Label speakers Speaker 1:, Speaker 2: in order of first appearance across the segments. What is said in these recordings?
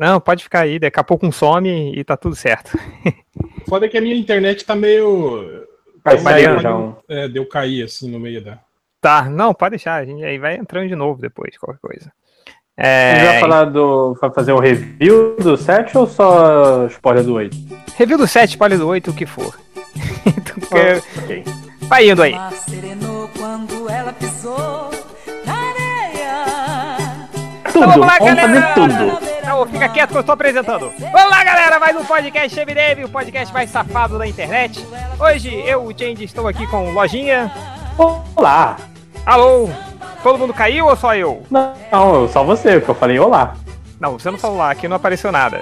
Speaker 1: Não, pode ficar aí, daqui a pouco um some e tá tudo certo.
Speaker 2: Foda é que a minha internet tá meio. Tá
Speaker 1: já um-
Speaker 2: É, deu cair assim no meio da.
Speaker 1: Tá, não, pode deixar, a gente aí vai entrando de novo depois, qualquer coisa.
Speaker 3: A gente vai
Speaker 1: É,
Speaker 3: falar do. Vai fazer o review do 7 ou só spoiler do 8?
Speaker 1: review do 7, spoiler do 8, o que for. Então, porque-
Speaker 3: Ok.
Speaker 1: Vai indo aí.
Speaker 3: Tudo,
Speaker 1: vamos lá,
Speaker 3: vamos
Speaker 1: galera!
Speaker 3: fazer tudo.
Speaker 1: Não, fica quieto que eu tô apresentando. Vamos lá, galera, mais um podcast Chevy Dave, o podcast mais safado da internet. Hoje eu, o Change, estou aqui com o Lojinha.
Speaker 3: Olá!
Speaker 1: Alô, todo mundo caiu ou só eu?
Speaker 3: Não, só você, porque eu falei olá.
Speaker 1: Não, você não falou lá, aqui não apareceu nada.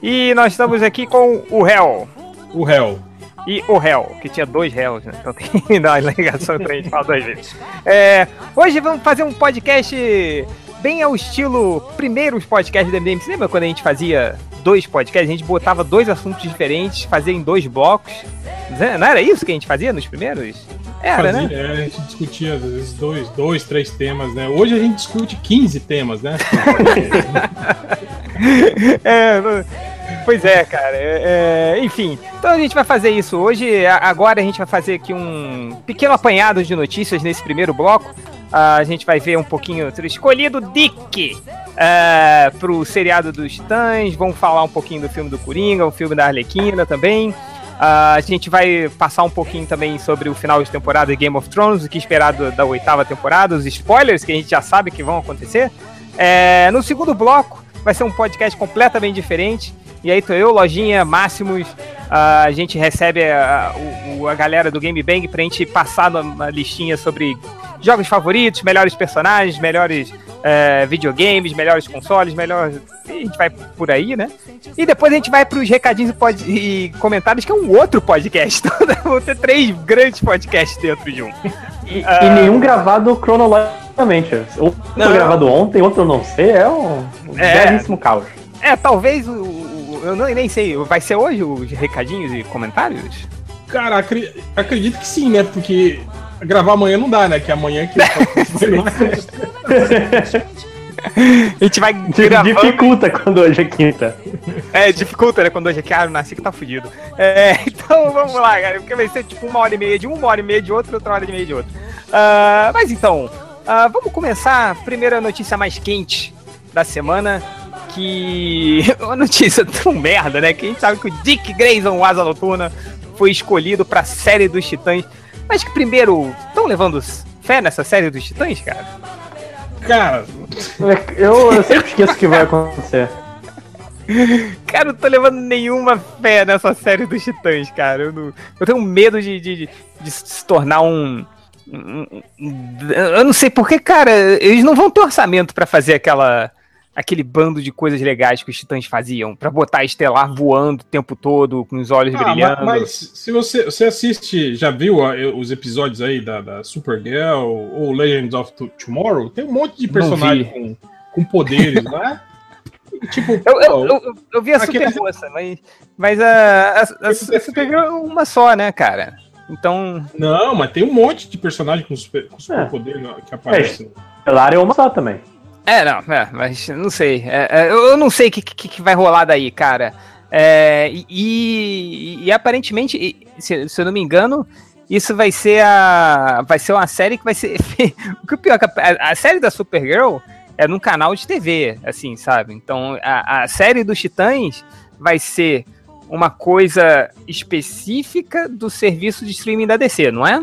Speaker 1: E nós estamos aqui com o Hell.
Speaker 2: O réu.
Speaker 1: e o réu, que tinha dois réus, né? Então tem que dar uma ligação pra gente falar duas vezes. É, hoje vamos fazer um podcast bem ao estilo primeiros podcasts do MDM. Você lembra quando a gente fazia dois podcasts? A gente botava dois assuntos diferentes, fazia em dois blocos. Não era isso que a gente fazia nos primeiros? Era,
Speaker 2: Fazia-
Speaker 1: né?
Speaker 2: é, a gente discutia às vezes dois, dois, três temas, né? Hoje a gente discute 15 temas, né?
Speaker 1: É, pois é, cara. é, é, enfim, então a gente vai fazer isso hoje. Agora a gente vai fazer aqui um pequeno apanhado de notícias nesse primeiro bloco. A gente vai ver um pouquinho do escolhido Dick ah, pro seriado dos Titãs. Vamos falar um pouquinho do filme do Coringa, o filme da Arlequina também. Ah, a gente vai passar um pouquinho também sobre o final de temporada de Game of Thrones, o que esperar do- da oitava temporada, os spoilers que a gente já sabe que vão acontecer. É, no segundo bloco, vai ser um podcast completamente diferente. E aí tô eu, Lojinha, Máximos, ah, a gente recebe a, o- a galera do Game Bang pra gente passar uma listinha sobre jogos favoritos, melhores personagens, melhores é, videogames, melhores consoles, melhores. A gente vai por aí, né? E depois a gente vai pros recadinhos e, pod- e comentários, que é um outro podcast. Vão ter três grandes podcasts dentro de um.
Speaker 3: E,
Speaker 1: Ah.
Speaker 3: e nenhum gravado cronologicamente. Um
Speaker 1: Não.
Speaker 3: foi gravado ontem, outro eu não sei. É um
Speaker 1: É.
Speaker 3: belíssimo caos.
Speaker 1: É, talvez o. o- eu não, nem sei, vai ser hoje os recadinhos e comentários?
Speaker 2: Cara, acri- acredito que sim, né? Porque gravar amanhã não dá, né? Que amanhã que.
Speaker 1: A gente vai gravando.
Speaker 3: Dificulta quando hoje é quinta.
Speaker 1: É, dificulta, né? Quando hoje é que ah, eu nasci que tá fudido. É, então vamos lá, cara. Porque vai ser tipo uma hora e meia de um, uma hora e meia de outro, outra hora e meia de outro. Ah, mas então, ah, vamos começar. Primeira notícia mais quente da semana. Que. Uma notícia tão merda, né? Que a gente sabe que o Dick Grayson, o Asa Noturna, foi escolhido pra série dos Titãs. Mas que primeiro, estão levando fé nessa série dos Titãs, cara?
Speaker 2: Cara,
Speaker 3: Eu, eu sempre esqueço o que vai acontecer.
Speaker 1: Cara, eu não tô levando nenhuma fé nessa série dos Titãs, cara. Eu, não- eu tenho medo de, de, de- de se tornar um, um- um- Eu não sei porque, cara, eles não vão ter orçamento pra fazer aquela. Aquele bando de coisas legais que os titãs faziam, Pra botar a Estelar voando o tempo todo, com os olhos
Speaker 2: ah,
Speaker 1: brilhando.
Speaker 2: ma- mas se você, você assiste, já viu ah, os episódios aí da, da Supergirl ou Legends of To- Tomorrow? Tem um monte de personagem com, com poderes, né? Tipo,
Speaker 1: Eu, eu, eu, eu vi a
Speaker 2: Aquele-
Speaker 1: Super Moça, mas, mas a, a, a, a Supergirl é uma só, né, cara? Então.
Speaker 2: Não, mas tem um monte de personagem com super, com superpoder né, que aparecem.
Speaker 3: Estelar é uma só também.
Speaker 1: É, não, é, mas não sei. É, é, eu não sei o que, que, que vai rolar daí, cara. É, e, e- e aparentemente, se, se eu não me engano, isso vai ser a. Vai ser uma série que vai ser. o que é pior, que a, a série da Supergirl é num canal de TV, assim, sabe? Então a, a série dos Titãs vai ser uma coisa específica do serviço de streaming da DC, não é?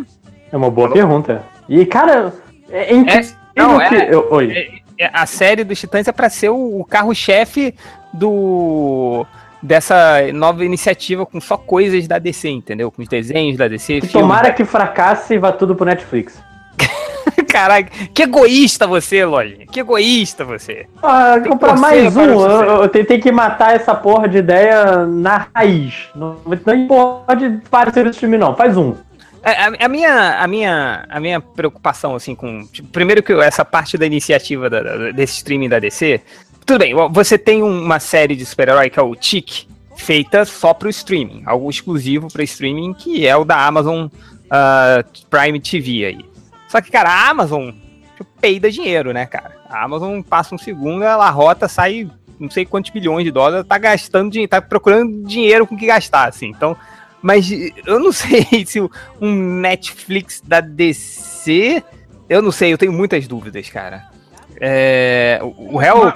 Speaker 3: É uma boa pergunta. E, cara, é incrível
Speaker 1: não,
Speaker 3: que.
Speaker 1: é-
Speaker 3: eu- oi.
Speaker 1: É, a série dos Titãs é pra ser o, o carro-chefe do dessa nova iniciativa com só coisas da DC, entendeu? Com os desenhos da DC,
Speaker 3: Que
Speaker 1: filmes.
Speaker 3: Tomara que fracasse e vá tudo pro Netflix.
Speaker 1: Caralho, que egoísta você, Lojinha. Que egoísta você.
Speaker 3: Ah, comprar mais
Speaker 1: para
Speaker 3: um. Eu, eu tentei que matar essa porra de ideia na raiz. Não, não pode parecer esse filme, não. Faz um.
Speaker 1: É, A, a minha, a, minha, a minha preocupação, assim, com. tipo, primeiro que essa parte da iniciativa da- da- desse streaming da DC. Tudo bem, você tem uma série de super-herói que é o Tick, feita só pro streaming, algo exclusivo para streaming, que é o da Amazon ah, Prime TV aí. Só que, cara, a Amazon tipo, peida dinheiro, né, cara? A Amazon passa um segundo, ela rota, sai não sei quantos bilhões de dólares, tá gastando dinheiro, tá procurando dinheiro com que gastar, assim. Então, mas eu não sei se um Netflix da DC, eu não sei, eu tenho muitas dúvidas, cara. É, o réu.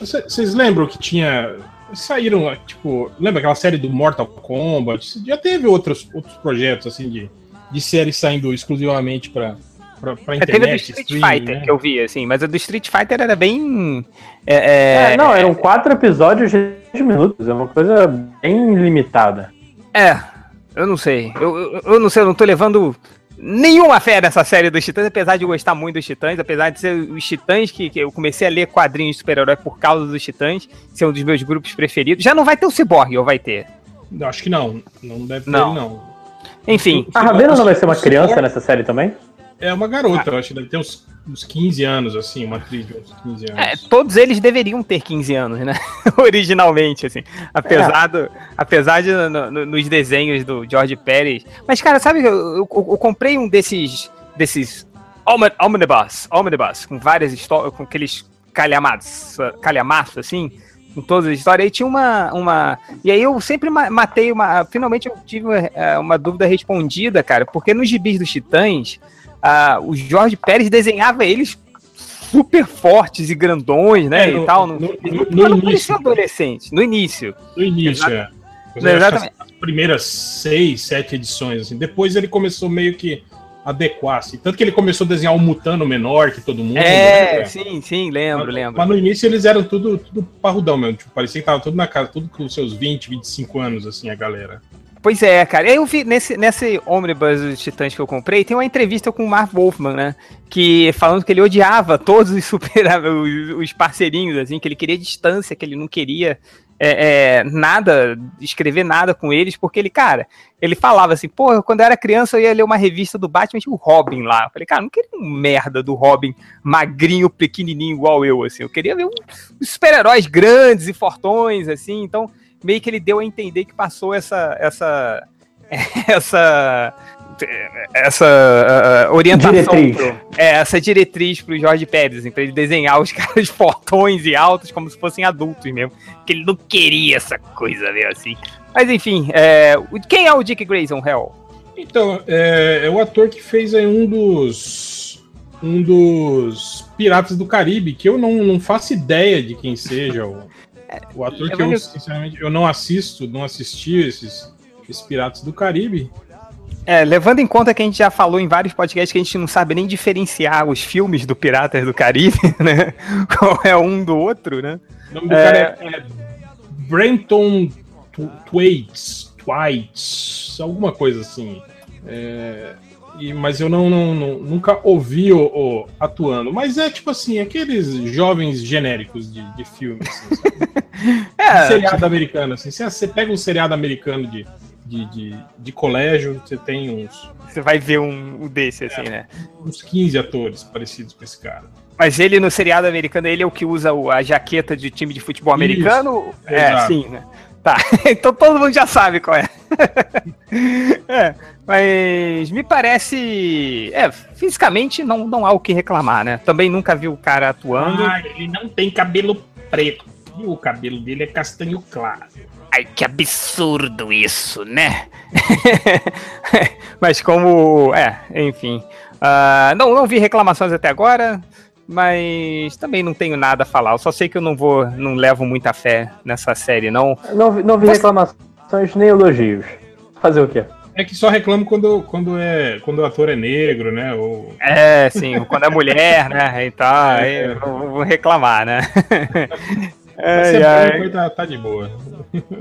Speaker 2: Vocês lembram que tinha. Saíram, tipo, lembra aquela série do Mortal Kombat? Já teve outros, outros projetos, assim, de, de séries saindo exclusivamente pra, pra, pra
Speaker 1: É, teve a do
Speaker 2: internet.
Speaker 1: Street
Speaker 2: streaming,
Speaker 1: Fighter
Speaker 2: né?
Speaker 1: que eu vi, assim, mas a do Street Fighter era bem. É, é,
Speaker 3: É, não, eram quatro episódios de 10 minutos. É uma coisa bem limitada.
Speaker 1: é, eu não sei. Eu, eu, eu não sei, eu não tô levando nenhuma fé nessa série dos Titãs, apesar de eu gostar muito dos Titãs, apesar de ser os Titãs que, que eu comecei a ler quadrinhos de super-herói por causa dos Titãs, ser um dos meus grupos preferidos. Já não vai ter o Cyborg, ou vai ter?
Speaker 2: Não, Acho que não. Não deve ter,
Speaker 1: Não.
Speaker 2: não.
Speaker 1: Enfim,
Speaker 3: A Ravena não vai ser uma criança nessa série também?
Speaker 2: É uma garota, eu acho que deve ter uns, uns 15 anos, assim, uma atriz de uns 15 anos.
Speaker 1: É, todos eles deveriam ter 15 anos, né? Originalmente, assim. Apesar, do, apesar de no- no- nos desenhos do George Pérez. Mas, cara, sabe, eu, eu- eu comprei um desses. desses Omni- Omnibus, Omnibus, com várias histórias, com aqueles calhamaços, assim, com todas as histórias. Aí tinha uma. uma e aí eu sempre ma- matei uma. Finalmente eu tive eh, uma dúvida respondida, cara, porque nos gibis dos Titãs, ah, o Jorge Pérez desenhava eles super fortes e grandões, né?
Speaker 2: É,
Speaker 1: e
Speaker 2: no-
Speaker 1: tal. No,
Speaker 2: no- no- no início.
Speaker 1: pareciam adolescentes, no início.
Speaker 2: No início,
Speaker 1: Exato.
Speaker 2: é.
Speaker 1: Não,
Speaker 2: acho que
Speaker 1: exatamente.
Speaker 2: As, as primeiras seis, sete edições, assim. Depois ele começou meio que a adequar, assim. Tanto que ele começou a desenhar um mutano menor que todo mundo.
Speaker 1: É,
Speaker 2: né?
Speaker 1: sim, sim, lembro,
Speaker 2: Mas-
Speaker 1: lembro.
Speaker 2: Mas no início eles eram tudo, tudo parrudão mesmo. Tipo, parecia que tava tudo na casa, tudo com seus 20, 25 anos, assim, a galera.
Speaker 1: Pois é, cara. Eu vi nesse, nesse Omnibus dos Titãs que eu comprei, tem uma entrevista com o Mark Wolfman, né? Que falando que ele odiava todos os super os, os parceirinhos, assim, que ele queria distância, que ele não queria é, é, nada, escrever nada com eles, porque ele, cara, ele falava assim, pô, quando eu era criança eu ia ler uma revista do Batman, tinha o Robin lá. Eu falei, cara, não queria um merda do Robin magrinho, pequenininho igual eu, assim. Eu queria ver um, uns super-heróis grandes e fortões, assim. Então, meio que ele deu a entender que passou essa essa essa essa uh, orientação
Speaker 3: Diretriz.
Speaker 1: pro- é, essa diretriz pro Jorge Pérez, assim, pra ele desenhar os caras fortões e altos como se fossem adultos mesmo, que ele não queria essa coisa mesmo assim. Mas enfim, é, quem é o Dick Grayson, Hell?
Speaker 2: Então, é, é o ator que fez aí um dos. Um dos Piratas do Caribe, que eu não, não faço ideia de quem seja o, o ator
Speaker 1: eu
Speaker 2: que eu, sinceramente, eu não assisto, não assisti esses, esses Piratas do Caribe.
Speaker 1: É, levando em conta que a gente já falou em vários podcasts que a gente não sabe nem diferenciar os filmes do Piratas do Caribe, né? Qual é um do outro, né?
Speaker 2: O nome do
Speaker 1: É.
Speaker 2: cara é, é Brenton Tu- Twaits, Twites, alguma coisa assim. É, e, mas eu não, não- não- nunca ouvi o, o atuando. Mas é tipo assim, aqueles jovens genéricos de, de filme. Assim?
Speaker 1: É,
Speaker 2: seriado americano. Assim, você, você pega um seriado americano de, de, de, de colégio, você tem uns,
Speaker 1: você vai ver um, um desse, assim, né?
Speaker 2: uns 15 atores parecidos com esse cara.
Speaker 1: Mas ele no seriado americano, ele é o que usa a jaqueta de time de futebol
Speaker 2: Isso,
Speaker 1: americano? É,
Speaker 2: exato.
Speaker 1: sim, né? Tá, então todo mundo já sabe qual é. é. Mas me parece. É, fisicamente não, não há o que reclamar, né? Também nunca vi o cara atuando.
Speaker 2: Ah, ele não tem cabelo preto. E o cabelo dele é castanho claro.
Speaker 1: Ai, que absurdo isso, né? mas como. É, enfim. Ah, não, não vi reclamações até agora, mas também não tenho nada a falar. Eu só sei que eu não vou. Não levo muita fé nessa série, não.
Speaker 3: Não, vi- não vi reclamações nem elogios. Fazer o quê?
Speaker 2: É que só reclamo quando, quando, é, quando o ator é negro, né? Ou...
Speaker 1: É, sim, quando é mulher, né? Então, aí
Speaker 2: É.
Speaker 1: vou reclamar, né? Ai, ai.
Speaker 2: tá, tá de boa.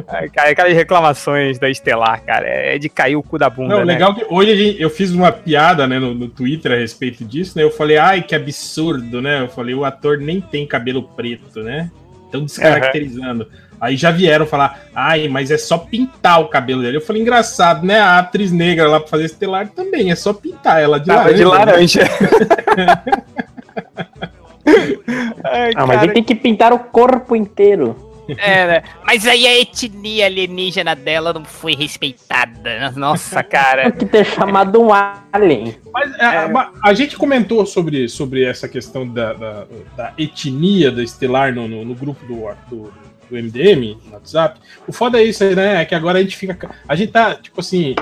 Speaker 1: Ai, cara, Aquelas reclamações da Estelar, cara, é de cair o cu da bunda,
Speaker 2: Não,
Speaker 1: né?
Speaker 2: legal que hoje gente- eu fiz uma piada né, no, no Twitter a respeito disso, né? Eu falei, ai, que absurdo, né? Eu falei, o ator nem tem cabelo preto, né? Estão descaracterizando. Aí já vieram falar, ai, mas é só pintar o cabelo dele. Eu falei, engraçado, né? A atriz negra lá pra fazer estelar também, é só pintar ela de
Speaker 1: Tava
Speaker 2: laranja.
Speaker 1: de
Speaker 2: né?
Speaker 1: Ai,
Speaker 3: Ah, mas
Speaker 1: cara,
Speaker 3: ele tem que pintar o corpo inteiro.
Speaker 1: É, né? Mas aí a etnia alienígena dela não foi respeitada. Nossa, cara.
Speaker 3: que ter chamado um alien.
Speaker 2: Mas a, a- a gente comentou sobre, sobre essa questão da, da, da etnia da Estelar no, no, no grupo do, do, do MDM, no WhatsApp. O foda é isso, né? É que agora a gente fica. A gente tá, tipo assim.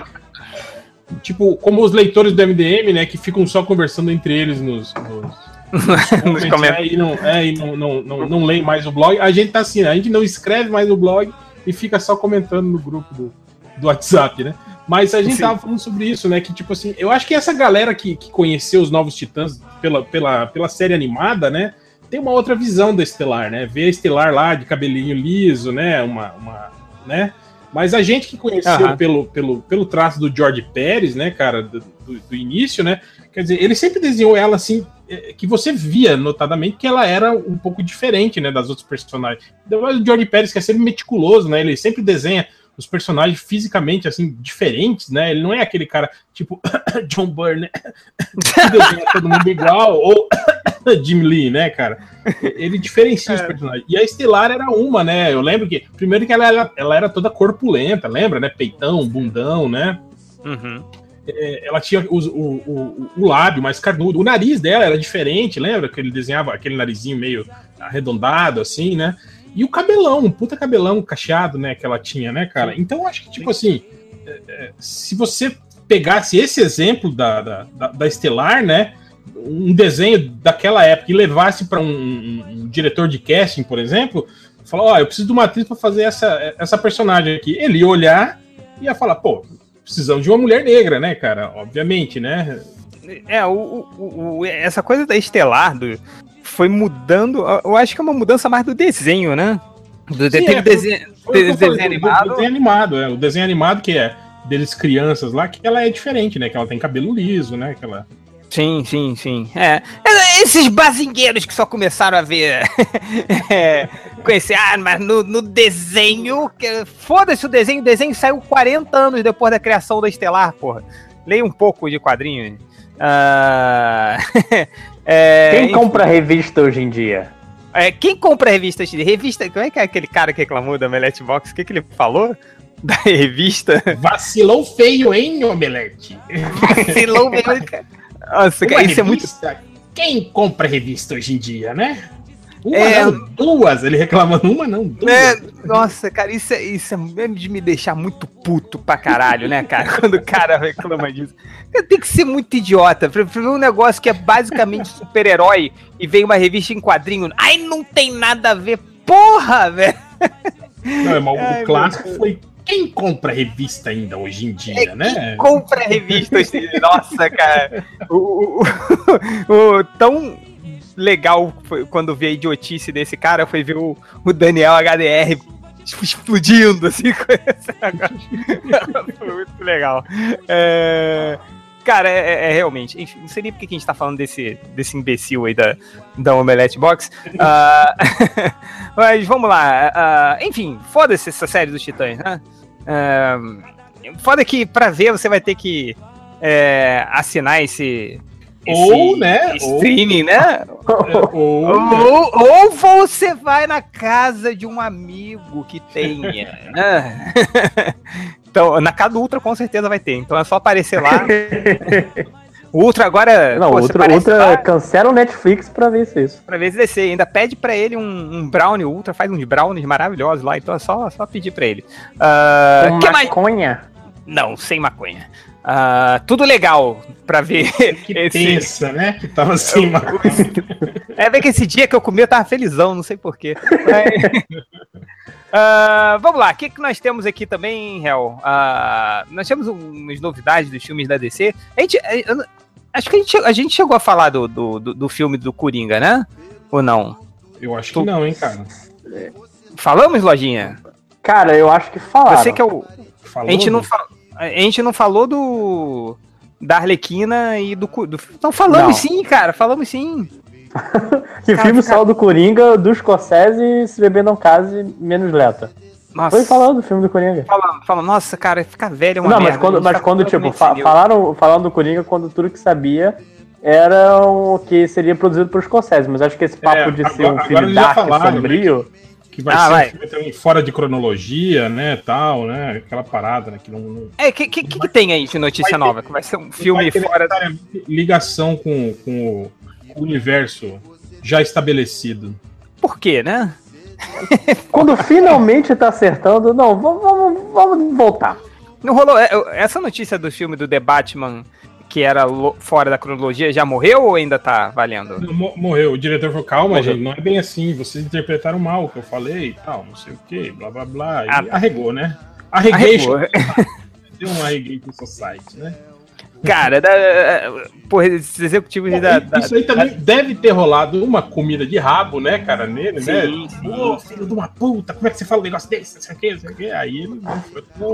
Speaker 2: Tipo, como os leitores do MDM, né? Que ficam só conversando entre eles nos. nos
Speaker 1: Nos comentários.
Speaker 2: né, e não, é, e não, não, não, não leem mais o blog. A gente tá assim, né, a gente não escreve mais no blog e fica só comentando no grupo do, do WhatsApp, né? Mas a gente
Speaker 1: Sim.
Speaker 2: tava falando sobre isso, né? Que, tipo assim, eu acho que essa galera que, que conheceu os Novos Titãs pela, pela, pela série animada, né? Tem uma outra visão da Estelar, né? Vê a Estelar lá de cabelinho liso, né? Uma. uma né? Mas a gente que conheceu pelo, pelo, pelo traço do George Pérez, né, cara, do, do, início, né? Quer dizer, ele sempre desenhou ela assim, que você via notadamente que ela era um pouco diferente, né, das outras personagens. Mais o George Pérez, que é sempre meticuloso, né? Ele sempre desenha os personagens fisicamente, assim, diferentes, né? Ele não é aquele cara tipo John Byrne, que desenha todo mundo igual, ou Jim Lee, né, cara? Ele diferencia os personagens. E a Estelar era uma, né? Eu lembro que, primeiro que ela era, ela era toda corpulenta, lembra, né? Peitão, bundão, né?
Speaker 1: Uhum.
Speaker 2: É, ela tinha os- o, o, o lábio mais carnudo. O nariz dela era diferente, lembra? Que ele desenhava aquele narizinho meio arredondado, assim, né? E o cabelão, um puta cabelão cacheado, né? Que ela tinha, né, cara? Então eu acho que, tipo assim, é, é, se você pegasse esse exemplo da, da, da, da Estelar, né? Um desenho daquela época e levasse para um, um- um diretor de casting, por exemplo, falar: Ó, eu preciso de uma atriz para fazer essa, essa personagem aqui. Ele ia olhar e ia falar: pô, precisamos de uma mulher negra, né, cara? Obviamente, né?
Speaker 1: É, o, o- o- essa coisa da Estelar do- foi mudando. Eu acho que é uma mudança mais do desenho, né? Do,
Speaker 2: Sim, é,
Speaker 1: desenho,
Speaker 2: o falei,
Speaker 1: desenho
Speaker 2: o-
Speaker 1: animado.
Speaker 2: O desenho animado, é. O desenho animado que é deles crianças lá, que ela é diferente, né? Que ela tem cabelo liso, né? Que ela...
Speaker 1: Sim, sim, sim. É. Esses bazingueiros que só começaram a ver. é, conhecer, ah, mas no, no desenho. que- Foda-se o desenho, o desenho saiu 40 anos depois da criação da Estelar, porra. Leia um pouco de quadrinho. Ah, é,
Speaker 3: Quem
Speaker 1: enfim.
Speaker 3: compra revista hoje em dia?
Speaker 1: É, quem compra revistas de revista? Como é que é aquele cara que reclamou da Melete Box? O que, que ele falou? Da revista?
Speaker 2: Vacilou feio, hein, Omelete?
Speaker 1: Vacilou mesmo. Nossa,
Speaker 2: Uma
Speaker 1: isso é muito.
Speaker 2: revista? Quem compra revista hoje em dia, né? Uma,
Speaker 1: É.
Speaker 2: não, duas. Ele reclamando, uma não, duas.
Speaker 1: É, nossa, cara, isso é, isso é mesmo de me deixar muito puto pra caralho, né, cara? Quando o cara reclama disso. Tem que ser muito idiota. Pra pra ver um negócio que é basicamente super-herói e vem uma revista em quadrinho. Ai, não tem nada a ver. Porra, velho!
Speaker 2: Não, mas
Speaker 1: Ai,
Speaker 2: o clássico foi quem compra revista ainda hoje em dia, né?
Speaker 1: compra revistas. Nossa, cara. O, o- o- o- tão legal foi quando vi a idiotice desse cara foi ver o, o Daniel HDR explodindo assim com esse negócio. Foi muito legal. É, Cara, é, é- é realmente. Enfim, não sei nem por que a gente tá falando desse, desse imbecil aí da, da Omelette Box. Ah, mas vamos lá. ah, enfim, foda-se essa série dos Titãs, né? Ah, foda que pra ver você vai ter que é, assinar esse.
Speaker 2: Ou,
Speaker 1: esse
Speaker 2: né, ou-
Speaker 1: Streaming, né?
Speaker 2: Ou,
Speaker 1: Ou, ou você vai na casa de um amigo que tenha. né? Então, na casa do Ultra com certeza vai ter. Então é só aparecer lá. O Ultra agora.
Speaker 3: Não,
Speaker 1: pô,
Speaker 3: outra
Speaker 1: lá
Speaker 3: cancela o Netflix pra ver se isso.
Speaker 1: pra ver se descer. Ainda pede pra ele um, um brownie. O Ultra faz uns brownies maravilhosos lá. Então é só, só pedir pra ele. Ah,
Speaker 3: Com
Speaker 1: que mais?
Speaker 3: maconha.
Speaker 1: Não, sem maconha. Ah, tudo legal pra ver.
Speaker 2: que
Speaker 1: esse-
Speaker 2: tensa, né? Que tava assim, uma...
Speaker 1: É, ver que esse dia que eu comi eu tava felizão, não sei porquê. Ah, vamos lá, o que, que nós temos aqui também, Hel? Ah, nós temos umas novidades dos filmes da DC. A gente, eh, eu acho que a gente, a gente chegou a falar do, do, do- filme do Coringa, né? Ou não?
Speaker 2: Eu acho que não, hein, cara.
Speaker 1: Falamos, Lojinha?
Speaker 3: Cara, eu acho que falaram.
Speaker 1: Você que é o.
Speaker 2: Falou
Speaker 1: A gente não, fa- a gente não falou do. Da Arlequina e do. Do não, falamos
Speaker 3: Não.
Speaker 1: sim, cara, falamos sim.
Speaker 3: Que
Speaker 1: Cara,
Speaker 3: filme
Speaker 1: cara-
Speaker 3: só do Coringa, do Scorsese, Se Beber Não Case, menos Leta.
Speaker 1: Nossa.
Speaker 3: Foi falando do filme do Coringa.
Speaker 1: Falando, falando, nossa, cara, ficar velho uma
Speaker 3: não,
Speaker 1: merda.
Speaker 3: mas quando, mas quando tipo, fa- falaram, falaram do Coringa quando tudo que sabia era o que seria produzido por Scorsese. Mas acho que esse papo
Speaker 2: É,
Speaker 3: de ser
Speaker 2: agora-
Speaker 3: um filme dark,
Speaker 2: falaram, né,
Speaker 3: sombrio...
Speaker 2: que vai
Speaker 1: Ah,
Speaker 2: ser
Speaker 1: vai.
Speaker 2: um filme também fora de cronologia, né, tal, né, aquela parada, né, que não... não
Speaker 1: É, o que, que, que tem aí de notícia
Speaker 2: Vai ter-
Speaker 1: nova? Que vai ser um
Speaker 2: não
Speaker 1: filme
Speaker 2: vai ter
Speaker 1: fora.
Speaker 2: ligação com, com o universo já estabelecido.
Speaker 1: Por quê, né?
Speaker 3: Quando finalmente tá acertando, não, vamos, vamos, vamos voltar.
Speaker 1: Não rolou. é, Essa notícia do filme do The Batman, que era fora da cronologia, já morreu ou ainda tá valendo?
Speaker 2: Mo- Morreu. O diretor falou, calma,
Speaker 1: Morreu.
Speaker 2: gente, não é bem assim. Vocês interpretaram mal o que eu falei e tal, não sei o que, blá blá blá. E
Speaker 1: Ah.
Speaker 2: arregou, né? Arregation.
Speaker 1: Arregou.
Speaker 2: Deu um Arregation Society, né?
Speaker 1: Cara, da, porra, esses executivos
Speaker 2: Bom,
Speaker 1: da, da-
Speaker 2: Isso aí também deve ter rolado uma comida de rabo, né, cara, nele, né?
Speaker 1: Sim, sim.
Speaker 2: Ô, filho de uma puta, como é que você fala um negócio desse? Não sei o que, não sei o que. Aí ele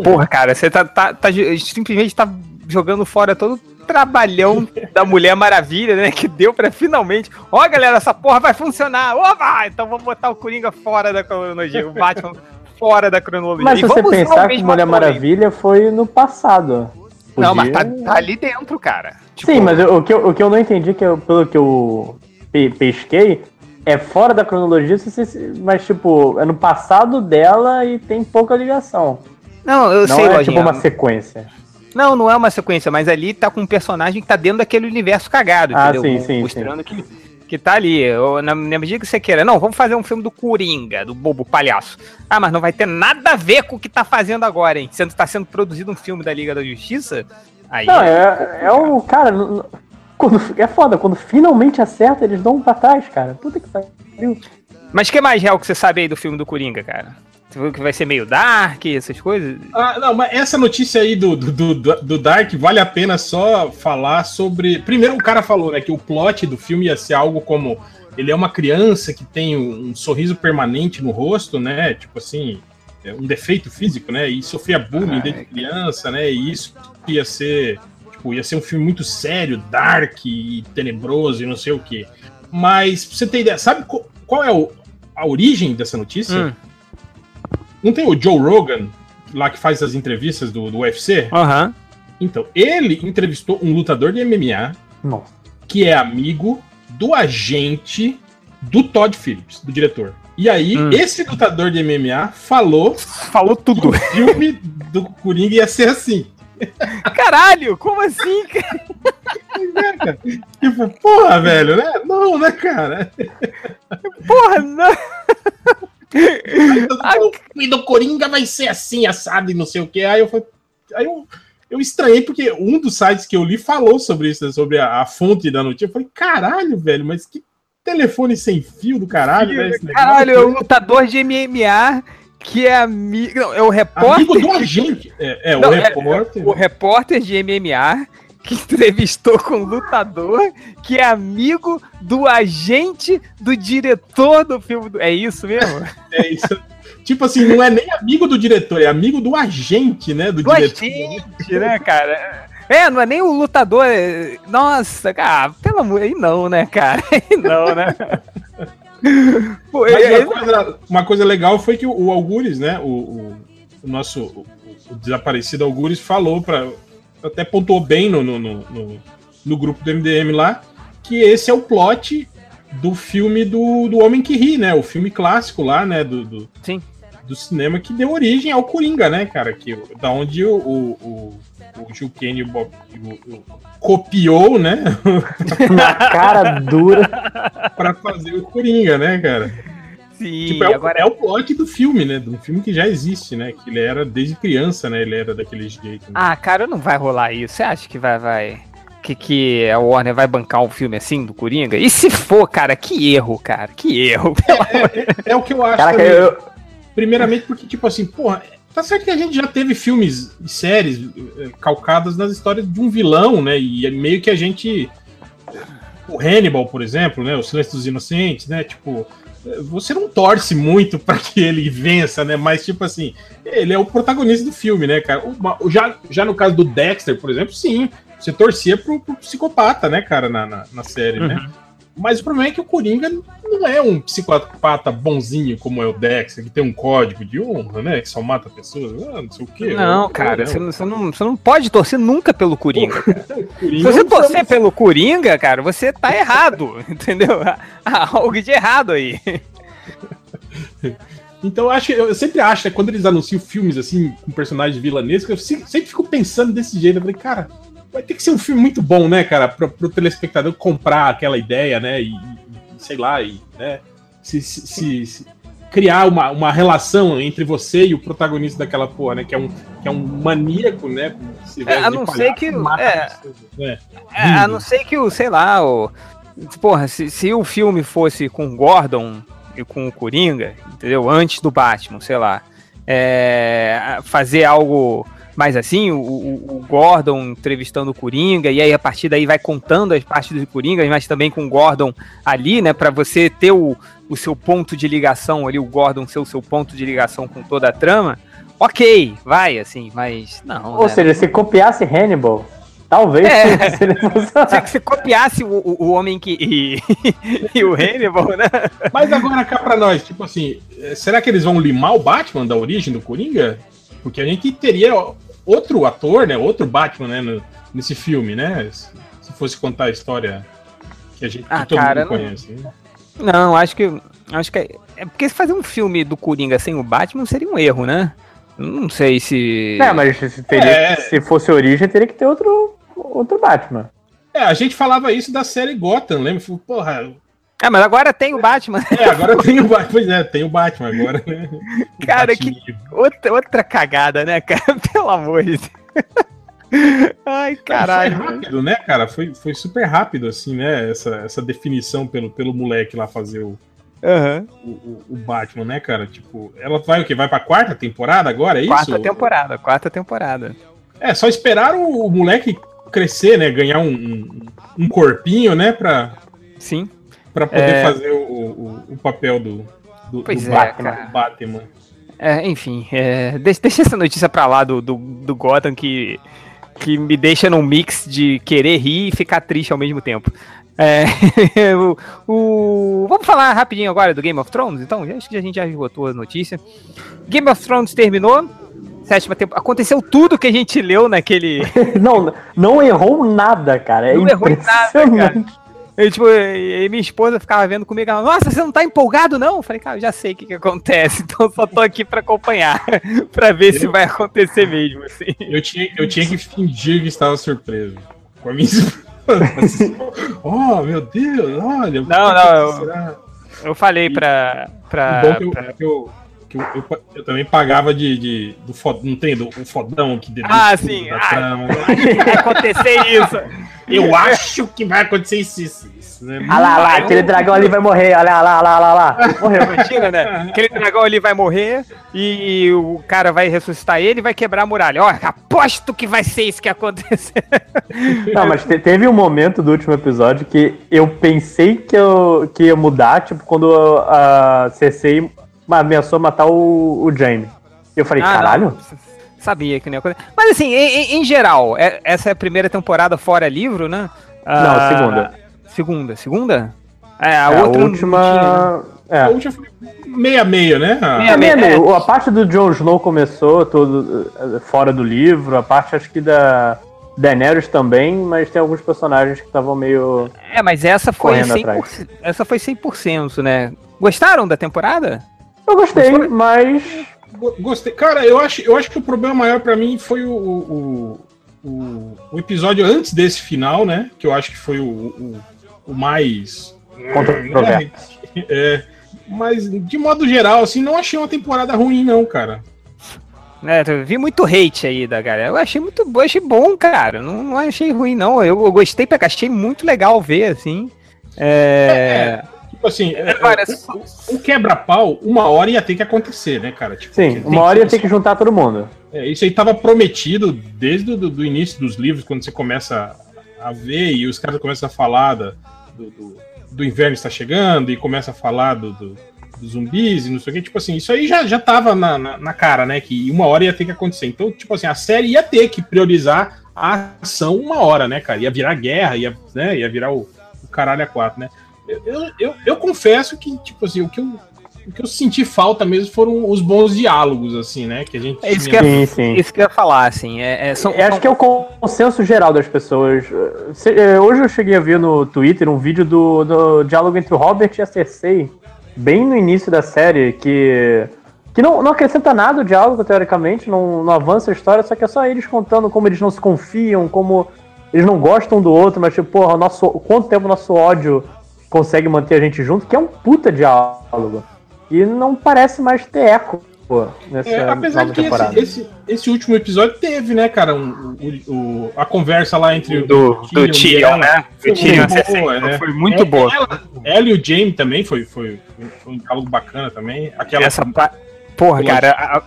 Speaker 1: Porra, cara, você tá, tá, tá simplesmente tá jogando fora todo o trabalhão da Mulher Maravilha, né? Que deu pra finalmente. Ó, galera, essa porra vai funcionar. Opa! Então vamos botar o Coringa fora da cronologia. O Batman fora da cronologia.
Speaker 3: Mas se você pensar que Mulher Maravilha foi no passado.
Speaker 1: Aí. Não, mas tá,
Speaker 3: Podia-
Speaker 1: tá ali dentro, cara. Tipo,
Speaker 3: Sim, mas eu- o, que eu, o que eu não entendi, que eu- pelo que eu pe- pesquei, é fora da cronologia, mas tipo, é no passado dela e tem pouca ligação.
Speaker 1: Não, eu
Speaker 3: Não
Speaker 1: sei,
Speaker 3: é
Speaker 1: Lojinha.
Speaker 3: tipo uma sequência.
Speaker 1: Não, não é uma sequência, mas ali tá com um personagem que tá dentro daquele universo cagado,
Speaker 3: Ah,
Speaker 1: entendeu?
Speaker 3: sim, sim,
Speaker 1: Mostrando que, que tá ali. Na, na medida que você queira. Não, vamos fazer um filme do Coringa, do bobo palhaço. Ah, mas não vai ter nada a ver com o que tá fazendo agora, hein? Sendo que tá sendo produzido um filme da Liga da Justiça. Aí.
Speaker 3: Não, é, é o. Cara, quando, é foda, quando finalmente acerta, eles dão um pra trás, cara. Puta que pariu.
Speaker 1: Mas o que mais real que você sabe aí do filme do Coringa, cara? Que vai ser meio dark, essas coisas?
Speaker 2: Ah, não, mas essa notícia aí do, do, do, do Dark vale a pena só falar sobre. Primeiro, o cara falou né, que o plot do filme ia ser algo como. Ele é uma criança que tem um, sorriso permanente no rosto, né? Tipo assim, é um defeito físico, né? E sofria bullying desde criança, né? E isso ia ser. Tipo, ia ser um filme muito sério, dark e tenebroso e não sei o quê. Mas, pra você ter ideia, sabe qual, qual é o- a origem dessa notícia?
Speaker 1: Hum.
Speaker 2: Não tem o Joe Rogan, lá que faz as entrevistas do, do UFC?
Speaker 1: Aham.
Speaker 2: Então, ele entrevistou um lutador de MMA
Speaker 3: Nossa.
Speaker 2: que é amigo do agente do Todd Phillips, do diretor. E aí,
Speaker 1: Hum.
Speaker 2: esse lutador de MMA falou
Speaker 1: Falou
Speaker 2: que
Speaker 1: tudo.
Speaker 2: o filme do Coringa ia ser assim.
Speaker 1: Caralho, como assim, cara?
Speaker 2: Tipo, porra, velho, né? Não, né, cara?
Speaker 1: Porra, não.
Speaker 2: Aí o do Coringa vai ser assim, assado e não sei o que. Aí eu falei. Aí eu, eu estranhei, porque um dos sites que eu li falou sobre isso, né, sobre a, a fonte da notícia. Eu falei, caralho, velho, mas que telefone sem fio do caralho, velho. esse negócio.
Speaker 1: Caralho, é o lutador de MMA que é amigo. Não, é o repórter.
Speaker 2: Amigo do agente. É, é
Speaker 1: Não,
Speaker 2: o
Speaker 1: é-
Speaker 2: repórter.
Speaker 1: O repórter de MMA que entrevistou com o lutador que é amigo do agente do diretor do filme. Do... É isso mesmo?
Speaker 2: É isso. Tipo assim, não é nem amigo do diretor, é amigo do agente, né? Do,
Speaker 1: Do
Speaker 2: diretor.
Speaker 1: agente, né, cara? É, não é nem o lutador. é- Nossa, cara, pelo amor. Aí não, né, cara? Aí não, né? Pô,
Speaker 2: Mas
Speaker 1: é-
Speaker 2: uma, coisa, uma coisa legal foi que o, o Algures, né? O, o- o nosso o, o desaparecido Algures falou para até pontuou bem no, no, no, no- no grupo do MDM lá que esse é o plot do filme do, do Homem que Ri, né? O filme clássico lá, né? Do, do,
Speaker 1: Sim.
Speaker 2: do cinema que deu origem ao Coringa, né, cara? Que, da onde o, o, o, o Gil o Bob- o- o- copiou, né?
Speaker 3: Na cara dura.
Speaker 2: para fazer o Coringa, né, cara?
Speaker 1: Sim,
Speaker 2: Tipo, é, o,
Speaker 1: agora
Speaker 2: é o plot do filme, né? De um filme que já existe, né? Que ele era desde criança, né? Ele era daquele jeito. né?
Speaker 1: Ah, cara, não vai rolar isso. Você acha que vai, vai. Que, que a Warner vai bancar um filme assim do Coringa? E se for, cara, que erro, cara. Que erro.
Speaker 2: É o que eu acho
Speaker 3: Caraca, eu,
Speaker 2: Primeiramente porque, tipo assim, porra, tá certo que a gente já teve filmes e séries eh, calcadas nas histórias de um vilão, né? E é meio que a gente. O Hannibal, por exemplo, né? O Silêncio dos Inocentes, né? Tipo, você não torce muito pra que ele vença, né? Mas, tipo assim, ele é o protagonista do filme, né, cara? Já, já no caso do Dexter, por exemplo, sim. Você torcia pro, pro psicopata, né, cara, na, na, na série, né? Mas o problema é que o Coringa não é um psicopata bonzinho como é o Dexter, que tem um código de honra, né? Que só mata pessoas, ah, não sei o quê.
Speaker 1: Não, cara, você não, você não, você não pode torcer nunca pelo Coringa. Se
Speaker 2: Coringa
Speaker 1: você
Speaker 2: não
Speaker 1: torcer pelo Coringa, cara, você tá errado, entendeu? Há algo de errado aí.
Speaker 2: Então eu acho eu sempre acho, né, quando eles anunciam filmes assim, com personagens vilanescos, eu se- sempre fico pensando desse jeito. Eu falei, cara, vai ter que ser um filme muito bom, né, cara, pro, pro telespectador comprar aquela ideia, né? E, sei lá, e, né? Se, se- se- se- criar uma, uma relação entre você e o protagonista daquela porra, né? Que é um, que é um maníaco, né? se
Speaker 1: É, a não ser que- é.
Speaker 2: pessoas, né?
Speaker 1: É, a não ser que o, sei lá, o. Porra, se, se o filme fosse com o Gordon e com o Coringa, entendeu? Antes do Batman, sei lá. é, fazer algo mais assim, o, o- o Gordon entrevistando o Coringa, e aí a partir daí vai contando as partes do Coringa, mas também com o Gordon ali, né? Pra você ter o, o seu ponto de ligação ali, o Gordon ser o seu ponto de ligação com toda a trama. Ok, vai, assim, mas não.
Speaker 3: Ou
Speaker 1: né?
Speaker 3: seja, se copiasse Hannibal, talvez
Speaker 1: É.
Speaker 3: se ele fosse.
Speaker 1: Se você copiasse o, o, o homem que. E, e o Hannibal, né?
Speaker 2: Mas agora cá pra nós, tipo assim, eh, será que eles vão limar o Batman da origem do Coringa? Porque a gente teria outro ator, né? Outro Batman, né? no- nesse filme, né? Se se fosse contar a história que a gente que
Speaker 1: Ah,
Speaker 2: todo
Speaker 1: cara,
Speaker 2: mundo
Speaker 1: não-
Speaker 2: conhece. né?
Speaker 1: Não, acho que. Acho que é, é porque se fazer um filme do Coringa sem o Batman seria um erro, né? Não sei se.
Speaker 3: É, mas se, teria-
Speaker 2: É.
Speaker 3: se fosse origem, teria que ter outro, outro Batman.
Speaker 2: É, a gente falava isso da série Gotham, lembra? Porra,
Speaker 1: É, mas agora tem o Batman.
Speaker 2: é, agora tem o Batman. Pois é, tem o Batman agora, né? O
Speaker 1: Cara, que-
Speaker 2: Batman.
Speaker 1: Outra, outra cagada, né, cara? Pelo amor de Deus. Ai,
Speaker 2: Foi
Speaker 1: caralho.
Speaker 2: rápido, né, cara? Foi, foi super rápido, assim, né? Essa, essa definição pelo, pelo moleque lá fazer o,
Speaker 1: Aham.
Speaker 2: o, o- o Batman, né, cara? Tipo, ela vai o quê? Vai pra quarta temporada agora, é isso?
Speaker 1: Quarta temporada, quarta temporada.
Speaker 2: É, só esperar o, o moleque crescer, né? Ganhar um, um, um corpinho, né? Pra,
Speaker 1: Sim.
Speaker 2: Pra poder
Speaker 1: É.
Speaker 2: fazer o, o, o papel do, do,
Speaker 1: Pois
Speaker 2: do
Speaker 1: é,
Speaker 2: Batman.
Speaker 1: cara.
Speaker 2: do Batman.
Speaker 1: É, enfim, é, deixa, deixa essa notícia pra lá do, do, do Gotham que, que me deixa num mix de querer rir e ficar triste ao mesmo tempo. É, o, o- vamos falar rapidinho agora do Game of Thrones, então? Acho que a gente já esgotou a notícia. Game of Thrones terminou. Sétima temporada. Aconteceu tudo que a gente leu naquele.
Speaker 3: Não, não errou nada, cara. É
Speaker 1: Não errou nada,
Speaker 3: impressionante.
Speaker 1: Eu, tipo, e minha esposa ficava vendo comigo, ela, nossa, você não tá empolgado, não? Eu falei, cara, eu já sei o que, que acontece, então só tô aqui pra acompanhar, pra ver se vai acontecer mesmo, assim.
Speaker 2: Eu tinha, eu tinha que fingir que estava surpreso. Com a minha esposa. oh, meu Deus, olha.
Speaker 1: Não, não, eu-
Speaker 2: acontecerá?
Speaker 1: Eu falei pra. Pra,
Speaker 2: bom que eu,
Speaker 1: pra-
Speaker 2: que eu, que eu, eu- eu também pagava de, de do fod, não tem do o fodão que deduz
Speaker 1: Ah, sim,
Speaker 2: da
Speaker 1: ah.
Speaker 2: trama.
Speaker 1: vai acontecer isso.
Speaker 2: Eu acho que vai acontecer isso, isso, isso né?
Speaker 3: Olha lá, olha lá, aquele dragão ali vai morrer. Olha lá, olha lá, olha lá. lá. Morreu.
Speaker 1: Imagina, né? Aquele dragão ali vai morrer e o cara vai ressuscitar ele e vai quebrar a muralha. Ó, aposto que vai ser isso que acontecer.
Speaker 3: Não, mas te- teve um momento do último episódio que eu pensei que, eu, que ia mudar, tipo, quando a Cersei ameaçou matar o, o Jaime. Eu falei,
Speaker 1: Ah,
Speaker 3: caralho?
Speaker 1: não. Sabia que não ia acontecer. Mas assim, em, em- geral, é- essa é a primeira temporada fora livro, né?
Speaker 3: Não,
Speaker 1: Ah,
Speaker 3: segunda.
Speaker 1: Segunda, segunda? É, a
Speaker 3: É,
Speaker 1: outra não
Speaker 3: última.
Speaker 1: tinha, né?
Speaker 3: É.
Speaker 2: A última foi meia meia, né? A-
Speaker 1: Meia-
Speaker 3: É, meio,
Speaker 1: é.
Speaker 3: A parte do Jon Snow começou tudo eh, fora do livro, a parte acho que da Daenerys também, mas tem alguns personagens que estavam meio.
Speaker 1: É, mas essa foi
Speaker 3: Correndo
Speaker 1: 100%, essa foi 100%, né? Gostaram da temporada?
Speaker 3: Eu gostei, mas.
Speaker 2: Go- Gostei. Cara, eu acho, eu acho que o problema maior pra mim foi o, o, o, o episódio antes desse final, né? Que eu acho que foi o, o, o mais.
Speaker 3: Controverso.
Speaker 2: É, mas, de modo geral, assim, não achei uma temporada ruim, não, cara.
Speaker 1: É, eu vi muito hate aí da galera. Eu achei muito bom, achei bom, cara. Não, não achei ruim, não. Eu, eu gostei pra cá, achei muito legal ver, assim. É.
Speaker 2: Tipo assim, é, é, o, o quebra-pau, uma hora ia ter que acontecer, né, cara? Tipo,
Speaker 3: Sim, uma hora ia ter que juntar todo mundo.
Speaker 2: É, isso aí tava prometido desde o do, do início dos livros, quando você começa a ver e os caras começam a falar da- do, do, do inverno está chegando e começa a falar do, do- dos zumbis e não sei o que. Tipo assim, isso aí já, já tava na, na, na cara, né? Que uma hora ia ter que acontecer. Então, tipo assim, a série ia ter que priorizar a ação uma hora, né, cara? Ia virar guerra, ia, né, ia virar o, o caralho a quatro, né? Eu, eu, eu, confesso que, tipo assim, o que eu. O que eu senti falta mesmo foram os bons diálogos, assim, né? Que a gente
Speaker 1: É isso
Speaker 2: tinha-
Speaker 1: que é-
Speaker 3: Sim, sim.
Speaker 1: Isso que eu ia falar, assim. É, é, são,
Speaker 3: Eu acho que é o consenso geral das pessoas. Se- eh, Hoje eu cheguei a ver no Twitter um vídeo do, do diálogo entre o Robert e a Cersei, bem no início da série, que que não, não acrescenta nada o diálogo, teoricamente, não, não avança a história, só que é só eles contando como eles não se confiam, como eles não gostam do outro, mas tipo, porra, o nosso, quanto tempo o nosso ódio consegue manter a gente junto, que é um puta diálogo. E não parece mais ter eco pô, nessa
Speaker 2: É, apesar que
Speaker 3: temporada.
Speaker 2: esse, esse, esse último episódio teve, né, cara, um, o- o- a conversa lá entre o
Speaker 1: Do, do
Speaker 2: e
Speaker 1: Tyrion,
Speaker 2: ela.
Speaker 1: né?
Speaker 2: Foi
Speaker 1: Do Tyrion
Speaker 2: muito boa, né?
Speaker 1: Foi muito
Speaker 2: É,
Speaker 1: boa.
Speaker 2: Ela, ela e o Jamie também foi, foi, foi um diálogo bacana também. Aquela
Speaker 1: Essa pa... Porra, cara, a,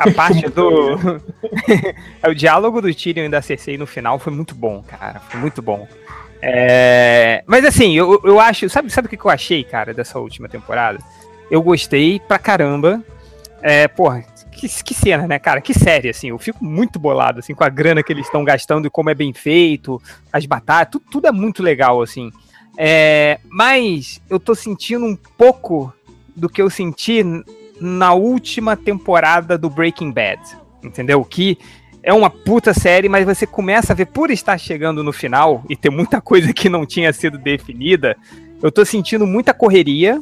Speaker 1: a parte do. o diálogo do Tyrion e da Cersei no final foi muito bom, cara. Foi muito bom. É, Mas assim, eu, eu acho. Sabe, sabe o que eu achei, cara, dessa última temporada? Eu gostei pra caramba. É, porra, que, que cena, né, cara? Que série, assim. Eu fico muito bolado, assim, com a grana que eles estão gastando e como é bem feito, as batalhas, tudo, tudo é muito legal, assim. É, mas eu tô sentindo um pouco do que eu senti na última temporada do Breaking Bad, entendeu? Que é uma puta série, mas você começa a ver, por estar chegando no final e ter muita coisa que não tinha sido definida, eu tô sentindo muita correria,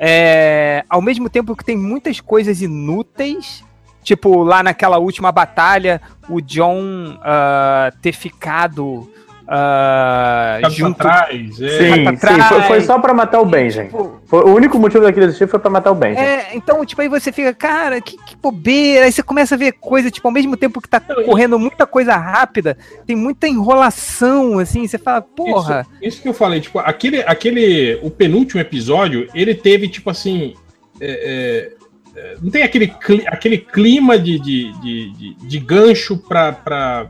Speaker 1: é, ao mesmo tempo que tem muitas coisas inúteis, tipo lá naquela última batalha, o John ah, ter ficado
Speaker 2: pra
Speaker 1: junto
Speaker 2: trás. É.
Speaker 3: Sim,
Speaker 1: pra
Speaker 3: sim, foi, foi só pra matar o Benjen.
Speaker 1: Tipo,
Speaker 3: Foi, o único motivo daquele existir foi pra matar o Benjen.
Speaker 1: É, então, tipo, aí você fica, cara, que, que bobeira. Aí você começa a ver coisa, tipo, ao mesmo tempo que tá correndo muita coisa rápida, tem muita enrolação, assim, você fala, porra.
Speaker 2: Isso, isso que eu falei, tipo, aquele, aquele. O penúltimo episódio, ele teve, tipo assim. é, é, é, não tem aquele, cli- aquele clima de, de, de, de, de gancho pra, pra,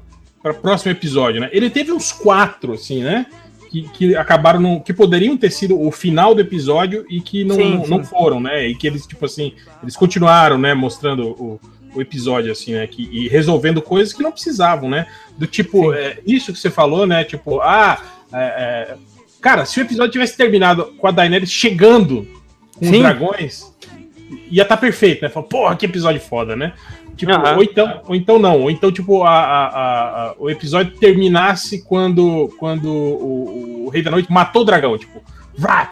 Speaker 2: pra próximo episódio, né? Ele teve uns quatro, assim, né? Que, que acabaram. não- que poderiam ter sido o final do episódio e que não,
Speaker 1: Sim,
Speaker 2: não,
Speaker 1: sim.
Speaker 2: não foram, né? E que eles, tipo assim, eles continuaram, né? Mostrando o, o episódio, assim, né? Que, e resolvendo coisas que não precisavam, né? Do tipo, é, isso que você falou, né? Tipo, ah. é, é, cara, se o episódio tivesse terminado com a Daenerys chegando com
Speaker 1: Sim.
Speaker 2: os dragões, ia estar perfeito, né? Fala, porra, que episódio foda, né? Tipo, ou, então, ou então não, ou então, tipo, a, a- a- a- o episódio terminasse quando, quando o, o Rei da Noite matou o dragão, tipo, vrá,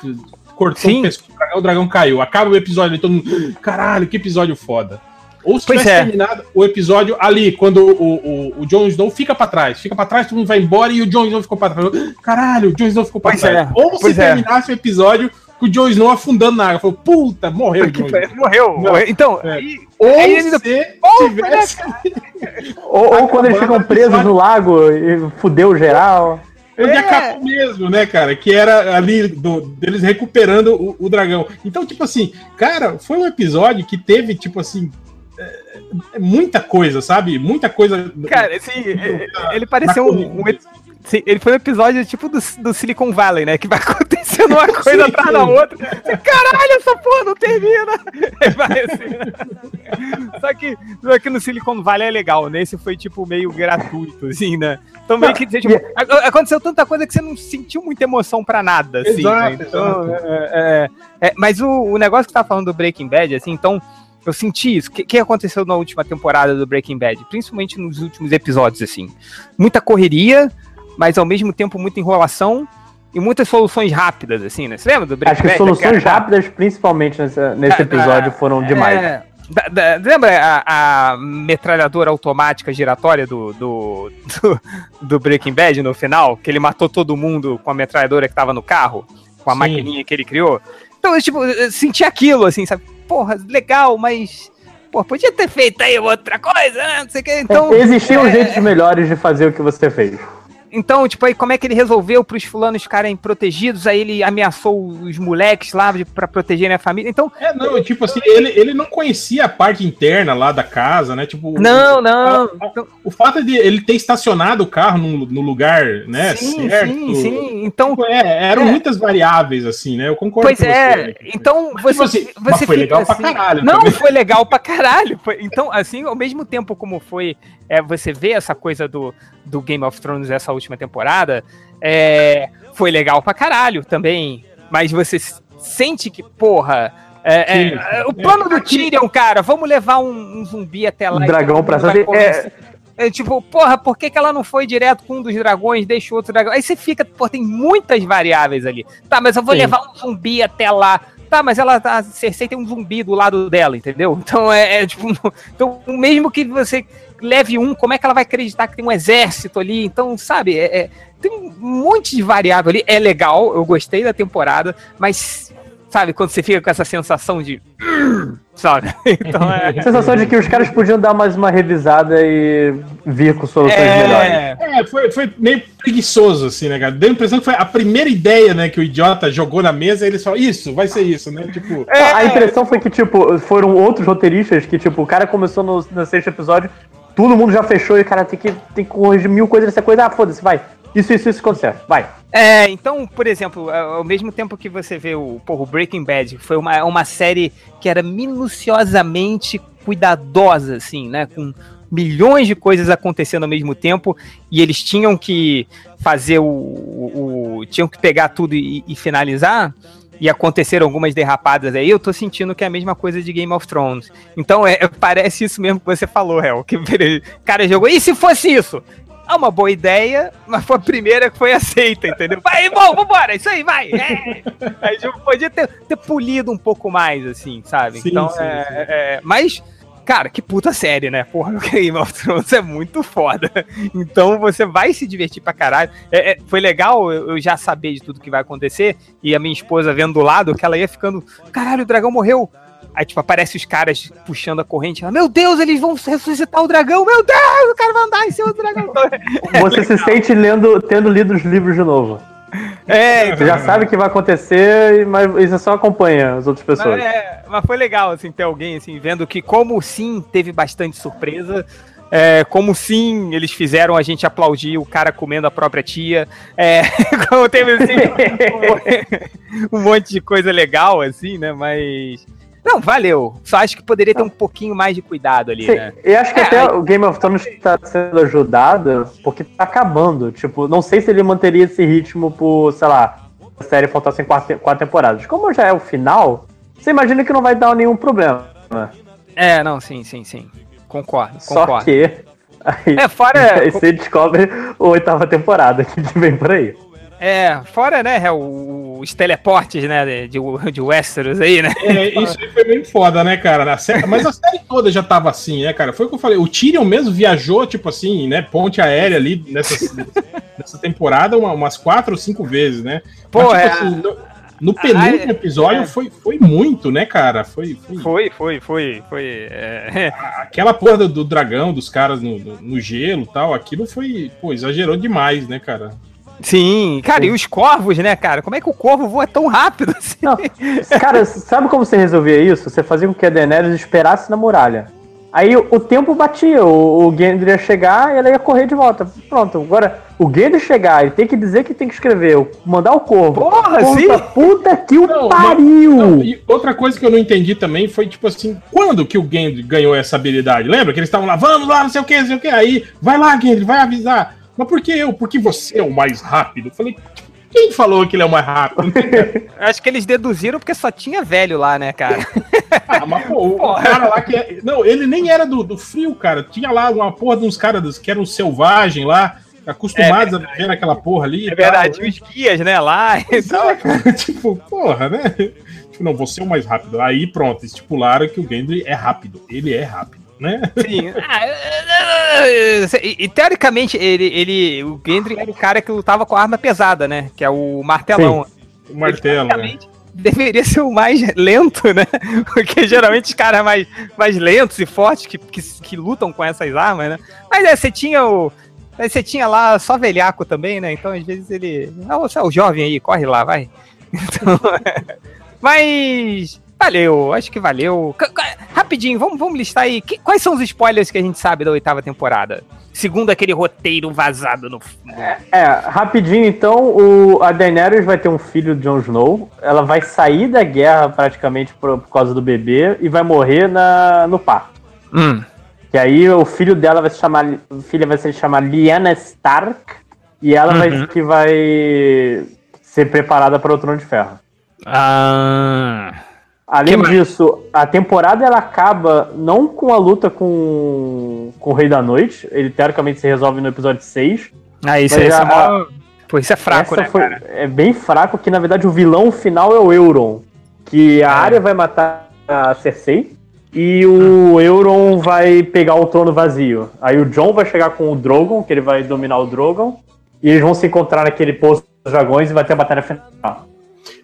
Speaker 2: cortou
Speaker 1: Sim.
Speaker 2: o pescoço do dragão, o dragão caiu. Acaba o episódio, e todo mundo, caralho, que episódio foda. Ou se
Speaker 1: Pois
Speaker 2: tivesse
Speaker 1: é.
Speaker 2: terminado o episódio ali, quando o, o, o Jon Snow fica pra trás, fica pra trás, todo mundo vai embora e o Jon Snow ficou pra trás. Caralho, o Jon Snow ficou pra
Speaker 1: Pois
Speaker 2: trás.
Speaker 1: é,
Speaker 2: Ou se
Speaker 1: pois é.
Speaker 2: terminasse o episódio com o Jon Snow afundando na água. Falou, puta, morreu o.
Speaker 1: Morreu,
Speaker 2: Não.
Speaker 1: morreu. Então,
Speaker 2: É.
Speaker 1: e-
Speaker 2: Ou
Speaker 1: Aí ainda- Ou,
Speaker 2: tivesse.
Speaker 3: Ou, ou quando eles ficam presos no lago e fudeu geral.
Speaker 2: Onde
Speaker 1: É.
Speaker 2: acabou mesmo, né, cara? Que era ali do- deles recuperando o, o dragão. Então, tipo assim, cara, foi um episódio que teve, tipo assim, é, é muita coisa, sabe? Muita coisa.
Speaker 1: cara, assim, ele pareceu um, um Ele foi um episódio tipo do, do Silicon Valley, né? Que vai acontecendo uma coisa
Speaker 2: Sim,
Speaker 1: atrás
Speaker 2: sim.
Speaker 1: da outra. Você, Caralho, essa porra não termina! Vai assim. Só que, só que no Silicon Valley é legal, nesse foi tipo meio gratuito, assim, né? Então meio que tipo, a- aconteceu tanta coisa que você não sentiu muita emoção pra nada, assim.
Speaker 2: Exato,
Speaker 1: né? Então,
Speaker 2: exato.
Speaker 1: é, é, é, mas o, o negócio que você tá falando do Breaking Bad, assim, então eu senti isso. O que, que aconteceu na última temporada do Breaking Bad? Principalmente nos últimos episódios, assim. Muita correria, mas ao mesmo tempo muita enrolação e muitas soluções rápidas, assim, né? Você lembra do Breaking
Speaker 3: Acho que
Speaker 1: Bad?
Speaker 3: soluções
Speaker 1: Cara,
Speaker 3: rápidas, principalmente nessa- nesse episódio, foram demais.
Speaker 1: é, da- da- lembra a, a metralhadora automática giratória do, do, do, do Breaking Bad no final? Que ele matou todo mundo com a metralhadora que tava no carro? Com a
Speaker 2: Sim.
Speaker 1: maquininha que ele criou? Então, eu, tipo, eu senti aquilo, assim, sabe? Porra, legal, mas. Pô, podia ter feito aí outra coisa, né? Não sei o que. Então,
Speaker 3: Existiam
Speaker 1: é,
Speaker 3: jeitos melhores de fazer o que você fez.
Speaker 1: Então, tipo, aí como é que ele resolveu pros fulanos ficarem protegidos? Aí ele ameaçou os moleques lá pra protegerem a família. Então,
Speaker 2: É, não, tipo assim, ele, ele não conhecia a parte interna lá da casa, né? Tipo,
Speaker 1: não,
Speaker 2: o-
Speaker 1: não.
Speaker 2: a- a- o fato de ele ter estacionado o carro no, no lugar, né?
Speaker 1: sim,
Speaker 2: certo.
Speaker 1: sim, sim. Então,
Speaker 2: Tipo, é, eram
Speaker 1: É.
Speaker 2: muitas variáveis, assim, né? Eu concordo
Speaker 1: Pois
Speaker 2: com
Speaker 1: é,
Speaker 2: né?
Speaker 1: então você,
Speaker 2: assim, mas
Speaker 1: você
Speaker 2: foi
Speaker 1: fica
Speaker 2: legal pra
Speaker 1: assim,
Speaker 2: caralho
Speaker 1: Não,
Speaker 2: também.
Speaker 1: foi legal pra caralho. Foi- então, assim, ao mesmo tempo como foi, é, você vê essa coisa do, do Game of Thrones essa última temporada, é, foi legal pra caralho também. Mas você sente que, porra. é, é, é, o plano do Tyrion, cara, vamos levar um, um zumbi até lá.
Speaker 3: Um dragão pra saber-
Speaker 1: convencer. É tipo, porra, por que, que ela não foi direto com um dos dragões, deixa o outro dragão? Aí você fica, pô, tem muitas variáveis ali. Tá, mas eu vou
Speaker 3: Sim.
Speaker 1: levar um zumbi até lá. Tá, mas ela tá. Cersei tem um zumbi do lado dela, entendeu? Então é, é tipo. Então, mesmo que você leve um, como é que ela vai acreditar que tem um exército ali? Então, sabe, é, é, tem um monte de variável ali. É legal, eu gostei da temporada, mas sabe, quando você fica com essa sensação de. Sabe? Então
Speaker 3: é. sensação de que os caras podiam dar mais uma revisada e vir com soluções
Speaker 2: é...
Speaker 3: melhores.
Speaker 2: É, foi, foi meio preguiçoso, assim, né, cara? Deu a impressão que foi a primeira ideia, né, que o idiota jogou na mesa e eles falaram, isso, vai ser isso, né? Tipo.
Speaker 3: É... A impressão foi que, tipo, foram outros roteiristas que, tipo, o cara começou no, no sexto episódio, todo mundo já fechou e o cara tem que, tem que corrigir mil coisas nessa coisa, ah, foda-se, vai. Isso, isso, isso aconteceu. Vai.
Speaker 1: É, então, por exemplo, ao mesmo tempo que você vê o, porra, o Breaking Bad, foi uma, uma série que era minuciosamente cuidadosa, assim, né? Com milhões de coisas acontecendo ao mesmo tempo e eles tinham que fazer o. o, o tinham que pegar tudo e, e, finalizar. E aconteceram algumas derrapadas aí, eu tô sentindo que é a mesma coisa de Game of Thrones. Então é, parece isso mesmo que você falou, Hel. Que cara jogou. E se fosse isso? É uma boa ideia, mas foi a primeira que foi aceita, entendeu? Vai, bom, vambora, isso aí, vai! É. A gente podia ter, ter polido um pouco mais, assim, sabe? Sim, então, sim, é, sim. É, mas, cara, que puta série, né? Porra, Game of Thrones é muito foda. Então você vai se divertir pra caralho. É, é, foi legal eu já saber de tudo que vai acontecer e a minha esposa vendo do lado que ela ia ficando, caralho, o dragão morreu. Aí, tipo, aparece os caras puxando a corrente. Ela, meu Deus, eles vão ressuscitar o dragão. Meu Deus, o cara vai andar em cima do dragão.
Speaker 3: Você é se sente lendo, tendo lido os livros de novo. É, Você já sabe o que vai acontecer, mas você só acompanha as outras pessoas.
Speaker 1: Mas, é, mas foi legal, assim, ter alguém, assim, vendo que como sim teve bastante surpresa, é, como sim eles fizeram a gente aplaudir o cara comendo a própria tia. É, como teve assim, um, um, monte de coisa legal, assim, né? Mas não, valeu. Só acho que poderia ter um pouquinho mais de cuidado ali, Sim, né?
Speaker 3: Eu acho que é, até aí... o Game of Thrones tá sendo ajudado porque tá acabando. Tipo, não sei se ele manteria esse ritmo por, sei lá, a série faltassem quatro, quatro temporadas. Como já é o final, você imagina que não vai dar nenhum problema.
Speaker 1: É, não, sim, sim, sim. Concordo,
Speaker 3: concordo. Só que. Aí, é, fora. Aí você descobre a oitava temporada que vem por aí.
Speaker 1: É, fora, né, os teleportes, né, de, de Westeros aí, né?
Speaker 2: É, isso aí foi meio foda, né, cara? Série, mas a série toda já tava assim, né, cara? Foi o que eu falei. O Tyrion mesmo viajou, tipo assim, né, ponte aérea ali nessa, nessa temporada uma, umas quatro ou cinco vezes, né?
Speaker 1: Pô, mas, tipo, é... Assim,
Speaker 2: no, no penúltimo episódio é. foi, foi muito, né, cara? Foi,
Speaker 1: foi, foi, foi. foi, foi é...
Speaker 2: Aquela porra do, do, dragão, dos caras no, no, no gelo tal, aquilo foi, pô, exagerou demais, né, cara?
Speaker 1: Sim, cara, e os corvos, né, cara? Como é que o corvo voa tão rápido assim? Não,
Speaker 3: cara, sabe como você resolvia isso? Você fazia com que a Daenerys esperasse na muralha. Aí o, tempo batia, o, o Gendry ia chegar e ela ia correr de volta. Pronto, agora o Gendry chegar, ele tem que dizer que tem que escrever, mandar o corvo.
Speaker 1: Porra, puta, sim!
Speaker 3: Puta que o não, pariu! Não,
Speaker 2: e outra coisa que eu não entendi também foi, tipo assim, quando que o Gendry ganhou essa habilidade? Lembra que eles estavam lá, vamos lá, não sei o que, não sei o que. Aí, vai lá, Gendry, vai avisar. Mas por que eu? Porque você é o mais rápido. Eu falei, quem falou que ele é o mais rápido?
Speaker 1: Acho que eles deduziram porque só tinha velho lá, né, cara?
Speaker 2: ah, mas pô, o cara lá que é... Não, ele nem era do, do frio, cara. Tinha lá uma porra de uns caras que eram selvagem lá, acostumados é a viver naquela porra ali.
Speaker 1: É verdade, tal. os guias, né, lá e.
Speaker 2: É, cara, tipo, porra, né? Tipo, não, você é o mais rápido. Aí pronto, estipularam que o Gendry é rápido. Ele é rápido né? Sim.
Speaker 1: Ah, e, e, teoricamente, ele, ele, o Gendry era o cara que lutava com a arma pesada, né? Que é o martelão.
Speaker 2: Sim, o martelo, né?
Speaker 1: Deveria ser o mais lento, né? Porque geralmente os caras mais, mais lentos e fortes que, que, que lutam com essas armas, né? Mas é, você tinha o. Você tinha lá só velhaco também, né? Então, às vezes ele. Ah, você é o jovem aí, corre lá, vai. Então, mas. Valeu, acho que valeu. Rapidinho, vamos, vamos listar aí. Que, quais são os spoilers que a gente sabe da oitava temporada? Segundo aquele roteiro vazado no.
Speaker 3: É, é rapidinho então, o, a Daenerys vai ter um filho de Jon Snow. Ela vai sair da guerra praticamente por, por causa do bebê e vai morrer na, no parto. Hum. Que aí o filho dela vai se chamar. Filha vai se chamar Lyanna Stark. E ela uhum. vai, que vai ser preparada para o Trono de Ferro.
Speaker 1: Ah.
Speaker 3: Além que disso, a temporada ela acaba não com a luta com, com o Rei da Noite, ele teoricamente se resolve no episódio 6.
Speaker 1: Ah, isso, é, a, Pô, isso é fraco, né,
Speaker 3: foi, É bem fraco, que na verdade o vilão final é o Euron. Que a área vai matar a Cersei e o Euron vai pegar o trono vazio. Aí o John vai chegar com o Drogon, que ele vai dominar o Drogon, e eles vão se encontrar naquele poço dos dragões e vai ter a batalha final.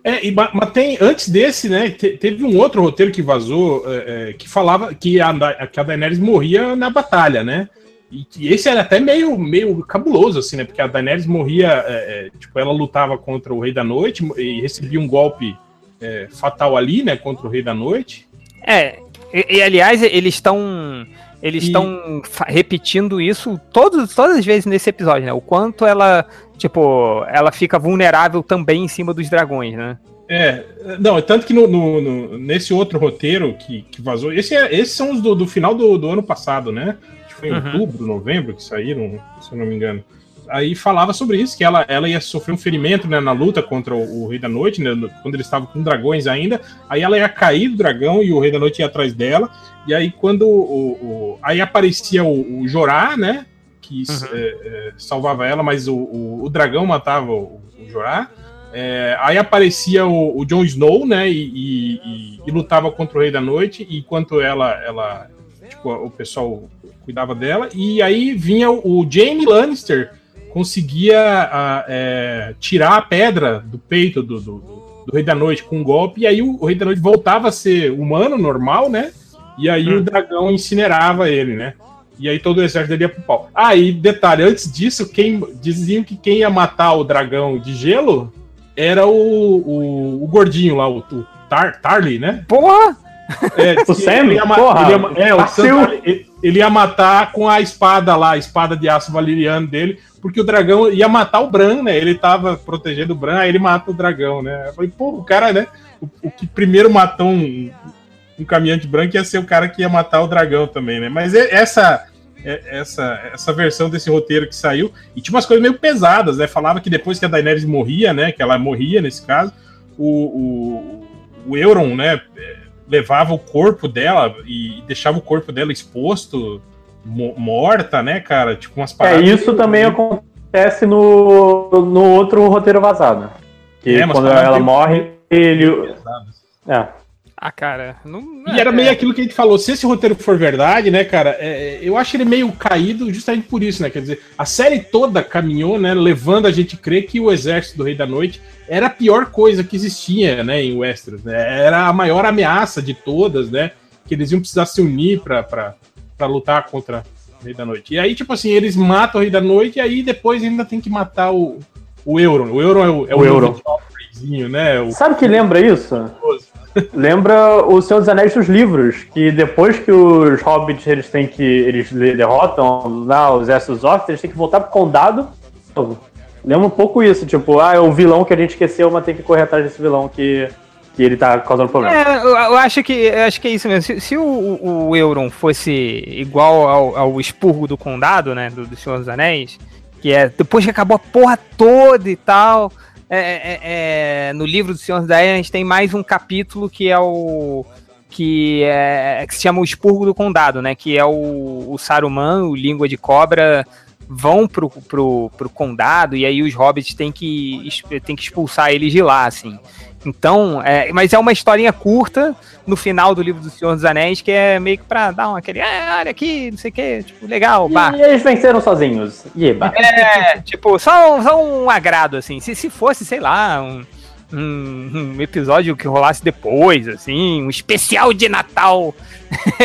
Speaker 2: É, e, ma- mas tem, antes desse, né, te- teve um outro roteiro que vazou é, é, que falava que a, que a Daenerys morria na batalha, né? E que esse era até meio, meio cabuloso, assim, né? Porque a Daenerys morria, é, é, tipo, ela lutava contra o Rei da Noite e recebia um golpe é, fatal ali, né, contra o Rei da Noite.
Speaker 1: É, e, e, aliás, eles estão. Eles
Speaker 2: E-
Speaker 1: estão fa- repetindo isso todos, todas as vezes nesse episódio, né? O quanto ela, tipo, ela fica vulnerável também em cima dos dragões, né?
Speaker 2: É, não, é tanto que no, no- no- nesse outro roteiro que, que vazou, esse é- esses são os do, do final do, do ano passado, né? Acho que foi em
Speaker 1: Uhum.
Speaker 2: outubro, novembro que saíram, se eu não me engano. Aí falava sobre isso, que ela, ela ia sofrer um ferimento né, na luta contra o, o Rei da Noite, né, quando ele estava com dragões ainda. Aí ela ia cair do dragão e o Rei da Noite ia atrás dela. E aí quando o, o- aí aparecia o, o Jorah, né? Que
Speaker 1: Uhum.
Speaker 2: é, é, salvava ela, mas o, o, o dragão matava o, Jorah. É, aí aparecia o, o Jon Snow, né? E, e- e- e lutava contra o Rei da Noite, enquanto ela, ela tipo, o pessoal cuidava dela. E aí vinha o, o Jaime Lannister, conseguia a, é, tirar a pedra do peito do, do, do- Rei da Noite com um golpe, e aí o, o Rei da Noite voltava a ser humano, normal, né? E aí
Speaker 1: Hum.
Speaker 2: o dragão incinerava ele, né? E aí todo o exército dele ia pro pau. Ah, e detalhe, antes disso, quem diziam que quem ia matar o dragão de gelo era o, o, o gordinho lá, o, o Tar, Tarly, né?
Speaker 1: Porra!
Speaker 2: É,
Speaker 3: O
Speaker 2: que
Speaker 3: Sam?
Speaker 2: ele ia
Speaker 3: Porra,
Speaker 2: ele ia é, o. Sam ele- ele ia matar com a espada lá, a espada de aço valeriano dele, porque o dragão ia matar o Bran, né? Ele tava protegendo o Bran, aí ele mata o dragão, né? Eu falei, pô, o cara, né? O, o que primeiro matou um, um caminhante branco ia ser o cara que ia matar o dragão também, né? Mas essa, é- essa, essa versão desse roteiro que saiu, e tinha umas coisas meio pesadas, né? Falava que depois que a Daenerys morria, né? Que ela morria nesse caso, o, o, o Euron, né? É, Levava o corpo dela e deixava o corpo dela exposto, mo- morta, né, cara? Tipo umas
Speaker 3: É,
Speaker 2: paradas.
Speaker 3: isso também acontece no, no outro roteiro vazado. Que
Speaker 2: É,
Speaker 3: quando ela morre, ele. É.
Speaker 1: Ah, cara, não.
Speaker 2: E era
Speaker 1: é,
Speaker 2: meio aquilo que a gente falou, se esse roteiro for verdade, né, cara, é, eu acho ele meio caído justamente por isso, né? Quer dizer, a série toda caminhou, né, levando a gente a crer que o exército do Rei da Noite era a pior coisa que existia, né, em Westeros, né? Era a maior ameaça de todas, né? Que eles iam precisar se unir pra lutar contra o Rei da Noite. E aí, tipo assim, eles matam o Rei da Noite e aí depois ainda tem que matar o, o Euron. O Euron é o, é
Speaker 3: O Euron.
Speaker 2: Joffreyzinho, né? O,
Speaker 3: Sabe o que lembra isso? Lembra o Senhor dos Anéis dos livros, que depois que os hobbits eles têm que. eles de- derrotam lá os exércitos dos orcs, eles têm que voltar pro condado. Lembra um pouco isso, tipo, ah, é o vilão que a gente esqueceu, mas tem que correr atrás desse vilão que, que ele tá causando problema.
Speaker 1: É, eu, acho que eu acho que é isso mesmo. Se, se o, o, o Euron fosse igual ao, ao expurgo do condado, né, do, do Senhor dos Anéis, que é depois que acabou a porra toda e tal, é, é, é, no livro do Senhor dos Anéis a gente tem mais um capítulo que é o que é que se chama o expurgo do condado, né, que é o, o Saruman, o língua de cobra vão pro, pro, pro condado e aí os hobbits têm que, têm que expulsar eles de lá, assim. Então, é, mas é uma historinha curta no final do livro do Senhor dos Anéis, que é meio que pra dar uma, aquele, ah, olha aqui, não sei o que, tipo, legal, bah.
Speaker 3: E eles venceram sozinhos. Yeba.
Speaker 1: É, tipo, só, só um agrado, assim. Se, se fosse, sei lá, um, um, um episódio que rolasse depois, assim, um especial de Natal,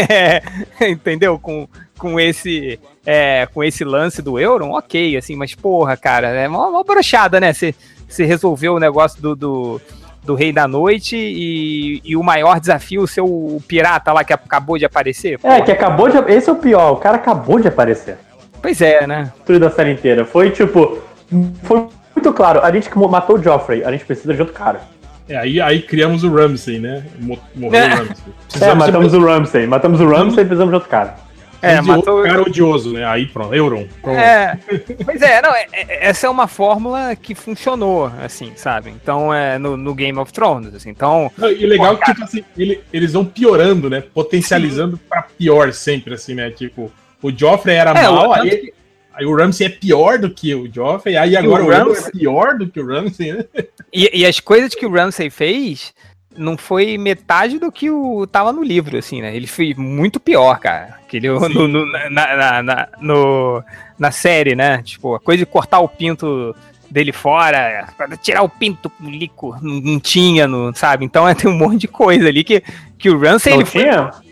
Speaker 1: entendeu? Com, com esse é, com esse lance do Euron, ok, assim, mas porra, cara, é uma, uma brochada, né? Você você resolveu o negócio do, do, do Rei da Noite e, e o maior desafio, ser o pirata lá que acabou de aparecer.
Speaker 3: É, que acabou de. Esse é o pior, o cara acabou de aparecer.
Speaker 1: Pois é, né?
Speaker 3: Tudo da série inteira. Foi tipo. Foi muito claro, a gente que matou o Joffrey, a gente precisa de outro cara.
Speaker 2: É, aí, aí criamos o Ramsey, né? Mo- Morreu
Speaker 1: É.
Speaker 2: o Ramsey.
Speaker 3: É,
Speaker 2: Precisamos de
Speaker 3: matamos o Ramsey. Matamos o Ramsey e precisamos de outro cara.
Speaker 1: É,
Speaker 2: de
Speaker 1: matou-
Speaker 2: cara odioso, né? Aí pronto, Euron. Pronto.
Speaker 1: É, pois é, não, é- é- essa é uma fórmula que funcionou, assim, sabe? Então, é no, no Game of Thrones, assim, então,
Speaker 2: Não, E legal que, tipo assim, ele- eles vão piorando, né? Potencializando pra pior sempre, assim, né? Tipo, o Joffrey era
Speaker 1: É,
Speaker 2: mal,
Speaker 1: o-
Speaker 2: aí, aí o Ramsey é pior do que o Joffrey, aí agora
Speaker 1: o
Speaker 2: o
Speaker 1: Ramsey-
Speaker 2: é pior do que o Ramsey, né?
Speaker 1: e, e as coisas que o Ramsay fez não foi metade do que o tava no livro, assim, né? Ele foi muito pior, cara. No, no, na, na, na, no, na série, né? Tipo, a coisa de cortar o pinto dele fora, tirar o pinto lico, não, não tinha, no, sabe? Então é, tem um monte de coisa ali que, que o Ramsey
Speaker 3: Não
Speaker 1: ele foi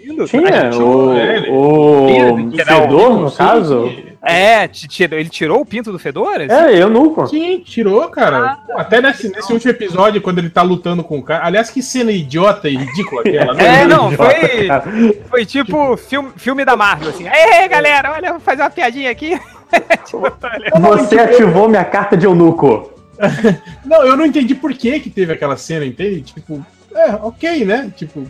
Speaker 3: tinha?
Speaker 1: indo.
Speaker 3: Tinha, o,
Speaker 2: ele.
Speaker 3: o Fedor, no
Speaker 2: Sim,
Speaker 3: caso.
Speaker 1: É, tirou- ele tirou o pinto do Fedor? assim?
Speaker 3: É, eu nunca.
Speaker 2: Sim, tirou, cara. Pô, Até nesse, nesse último episódio, quando ele tá lutando com o cara. Aliás, que cena idiota e ridícula aquela, né?
Speaker 1: É, não,
Speaker 3: Idiota,
Speaker 1: foi,
Speaker 3: cara.
Speaker 1: foi tipo filme, filme da Marvel, assim. Ei, galera, olha, vou fazer uma piadinha aqui. Tipo, olha.
Speaker 3: Você ativou minha carta de eunuco.
Speaker 2: Não, eu não entendi por que que teve aquela cena, entende? Tipo, é, ok, né? Tipo,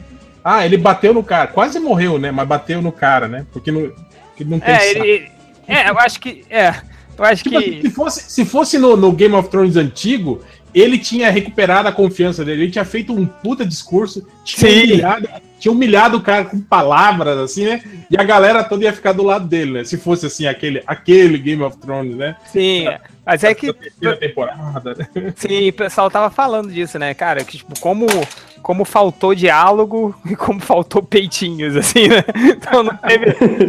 Speaker 2: ah, ele bateu no cara. Quase morreu, né? Mas bateu no cara, né? Porque não, porque não tem
Speaker 1: É, ele, é, eu acho que. É, eu acho
Speaker 2: Tipo assim,
Speaker 1: que.
Speaker 2: se fosse, se fosse no, no Game of Thrones antigo, ele tinha recuperado a confiança dele, ele tinha feito um puta discurso, tinha
Speaker 1: Sim.
Speaker 2: humilhado, tinha humilhado o cara com palavras, assim, né? E a galera toda ia ficar do lado dele, né? Se fosse assim, aquele, aquele Game of Thrones, né?
Speaker 1: Sim, mas é que.
Speaker 2: Terceira temporada.
Speaker 1: Sim, o pessoal tava falando disso, né, cara? Que, tipo, como, como faltou diálogo e como faltou peitinhos, assim, né? Então não teve,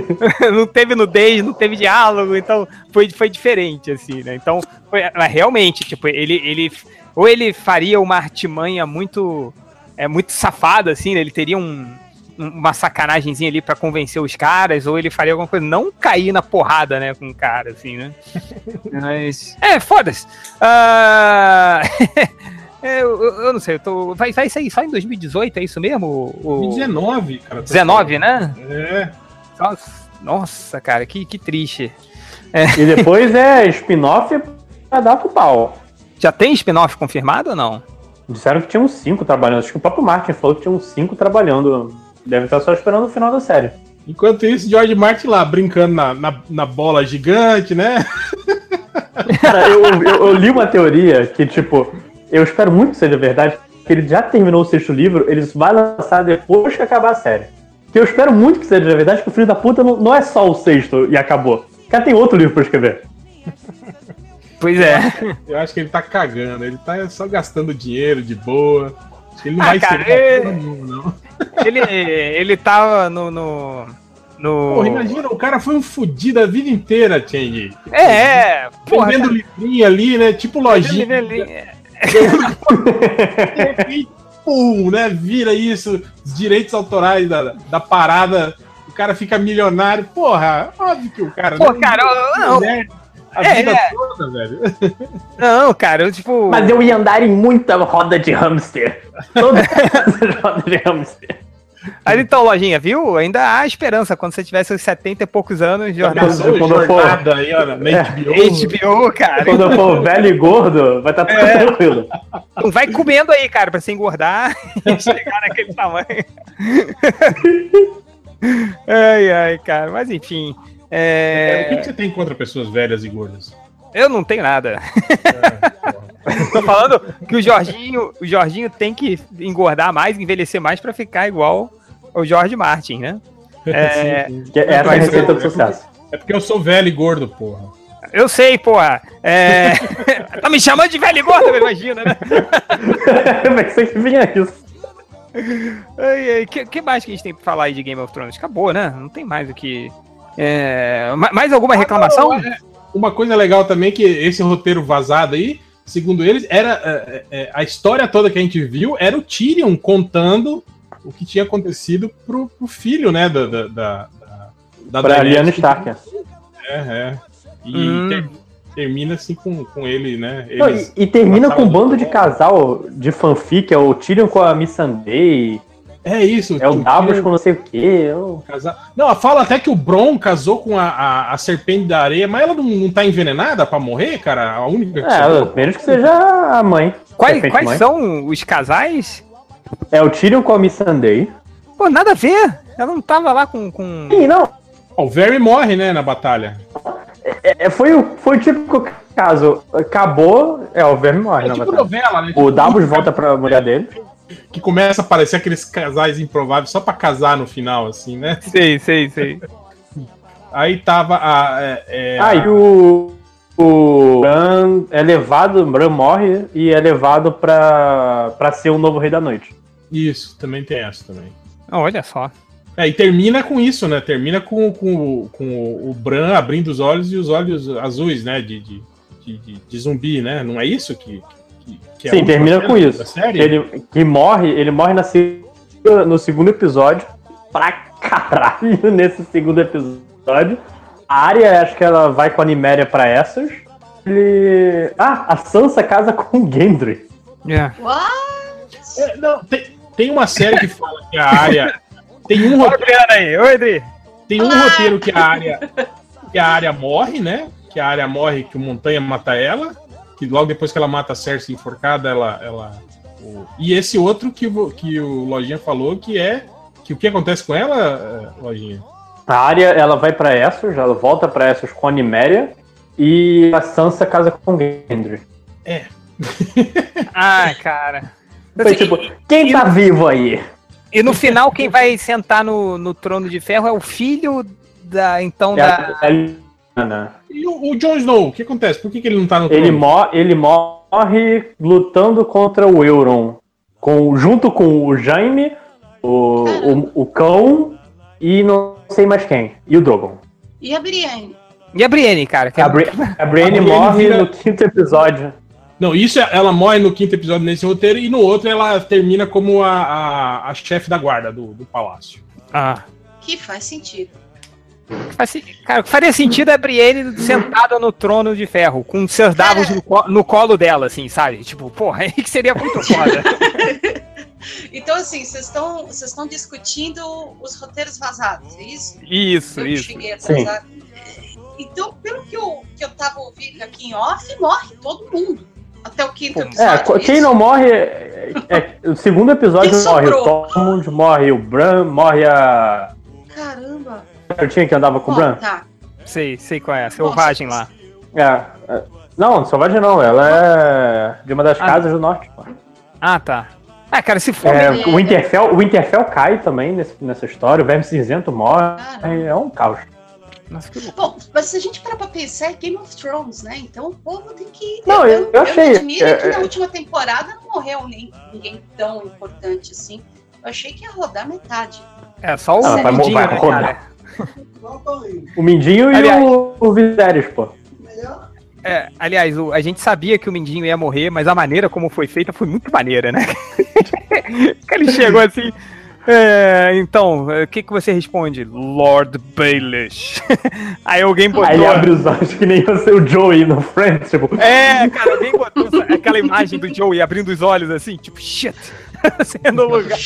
Speaker 1: não teve nudez, não teve diálogo, então foi, foi diferente, assim, né? Então, foi, realmente, tipo, ele, ele. Ou ele faria uma artimanha muito. É muito safada, assim, né? Ele teria um. um- Uma sacanagemzinha ali pra convencer os caras, ou ele faria alguma coisa, não cair na porrada, né, com o cara, assim, né? Mas. É, foda-se. Ah, é, eu, eu- não sei, eu tô. Vai, vai sair só em 2018, é isso mesmo? O, o-
Speaker 2: 19, cara.
Speaker 1: 19, né?
Speaker 2: É.
Speaker 1: Nossa, nossa, cara, que, que triste.
Speaker 3: E depois é spin-off pra dar pro pau.
Speaker 1: Já tem spin-off confirmado ou não?
Speaker 3: Disseram que tinham cinco trabalhando. Acho que o próprio Martin falou que tinham cinco trabalhando. Deve estar só esperando o final da série.
Speaker 2: Enquanto isso, George Martin lá brincando na, na, na bola gigante, né?
Speaker 3: Cara, eu, eu, eu li uma teoria que, tipo, eu espero muito que seja verdade, que ele já terminou o sexto livro, ele vai lançar depois que acabar a série. Que eu espero muito que seja verdade, que o filho da puta não, não é só o sexto e acabou. O cara tem outro livro pra escrever.
Speaker 1: Pois é.
Speaker 2: Eu acho que ele tá cagando, ele tá só gastando dinheiro de boa. Acho que ele não
Speaker 1: Ah,
Speaker 2: vai
Speaker 1: cara,
Speaker 2: ser
Speaker 1: é-
Speaker 2: porra nenhuma, não.
Speaker 1: Ele, ele tava no. no, no-
Speaker 2: Porra, imagina, o cara foi um fudido a vida inteira, Chang.
Speaker 1: É, é, porra.
Speaker 2: Vendendo
Speaker 1: cara,
Speaker 2: livrinho ali, né? Tipo lojinha. De repente, pum, né? Vira isso, os direitos autorais da, da parada, o cara fica milionário. Porra, óbvio que o cara.
Speaker 1: Pô,
Speaker 2: né,
Speaker 1: cara, não.
Speaker 2: né, A
Speaker 1: É,
Speaker 2: vida
Speaker 1: é.
Speaker 2: toda, velho.
Speaker 1: Não, cara, eu tipo.
Speaker 3: Mas eu ia andar em muita roda de hamster. Todas as rodas de hamster.
Speaker 1: Mas então, lojinha, viu? Ainda há esperança quando você tiver seus 70 e poucos anos, jornada.
Speaker 2: Pensou
Speaker 3: quando eu for-
Speaker 2: jornada aí, na
Speaker 3: É,
Speaker 2: HBO.
Speaker 1: HBO, cara.
Speaker 3: Quando eu for velho e gordo, vai estar tudo
Speaker 1: É.
Speaker 3: tranquilo.
Speaker 1: Não vai comendo aí, cara, pra você engordar e chegar naquele tamanho. ai, ai, cara. Mas enfim.
Speaker 2: É, o que, que você tem contra pessoas velhas e gordas?
Speaker 1: Eu não tenho nada.
Speaker 2: É.
Speaker 1: Tô falando que o Jorginho, o Jorginho tem que engordar mais, envelhecer mais pra ficar igual o George Martin, né? É,
Speaker 3: Essa é a receita
Speaker 2: eu-
Speaker 3: do sucesso.
Speaker 2: é porque eu sou velho e gordo, porra.
Speaker 1: eu sei, porra. É... tá me chamando de velho e gordo, imagina, né?
Speaker 3: Eu pensei que vinha isso.
Speaker 1: Ai, ai, que, que mais que a gente tem pra falar aí de Game of Thrones? Acabou, né? Não tem mais o que. É... ma- Mais alguma reclamação?
Speaker 2: Não, é- Uma coisa legal também é que esse roteiro vazado aí, segundo eles, era é, é, a história toda que a gente viu era o Tyrion contando o que tinha acontecido pro, pro filho, né, da da, da, da
Speaker 3: Pra
Speaker 2: Daenerys.
Speaker 3: Lyanna Stark.
Speaker 2: É, é. E
Speaker 1: Hum.
Speaker 2: ter- termina assim com, com ele, né?
Speaker 3: Não, e, e termina com um bando de casal de fanfic, é o Tyrion com a Missandei,
Speaker 2: É isso.
Speaker 3: é o Davos com não sei o quê. eu-
Speaker 2: Não, fala até que o Bron casou com a, a, a serpente da areia, mas ela não, não tá envenenada pra morrer, cara? A única que
Speaker 3: É, menos que seja a mãe.
Speaker 1: Quais, quais
Speaker 3: mãe.
Speaker 1: são os casais?
Speaker 3: É o Tyrion com a Missandei.
Speaker 1: Pô, nada a ver. Ela não tava lá com. com...
Speaker 3: Sim, não.
Speaker 2: O Very morre, né, na batalha.
Speaker 3: É, foi, o, foi o típico caso. Acabou. É, o Verme morre,
Speaker 2: É
Speaker 3: na
Speaker 2: tipo novela, né?
Speaker 3: O
Speaker 2: Tipo,
Speaker 3: Davos volta pra mulher dele.
Speaker 2: Que começa a aparecer aqueles casais improváveis só pra casar no final, assim, né?
Speaker 1: Sei, sei, sei.
Speaker 2: Aí tava a. É, é,
Speaker 3: Ah, e o. O Bran é levado, Bran morre e é levado pra, pra ser o novo Rei da Noite.
Speaker 2: Isso, também tem essa também.
Speaker 1: Olha só.
Speaker 2: É, e termina com isso, né? Termina com, com, com o Bran abrindo os olhos e os olhos azuis, né? De, de, de, de- de zumbi, né? Não é isso que, que, que é
Speaker 3: Sim, termina com isso.
Speaker 2: série?
Speaker 3: Ele que morre, ele morre na no segundo episódio. Pra caralho nesse segundo episódio. A Arya, acho que ela vai com a Niméria pra Essos. Ele. Ah, a Sansa casa com o Gendry.
Speaker 1: É.
Speaker 4: What?
Speaker 2: É, não, tem, tem uma série que fala que a área. Tem um, roteiro,
Speaker 1: aí. Oi, Adri.
Speaker 2: tem um
Speaker 4: Olá!
Speaker 2: roteiro que a área. Que a área morre, né? Que a área morre, que o Montanha mata ela. Que logo depois que ela mata a Cersei enforcada, ela. ela o- E esse outro que, o- que o Lojinha falou, que é. Que o que acontece com ela, eh, Lojinha?
Speaker 3: A Arya, ela vai pra Essos, ela volta pra Essos com a Niméria. E a Sansa casa com o Gendry.
Speaker 1: Ah, cara.
Speaker 3: Foi
Speaker 1: Assim,
Speaker 3: tipo, quem tá vivo aí?
Speaker 1: E no final, quem vai sentar no, no trono de ferro é o filho da. Então,
Speaker 3: É
Speaker 1: da.
Speaker 2: E o, o Jon Snow, o que acontece? Por que, que ele não tá no
Speaker 3: Ele, mo ele morre lutando contra o Euron. Com, junto com o Jaime, o, o, o cão e não sei mais quem. E o Drogon.
Speaker 4: E a Brienne?
Speaker 1: E a Brienne, cara. que é-
Speaker 3: A, Bri a Brienne
Speaker 2: A Brienne
Speaker 3: morre
Speaker 2: vira-
Speaker 3: no quinto episódio.
Speaker 2: Não, isso é- ela morre no quinto episódio nesse roteiro e no outro ela termina como a, a, a chefe da guarda do, do palácio.
Speaker 1: Ah.
Speaker 4: Que faz sentido.
Speaker 1: Cara, o que faria sentido é a Brienne sentada no trono de ferro, com seus Davos no, co- no colo dela, assim, sabe? Tipo, porra, aí que seria muito foda.
Speaker 4: Então, assim, vocês estão vocês estão discutindo os roteiros vazados, é isso?
Speaker 1: Isso,
Speaker 4: eu
Speaker 1: isso.
Speaker 4: cheguei atrasado. Então, pelo que eu, que eu tava ouvindo aqui em off, morre todo mundo. Até o quinto
Speaker 1: Pô,
Speaker 3: É,
Speaker 4: episódio.
Speaker 3: co- quem não morre. É, é- o segundo episódio
Speaker 4: Quem
Speaker 3: morre
Speaker 4: sobrou?
Speaker 3: o Tormund, morre o Bran, morre a.
Speaker 4: Caramba.
Speaker 3: Eu tinha que andava com o Bran?
Speaker 4: tá.
Speaker 1: Sei, sei qual é, a selvagem lá.
Speaker 3: É, é. Não, Selvagem não, ela é de uma das
Speaker 1: Ah.
Speaker 3: casas do norte. pô.
Speaker 1: Ah, tá. Ah, cara, se for.
Speaker 3: É, o, Winterfell, o Winterfell cai também nesse- nessa história, o Verme Cinzento morre.
Speaker 4: Caramba.
Speaker 3: É um caos.
Speaker 1: Nossa, que.
Speaker 4: Bom, mas se a gente parar pra pensar, é Game of Thrones, né? Então o povo tem que.
Speaker 3: Não, eu- eu achei,
Speaker 4: admiro
Speaker 3: é,
Speaker 4: que na
Speaker 3: é-
Speaker 4: última temporada não morreu nem, ninguém tão importante assim. Eu achei que ia rodar metade.
Speaker 1: É, só o
Speaker 3: Ah, vai vai
Speaker 1: né,
Speaker 3: rodar. O Mindinho e
Speaker 1: Aliás.
Speaker 3: o, o Viserys, pô.
Speaker 1: É, aliás, o- a gente sabia que o Mindinho ia morrer, mas a maneira como foi feita foi muito maneira, né? que ele chegou assim. é, então, o que, que você responde? Lord Baelish. Aí alguém botou.
Speaker 3: Aí ele abre os olhos que nem você, o Joey no Friends, tipo.
Speaker 1: É, cara, alguém botou aquela imagem do Joey abrindo os olhos assim, tipo, shit, sendo lugar.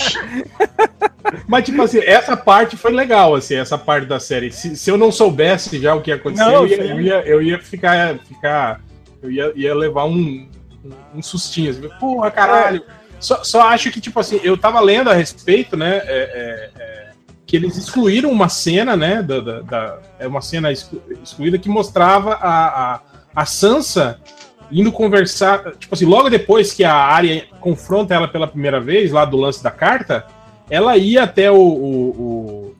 Speaker 2: Mas, tipo assim, essa parte foi legal, assim, essa parte da série. Se, se eu não soubesse já o que ia acontecer,
Speaker 1: Não,
Speaker 2: eu, ia, eu, ia, eu ia ficar. ficar eu ia, ia levar um, um, um sustinho. Assim, Porra, caralho. Só, só acho que, tipo assim, eu tava lendo a respeito, né? é, é, é, que eles excluíram uma cena, né? Da, da, da- é uma cena exclu- excluída que mostrava a, a, a Sansa indo conversar. Tipo assim, logo depois que a Arya confronta ela pela primeira vez, lá do lance da carta, ela ia até o, o,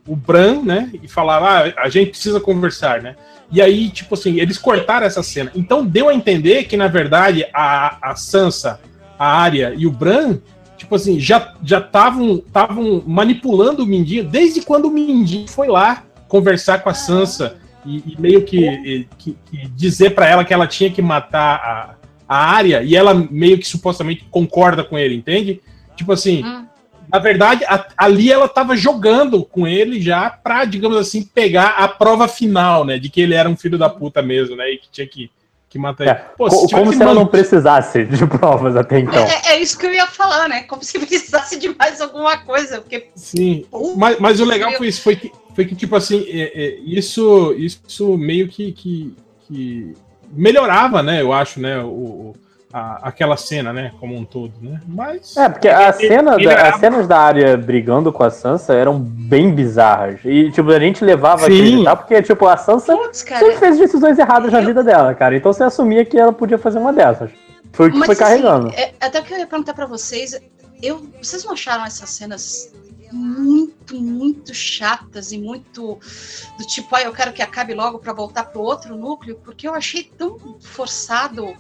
Speaker 2: o, o Bran, né? E falava, ah, a gente precisa conversar, né? E aí, tipo assim, eles cortaram essa cena. Então deu a entender que, na verdade, a, a Sansa, a Arya e o Bran, tipo assim, já já estavam estavam manipulando o Mindinho desde quando o Mindinho foi lá conversar com a Sansa e, e meio que, e- que- que dizer pra ela que ela tinha que matar a, a Arya e ela meio que supostamente concorda com ele, entende? Tipo assim,
Speaker 4: Hum.
Speaker 2: na verdade, a- ali ela tava jogando com ele já pra, digamos assim, pegar a prova final, né? De que ele era um filho da puta mesmo, né? E que tinha que, que matar
Speaker 3: É.
Speaker 2: Pô, tivesse
Speaker 3: como se ela não precisasse de provas até então.
Speaker 4: É, é isso que eu ia falar, né? Como se precisasse de mais alguma coisa. Porque,
Speaker 2: Sim,
Speaker 4: Pô,
Speaker 2: mas, mas o legal
Speaker 4: meu.
Speaker 2: foi isso, foi que, foi que tipo assim, é- é, isso, isso meio que, que, que melhorava, né? Eu acho, né? O, o- a- aquela cena, né? Como um todo, né? Mas.
Speaker 3: É, porque a
Speaker 2: Ele-
Speaker 3: cena
Speaker 2: ele
Speaker 3: da-
Speaker 2: era-
Speaker 3: as cenas da área brigando com a Sansa eram bem bizarras. E, tipo, a gente levava a
Speaker 1: Sim.
Speaker 3: acreditar, porque, tipo, a Sansa
Speaker 4: putz,
Speaker 3: sempre fez decisões erradas na vida dela, cara. Então você assumia que ela podia fazer uma dessas. Foi o que
Speaker 4: Mas,
Speaker 3: foi carregando.
Speaker 4: assim, é- até que eu ia perguntar pra vocês, eu, vocês não acharam essas cenas muito, muito chatas e muito do tipo, ah, eu quero que acabe logo pra voltar pro outro núcleo, porque eu achei tão forçado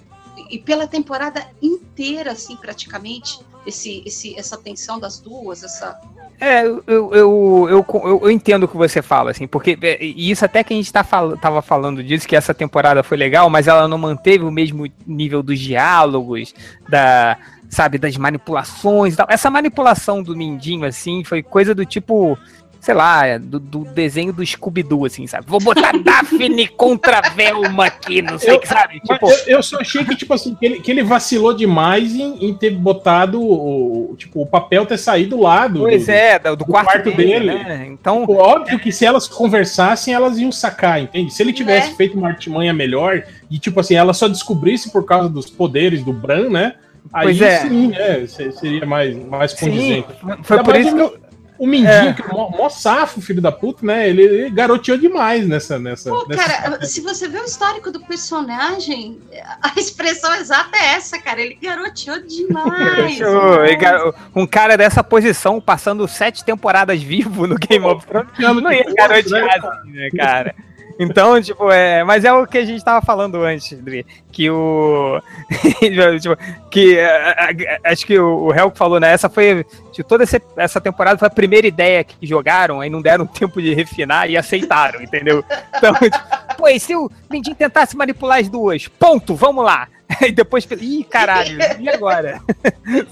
Speaker 4: e pela temporada inteira, assim, praticamente, esse, esse, essa tensão das duas, essa.
Speaker 1: É, eu, eu, eu, eu, entendo o que você fala, assim, porque é, e isso até que a gente tá fal tava falando disso, que essa temporada foi legal, mas ela não manteve o mesmo nível dos diálogos, da, sabe, das manipulações e tal. Essa manipulação do Mindinho, assim, foi coisa do tipo, sei lá, do, do desenho do Scooby-Doo, assim, sabe? Vou botar Daphne contra Velma aqui, não sei o que, sabe? Tipo,
Speaker 2: eu, eu só achei que, tipo assim, que ele, que ele vacilou demais em, em ter botado o, tipo, o papel ter saído lá do.
Speaker 1: pois
Speaker 2: do-
Speaker 1: é, do, do quarto,
Speaker 2: quarto
Speaker 1: dele,
Speaker 2: dele.
Speaker 1: né? Então,
Speaker 2: Tipo, óbvio que se elas conversassem, elas iam sacar, entende? Se ele tivesse
Speaker 4: Né?
Speaker 2: feito uma artimanha melhor e, tipo assim, ela só descobrisse por causa dos poderes do Bran, né? Aí
Speaker 1: Pois é.
Speaker 2: sim, é, se- seria mais, mais
Speaker 1: sim,
Speaker 2: condizente.
Speaker 1: foi
Speaker 2: Ainda
Speaker 1: por isso que eu,
Speaker 2: O Mindinho,
Speaker 1: É.
Speaker 2: que é mó, mó safo, filho da puta, né? Ele, ele garoteou demais nessa. nessa,
Speaker 4: Pô,
Speaker 2: nessa-
Speaker 4: cara, se você vê o histórico do personagem, a expressão exata é essa, cara. Ele garoteou demais. Demais.
Speaker 1: gar- um cara dessa posição, passando sete temporadas vivo no Game of Thrones, não ia garotear assim, né, cara? Então, tipo, é. Mas é o que a gente tava falando antes, Dri, que o. tipo, que é, é, acho que o, o Helco falou, né? Essa foi. De toda essa, essa temporada foi a primeira ideia que jogaram, aí não deram tempo de refinar e aceitaram, entendeu? Então, tipo, pô, e se o Mindinho tentasse manipular as duas? Ponto, vamos lá. Aí depois, ih, caralho, e agora?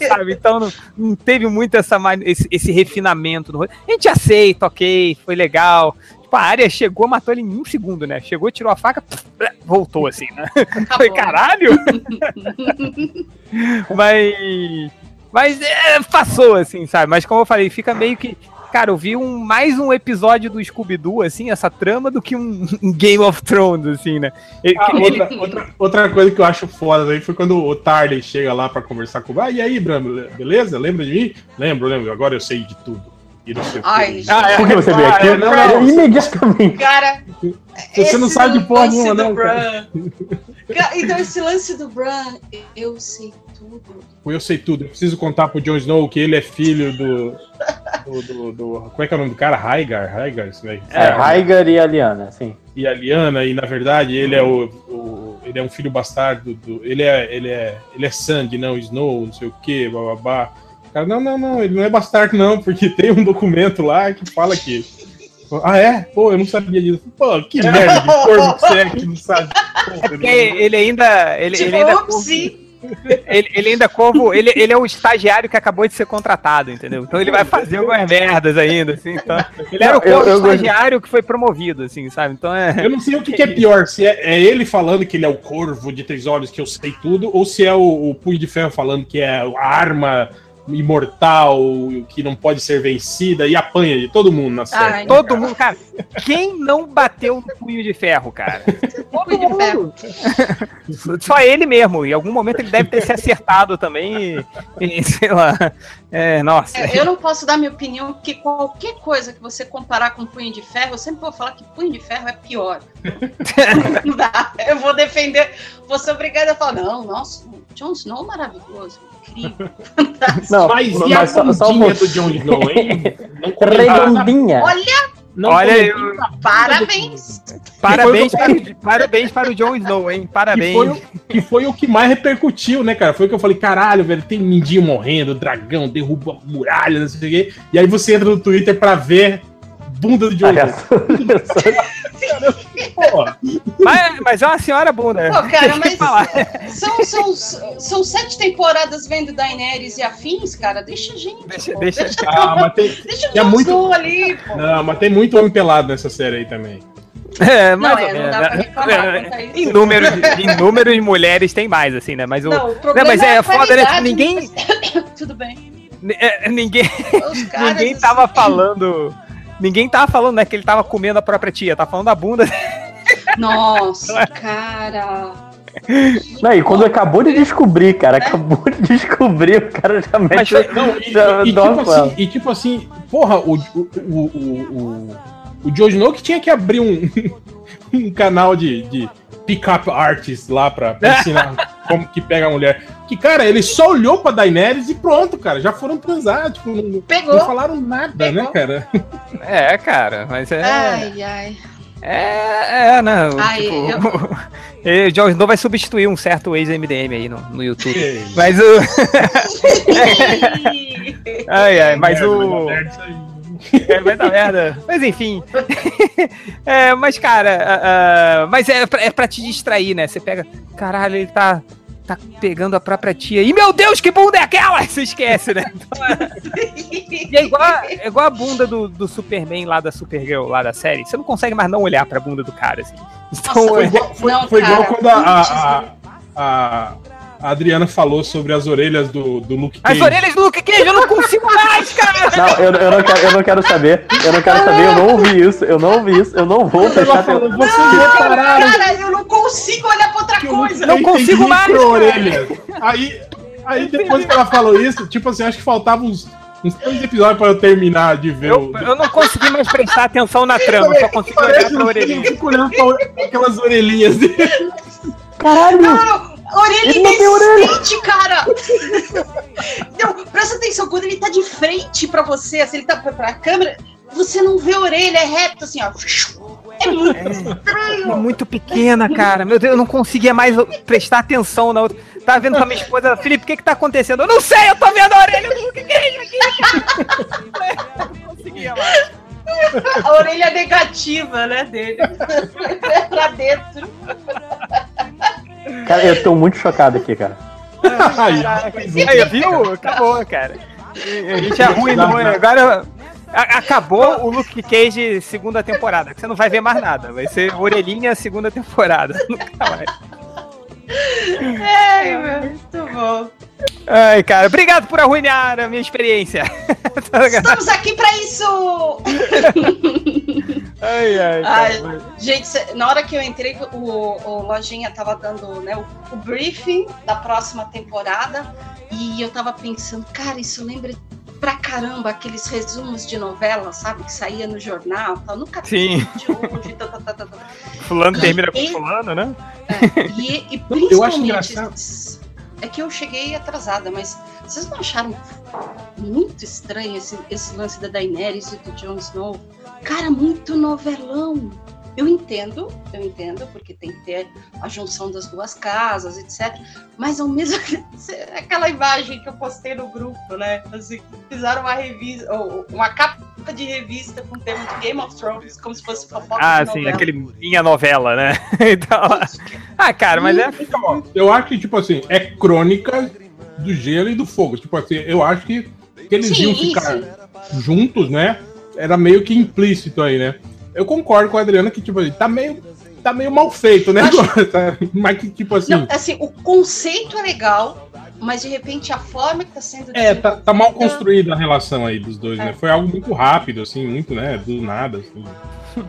Speaker 1: Sabe? Então não, não teve muito essa, esse, esse refinamento. A gente aceita, ok, foi legal. Tipo, a área chegou, matou ele em um segundo, né? Chegou, tirou a faca, voltou assim, né? Foi caralho! mas. Mas é, passou, assim, sabe? Mas como eu falei, fica meio que. Cara, eu vi um, mais um episódio do Scooby-Doo, assim, essa trama, do que um, um Game of Thrones, assim, né? Ele-
Speaker 2: Ah,
Speaker 1: ele-
Speaker 2: outra, outra, outra coisa que eu acho foda aí foi quando o Tarly chega lá pra conversar com o Ah, e aí, Bram, beleza? Lembra de mim? Lembro, lembro. Agora eu sei de tudo. E não sei.
Speaker 4: Ai.
Speaker 1: Ah, é.
Speaker 3: Por que você veio aqui?
Speaker 2: é, não, não.
Speaker 3: Imediatamente.
Speaker 4: Cara,
Speaker 2: Você não sabe de porra nenhuma, não, cara.
Speaker 4: Então, esse lance do Bran, eu sei tudo.
Speaker 2: Eu sei tudo. Eu preciso contar pro Jon Snow que ele é filho do. do, do- do- como é que é o nome do cara? Rhaegar? Rhaegar, isso aí.
Speaker 3: É, Raigar e a Liana, sim.
Speaker 2: E a Liana, e na verdade ele é o. o- ele é um filho bastardo do. Ele é. Ele é. Ele é sangue, não, Snow, não sei o que, bababá. Não, não, não, ele não é bastardo, não, porque tem um documento lá que fala que. Ah, é? Pô, eu não sabia disso. Pô, que merda de corno que você é que não sabe. Porra,
Speaker 1: É porque ele ainda. Ele,
Speaker 4: tipo,
Speaker 1: ele ainda é ele, ele ainda como. Ele, ele é o estagiário que acabou de ser contratado, entendeu? Então ele vai fazer algumas merdas ainda, assim. Então, ele era o
Speaker 3: Eu-
Speaker 1: corvo
Speaker 3: eu gosto-
Speaker 1: estagiário que foi promovido, assim, sabe? Então é.
Speaker 2: Eu não sei o que, que é pior, se é, é ele falando que ele é o corvo de três olhos, que eu sei tudo, ou se é o, o Punho de Ferro falando que é a arma imortal, que não pode ser vencida, e apanha de todo mundo na série.
Speaker 4: Ai,
Speaker 2: né,
Speaker 1: Todo
Speaker 2: cara?
Speaker 1: mundo, cara, quem não bateu no punho de ferro, cara?
Speaker 4: Punho de ferro.
Speaker 1: Só ele mesmo. Em algum momento ele deve ter se acertado também. E, e, sei lá. É, nossa.
Speaker 4: É, Eu não posso dar minha opinião, porque qualquer coisa que você comparar com punho de ferro, eu sempre vou falar que punho de ferro é pior. Não dá. Eu vou defender, vou ser obrigada a falar, não, nossa, o Jon Snow é maravilhoso, incrível, fantástico.
Speaker 3: Não,
Speaker 2: Mas e a
Speaker 3: mas só, só
Speaker 2: bundinha
Speaker 3: um
Speaker 2: do Jon Snow, hein?
Speaker 3: Redondinha.
Speaker 4: Olha,
Speaker 2: não
Speaker 1: Olha, eu-
Speaker 4: parabéns.
Speaker 1: Parabéns para, o- parabéns para o Jon Snow, hein?
Speaker 2: Que
Speaker 1: Parabéns.
Speaker 2: foi, o, que foi o que mais repercutiu, né, cara? Foi o que eu falei, caralho, velho, tem mindinho morrendo, dragão, derruba muralha, não sei o quê. E aí você entra no Twitter pra ver bunda do. Pô,
Speaker 1: Mas, mas é uma senhora bunda.
Speaker 4: Pô, cara,
Speaker 1: Tem
Speaker 4: mas
Speaker 1: falar.
Speaker 4: são, são, são sete temporadas vendo Daenerys e afins, cara, deixa a gente,
Speaker 1: Deixa,
Speaker 4: pô.
Speaker 1: deixa.
Speaker 4: deixa,
Speaker 2: ah, mas tem,
Speaker 4: deixa o
Speaker 2: é
Speaker 4: Jon
Speaker 2: muito-
Speaker 4: ali, pô.
Speaker 2: não, mas tem muito homem pelado nessa série aí também.
Speaker 1: É,
Speaker 4: Não,
Speaker 1: mais
Speaker 4: é,
Speaker 1: ou
Speaker 4: não
Speaker 1: menos,
Speaker 4: dá pra
Speaker 1: né?
Speaker 4: reclamar
Speaker 1: É,
Speaker 4: isso.
Speaker 1: Em números, em números, mulheres tem mais, assim, né? Mas o.
Speaker 4: Não, o problema
Speaker 1: mas é
Speaker 4: a
Speaker 1: foda, né?
Speaker 4: qualidade,
Speaker 1: Ninguém-
Speaker 4: mas- Tudo bem.
Speaker 1: é, ninguém, ninguém tava falando. Ninguém tava falando, né, que ele tava comendo a própria tia, tá falando da bunda.
Speaker 4: Nossa, cara.
Speaker 3: Não, e quando acabou de descobrir, cara, acabou de descobrir, o cara já
Speaker 1: Mas
Speaker 3: mete.
Speaker 1: foi-
Speaker 2: Não, e,
Speaker 3: Já
Speaker 2: e- e tipo assim, e tipo assim, porra, o, o, o, o, o, Jon Snow que tinha que abrir um, um canal de, de pick-up artists lá pra, pra ensinar como que pega a mulher. Que, cara, ele só olhou pra Daenerys e pronto, cara, já foram transar, tipo, não,
Speaker 4: Pegou.
Speaker 2: não falaram nada,
Speaker 4: Pegou.
Speaker 2: né, cara?
Speaker 1: É, cara, mas é.
Speaker 4: Ai, ai.
Speaker 1: É, é, né?
Speaker 4: Ai,
Speaker 1: tipo, E o Jon Snow vai substituir um certo ex-MDM aí no, no YouTube. Mas o. ai, ai, mas o. É, vai dar merda. Mas enfim. É, mas, cara, ah, mas é pra, é pra te distrair, né? Você pega. Caralho, ele tá. Tá pegando a própria tia. E meu Deus, que bunda é aquela? Você esquece, né? Então, é, e é igual, é igual a bunda do, do Superman lá da Supergirl, lá da série. Você não consegue mais não olhar pra bunda do cara, assim. Então,
Speaker 4: Nossa,
Speaker 2: Foi
Speaker 1: é-
Speaker 2: igual, foi,
Speaker 4: Não,
Speaker 2: foi igual
Speaker 4: cara,
Speaker 2: quando a, a, a, a- a Adriana falou sobre as orelhas do, do Luke
Speaker 1: As
Speaker 2: Cage.
Speaker 1: orelhas do Luke Cage, eu não consigo mais, cara!
Speaker 3: Não, eu, eu, não quero, eu não quero saber. Eu não quero saber, eu não ouvi isso. Eu não ouvi isso. Eu não vou
Speaker 2: Ela falou, vocês repararam
Speaker 4: Cara, eu não consigo olhar pra outra coisa.
Speaker 1: Não consigo mais,
Speaker 2: micro-orelhas. Aí, aí depois que ela falou isso, tipo assim, acho que faltavam uns, uns três episódios pra eu terminar de ver
Speaker 1: Eu,
Speaker 2: o...
Speaker 1: eu não consegui mais prestar atenção na trama, eu só consigo olhar pra
Speaker 2: um
Speaker 1: orelhinha.
Speaker 2: eu fico olhando pra aquelas orelhinhas dele.
Speaker 3: Caralho!
Speaker 4: Não,
Speaker 3: não orelha.
Speaker 4: indecente, cara! Não, presta atenção, quando ele tá de frente pra você, assim, ele tá pra, câmera, você não vê a orelha, é reto, assim, ó. É muito
Speaker 1: É
Speaker 4: estranho.
Speaker 1: muito pequena, cara. Meu Deus, eu não conseguia mais prestar atenção na outra. Tava vendo com a minha esposa, Felipe, o que que tá acontecendo? Eu não sei, eu tô vendo a orelha do Luke Cage aqui. Eu não conseguia mais.
Speaker 4: A orelha negativa, né, dele. pra dentro.
Speaker 3: Cara, eu tô muito chocado aqui, cara.
Speaker 2: Aí,
Speaker 1: Aí, viu? Acabou, cara. A gente é ruim, não é? Agora acabou o Luke Cage segunda temporada. Você não vai ver mais nada. Vai ser orelhinha segunda temporada. Nunca mais.
Speaker 4: Ai, meu, muito bom.
Speaker 1: Ai, cara, obrigado por arruinar a minha experiência.
Speaker 4: Estamos aqui pra isso!
Speaker 1: ai, ai,
Speaker 4: Ai, gente, na hora que eu entrei, o, o Lojinha tava dando né, o, o briefing da próxima temporada e eu tava pensando, cara, isso lembra pra caramba aqueles resumos de novela, sabe? Que saía no jornal, tal. nunca
Speaker 1: Sim.
Speaker 4: de hoje, tá, tá, tá, tá.
Speaker 1: Fulano termina com fulano, né?
Speaker 4: E, e
Speaker 2: Eu acho
Speaker 4: principalmente. É que eu cheguei atrasada, mas vocês não acharam muito estranho esse, esse lance da Daenerys e do Jon Snow? Cara, muito novelão. Eu entendo, eu entendo, porque tem que ter a junção das duas casas, etc. Mas ao mesmo aquela imagem que eu postei no grupo, né? Assim, fizeram uma revista, ou uma capa de revista com o tema de Game of Thrones, como se fosse fofoca
Speaker 1: Ah,
Speaker 4: de
Speaker 1: sim,
Speaker 4: novela.
Speaker 1: aquele minha novela, né? então, ah, cara, mas é.
Speaker 2: Então, eu acho que, tipo assim, é crônica do gelo e do fogo. Tipo assim, eu acho que, que eles
Speaker 4: Sim,
Speaker 2: iam ficar
Speaker 4: sim.
Speaker 2: juntos, né? Era meio que implícito aí, né? Eu concordo com a Adriana que, tipo tá meio, tá meio mal feito, né? Mas que, tipo assim,
Speaker 4: Não, assim, o conceito é legal, mas de repente a forma que tá sendo
Speaker 2: é, tá, tá mal construída a relação aí dos dois,
Speaker 4: É.
Speaker 2: né? Foi algo muito rápido, assim, muito, né? Do nada, assim.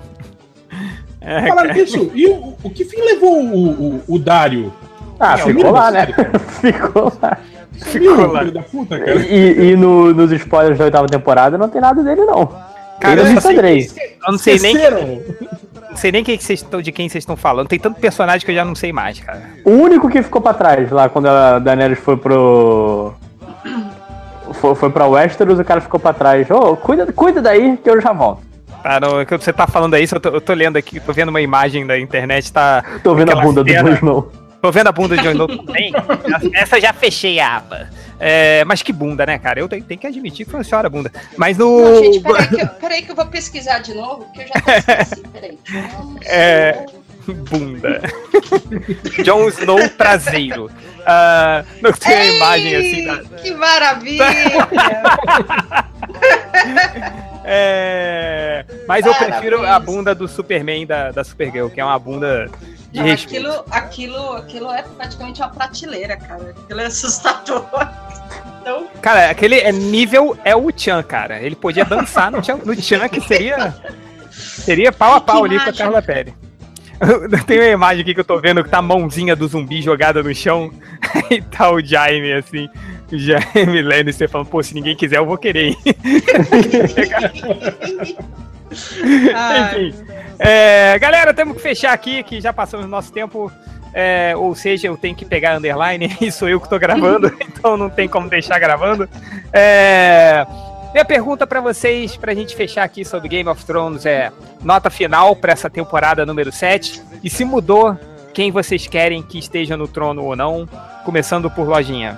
Speaker 1: é,
Speaker 2: Falando
Speaker 1: cara.
Speaker 2: nisso, e o, o que fim levou o, o, o Dário?
Speaker 3: Ah,
Speaker 2: É,
Speaker 3: ficou lá, né? ficou lá.
Speaker 2: Sumiu,
Speaker 1: lá.
Speaker 2: filho da puta, cara.
Speaker 3: E, e no- nos spoilers da oitava temporada não tem nada dele, não.
Speaker 1: Cara, eu
Speaker 3: é xadrez.
Speaker 1: Eu não sei nem, não sei nem quem que vocês estão, de quem vocês estão falando. Tem tanto personagem que eu já não sei mais, cara.
Speaker 3: O único que ficou pra trás lá quando a Daenerys foi pro. Foi, foi pra Westeros, o cara ficou pra trás. Ô, cuida, cuida daí que eu já volto.
Speaker 1: Tá, não, que você tá falando aí, eu tô, eu tô lendo aqui, tô vendo uma imagem da internet, tá.
Speaker 3: Tô vendo a bunda do
Speaker 1: cena-
Speaker 3: Jon Snow.
Speaker 1: Tô vendo a bunda de Jon Snow também. Essa eu já fechei a aba. É, mas que bunda, né, cara? Eu tenho, tenho que admitir que foi uma senhora bunda. Mas no.
Speaker 4: Não, gente, peraí que, eu, peraí que eu vou pesquisar de novo, que eu já esqueci. Peraí.
Speaker 1: É. Bunda. Jon Snow traseiro. Ah, não tem a imagem assim da.
Speaker 4: Que maravilha!
Speaker 1: É, mas eu prefiro a bunda do Superman da, da Supergirl, que é uma bunda de respeito.
Speaker 4: aquilo, aquilo, aquilo é praticamente uma prateleira, cara. Aquilo é assustador. Então,
Speaker 1: Cara, aquele é nível é o Chan, cara. Ele podia dançar no Chan, no Chan que seria. Seria pau a pau
Speaker 4: Que
Speaker 1: ali com a
Speaker 4: imagem.
Speaker 1: Carla Pérez. Tem uma imagem aqui que eu tô vendo que tá a mãozinha do zumbi jogada no chão. E tá o Jaime assim. Jaime Lannister falando, pô, se ninguém quiser, eu vou querer?
Speaker 4: ai,
Speaker 1: Enfim. É, galera, temos que fechar aqui, que já passamos o nosso tempo. É, ou seja, eu tenho que pegar a underline e sou eu que tô gravando, então não tem como deixar gravando. É, minha pergunta pra vocês, pra gente fechar aqui sobre Game of Thrones, é nota final pra essa temporada número 7. E se mudou, quem vocês querem que esteja no trono ou não, começando por Lojinha.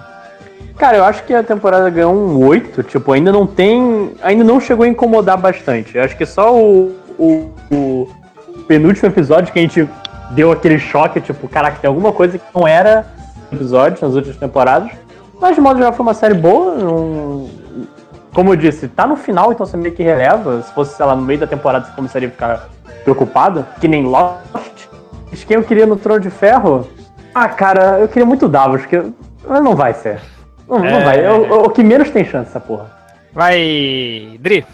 Speaker 3: Cara, eu acho que a temporada ganhou um 8, tipo, ainda não tem. Ainda não chegou a incomodar bastante. Eu acho que só o, o, o penúltimo episódio que a gente deu aquele choque, tipo, caraca, tem alguma coisa que não era episódio nas últimas temporadas. Mas de modo geral foi uma série boa. Como eu disse, tá no final, então você meio que releva. Se fosse, sei lá, no meio da temporada você começaria a ficar preocupado, que nem Lost. Mas quem eu queria no Trono de Ferro? Ah, cara, eu queria muito Davos, que não vai ser. Não, não
Speaker 1: É.
Speaker 3: vai. É o, o que menos tem chance, essa porra.
Speaker 1: Vai, Dri.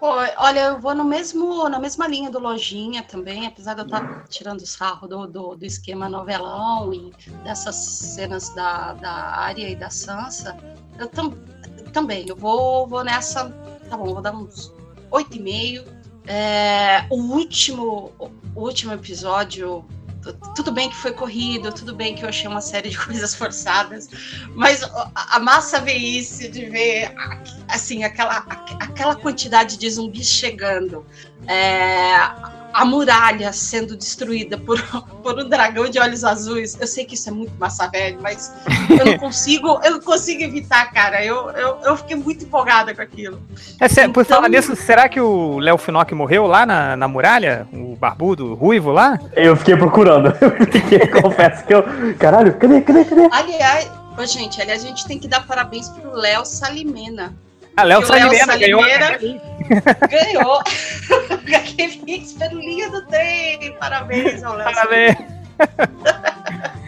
Speaker 4: Pô, olha, eu vou no mesmo, na mesma linha do Lojinha também, apesar de eu estar tirando sarro do, do, do esquema novelão e dessas cenas da, da Arya e da Sansa, eu tam, também, eu vou, vou nessa, tá bom, vou dar uns 8,5. É, o último o último episódio, tudo bem que foi corrido, tudo bem que eu achei uma série de coisas forçadas, mas a, massa veíce de ver assim aquela, aquela quantidade de zumbis chegando, é, a muralha sendo destruída por, por um dragão de olhos azuis. Eu sei que isso é muito massa velho, mas eu não consigo, eu não consigo evitar, cara. Eu, eu, eu fiquei muito empolgada com aquilo.
Speaker 1: É, sé- por
Speaker 4: Então-
Speaker 1: falar nisso, será que o Léo Finock morreu lá na, na muralha? O barbudo, o ruivo lá?
Speaker 3: Eu fiquei procurando. Eu confesso que eu. Caralho, cadê, cadê, cadê?
Speaker 4: Aliás, gente, aliás, a gente tem que dar parabéns pro Léo Salimena.
Speaker 1: Ah, Léo Salimena ganhou.
Speaker 4: Salimeira- Ganhou aquele pelo linha do trem. Parabéns ao Léo
Speaker 1: Parabéns.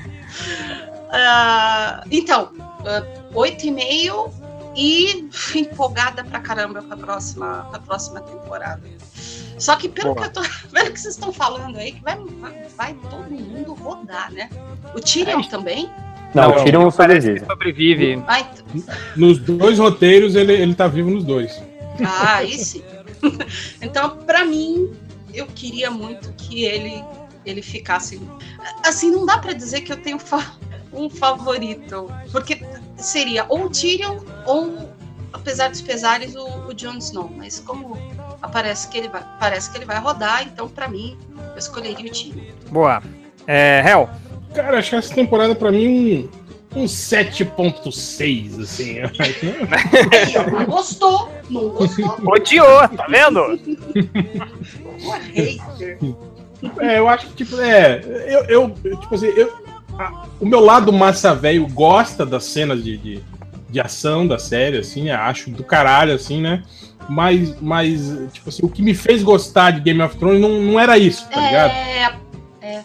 Speaker 4: Ah, então, ah, oito e meio e empolgada pra caramba pra próxima, pra próxima temporada. Só que pelo
Speaker 1: Boa.
Speaker 4: que eu tô vendo que vocês estão falando aí, que vai, vai, vai todo mundo rodar, né? O Tyrion também?
Speaker 3: Não,
Speaker 2: Não,
Speaker 3: tira um
Speaker 1: Parece que
Speaker 3: sobrevive.
Speaker 1: sobrevive.
Speaker 4: Então-
Speaker 2: Nos dois roteiros ele, ele tá vivo nos dois.
Speaker 4: ah, aí sim. então, pra mim, eu queria muito que ele, ele ficasse. Assim, não dá pra dizer que eu tenho fa- um favorito, porque seria ou o Tyrion ou, apesar dos pesares, o, o Jon Snow. Mas como aparece que ele vai, parece que ele vai rodar, então pra mim eu escolheria o Tyrion.
Speaker 1: Boa. É, Hel.
Speaker 2: Cara, acho que essa temporada pra mim um, um 7.6, assim.
Speaker 4: Não gostou, não gostou,
Speaker 1: Odiou, tá vendo?
Speaker 4: não é
Speaker 2: eu acho que, tipo, é. Eu, eu tipo assim, eu, a- o meu lado massa velho gosta das cenas de, de, de ação da série, assim, acho do caralho, assim, né? Mas, mas, tipo assim, o que me fez gostar de Game of Thrones não, não era isso, tá ligado?
Speaker 4: É, é, é.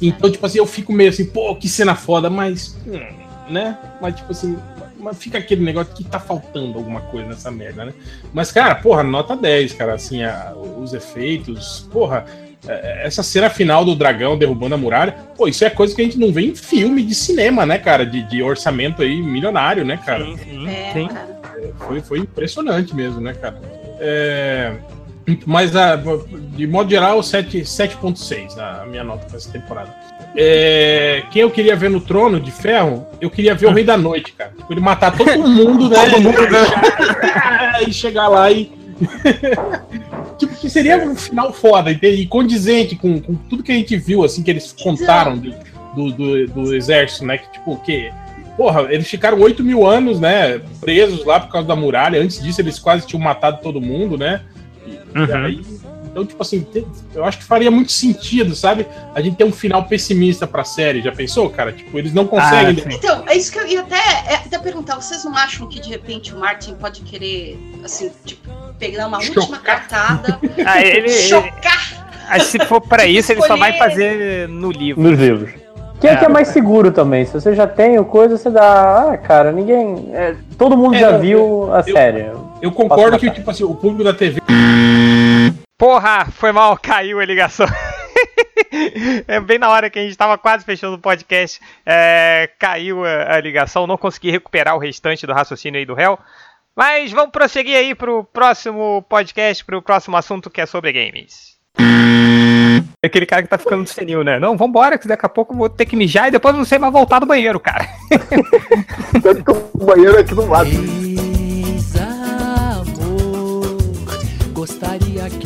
Speaker 2: Então, tipo assim, eu fico meio assim, pô, que cena foda, mas. hum, né? Mas, tipo assim, mas fica aquele negócio que tá faltando alguma coisa nessa merda, né? Mas, cara, porra, nota 10, cara, assim, a- os efeitos, porra. é, Essa cena final do dragão derrubando a muralha, pô, isso é coisa que a gente não vê em filme de cinema, né, cara? De, de orçamento aí milionário, né, cara?
Speaker 1: Sim, sim,
Speaker 4: É,
Speaker 1: sim.
Speaker 4: cara.
Speaker 2: Foi, foi impressionante mesmo, né, cara? É, mas, a, de modo geral, 7 7.6 a minha nota para essa temporada. É, quem eu queria ver no trono de ferro, eu queria ver o Rei da Noite, cara. Tipo, ele matar todo mundo, né? Todo mundo, E chegar lá e. tipo, que seria um final foda? E condizente com, com tudo que a gente viu, assim, que eles contaram do, do, do, do exército, né? Que, tipo, que. Porra, eles ficaram 8 mil anos, né? Presos lá por causa da muralha. Antes disso, eles quase tinham matado todo mundo, né?
Speaker 1: Uhum.
Speaker 2: aí, então, tipo assim, eu acho que faria muito sentido, sabe? A gente ter um final pessimista pra série. Já pensou, cara? Tipo, eles não conseguem.
Speaker 1: Ah.
Speaker 4: Então, é isso que eu ia até, é, até perguntar. Vocês não acham que de repente o Martin pode querer, assim, tipo, pegar uma última
Speaker 2: Chocar.
Speaker 4: cartada,
Speaker 1: Ah, ele, ele-
Speaker 4: chocar?
Speaker 1: ah, se for pra isso, ele só vai fazer no livro.
Speaker 3: Nos livros. Que é,
Speaker 1: É.
Speaker 3: que é mais seguro também. Se você já tem o coisa, você dá. Ah, cara, ninguém. é, todo mundo
Speaker 2: É,
Speaker 3: já
Speaker 2: não,
Speaker 3: viu a
Speaker 2: eu-
Speaker 3: série.
Speaker 2: Eu concordo
Speaker 3: Posso
Speaker 2: que, tipo assim, o público da TV.
Speaker 1: Porra, foi mal, caiu a ligação. É bem na hora que a gente tava quase fechando o podcast, é, caiu a, a ligação, não consegui recuperar o restante do raciocínio aí do réu. Mas vamos prosseguir aí pro próximo podcast, pro próximo assunto que é sobre games. É Aquele cara que tá ficando senil, né? Não, vambora, que daqui a pouco eu vou ter que mijar e depois não sei mais voltar do banheiro, cara.
Speaker 5: Tanto que o banheiro é aqui do lado.
Speaker 6: Ex-amor, gostaria que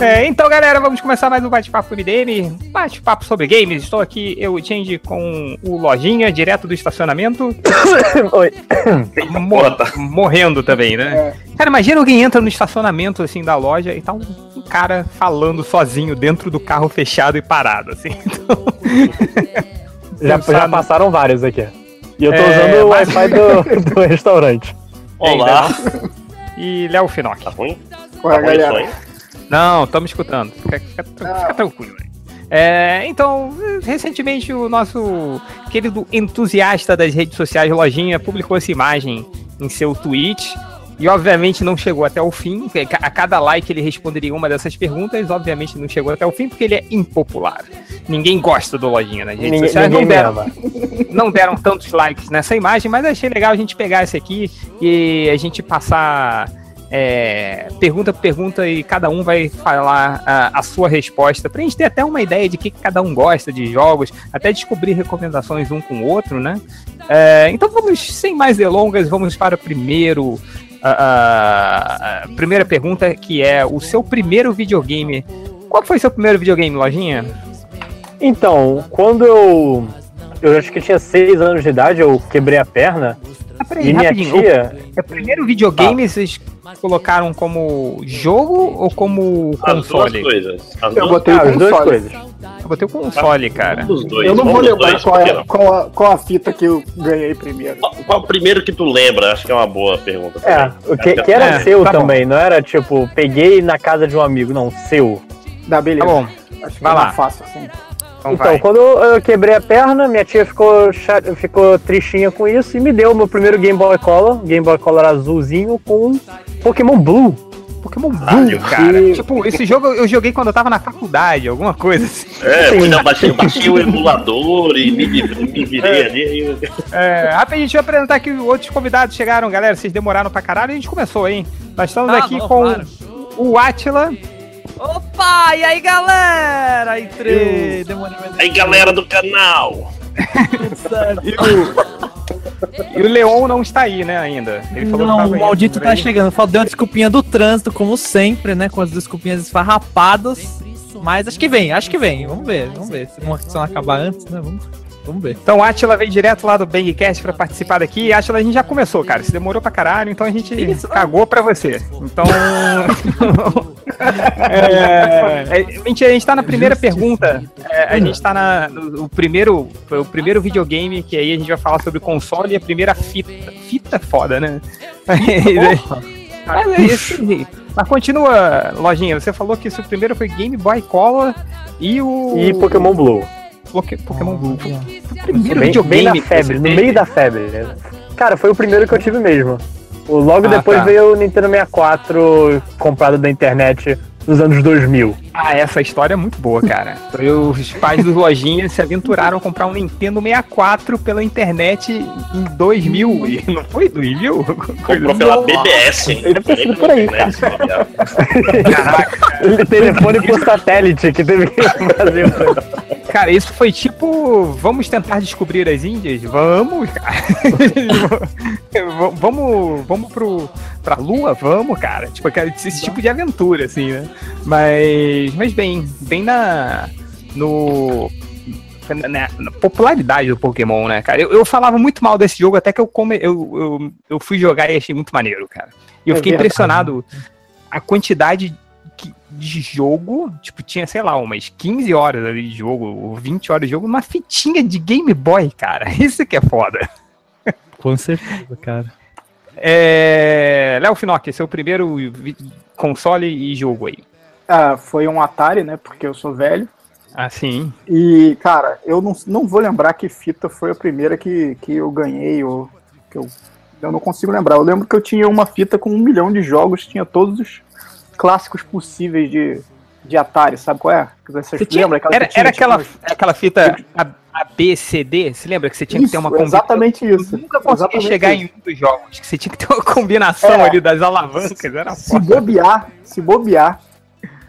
Speaker 1: É, então, galera, vamos começar mais um bate-papo MDM. Bate-papo sobre games. Estou aqui, eu, o Change, com o Lojinha, direto do estacionamento.
Speaker 3: Oi.
Speaker 1: Mor- morrendo também, né? Cara, imagina alguém entra no estacionamento, assim, da loja e tá um, um cara falando sozinho dentro do carro fechado e parado, assim. Então,
Speaker 3: Já, já passaram vários aqui. E eu tô
Speaker 1: É,
Speaker 3: usando o
Speaker 1: mas-
Speaker 3: Wi-Fi do, do restaurante.
Speaker 6: Olá.
Speaker 1: E Léo Finock.
Speaker 6: Tá ruim?
Speaker 5: Qual é,
Speaker 6: Tá ruim
Speaker 5: galera?
Speaker 6: sonho?
Speaker 1: Não, estamos escutando. Fica, fica fica tranquilo. É, então, recentemente o nosso querido entusiasta das redes sociais, Lojinha, publicou essa imagem em seu tweet. E obviamente não chegou até o fim. porque A cada like ele responderia uma dessas perguntas. Obviamente não chegou até o fim porque ele é impopular. Ninguém gosta do Lojinha nas redes
Speaker 3: Ninguém,
Speaker 1: sociais.
Speaker 3: ninguém
Speaker 1: Não deram, não deram tantos likes nessa imagem, mas achei legal a gente pegar esse aqui e a gente passar é, pergunta por pergunta e cada um vai falar a, a sua resposta, pra gente ter até uma ideia de que cada um gosta de jogos, até descobrir recomendações um com o outro, né? É, então vamos, sem mais delongas, vamos para o primeiro. a- a- a primeira pergunta que é o seu primeiro videogame. Qual foi seu primeiro videogame, lojinha?
Speaker 3: Então, quando eu. Eu acho que tinha seis anos de idade, eu quebrei a perna.
Speaker 1: Ah, peraí,
Speaker 3: E minha
Speaker 1: rapidinho.
Speaker 3: tia.
Speaker 1: É o primeiro videogame vocês colocaram como jogo ou como
Speaker 6: As duas
Speaker 1: console?
Speaker 6: coisas. As
Speaker 5: Eu botei
Speaker 3: Ah,
Speaker 5: o
Speaker 3: as duas
Speaker 5: console.
Speaker 3: coisas.
Speaker 1: Eu botei o console, cara.
Speaker 6: Os dois.
Speaker 5: Eu não vou
Speaker 6: Vamos
Speaker 5: lembrar
Speaker 6: dois,
Speaker 5: qual, é, qual, a, qual a fita que eu ganhei primeiro.
Speaker 6: Qual, qual o primeiro que tu lembra? Acho que é uma boa pergunta.
Speaker 3: É, o que, que era
Speaker 1: É,
Speaker 3: seu
Speaker 1: tá bom.
Speaker 3: também, não era tipo, peguei na casa de um amigo, não, seu.
Speaker 5: Dá beleza.
Speaker 1: Tá bom,
Speaker 5: Acho que
Speaker 1: vai
Speaker 5: é
Speaker 1: lá.
Speaker 5: fácil assim.
Speaker 1: Então,
Speaker 3: Então, quando eu quebrei a perna, minha tia ficou, ficou tristinha com isso e me deu o meu primeiro Game Boy Color, Game Boy Color azulzinho com Pokémon Blue.
Speaker 1: Pokémon Blue, cara.
Speaker 3: E-
Speaker 1: Tipo, esse jogo eu joguei quando eu tava na faculdade, alguma coisa assim.
Speaker 6: É, eu baixei, baixei o emulador e me, me virei ali. e-
Speaker 1: É, rapidinho, deixa eu apresentar aqui outros convidados chegaram, galera. Vocês demoraram pra caralho e a gente começou, hein? Nós estamos
Speaker 7: Ah,
Speaker 1: aqui
Speaker 7: não,
Speaker 1: com
Speaker 7: para.
Speaker 1: o Atila.
Speaker 7: Opa, e aí galera? Entrei, mais
Speaker 6: Aí, galera do canal.
Speaker 1: E o Leon não está aí, né, ainda. Ele falou que
Speaker 7: Não,
Speaker 1: tava
Speaker 7: o maldito
Speaker 1: por
Speaker 7: tá chegando. Falta deu uma desculpinha do trânsito, como sempre, né? Com as desculpinhas esfarrapadas. Mas acho que vem, acho que vem. Vamos ver, vamos ver. Se não, se não acabar antes, né? Vamos, vamos ver.
Speaker 1: Então Atila veio direto lá do Bangcast pra participar daqui. Atila, a gente já começou, cara. Se demorou pra caralho, então a gente
Speaker 7: Isso.
Speaker 1: cagou pra você. Então. é, é, mentira, a gente tá na primeira pergunta. É, a gente tá na, no, o primeiro, o primeiro videogame, que aí a gente vai falar sobre console e a primeira fita. Fita é foda, né? Mas é isso. Mas continua, Lojinha. Você falou que o seu primeiro foi Game Boy Color e o.
Speaker 3: E Pokémon Blue.
Speaker 1: Poké- Pokémon Blue. O
Speaker 3: Bem,
Speaker 1: primeiro
Speaker 3: bem
Speaker 1: videogame
Speaker 3: na
Speaker 1: que você
Speaker 3: febre, no meio da febre. Cara, foi o primeiro que eu tive mesmo. Logo
Speaker 1: Ah,
Speaker 3: depois
Speaker 1: tá.
Speaker 3: veio o Nintendo 64 comprado da internet nos anos 2000.
Speaker 1: Ah, essa história é muito boa, cara. Os pais dos lojinhas se aventuraram a comprar um Nintendo 64 pela internet em 2000. E não foi 2000?
Speaker 6: Comprou pela BBS, hein?
Speaker 3: Deve ter sido por aí,
Speaker 6: Né?
Speaker 3: Ele telefone por satélite que teve que fazer. o-
Speaker 1: Cara, isso foi tipo, vamos tentar descobrir as Índias? Vamos, cara. Vamos, vamos pro, pra Lua? Vamos, cara. Tipo, cara, esse tipo de aventura, assim, né? Mas, mas bem, bem na, no, na, na popularidade do Pokémon, né, cara? Eu, eu falava muito mal desse jogo até que eu, come, eu, eu, eu fui jogar e achei muito maneiro, cara. E eu
Speaker 3: É
Speaker 1: fiquei
Speaker 3: verdade.
Speaker 1: impressionado a quantidade que- de jogo, tipo, tinha, sei lá, umas 15 horas ali de jogo, ou 20 horas de jogo, uma fitinha de Game Boy, cara. Isso que é foda.
Speaker 7: Com certeza, cara.
Speaker 1: É... Léo Finock, seu primeiro console e jogo aí.
Speaker 5: Ah, foi um Atari, né? Porque eu sou velho.
Speaker 1: Ah, sim.
Speaker 5: E, cara, eu não, não vou lembrar que fita foi a primeira que, que eu ganhei, ou que eu, eu não consigo lembrar. Eu lembro que eu tinha uma fita com um milhão de jogos, tinha todos os clássicos possíveis de, de Atari, sabe qual é? Você
Speaker 1: tinha-
Speaker 5: lembra? Aquela
Speaker 1: era, era
Speaker 5: tipo,
Speaker 1: aquela,
Speaker 5: umas-
Speaker 1: aquela fita A, A, B, C, D? Você lembra que você tinha que ter uma
Speaker 5: Isso,
Speaker 1: combinação?
Speaker 5: exatamente isso.
Speaker 1: Eu nunca consegui chegar
Speaker 5: isso.
Speaker 1: em um dos jogos, que você tinha que ter uma combinação
Speaker 5: É.
Speaker 1: ali das alavancas, era
Speaker 5: Se
Speaker 1: foda.
Speaker 5: bobear, se bobear,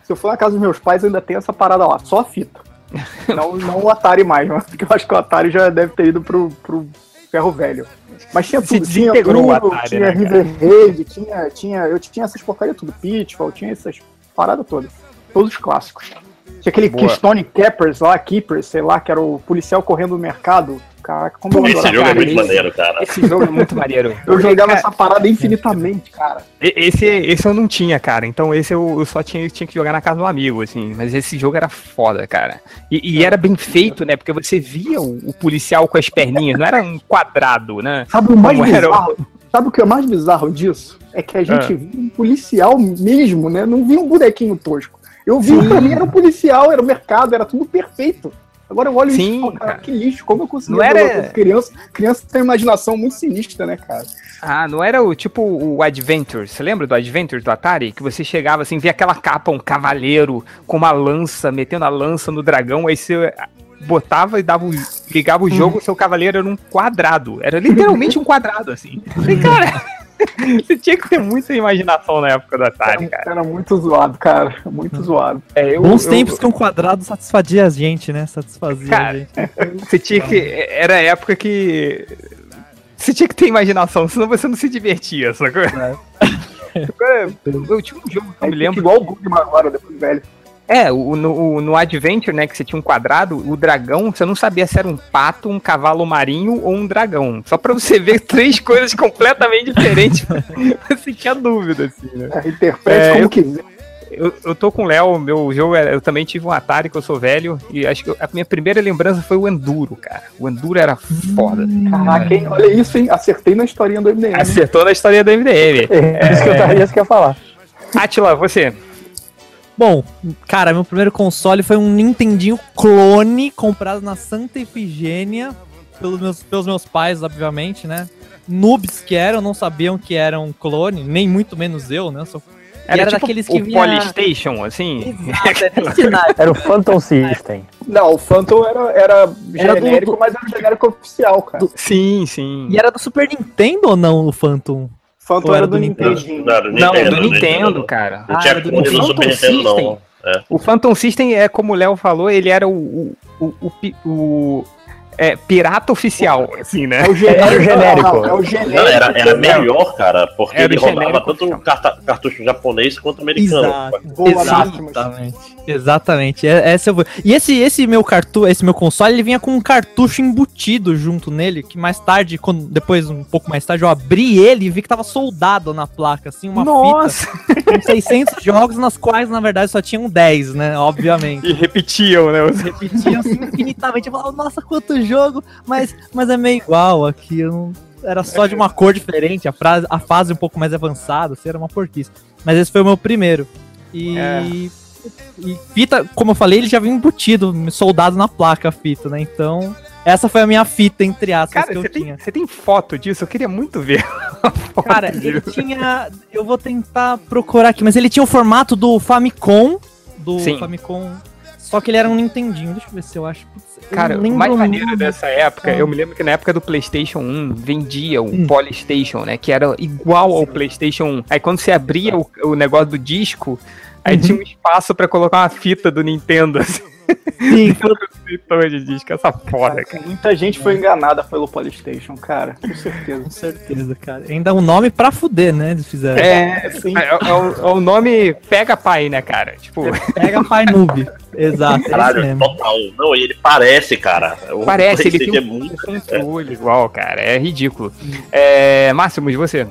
Speaker 5: se eu for na casa dos meus pais, ainda tenho essa parada lá, só a fita. Não, não o Atari mais, mano, porque eu acho que o Atari já deve ter ido pro, pro ferro velho. Mas tinha
Speaker 1: Se
Speaker 5: tudo, tinha
Speaker 1: desintegrou o Atari,
Speaker 5: tinha
Speaker 1: né?
Speaker 5: River Raid, tinha, tinha, eu tinha essas porcaria tudo, Pitfall, tinha essas paradas todas. todos os clássicos. Tinha aquele
Speaker 1: Boa.
Speaker 5: Keystone Keepers lá, Keepers, sei lá, que era o policial correndo no mercado. Caraca, como eu
Speaker 6: Esse
Speaker 5: adorava.
Speaker 6: jogo é muito
Speaker 1: esse-
Speaker 6: maneiro, cara.
Speaker 1: Esse jogo é muito maneiro.
Speaker 5: Eu jogava
Speaker 1: Cara,
Speaker 5: essa parada infinitamente, cara.
Speaker 1: Esse, esse eu não tinha, cara. Então esse eu, eu só tinha, tinha que jogar na casa do amigo, assim. Mas esse jogo era foda, cara. E, e era bem feito, né? Porque você via o, o policial com as perninhas, não era um quadrado, né?
Speaker 5: Sabe o mais
Speaker 1: Como o-
Speaker 5: bizarro? Sabe o que é mais bizarro disso? É que a gente
Speaker 1: Ah.
Speaker 5: via um policial mesmo, né? Não via um bonequinho tosco. Eu vi, pra mim era um policial, era o mercado, era tudo perfeito. Agora eu olho
Speaker 1: Sim,
Speaker 5: e falo, cara, que lixo, como eu consegui
Speaker 1: Não era-
Speaker 5: criança? Criança tem uma imaginação muito sinistra, né, cara?
Speaker 1: Ah, não era o tipo o Adventure. Você lembra do Adventure do Atari? Que você chegava assim, via aquela capa, um cavaleiro com uma lança, metendo a lança no dragão, aí você botava e dava ligava o jogo, o seu cavaleiro era um quadrado. Era literalmente um quadrado, assim. Falei, cara, você tinha que ter muita imaginação na época do Atari, cara.
Speaker 5: Era muito zoado, cara. Muito zoado.
Speaker 1: É, eu-
Speaker 7: Bons
Speaker 1: eu-
Speaker 7: tempos que um quadrado satisfazia a gente, né? Satisfazia a
Speaker 1: Cara,
Speaker 7: gente.
Speaker 1: Você tinha que. Era a época que. Você tinha que ter imaginação, senão você não se divertia, sacou? Agora, eu tinha um jogo que eu me lembro.
Speaker 5: Igual o Bugman agora, depois velho.
Speaker 1: É, o, no, no Adventure, né, que você tinha um quadrado, o dragão, você não sabia se era um pato, um cavalo marinho ou um dragão. Só pra você ver três coisas completamente diferentes, você tinha dúvida, assim, né?
Speaker 5: É, interprete
Speaker 1: É,
Speaker 5: como
Speaker 1: eu-
Speaker 5: quiser.
Speaker 1: Eu, eu tô com o Léo, meu jogo, era- eu também tive um Atari, que eu sou velho, e acho que eu- a minha primeira lembrança foi o Enduro, cara. O Enduro era foda.
Speaker 5: Caraca, hein? olha isso, hein? Acertei na historinha do MDM.
Speaker 1: Acertou na história do MDM.
Speaker 3: É, isso que eu tava isso que eu ia falar.
Speaker 1: Atila, você.
Speaker 7: Bom, cara, meu primeiro console foi um Nintendinho clone comprado na Santa Efigênia pelos meus, pelos meus pais, obviamente, né? Noobs que eram, não sabiam que era um clone, nem muito menos eu, né? Sou- E
Speaker 1: Era,
Speaker 7: era
Speaker 1: tipo
Speaker 7: daqueles que
Speaker 1: o
Speaker 7: vinha-
Speaker 1: Polystation, assim?
Speaker 7: Exato, é.
Speaker 3: Era o Phantom System.
Speaker 5: Não, o Phantom era, era
Speaker 7: Era do-
Speaker 5: genérico,
Speaker 7: do-
Speaker 5: mas era genérico oficial, cara.
Speaker 1: Sim, sim.
Speaker 7: E era do Super Nintendo ou não, o Phantom?
Speaker 5: Phantom era do
Speaker 7: do
Speaker 5: Nintendinho.
Speaker 6: Não, do
Speaker 1: Não,
Speaker 6: Nintendo,
Speaker 1: do
Speaker 6: do
Speaker 1: Nintendo, cara.
Speaker 6: Não
Speaker 7: Ah,
Speaker 6: tinha
Speaker 7: do
Speaker 6: Super Nintendo, não.
Speaker 1: System.
Speaker 6: É.
Speaker 1: O Phantom System é como o Léo falou, ele era o, o, o, o o, é, pirata oficial, assim, né?
Speaker 5: É o genérico.
Speaker 3: Era o genérico.
Speaker 5: Não, é o genérico.
Speaker 6: Não, era, era melhor, cara, porque
Speaker 1: Era
Speaker 6: ele rodava tanto carta- cartucho japonês quanto americano.
Speaker 7: Exato.
Speaker 5: Boa, Máximos.
Speaker 7: Exatamente. Exatamente. É, essa eu vou. E esse, esse meu cartu, esse meu console, ele vinha com um cartucho embutido junto nele, que mais tarde, quando, depois um pouco mais tarde, eu abri ele e vi que tava soldado na placa, assim, uma
Speaker 1: Nossa!
Speaker 7: fita com 600 jogos, nas quais, na verdade, só tinham 10, né? Obviamente.
Speaker 1: E repetiam, né? os-
Speaker 7: Repetiam assim infinitamente. Eu falava, nossa, quanto jogo, mas, mas é meio igual aqui. Não... Era só de uma cor diferente, a, frase, a fase um pouco mais avançada, assim, era uma porquice. Mas esse foi o meu primeiro. E,
Speaker 1: É.
Speaker 7: e fita, como eu falei, ele já vinha embutido, soldado na placa a fita, né? Então, essa foi a minha fita, entre aspas,
Speaker 1: Cara,
Speaker 7: que eu tinha.
Speaker 1: tem, você tem foto disso? Eu queria muito ver.
Speaker 7: Cara, ele tinha. Eu vou tentar procurar aqui, mas ele tinha o formato do Famicom. Do
Speaker 1: Sim.
Speaker 7: Famicom. Só que ele era um Nintendinho. Deixa eu ver se eu acho. Eu
Speaker 1: Cara, o mais maneiro dessa época,
Speaker 7: Ah.
Speaker 1: eu me lembro que na época do PlayStation 1 vendia o
Speaker 7: Hum.
Speaker 1: Polystation, né? Que era igual ao PlayStation 1. Aí quando você abria o, o negócio do disco, aí
Speaker 7: Uhum.
Speaker 1: tinha um espaço pra colocar uma fita do Nintendo, assim,
Speaker 7: Sim,
Speaker 1: de disco. Essa foda, cara.
Speaker 5: Muita gente foi enganada pelo Polystation, cara. Com certeza.
Speaker 7: com certeza, cara. Ainda um nome pra fuder, né? Eles fizeram.
Speaker 1: É,
Speaker 5: Sim.
Speaker 1: é, é o, é o nome Pega Pai, né, cara? Tipo,
Speaker 7: Pega Pai Noob. Exato, é
Speaker 6: Caralho,
Speaker 7: mesmo.
Speaker 6: total. Não, e ele parece, cara. O
Speaker 1: parece, ele tem
Speaker 6: PlayStation
Speaker 1: um,
Speaker 6: é muito.
Speaker 1: controle igual, cara. É ridículo. É, Máximos, você?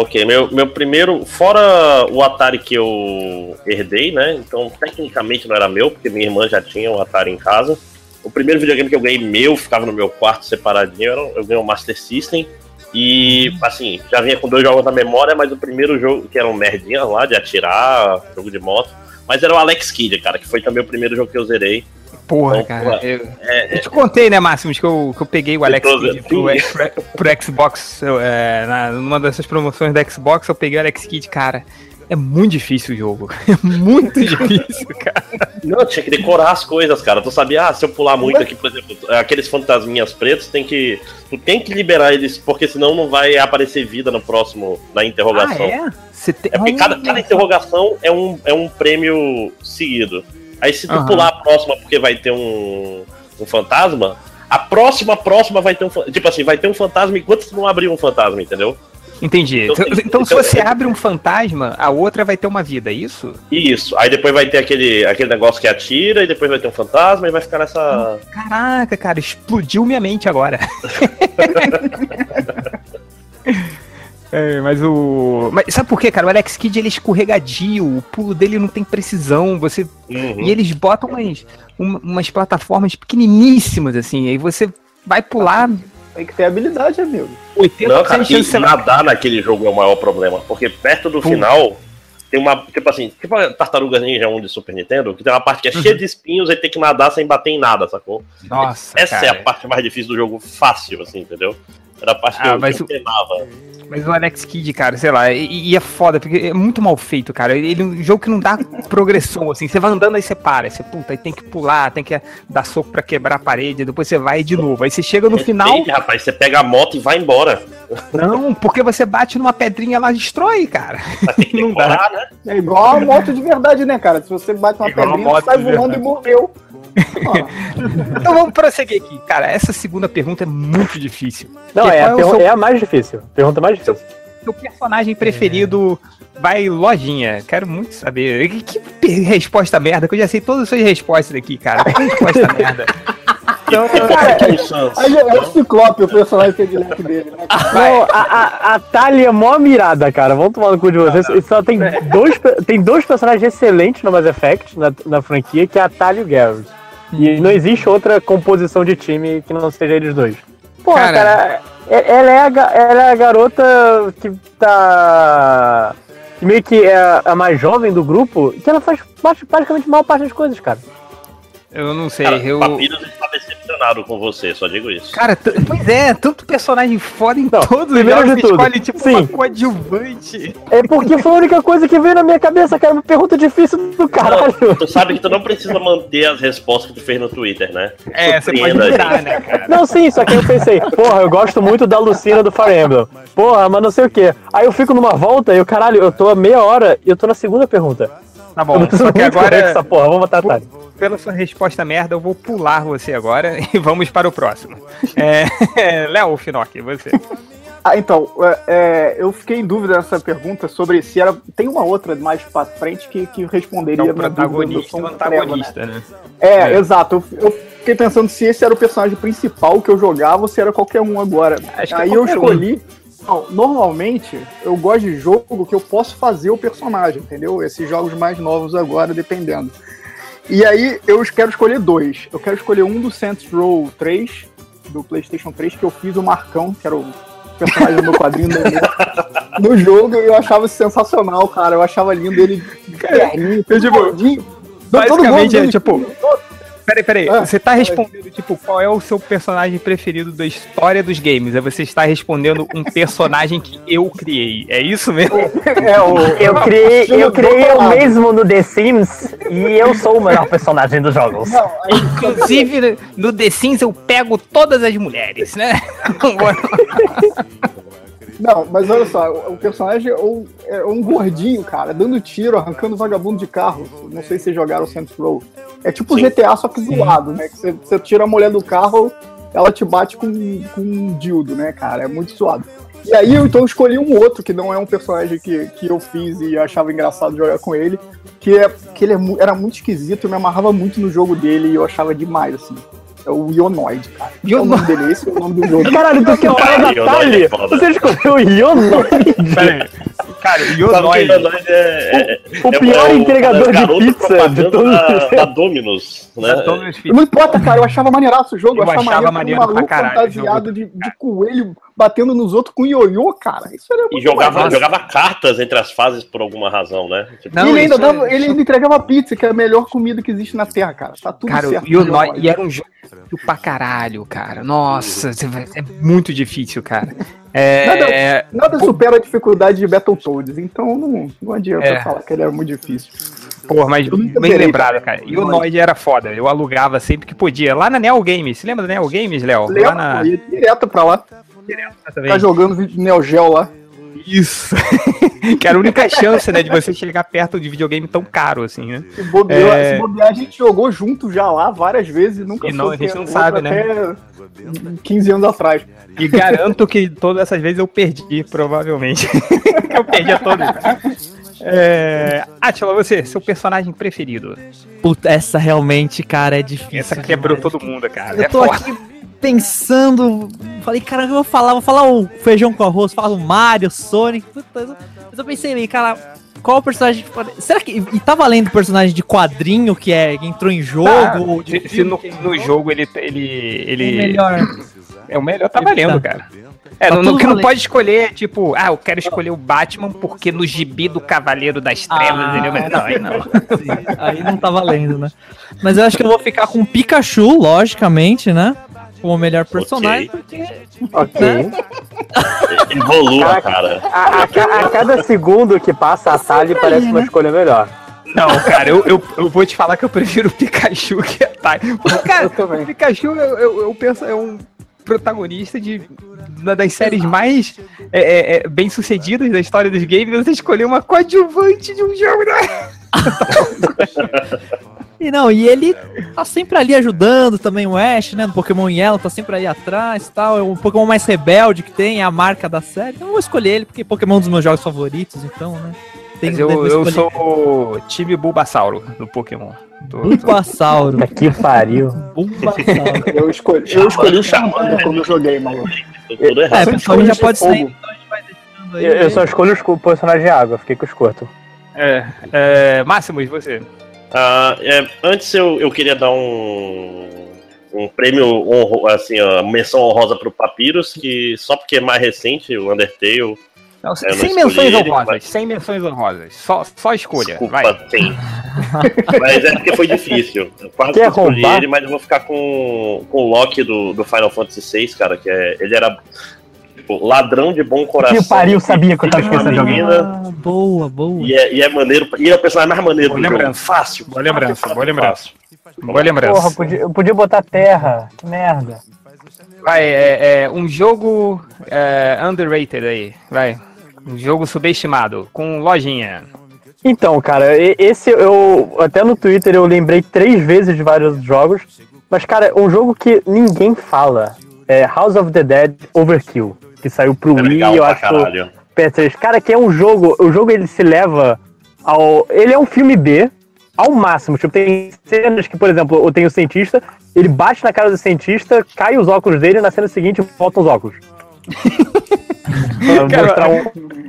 Speaker 6: Ok, meu, meu primeiro, fora o Atari que eu herdei, né? Então, tecnicamente não era meu, porque minha irmã já tinha um Atari em casa. O primeiro videogame que eu ganhei meu, ficava no meu quarto separadinho, era, eu ganhei um Master System. E, assim, já vinha com dois jogos na memória, mas o primeiro jogo, que era um merdinha lá, de atirar, jogo de moto. Mas era o Alex Kidd, cara, que foi também o primeiro jogo que eu zerei.
Speaker 1: Porra, cara. Eu,
Speaker 6: É,
Speaker 1: eu te contei, né, Máximos, que eu, que eu peguei o Alex Kidd pro, pro, pro Xbox, eu, é, na, numa dessas promoções da Xbox, eu peguei o Alex Kidd, cara. É muito difícil o jogo. É muito difícil, cara.
Speaker 6: Não, tinha que decorar as coisas, cara. Tu sabia, ah, se eu pular muito aqui, por exemplo, aqueles fantasminhas pretos, tem que. Tu tem que liberar eles, porque senão não vai aparecer vida no próximo, na interrogação.
Speaker 1: é? Você tem...
Speaker 6: É porque cada, cada interrogação é um, é um prêmio seguido. Aí se tu
Speaker 1: Aham.
Speaker 6: pular a próxima porque vai ter um, um fantasma, a próxima, próxima vai ter um Tipo assim, vai ter um fantasma enquanto tu não abrir um fantasma, entendeu?
Speaker 1: Entendi.
Speaker 6: Então,
Speaker 1: Então,
Speaker 6: tem-
Speaker 1: então se
Speaker 6: então-
Speaker 1: você abre um fantasma, a outra vai ter uma vida, é isso?
Speaker 6: Isso. Aí depois vai ter aquele, aquele negócio que atira, e depois vai ter um fantasma, e vai ficar nessa.
Speaker 1: Caraca, cara, explodiu minha mente agora. É, mas o. Mas sabe por quê, cara? O Alex Kidd ele é escorregadio, o pulo dele não tem precisão. Você
Speaker 6: Uhum.
Speaker 1: E eles botam umas, um- umas plataformas pequeniníssimas, assim, aí você vai pular
Speaker 5: Tem que ter habilidade, amigo.
Speaker 1: 80%
Speaker 6: Não, cara,
Speaker 1: chance
Speaker 6: e
Speaker 1: você
Speaker 6: nadar naquele jogo é o maior problema. Porque perto do
Speaker 1: Pô.
Speaker 6: final tem uma. Tipo assim, tipo a Tartaruga Ninja 1 de Super Nintendo, que tem uma parte que é cheia
Speaker 1: Uhum.
Speaker 6: de espinhos e tem que nadar sem bater em nada, sacou?
Speaker 1: Nossa,
Speaker 6: Essa
Speaker 1: cara.
Speaker 6: é a parte mais difícil do jogo, fácil, assim, entendeu? Era a parte que
Speaker 1: Ah,
Speaker 6: eu, que eu
Speaker 1: o-
Speaker 6: penava.
Speaker 1: Mas o Alex Kidd, cara, sei lá, e, e é foda, porque é muito mal feito, cara. Ele é um jogo que não dá progressão, assim. Você vai andando, aí você para, aí você, puta, aí tem que pular, tem que dar soco pra quebrar a parede, depois você vai de novo. Aí você chega no final,
Speaker 6: Depende, rapaz, você pega a moto e vai embora.
Speaker 1: não, porque você bate numa pedrinha, ela destrói, cara.
Speaker 6: Mas tem que
Speaker 1: Não dá.
Speaker 6: decorar, né?
Speaker 5: É igual a moto de verdade, né, cara? Se você bate uma
Speaker 1: Igual a
Speaker 5: pedrinha, sai voando e morreu.
Speaker 1: Então vamos prosseguir aqui. Cara, essa segunda pergunta é muito difícil.
Speaker 3: Não,
Speaker 1: Porque
Speaker 3: é, a pergun-
Speaker 1: seu-
Speaker 3: é a mais difícil. Pergunta mais difícil.
Speaker 1: Seu personagem preferido vai lojinha. Quero muito saber. Que, que resposta merda, que eu já sei todas as suas respostas aqui, cara. Que resposta merda. Então,
Speaker 5: Cara,
Speaker 6: O Sans.
Speaker 5: aí é o Ciclope, o personagem predileto dele, né?
Speaker 3: Não, a, a, a Thalia é mó mirada, cara. Vamos tomar no cu de vocês. E só tem dois, pe- tem dois personagens excelentes no Mass Effect, na, na franquia, que é a Thalia e o Garrett. E não existe outra composição de time que não seja eles dois. Porra,
Speaker 1: Cara.
Speaker 3: cara, é- ela, é a, ela é a garota que tá. que meio que é a, mais jovem do grupo, que ela faz praticamente a maior parte das coisas, cara.
Speaker 1: eu não sei.
Speaker 6: Cara,
Speaker 1: eu...
Speaker 6: Papiros está decepcionado com você, só digo isso.
Speaker 1: Cara, pois é, tanto personagem foda em
Speaker 3: Não,
Speaker 1: todos os
Speaker 3: primeiro de
Speaker 1: que
Speaker 3: tudo,
Speaker 1: escolhe tipo
Speaker 3: sim.
Speaker 1: uma coadjuvante.
Speaker 3: É porque foi a única coisa que veio na minha cabeça, cara. Uma pergunta difícil do caralho.
Speaker 6: Não, tu sabe que tu não precisa manter as respostas que tu fez no Twitter, né?
Speaker 1: É, você pode
Speaker 6: Surpreenda a
Speaker 1: virar, né, cara?
Speaker 3: Não, sim, só que eu pensei, porra, eu gosto muito da Lucina do Fire Emblem. Porra, mas não sei o que. Aí eu fico numa volta e eu, caralho, eu tô a meia hora e eu tô na segunda pergunta.
Speaker 1: Tá bom, só que
Speaker 3: correto essa
Speaker 1: agora,
Speaker 3: porra, vamos botar a
Speaker 1: pela sua resposta merda, eu vou pular você agora e vamos para o próximo. É, Léo Finock, você.
Speaker 5: Ah, então, é, é, eu fiquei em dúvida nessa pergunta sobre se era. Tem uma outra mais pra frente que, que
Speaker 1: É
Speaker 5: responderia
Speaker 1: o
Speaker 5: na dúvida do
Speaker 1: protagonista e
Speaker 5: som
Speaker 1: o
Speaker 5: treva, né?
Speaker 1: antagonista, né?
Speaker 5: É,
Speaker 1: É.
Speaker 5: exato. Eu, eu fiquei pensando se esse era o personagem principal que eu jogava ou se era qualquer um agora.
Speaker 1: Acho que é
Speaker 5: Aí eu
Speaker 1: qualquer um.
Speaker 5: Não, normalmente eu gosto de jogo que eu posso fazer o personagem, entendeu? Esses jogos mais novos agora, dependendo. E aí eu quero escolher dois. Eu quero escolher um do Saints Row 3, do PlayStation 3, que eu fiz o Marcão, que era o personagem do meu quadrinho do no jogo, e eu achava sensacional, cara. Eu achava lindo ele perninho,
Speaker 1: eu, tipo.
Speaker 5: Todo
Speaker 1: basicamente,
Speaker 5: mundo-
Speaker 1: é, tipo, Peraí, peraí.
Speaker 5: Ah,
Speaker 1: você tá respondendo, tipo, qual é o seu personagem preferido da história dos games? Aí você está respondendo um personagem que eu criei. É isso mesmo?
Speaker 5: É, o,
Speaker 3: Eu criei, eu criei eu mesmo no The Sims e eu sou o melhor personagem dos jogos.
Speaker 5: Não, aí,
Speaker 1: Inclusive, no The Sims eu pego todas as mulheres, né?
Speaker 5: não, mas olha só, o, personagem é um, é um gordinho, cara, dando tiro, arrancando vagabundo de carro. Não sei se vocês jogaram Saints Row. É tipo
Speaker 6: Sim.
Speaker 5: GTA, só que zoado, né? Que você, você tira a mulher do carro, ela te bate com, com um dildo, né, cara? É muito suado. E aí eu então escolhi um outro, que não é um personagem que, que eu fiz e achava engraçado jogar com ele, que, é, que ele é era muito esquisito, eu me amarrava muito no jogo dele e eu achava demais, assim. É o Ionoid, cara. É o nome dele, esse é o nome do jogo.
Speaker 3: Caralho, tu quer falar da
Speaker 6: Ionoid é
Speaker 3: Thalia?
Speaker 6: foda.
Speaker 3: Você escolheu o Ionoid?
Speaker 1: Cara,
Speaker 6: Sabe que
Speaker 1: Ionoid.
Speaker 6: Ionoid é, é,
Speaker 3: O
Speaker 6: é
Speaker 3: pior
Speaker 6: o-
Speaker 3: entregador
Speaker 6: é o
Speaker 3: de pizza de todos
Speaker 6: da, da Dominus, né?
Speaker 1: Thomas Fitch.
Speaker 5: Não importa, cara, eu achava maneiraço o jogo.
Speaker 1: Eu
Speaker 5: Eu, achava,
Speaker 1: achava
Speaker 5: maneiro,
Speaker 1: maneiro pra
Speaker 5: maluco
Speaker 1: caralho o
Speaker 5: fantasiado de, de coelho batendo nos outros com ioiô, cara. Isso era
Speaker 6: E jogava, jogava cartas entre as fases por alguma razão, né? Tipo,
Speaker 1: Não,
Speaker 5: ele ainda, dava,
Speaker 1: é-
Speaker 5: ele ainda entregava pizza, que é a melhor comida que existe na Terra, cara. Tá tudo
Speaker 1: Cara,
Speaker 5: certo.
Speaker 1: o Ionoid. E era um jogo pra caralho, cara. Nossa, vai- é muito difícil, cara. É.
Speaker 5: Nada supera a dificuldade de Battletoads, então não, não adianta
Speaker 1: É.
Speaker 5: falar que ele era muito difícil.
Speaker 1: Porra, mas bem lembrado, cara. E o Noid era foda. Eu alugava sempre que podia. Lá na Neo Games. Você lembra da Neo Games, Léo? Lá
Speaker 5: Lembra?
Speaker 1: na.
Speaker 5: Ia direto pra lá,
Speaker 1: Também.
Speaker 5: ficar jogando vídeo de Neo Geo lá.
Speaker 1: Isso. que era a única chance, né, de você chegar perto de videogame tão caro assim, né?
Speaker 5: Se bobear,
Speaker 1: É.
Speaker 5: se bobear, a gente jogou junto já lá várias vezes e nunca
Speaker 1: E não, a gente não sabe, né?
Speaker 5: Até 15 anos atrás.
Speaker 1: E garanto que todas essas vezes eu perdi, provavelmente. eu perdi a todas. É... Atila, você, seu personagem preferido.
Speaker 7: Puta, essa realmente, cara, é difícil.
Speaker 1: Essa quebrou
Speaker 7: demais.
Speaker 1: todo mundo, cara.
Speaker 7: Eu
Speaker 1: É
Speaker 7: tô
Speaker 1: foda.
Speaker 7: aqui pensando. Falei, cara, eu vou falar, vou falar o feijão com arroz, falo o Mario, Sonic. Puta, mas eu pensei ali, cara, qual o personagem. que pode- Será que. E tá valendo personagem de quadrinho que é que entrou em jogo?
Speaker 1: Ah,
Speaker 7: ou de
Speaker 1: se, se no,
Speaker 7: que é
Speaker 1: no jogo ele, ele, ele
Speaker 7: o melhor.
Speaker 1: é o melhor, tá
Speaker 7: Ele
Speaker 1: valendo,
Speaker 7: tá.
Speaker 1: cara. É,
Speaker 7: Tá
Speaker 1: não, não, que não pode escolher, tipo, ah, eu quero escolher o Batman porque no gibi do Cavaleiro das Trevas,
Speaker 7: Ah.
Speaker 1: entendeu? Mas não, aí não.
Speaker 7: Sim, aí não tá valendo, né? Mas eu acho que eu vou ficar com o Pikachu, logicamente, né? Como o melhor personagem, porque.
Speaker 3: Ok.
Speaker 6: Evolua, cara.
Speaker 3: A, a ca- a cada segundo que passa a Sally parece uma escolha melhor.
Speaker 1: Não, cara, eu, eu, eu vou te falar que eu prefiro o Pikachu que a. Porque, cara, o Pikachu, eu, eu, eu penso, é um protagonista de uma das séries mais é, é, é, bem sucedidas da história dos games. Você escolheu uma coadjuvante de um jogo, né?
Speaker 7: E não, e ele tá sempre ali ajudando também o Ash, né? No Pokémon Yellow, tá sempre aí atrás e tal. É um Pokémon mais rebelde que tem, é a marca da série. Então eu vou escolher ele, porque Pokémon é um dos meus jogos favoritos, então, né? Tem
Speaker 1: Mas eu, eu sou o time Bulbasauro do Pokémon. Tô- tô-
Speaker 7: Bulbasauro.
Speaker 3: Que pariu.
Speaker 7: Bulbasauro.
Speaker 5: Eu escolhi, eu escolhi o Charmander quando eu joguei, maluco.
Speaker 7: É, pessoal, a gente já
Speaker 5: de
Speaker 7: pode sair, então a gente vai deixando aí.
Speaker 3: Eu, eu só escolho os personagens de água, fiquei com os curtos.
Speaker 1: É, é, Máximos, você.
Speaker 6: Ah, é, antes eu, eu queria dar um, um prêmio, honro, assim, ó, menção honrosa pro Papyrus, que só porque é mais recente, o Undertale.
Speaker 1: Não, sem
Speaker 6: não
Speaker 1: menções
Speaker 6: ele,
Speaker 1: honrosas,
Speaker 6: mas-
Speaker 1: sem menções honrosas. Só, só escolha.
Speaker 6: Desculpa,
Speaker 1: vai.
Speaker 6: mas é porque foi difícil. Eu quase
Speaker 3: Quer
Speaker 6: que escolhi ele, mas eu vou ficar com, com o Loki do, do Final Fantasy VI, cara, que é, ele era tipo, ladrão de bom coração.
Speaker 3: Que pariu, sabia que eu tava esquecendo de alguém.
Speaker 7: Ah, boa, boa.
Speaker 6: E é, e é maneiro, e é o personagem mais maneiro
Speaker 1: Boa
Speaker 6: do jogo.
Speaker 1: lembrança.
Speaker 6: Fácil.
Speaker 1: Boa lembrança,
Speaker 6: fácil,
Speaker 1: boa lembrança. Boa lembrança.
Speaker 3: Porra, podia, eu podia botar terra. Que merda.
Speaker 1: Vai, é, é, um jogo é, underrated aí, vai. Um jogo subestimado, com lojinha.
Speaker 3: Então, cara, esse eu. Até no Twitter eu lembrei três vezes de vários jogos. Mas, cara, um jogo que ninguém fala é House of the Dead Overkill. Que saiu pro
Speaker 6: É
Speaker 3: Wii, eu acho.
Speaker 6: caralho.
Speaker 3: PS3. Cara, que é um jogo. O jogo ele se leva ao. Ele é um filme B ao máximo. Tipo, tem cenas que, por exemplo, eu tenho o cientista, ele bate na cara do cientista, cai os óculos dele e na cena seguinte voltam os óculos. pra
Speaker 1: Cara,
Speaker 3: mostrar um.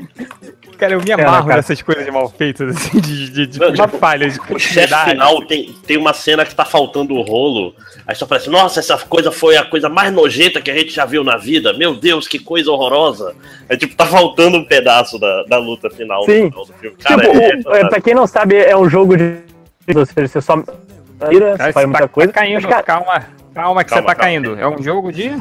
Speaker 1: Cara, eu me amarro
Speaker 3: cara?
Speaker 1: nessas coisas mal feitas, assim, de, de, de, de falhas, de
Speaker 6: O chefe final tem, tem uma cena que tá faltando o rolo. Aí só parece, nossa, essa coisa foi a coisa mais nojenta que a gente já viu na vida. Meu Deus, que coisa horrorosa. É tipo, tá faltando um pedaço da, da luta final,
Speaker 3: Sim.
Speaker 6: no final do filme. Cara,
Speaker 3: tipo,
Speaker 6: é,
Speaker 3: é, pra quem não sabe, é um jogo de. Ou seja, você só mira,
Speaker 1: Cara,
Speaker 3: faz
Speaker 1: você
Speaker 3: muita
Speaker 1: tá,
Speaker 3: coisa.
Speaker 1: tá caindo,
Speaker 3: Mas, cara,
Speaker 1: calma. Calma que
Speaker 6: Calma,
Speaker 1: você tá
Speaker 6: calma.
Speaker 1: caindo. É um jogo de.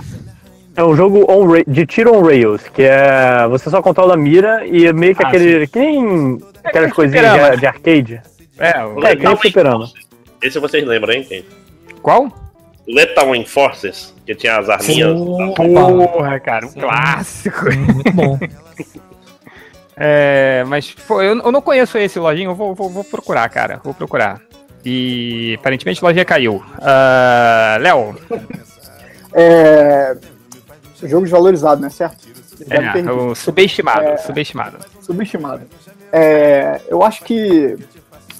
Speaker 3: É um jogo on de tiro on rails, que é. Você só controla a mira e é meio que
Speaker 1: Ah,
Speaker 3: aquele. Que nem aquelas
Speaker 1: que
Speaker 3: coisinhas de, de arcade.
Speaker 1: É, o...
Speaker 3: É, nem fliperama.
Speaker 6: Esse vocês lembram, hein? Tem.
Speaker 1: qual?
Speaker 6: Lethal Enforcers, que tinha as arminhas.
Speaker 1: Porra, cara, um clássico.
Speaker 7: Muito bom.
Speaker 1: É, mas pô, eu, eu não conheço esse lojinho, eu vou, vou, vou procurar, cara. Vou procurar. E aparentemente a lojinha caiu. Ah, Léo,
Speaker 5: É. Jogo desvalorizado, né? Certo?
Speaker 1: É,
Speaker 5: ter
Speaker 1: o subestimado,
Speaker 5: É.
Speaker 1: subestimado.
Speaker 5: subestimado. É, eu acho que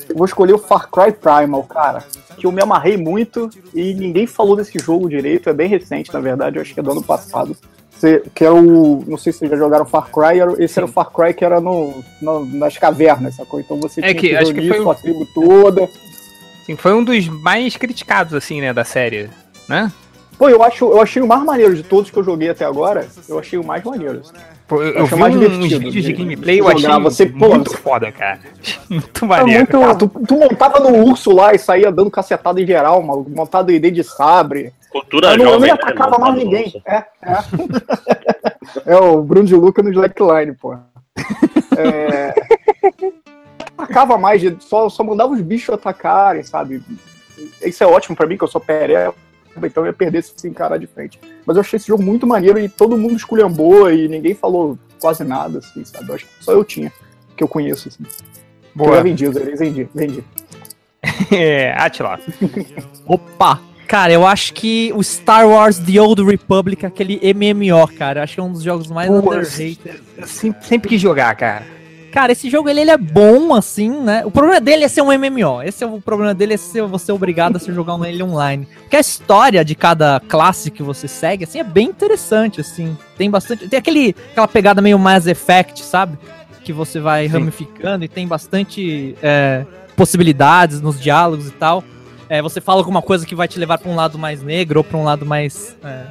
Speaker 5: eu vou escolher o Far Cry Primal, cara. Que eu me amarrei muito e ninguém falou desse jogo direito. É bem recente, na verdade. Eu acho que é do ano passado. Você- que é o. Não sei se vocês já jogaram Far Cry. era- Esse era o Far Cry que era no, no- nas cavernas, sacou? Então você
Speaker 1: É
Speaker 5: tinha
Speaker 1: que
Speaker 5: que,
Speaker 1: acho que foi
Speaker 5: sua tribo toda.
Speaker 1: Assim, foi um dos mais criticados, assim, né, da série, né?
Speaker 5: Pô, eu, acho, eu achei o mais maneiro de todos que eu joguei até agora. Eu achei o mais maneiro.
Speaker 1: Pô, eu,
Speaker 5: Eu
Speaker 1: eu
Speaker 5: acho
Speaker 1: vi
Speaker 5: mais
Speaker 1: uns
Speaker 5: divertido
Speaker 1: vídeos de
Speaker 5: de-
Speaker 1: gameplay, eu achei.
Speaker 5: Você, pô,
Speaker 1: muito
Speaker 5: você-
Speaker 1: foda, cara. Muito
Speaker 3: É
Speaker 1: maneiro.
Speaker 3: muito.
Speaker 5: Ah, tu, tu montava no urso lá e saía dando cacetada em geral, maluco. Montado em de sabre.
Speaker 6: Cultura
Speaker 5: Eu não, eu
Speaker 6: jovem.
Speaker 5: nem
Speaker 6: né,
Speaker 5: atacava
Speaker 6: mano?
Speaker 5: mais ninguém. É, é. é o Bruno de Luca no Slackline, pô. É... Atacava mais, só, só mandava os bichos atacarem, sabe? Isso é ótimo pra mim, que eu sou pereba, então eu ia perder se se encarar de frente. Mas eu achei esse jogo muito maneiro e todo mundo esculhambou e ninguém falou quase nada, assim, sabe? Eu acho que só eu tinha, que eu conheço, assim. Eu já
Speaker 1: Boa.
Speaker 5: vendi, eu vendi, vendi.
Speaker 1: É, Atila.
Speaker 7: Opa! Cara, eu acho que o Star Wars The Old Republic, aquele MMO, cara, acho que é um dos jogos mais
Speaker 1: Pô,
Speaker 7: underrated.
Speaker 1: Sempre, sempre quis jogar, cara.
Speaker 7: Cara, esse jogo ele, ele é bom, assim, né? O problema dele é ser um MMO. Esse é o problema dele, é ser você obrigado a se jogar ele online. Porque a história de cada classe que você segue, assim, é bem interessante, assim. Tem bastante. Tem aquele, aquela pegada meio Mass Effect, sabe? Que você vai
Speaker 1: Sim.
Speaker 7: ramificando e tem bastante é, possibilidades nos diálogos e tal. É, você fala alguma coisa que vai te levar pra um lado mais negro ou pra um lado mais. É,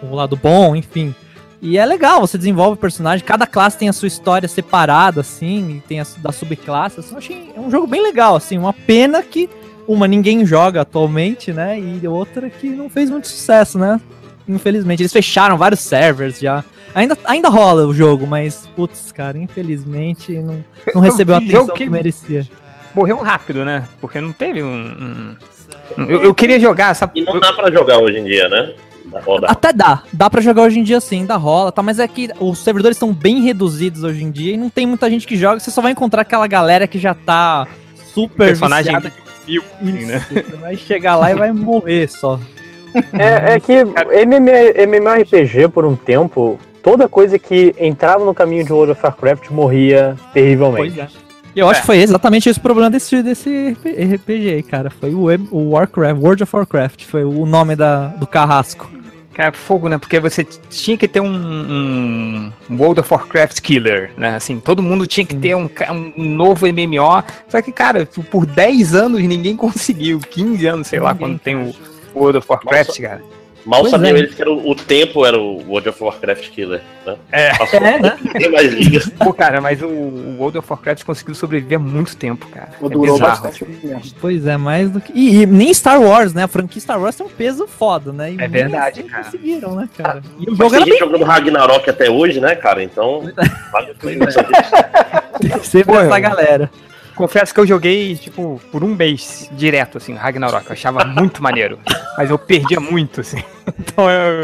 Speaker 7: um lado bom, enfim. E é legal, você desenvolve o personagem, cada classe tem a sua história separada, assim, e tem a da subclasse. Assim, eu achei é um jogo bem legal, assim, uma pena que uma ninguém joga atualmente, né? E outra que não fez muito sucesso, né? Infelizmente. Eles fecharam vários servers já. Ainda, ainda rola o jogo, mas, putz, cara, infelizmente não, não recebeu a atenção que...
Speaker 1: que-
Speaker 7: merecia.
Speaker 1: Morreu rápido, né? Porque não teve um. um- um- Eu, eu queria jogar, sabe?
Speaker 6: E não dá pra jogar hoje em dia, né? Dá.
Speaker 7: Até dá, dá pra jogar hoje em dia sim, dá rola, tá? Mas é que os servidores estão bem reduzidos hoje em dia e não tem muita gente que joga, você só vai encontrar aquela galera que já tá super
Speaker 1: personagem
Speaker 7: viciada.
Speaker 1: vivo, assim, né?
Speaker 7: Você vai chegar lá e vai morrer só.
Speaker 3: É, é que MM MMORPG, por um tempo, toda coisa que entrava no caminho de World of Warcraft morria terrivelmente.
Speaker 7: Pois é. Eu acho que foi exatamente esse o problema desse, desse RPG aí, cara. Foi o, o Warcraft, World of Warcraft, foi o nome da, do carrasco.
Speaker 1: Cara, fogo, né? Porque você tinha que ter um, um World of Warcraft killer, né? Assim, todo mundo tinha que ter um, um novo MMO. Só que, cara, por- por 10 anos ninguém conseguiu. 15 anos, sei lá,
Speaker 7: Ninguém,
Speaker 1: quando tem o World of Warcraft,
Speaker 6: Nossa.
Speaker 1: cara.
Speaker 6: Mal
Speaker 7: Pois
Speaker 6: sabiam
Speaker 7: é.
Speaker 6: eles que era o, o tempo era o World of Warcraft Killer, né?
Speaker 1: É.
Speaker 6: Passou
Speaker 7: É, né?
Speaker 6: tem mais ligas.
Speaker 1: Pô, cara, mas o, o World of Warcraft conseguiu sobreviver muito tempo, cara. É
Speaker 5: Durou
Speaker 1: bizarro.
Speaker 5: bastante mesmo.
Speaker 7: Pois é, mais do que. E, e nem Star Wars, né? A franquia Star Wars tem um peso foda, né? E
Speaker 1: É verdade, cara.
Speaker 7: conseguiram, né, cara? E o
Speaker 6: Mas
Speaker 7: jogo
Speaker 6: tem gente jogando Ragnarok até hoje, né, cara? Então, vale a pena.
Speaker 7: bem sempre essa galera.
Speaker 1: Confesso que eu joguei, tipo, por um mês direto, assim, Ragnarok. Eu achava muito maneiro. Mas eu perdia muito, assim. Então eu,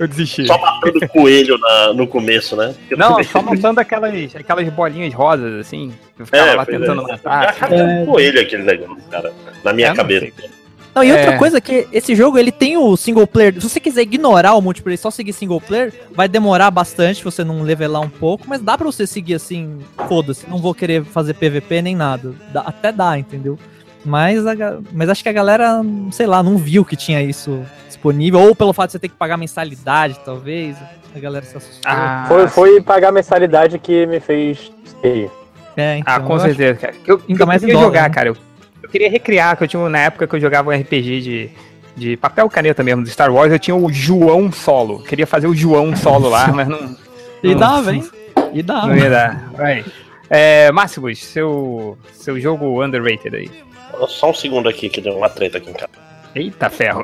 Speaker 1: eu desisti.
Speaker 6: Só matando coelho na- no começo, né? Porque
Speaker 1: Não,
Speaker 6: também-
Speaker 1: só matando aquelas, aquelas bolinhas rosas, assim. Eu ficava
Speaker 6: É,
Speaker 1: lá tentando
Speaker 6: é.
Speaker 1: matar. assim.
Speaker 6: É. coelho aquele negócio, cara. Na minha
Speaker 1: É,
Speaker 6: cabeça.
Speaker 1: sei.
Speaker 7: Não, e outra
Speaker 1: É.
Speaker 7: coisa é que esse jogo ele tem o single player. Se você quiser ignorar o multiplayer e só seguir single player, vai demorar bastante você não levelar um pouco, mas dá pra você seguir assim, foda-se, não vou querer fazer PVP nem nada. Dá- até dá, entendeu? Mas, a mas acho que a galera, sei lá, não viu que tinha isso disponível, ou pelo fato de você ter que pagar mensalidade, talvez. A galera se assustou.
Speaker 1: Ah,
Speaker 3: Foi, foi pagar a mensalidade que me fez ter.
Speaker 7: é, então,
Speaker 1: ah, com
Speaker 7: eu acho-
Speaker 1: certeza, cara. Eu,
Speaker 7: Ainda
Speaker 1: eu
Speaker 7: mais
Speaker 1: queria
Speaker 7: dólar,
Speaker 1: jogar,
Speaker 7: né?
Speaker 1: cara. Eu queria recriar, que eu tinha na época que eu jogava um RPG de, de papel caneta mesmo, do Star Wars, eu tinha o João Solo. Queria fazer o João Solo lá, mas não.
Speaker 7: E
Speaker 1: não-
Speaker 7: dava, hein? E dava.
Speaker 1: Não ia dar. Vai. É, Máximos, seu, seu jogo underrated aí.
Speaker 6: Só um segundo aqui, que deu uma treta aqui em casa.
Speaker 1: Eita ferro.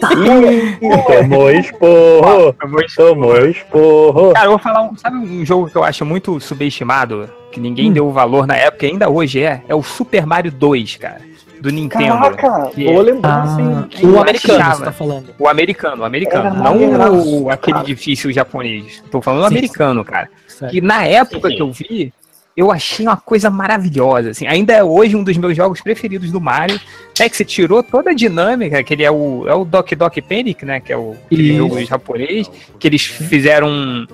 Speaker 3: Tomou esporro! Tomou esporro!
Speaker 1: Cara, eu vou falar um. Sabe um jogo que eu acho muito subestimado? Que ninguém
Speaker 3: Hum.
Speaker 1: deu valor na época e ainda hoje é? É o Super Mario 2, cara. Do Nintendo.
Speaker 5: Caraca,
Speaker 1: Que-
Speaker 5: vou lembrar,
Speaker 7: Ah,
Speaker 5: sim.
Speaker 7: o
Speaker 1: Eu
Speaker 7: americano,
Speaker 1: achava.
Speaker 7: você tá falando.
Speaker 1: O americano, o americano.
Speaker 5: Era
Speaker 1: não o, aquele
Speaker 5: cara.
Speaker 1: difícil japonês. Tô falando o
Speaker 7: Sim,
Speaker 1: americano, cara.
Speaker 7: Certo.
Speaker 1: Que na época
Speaker 6: Sim.
Speaker 1: que eu vi, eu achei uma coisa maravilhosa. Assim. Ainda é hoje um dos meus jogos preferidos do Mario. É que você tirou toda a dinâmica, que ele é o, é o Doc Doc Panic, né? Que é o
Speaker 7: Isso.
Speaker 1: jogo japonês. Que eles fizeram um,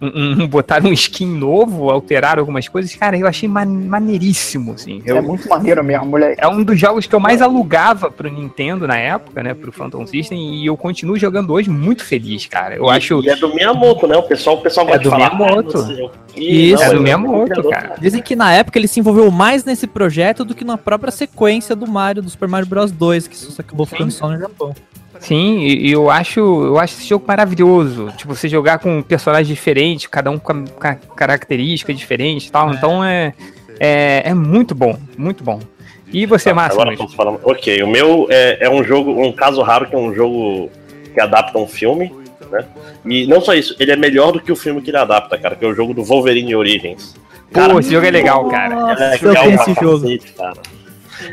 Speaker 1: um, um- botaram um skin novo, alteraram algumas coisas. Cara, eu achei man- maneiríssimo, assim. Eu,
Speaker 5: É muito maneiro mesmo, moleque.
Speaker 1: é um dos jogos que eu mais alugava pro Nintendo na época, né? Pro Phantom System, e eu continuo jogando hoje muito feliz, cara. Eu
Speaker 6: E-
Speaker 1: acho.
Speaker 6: E é do Miyamoto, né? O pessoal, o pessoal
Speaker 1: É
Speaker 6: gosta
Speaker 1: do
Speaker 6: de falar.
Speaker 1: Miyamoto.
Speaker 6: "Ah, não sei o quê".
Speaker 7: Isso,
Speaker 1: É do Miyamoto, cara.
Speaker 7: Dizem que na época ele se envolveu mais nesse projeto do que na própria sequência do Mario, do Super Mario Bros 2, que isso acabou ficando só no Japão.
Speaker 1: Sim, e, e eu acho, eu acho esse jogo maravilhoso. Tipo, você jogar com personagens diferentes, cada um com a, com a característica diferente e tal. Então é, é, é muito bom, muito bom. E você,
Speaker 6: Tá,
Speaker 1: Márcio?
Speaker 6: Agora falando. Ok, o meu é, é um jogo, um caso raro que é um jogo que adapta um filme, né? E não só isso, ele é melhor do que o filme que ele adapta, cara, que é o jogo do Wolverine Origins.
Speaker 1: Pô, esse jogo é legal, cara.
Speaker 7: Nossa,
Speaker 6: É
Speaker 7: eu
Speaker 6: legal
Speaker 7: tenho
Speaker 6: pra
Speaker 7: esse jogo.
Speaker 6: cacete, cara.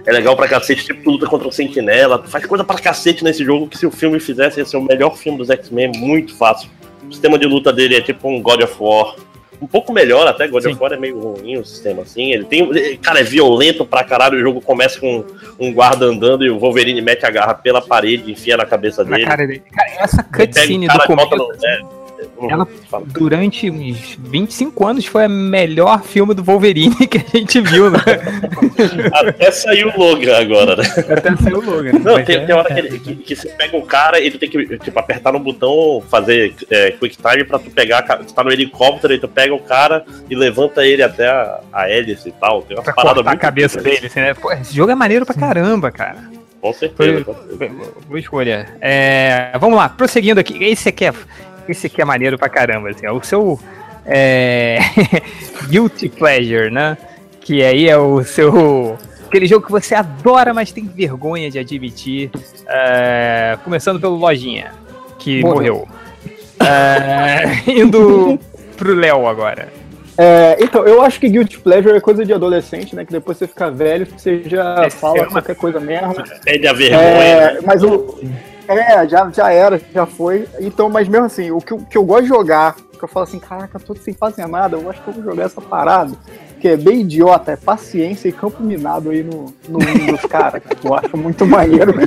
Speaker 6: É legal pra cacete, tipo, tu luta contra o Sentinela, tu faz coisa pra cacete nesse jogo que se o filme fizesse ia ser o melhor filme dos X-Men, muito fácil. O sistema de luta dele é tipo um God of War, um pouco melhor até. God
Speaker 1: Sim.
Speaker 6: of War é meio ruim o sistema assim. Ele tem. Cara, é violento pra caralho. O jogo começa com um guarda andando e o Wolverine mete a garra pela parede e enfia na cabeça
Speaker 1: Na
Speaker 6: dele.
Speaker 1: cara dele. Cara, essa cutscene do começo,
Speaker 6: no- é,
Speaker 1: Ela- durante uns 25 anos, foi a melhor filme do Wolverine que a gente viu, né?
Speaker 6: Até saiu o Logan agora, né?
Speaker 1: Até saiu o Logan.
Speaker 6: Não,
Speaker 1: Mas
Speaker 6: tem,
Speaker 1: é-
Speaker 6: tem hora que, ele- que, que você pega o cara ele tem que, tipo, apertar no botão, fazer é, quick time pra tu pegar, tu tá no helicóptero e tu pega o cara e levanta ele até a, a hélice e tal. Tem umas
Speaker 1: Pra
Speaker 6: paradas
Speaker 1: cortar a
Speaker 6: muito
Speaker 1: cabeça dele, assim, né? Pô, esse jogo é maneiro pra caramba, cara.
Speaker 6: Com certeza. com certeza.
Speaker 1: Foi- Boa escolha. É, vamos lá, prosseguindo aqui. Esse aqui é, esse aqui é maneiro pra caramba, assim, é o seu é, Guilty Pleasure, né? Que aí é o seu. Aquele jogo que você adora, mas tem vergonha de admitir. É, começando pelo Lojinha, que morreu.
Speaker 5: Morreu.
Speaker 1: É, indo pro Léo agora.
Speaker 5: É, então, eu acho que Guilty Pleasure é coisa de adolescente, né? Que depois você fica velho, você já
Speaker 1: É,
Speaker 5: fala
Speaker 1: uma-
Speaker 5: qualquer coisa mesmo.
Speaker 6: Perde a vergonha.
Speaker 5: É,
Speaker 6: né?
Speaker 5: mas o. É, já, já era, já foi. Então, mas mesmo assim, o que, eu- que eu gosto de jogar, que eu falo assim, caraca, tô sem fazer nada, eu acho que eu vou jogar essa parada, que é bem idiota, é paciência e campo minado aí no, no Windows, cara. Eu acho muito maneiro.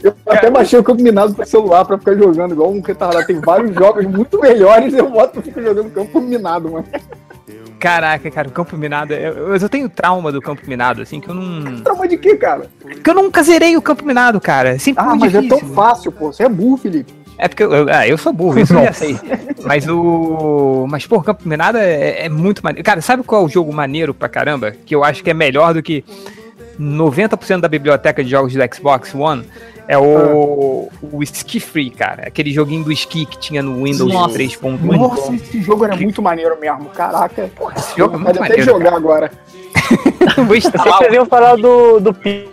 Speaker 5: Eu até baixei o campo minado pro celular pra ficar jogando igual um retardado. Tem vários jogos muito melhores eu boto e fico jogando campo minado, mano.
Speaker 1: Caraca, cara, o Campo Minado. Eu, eu, eu tenho trauma do Campo Minado, assim, que eu não.
Speaker 5: Trauma de quê, cara?
Speaker 1: Porque eu nunca zerei o Campo Minado, cara. É sempre
Speaker 5: Ah, mas é
Speaker 1: difícil.
Speaker 5: tão fácil, pô. Você é burro, Felipe.
Speaker 1: É porque eu, eu- ah, eu sou burro, isso eu já sei. Mas o. Mas, pô, o Campo Minado é, é muito maneiro. Cara, sabe qual é o jogo maneiro pra caramba? Que eu acho que é melhor do que 90% da biblioteca de jogos do Xbox One? É o, o Ski Free, cara. Aquele joguinho do ski que tinha no Windows
Speaker 7: Nossa.
Speaker 1: 3.1.
Speaker 5: Nossa, esse jogo era muito maneiro mesmo. Caraca. Porra,
Speaker 1: esse jogo é muito
Speaker 5: Pode até
Speaker 1: maneiro,
Speaker 5: jogar agora.
Speaker 1: Vou
Speaker 3: Achei
Speaker 1: instalar
Speaker 3: que vocês iam falar do, do Pi.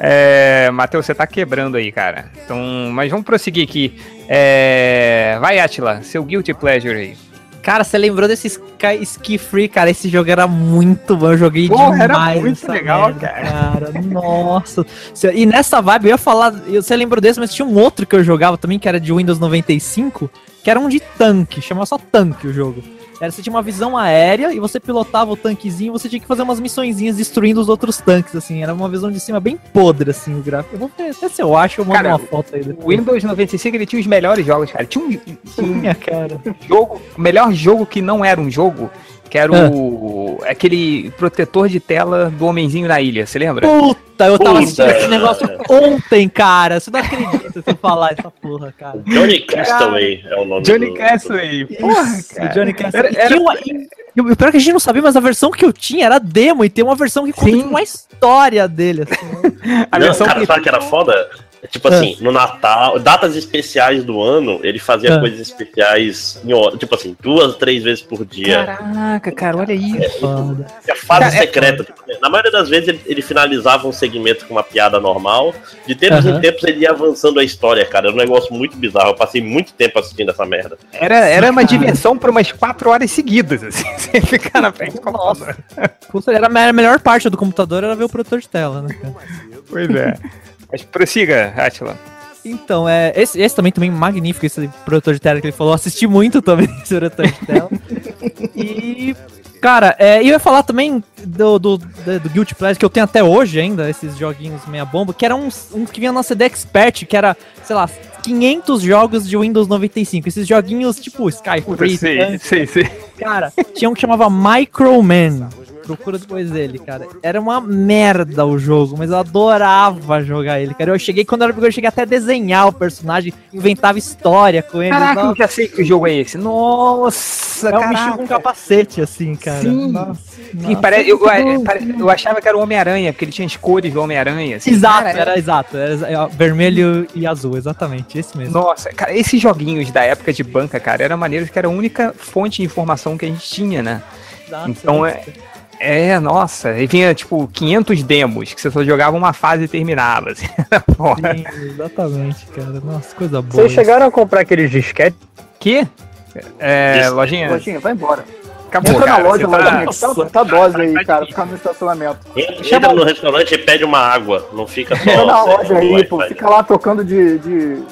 Speaker 1: É, Matheus, você tá quebrando aí, cara. Então, mas vamos prosseguir aqui. É, vai, Atila, seu guilty pleasure aí.
Speaker 7: Cara, você lembrou desse Sky Ski Free, cara? Esse jogo era muito bom, eu joguei
Speaker 1: Porra, era
Speaker 7: demais.
Speaker 1: muito
Speaker 7: essa
Speaker 1: legal,
Speaker 7: merda, cara. Nossa. Se- E nessa vibe, eu ia falar, você lembrou desse, mas tinha um outro que eu jogava também, que era de Windows 95, que era um de tanque, chamava só tanque o jogo. Era, você tinha uma visão aérea e você pilotava o tanquezinho e você tinha que fazer umas missõezinhas destruindo os outros tanques, assim. Era uma visão de cima bem podre, assim, o gráfico. Eu vou ver até se eu acho, eu mando
Speaker 1: Cara,
Speaker 7: uma foto aí
Speaker 1: O
Speaker 7: depois.
Speaker 1: Windows 95 ele tinha os melhores jogos, cara. Tinha um, tinha um
Speaker 7: cara.
Speaker 1: jogo, o melhor jogo que não era um jogo, que era
Speaker 7: Ah.
Speaker 1: o aquele protetor de tela do homenzinho na ilha, você lembra?
Speaker 7: Puta, eu tava
Speaker 6: Puta,
Speaker 7: assistindo esse negócio ontem, cara. Você não acredita se eu falar essa porra, cara.
Speaker 6: Johnny Castaway é o nome
Speaker 1: Johnny
Speaker 6: do...
Speaker 1: Castaway. Porra,
Speaker 7: Isso,
Speaker 1: cara.
Speaker 7: Johnny Castle.
Speaker 1: Era-
Speaker 7: E
Speaker 1: era-
Speaker 7: tinha uma- e- e o pior é que a gente não sabia, mas a versão que eu tinha era demo e tem uma versão que conta tipo, uma história dele. Assim.
Speaker 1: A
Speaker 6: Não,
Speaker 1: versão
Speaker 6: cara,
Speaker 1: que-
Speaker 6: sabe que era foda? É Tipo assim, no Natal, datas especiais do ano, ele fazia
Speaker 7: Ah.
Speaker 6: coisas especiais, em tipo assim, duas, três vezes por dia.
Speaker 1: Caraca, cara, olha isso.
Speaker 7: Foda.
Speaker 6: E a fase
Speaker 1: Cara, é
Speaker 6: secreta. tipo, na maioria das vezes ele, ele finalizava um segmento com uma piada normal. De tempos
Speaker 7: Aham.
Speaker 6: em tempos ele ia avançando a história, cara. Era um negócio muito bizarro. Eu passei muito tempo assistindo essa merda.
Speaker 1: Era, era uma diversão por umas quatro horas seguidas, assim, sem ficar na frente do computador.
Speaker 7: Puta, Era a melhor parte do computador era ver o protetor de tela, né, cara?
Speaker 1: Pois é. Mas prossiga, Atila.
Speaker 7: Então, é, esse, esse também, também magnífico, esse produtor de tela que ele falou. Assisti muito também esse produtor de tela. e, cara, é, eu ia falar também do, do, do, do Guilty Pleasure, que eu tenho até hoje ainda, esses joguinhos meia bomba, que era uns, uns que vinha na CD Expert, que era, sei lá, 500 jogos de Windows 95. Esses joguinhos tipo Sky Free,
Speaker 1: sei, sei, sei.
Speaker 7: Cara, tinha um que chamava Microman. Procura depois dele, cara. Era uma merda o jogo, mas eu adorava jogar ele, cara. Eu cheguei, quando eu era pequeno, eu cheguei até a desenhar o personagem, inventava história com ele.
Speaker 1: Caraca, eu já sei que jogo é esse. Nossa,
Speaker 7: é um
Speaker 1: caraca.
Speaker 7: bicho com capacete, assim, cara.
Speaker 1: Sim.
Speaker 7: Nossa,
Speaker 1: Sim,
Speaker 7: nossa.
Speaker 1: pare- eu, eu- achava que era o Homem-Aranha, porque ele tinha as cores do Homem-Aranha. assim.
Speaker 7: Exato,
Speaker 1: Cara,
Speaker 7: era exato. Era, é, vermelho e azul, exatamente, esse mesmo.
Speaker 1: Nossa, cara, esses joguinhos da época de banca, cara, era maneiro que era a única fonte de informação que a gente tinha, né?
Speaker 7: Exato,
Speaker 1: Então é. É, nossa, e vinha tipo 500 demos que você só jogava uma fase e terminava. Assim.
Speaker 7: Sim, exatamente, cara. Nossa, coisa boa.
Speaker 3: Vocês chegaram a comprar aqueles disquetes?
Speaker 1: Que? É, lojinha,
Speaker 5: Lojinha, vai embora.
Speaker 1: acabou,
Speaker 5: Entra
Speaker 1: cara.
Speaker 5: na loja,
Speaker 1: tá-
Speaker 5: lojinha.
Speaker 7: Nossa.
Speaker 5: Tá, tá dose aí, cara. Ficar no estacionamento.
Speaker 6: Entra, entra no restaurante e pede uma água. Não fica só.
Speaker 5: Entra na loja aí, pô. Fica lá trocando de, de.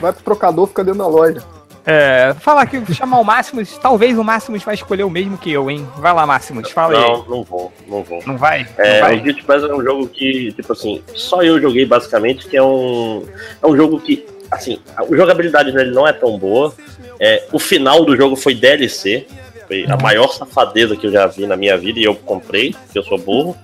Speaker 5: Vai pro trocador, fica dentro da loja.
Speaker 1: É, falar que chamar o Máximos, talvez o Máximos vai escolher o mesmo que eu, hein? Vai lá, Máximos, fala aí.
Speaker 6: Não, não vou, não vou.
Speaker 1: Não vai?
Speaker 6: É,
Speaker 1: não vai?
Speaker 6: o Guilty Pleasure é um jogo que, tipo assim, só eu joguei basicamente, que é um, é um jogo que, assim, a jogabilidade dele não é tão boa. É, o final do jogo foi DLC, foi a maior safadeza que eu já vi na minha vida e eu comprei, porque eu sou burro.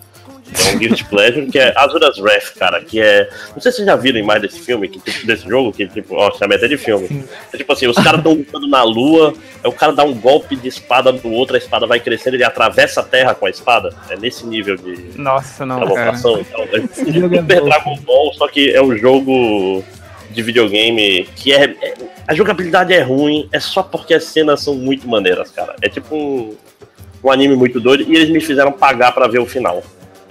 Speaker 6: É um Guilty Pleasure, que é Azura's Wrath, cara, que é... Não sei se vocês já viram imagem desse filme, que, tipo, desse jogo, que, tipo, ó, chama até de filme. É tipo assim, os caras estão lutando na lua, aí o cara dá um golpe de espada no outro, a espada vai crescendo, ele atravessa a terra com a espada. É nesse nível de
Speaker 1: Nossa, não, cara.
Speaker 6: provocação. Então, é
Speaker 7: é
Speaker 6: super
Speaker 7: bom.
Speaker 6: Dragon Ball, só que é um jogo de videogame que é, é- A jogabilidade é ruim, é só porque as cenas são muito maneiras, cara. É tipo um, um anime muito doido e eles me fizeram pagar pra ver o final.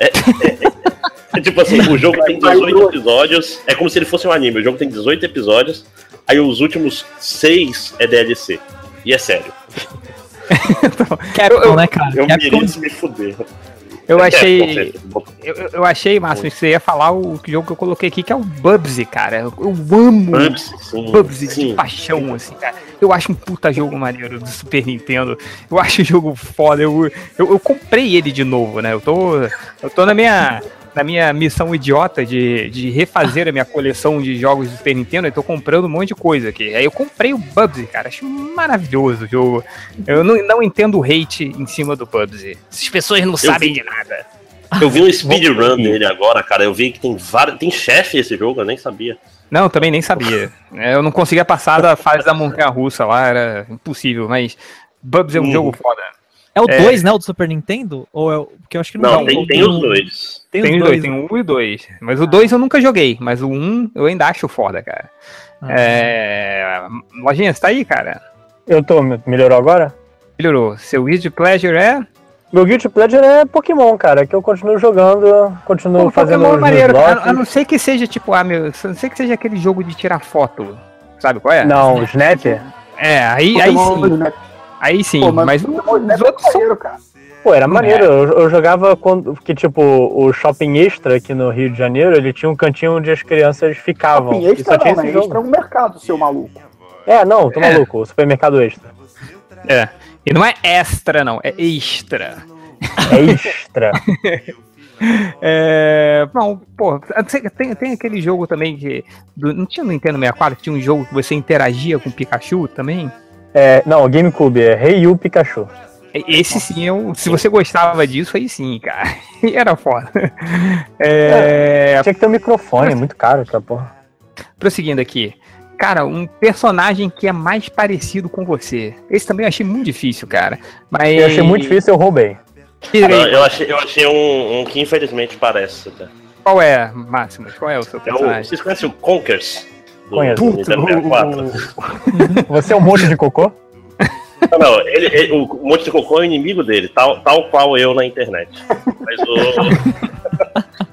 Speaker 6: É, é- é- é tipo assim, o jogo tem 18 episódios, é como se ele fosse um anime. O jogo tem 18 episódios, aí os últimos 6 é DLC. E é sério.
Speaker 7: Capcom, né, cara?
Speaker 6: Eu
Speaker 7: Capcom
Speaker 6: mereço me fuder.
Speaker 1: Eu
Speaker 6: É,
Speaker 1: achei. Eu, eu- eu achei, Máximo, que você ia falar o jogo que eu coloquei aqui, que é o Bubsy, cara. Eu, eu amo
Speaker 6: Bubsy, sim,
Speaker 1: Bubsy de
Speaker 6: sim.
Speaker 1: paixão, assim, cara. Eu acho um puta jogo maneiro do Super Nintendo. Eu acho o jogo foda. Eu, eu, eu comprei ele de novo, né? Eu tô, eu tô na minha. Na minha missão idiota de, de refazer a minha coleção de jogos do Super Nintendo, eu tô comprando um monte de coisa aqui. Aí eu comprei o Bubsy, cara. Acho maravilhoso o jogo. Eu não, não entendo o hate em cima do Bubsy. Essas pessoas não sabem de nada.
Speaker 6: Eu vi um speedrun dele agora, cara. Eu vi que tem vários. Tem chefe esse jogo, eu nem sabia.
Speaker 1: Não, também nem sabia. É, Eu não conseguia passar da fase da montanha russa lá, era impossível, mas Bubs é um
Speaker 6: Uhum.
Speaker 1: jogo foda.
Speaker 7: É o
Speaker 1: É.
Speaker 7: 2, né? O do Super Nintendo? Ou é o. Porque eu acho que não,
Speaker 6: Não,
Speaker 7: é o-
Speaker 6: tem, tem os dois.
Speaker 7: Tem,
Speaker 1: Tem,
Speaker 7: os
Speaker 1: dois,
Speaker 7: dois.
Speaker 1: tem o 1 e o 2. Mas o 2 eu nunca joguei, mas o 1 eu ainda acho foda, cara.
Speaker 7: Ah.
Speaker 1: É... Lojinha, você tá aí, cara?
Speaker 3: Eu tô, me- melhorou agora?
Speaker 1: Melhorou. Seu Guilty Pleasure é?
Speaker 3: Meu Guilty Pleasure é Pokémon, cara, que eu continuo jogando, continuo
Speaker 1: Pô,
Speaker 3: fazendo
Speaker 1: Pokémon é
Speaker 3: os
Speaker 1: maneiro,
Speaker 3: blocos.
Speaker 1: A não ser que seja tipo, ah, meu, a não ser que seja aquele jogo de tirar foto. Sabe qual é?
Speaker 3: Não, Snap?
Speaker 1: É, aí, aí sim.
Speaker 5: Snap.
Speaker 1: Aí sim,
Speaker 5: Pô,
Speaker 1: mas,
Speaker 5: Pokémon
Speaker 1: os
Speaker 5: é
Speaker 1: outros são
Speaker 5: maneiro, cara.
Speaker 3: Pô, era maneiro. Eu, eu jogava quando. Que tipo, o shopping extra aqui no Rio de Janeiro, ele tinha um cantinho onde as crianças ficavam.
Speaker 5: Shopping
Speaker 3: e
Speaker 5: extra
Speaker 3: só tinha
Speaker 5: não,
Speaker 3: esse
Speaker 5: né? Extra é
Speaker 3: jogo.
Speaker 5: um mercado, seu maluco.
Speaker 3: É, não, tô
Speaker 1: É.
Speaker 3: maluco. O supermercado extra.
Speaker 1: É. E não é extra, não, é extra.
Speaker 3: É extra.
Speaker 1: É. Bom, pô, tem, tem aquele jogo também que. do- não tinha no Nintendo 64 que tinha um jogo que você interagia com o Pikachu também?
Speaker 3: É, não, GameCube é Rei Yu Pikachu.
Speaker 1: E- Esse sim, eu, se você gostava disso, aí sim, cara. E era foda. É,
Speaker 3: Tinha que ter um microfone, é muito caro essa porra.
Speaker 1: prosseguindo aqui. Cara, um personagem que é mais parecido com você. Esse também eu achei muito difícil, cara. Mas.
Speaker 3: Eu achei muito difícil, eu roubei.
Speaker 6: Não, eu achei, eu achei um, um que infelizmente parece. Tá?
Speaker 1: Qual é, Máximo? Qual é o seu
Speaker 6: É o,
Speaker 1: personagem?
Speaker 6: vocês conhecem o Conkers?
Speaker 3: Conheço.
Speaker 6: do Nintendo 64?
Speaker 3: Você é um monte de cocô?
Speaker 6: Não, não, ele, ele- o Monte de Cocô é o inimigo dele, tal, tal qual eu na internet. Mas o.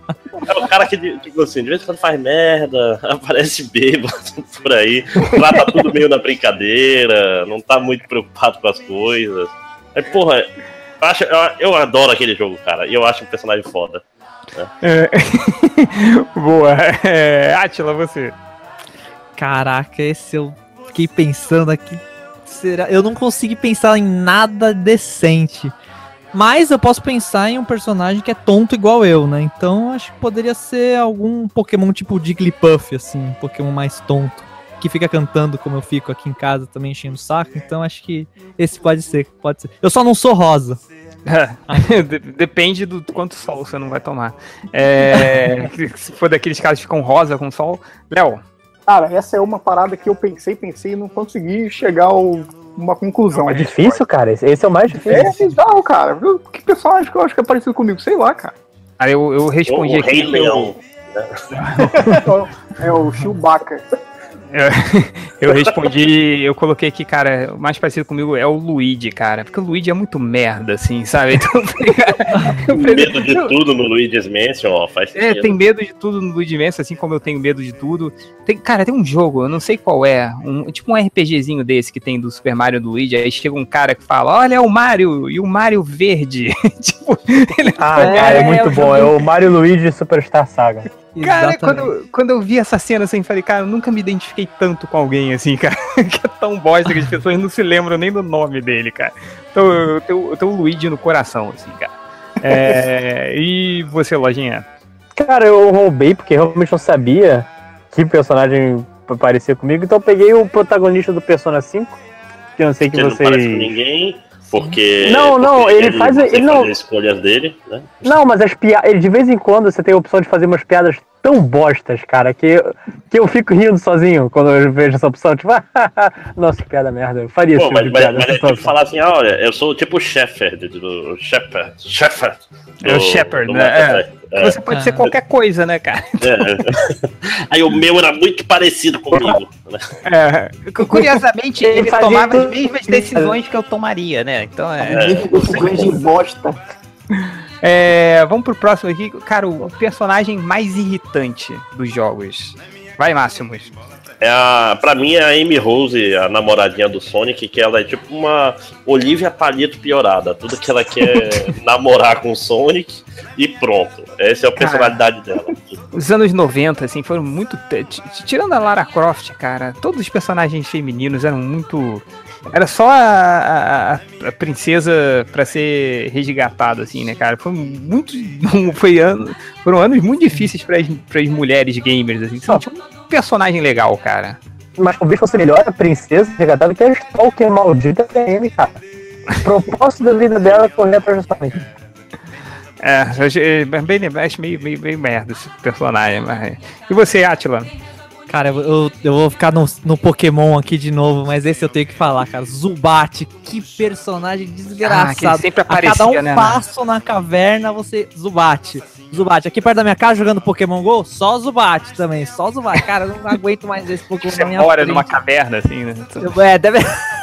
Speaker 6: É o cara que, tipo assim, de vez em quando faz merda, aparece bêbado por aí, trata tudo meio na brincadeira, não tá muito preocupado com as coisas. Aí, porra, eu, acho, eu, eu adoro aquele jogo, cara, e eu acho um personagem foda.
Speaker 1: É. Boa. É, Atila, você.
Speaker 7: Caraca, esse eu fiquei pensando aqui. Será? Eu não consegui pensar em nada decente. Mas eu posso pensar em um personagem que é tonto igual eu, né? Então acho que poderia ser algum Pokémon tipo Jigglypuff, assim, um Pokémon mais tonto. Que fica cantando como eu fico aqui em casa também enchendo o saco. Então acho que esse pode ser, pode ser. Eu só não sou rosa.
Speaker 1: De- Depende do quanto sol você não vai tomar. É, se for daqueles casos que ficam rosa com sol. Léo,
Speaker 5: Cara, essa é uma parada que eu pensei, pensei e não consegui chegar a uma conclusão.
Speaker 3: É difícil, cara. Esse é o mais difícil.
Speaker 5: É bizarro, cara. Que personagem que eu acho que é parecido comigo? Sei lá, cara.
Speaker 1: aí eu, eu respondi
Speaker 6: o
Speaker 1: aqui.
Speaker 6: Rei
Speaker 1: que
Speaker 6: Leão.
Speaker 5: É o Chewbacca.
Speaker 1: Eu, eu respondi, eu coloquei aqui, cara, o mais parecido comigo é o Luigi, cara. Porque o Luigi é muito merda, assim, sabe? Então, eu eu
Speaker 6: Medo de tudo no Luigi's Mansion, ó, faz
Speaker 1: É,
Speaker 6: sentido.
Speaker 1: tem medo de tudo no Luigi Mansion, assim como eu tenho medo de tudo. Tem, cara, tem um jogo, eu não sei qual é, um, tipo um RPGzinho desse que tem do Super Mario do Luigi, aí chega um cara que fala, olha é o Mario, e o Mario verde. tipo, ele
Speaker 3: Ah,
Speaker 7: É,
Speaker 3: cara, é
Speaker 7: é
Speaker 3: muito
Speaker 7: o
Speaker 3: bom. É o Mario Luigi Superstar Saga.
Speaker 1: Cara,
Speaker 7: Exatamente.
Speaker 1: quando, quando eu vi essa cena assim, falei, cara, eu nunca me identifiquei tanto com alguém assim, cara. que é tão bosta que as pessoas não se lembram nem do nome dele, cara. Então eu tenho, eu tenho o Luigi no coração, assim, cara. É, e você, Lojinha?
Speaker 3: Cara, eu roubei porque realmente não sabia que personagem parecia comigo, então eu peguei o protagonista do Persona 5, que eu não sei que
Speaker 6: Que ele não parece com
Speaker 3: vocês.
Speaker 6: ninguém, porque.
Speaker 3: Não, não,
Speaker 6: porque
Speaker 3: ele faz- ele não-
Speaker 6: as escolhas dele, né?
Speaker 3: Não, mas as piadas. De vez em quando você tem a opção de fazer umas piadas tão bostas, cara, que, que eu fico rindo sozinho quando eu vejo essa opção. Tipo, nossa, que piada merda. Eu faria esse
Speaker 6: mas,
Speaker 3: tipo
Speaker 6: mas,
Speaker 3: piada
Speaker 6: é tipo falar assim, ah, olha, eu sou tipo o Shepard do Shepard. Shepard.
Speaker 1: É o Shepard,
Speaker 6: do
Speaker 1: né? É.
Speaker 6: É,
Speaker 1: Você pode ser
Speaker 7: Ah.
Speaker 1: qualquer coisa, né, cara?
Speaker 6: é. Aí o meu era muito parecido comigo. né?
Speaker 1: É, curiosamente,
Speaker 3: Ele
Speaker 1: ele tomava as mesmas decisões que eu tomaria, né? Então é.
Speaker 5: Decisões de bosta.
Speaker 1: É, vamos pro próximo aqui. Cara, o personagem mais irritante dos jogos. Vai, Máximos.
Speaker 6: É a, pra mim é a Amy Rose, a namoradinha do Sonic, que ela é tipo uma Olivia Palito piorada. Tudo que ela quer namorar com o Sonic e pronto. Essa é a personalidade dela.
Speaker 1: Os anos 90, assim, foram muito. Tirando a Lara Croft, cara, todos os personagens femininos eram muito. Era só a, a- a- princesa pra ser resgatada, assim, né, cara? Foi muito. Foi ano, foram anos muito difíceis para as mulheres gamers, assim. Só tinha um personagem legal, cara.
Speaker 3: Mas talvez fosse melhor a princesa regatada que a Stalker maldita da M, cara. O propósito da vida dela é correr atrás do Sonic.
Speaker 1: É, bem, acho meio, meio, meio merda esse personagem. Mas... E você, Atila?
Speaker 7: Cara, eu, eu, vou ficar no, no Pokémon aqui de novo, mas esse eu tenho que falar, cara. Zubat, que personagem
Speaker 1: Ah,
Speaker 7: desgraçado.
Speaker 1: sempre
Speaker 7: a cada
Speaker 1: aparecia,
Speaker 7: um
Speaker 1: né?
Speaker 7: passo na caverna, você. Zubat. Zubat, aqui perto da minha casa jogando Pokémon GO, só Zubat também, só Zubat. Cara, eu não aguento mais esse Pokémon
Speaker 1: Você
Speaker 7: na minha
Speaker 1: mora
Speaker 7: frente.
Speaker 1: numa caverna, assim, né?
Speaker 7: É, deve.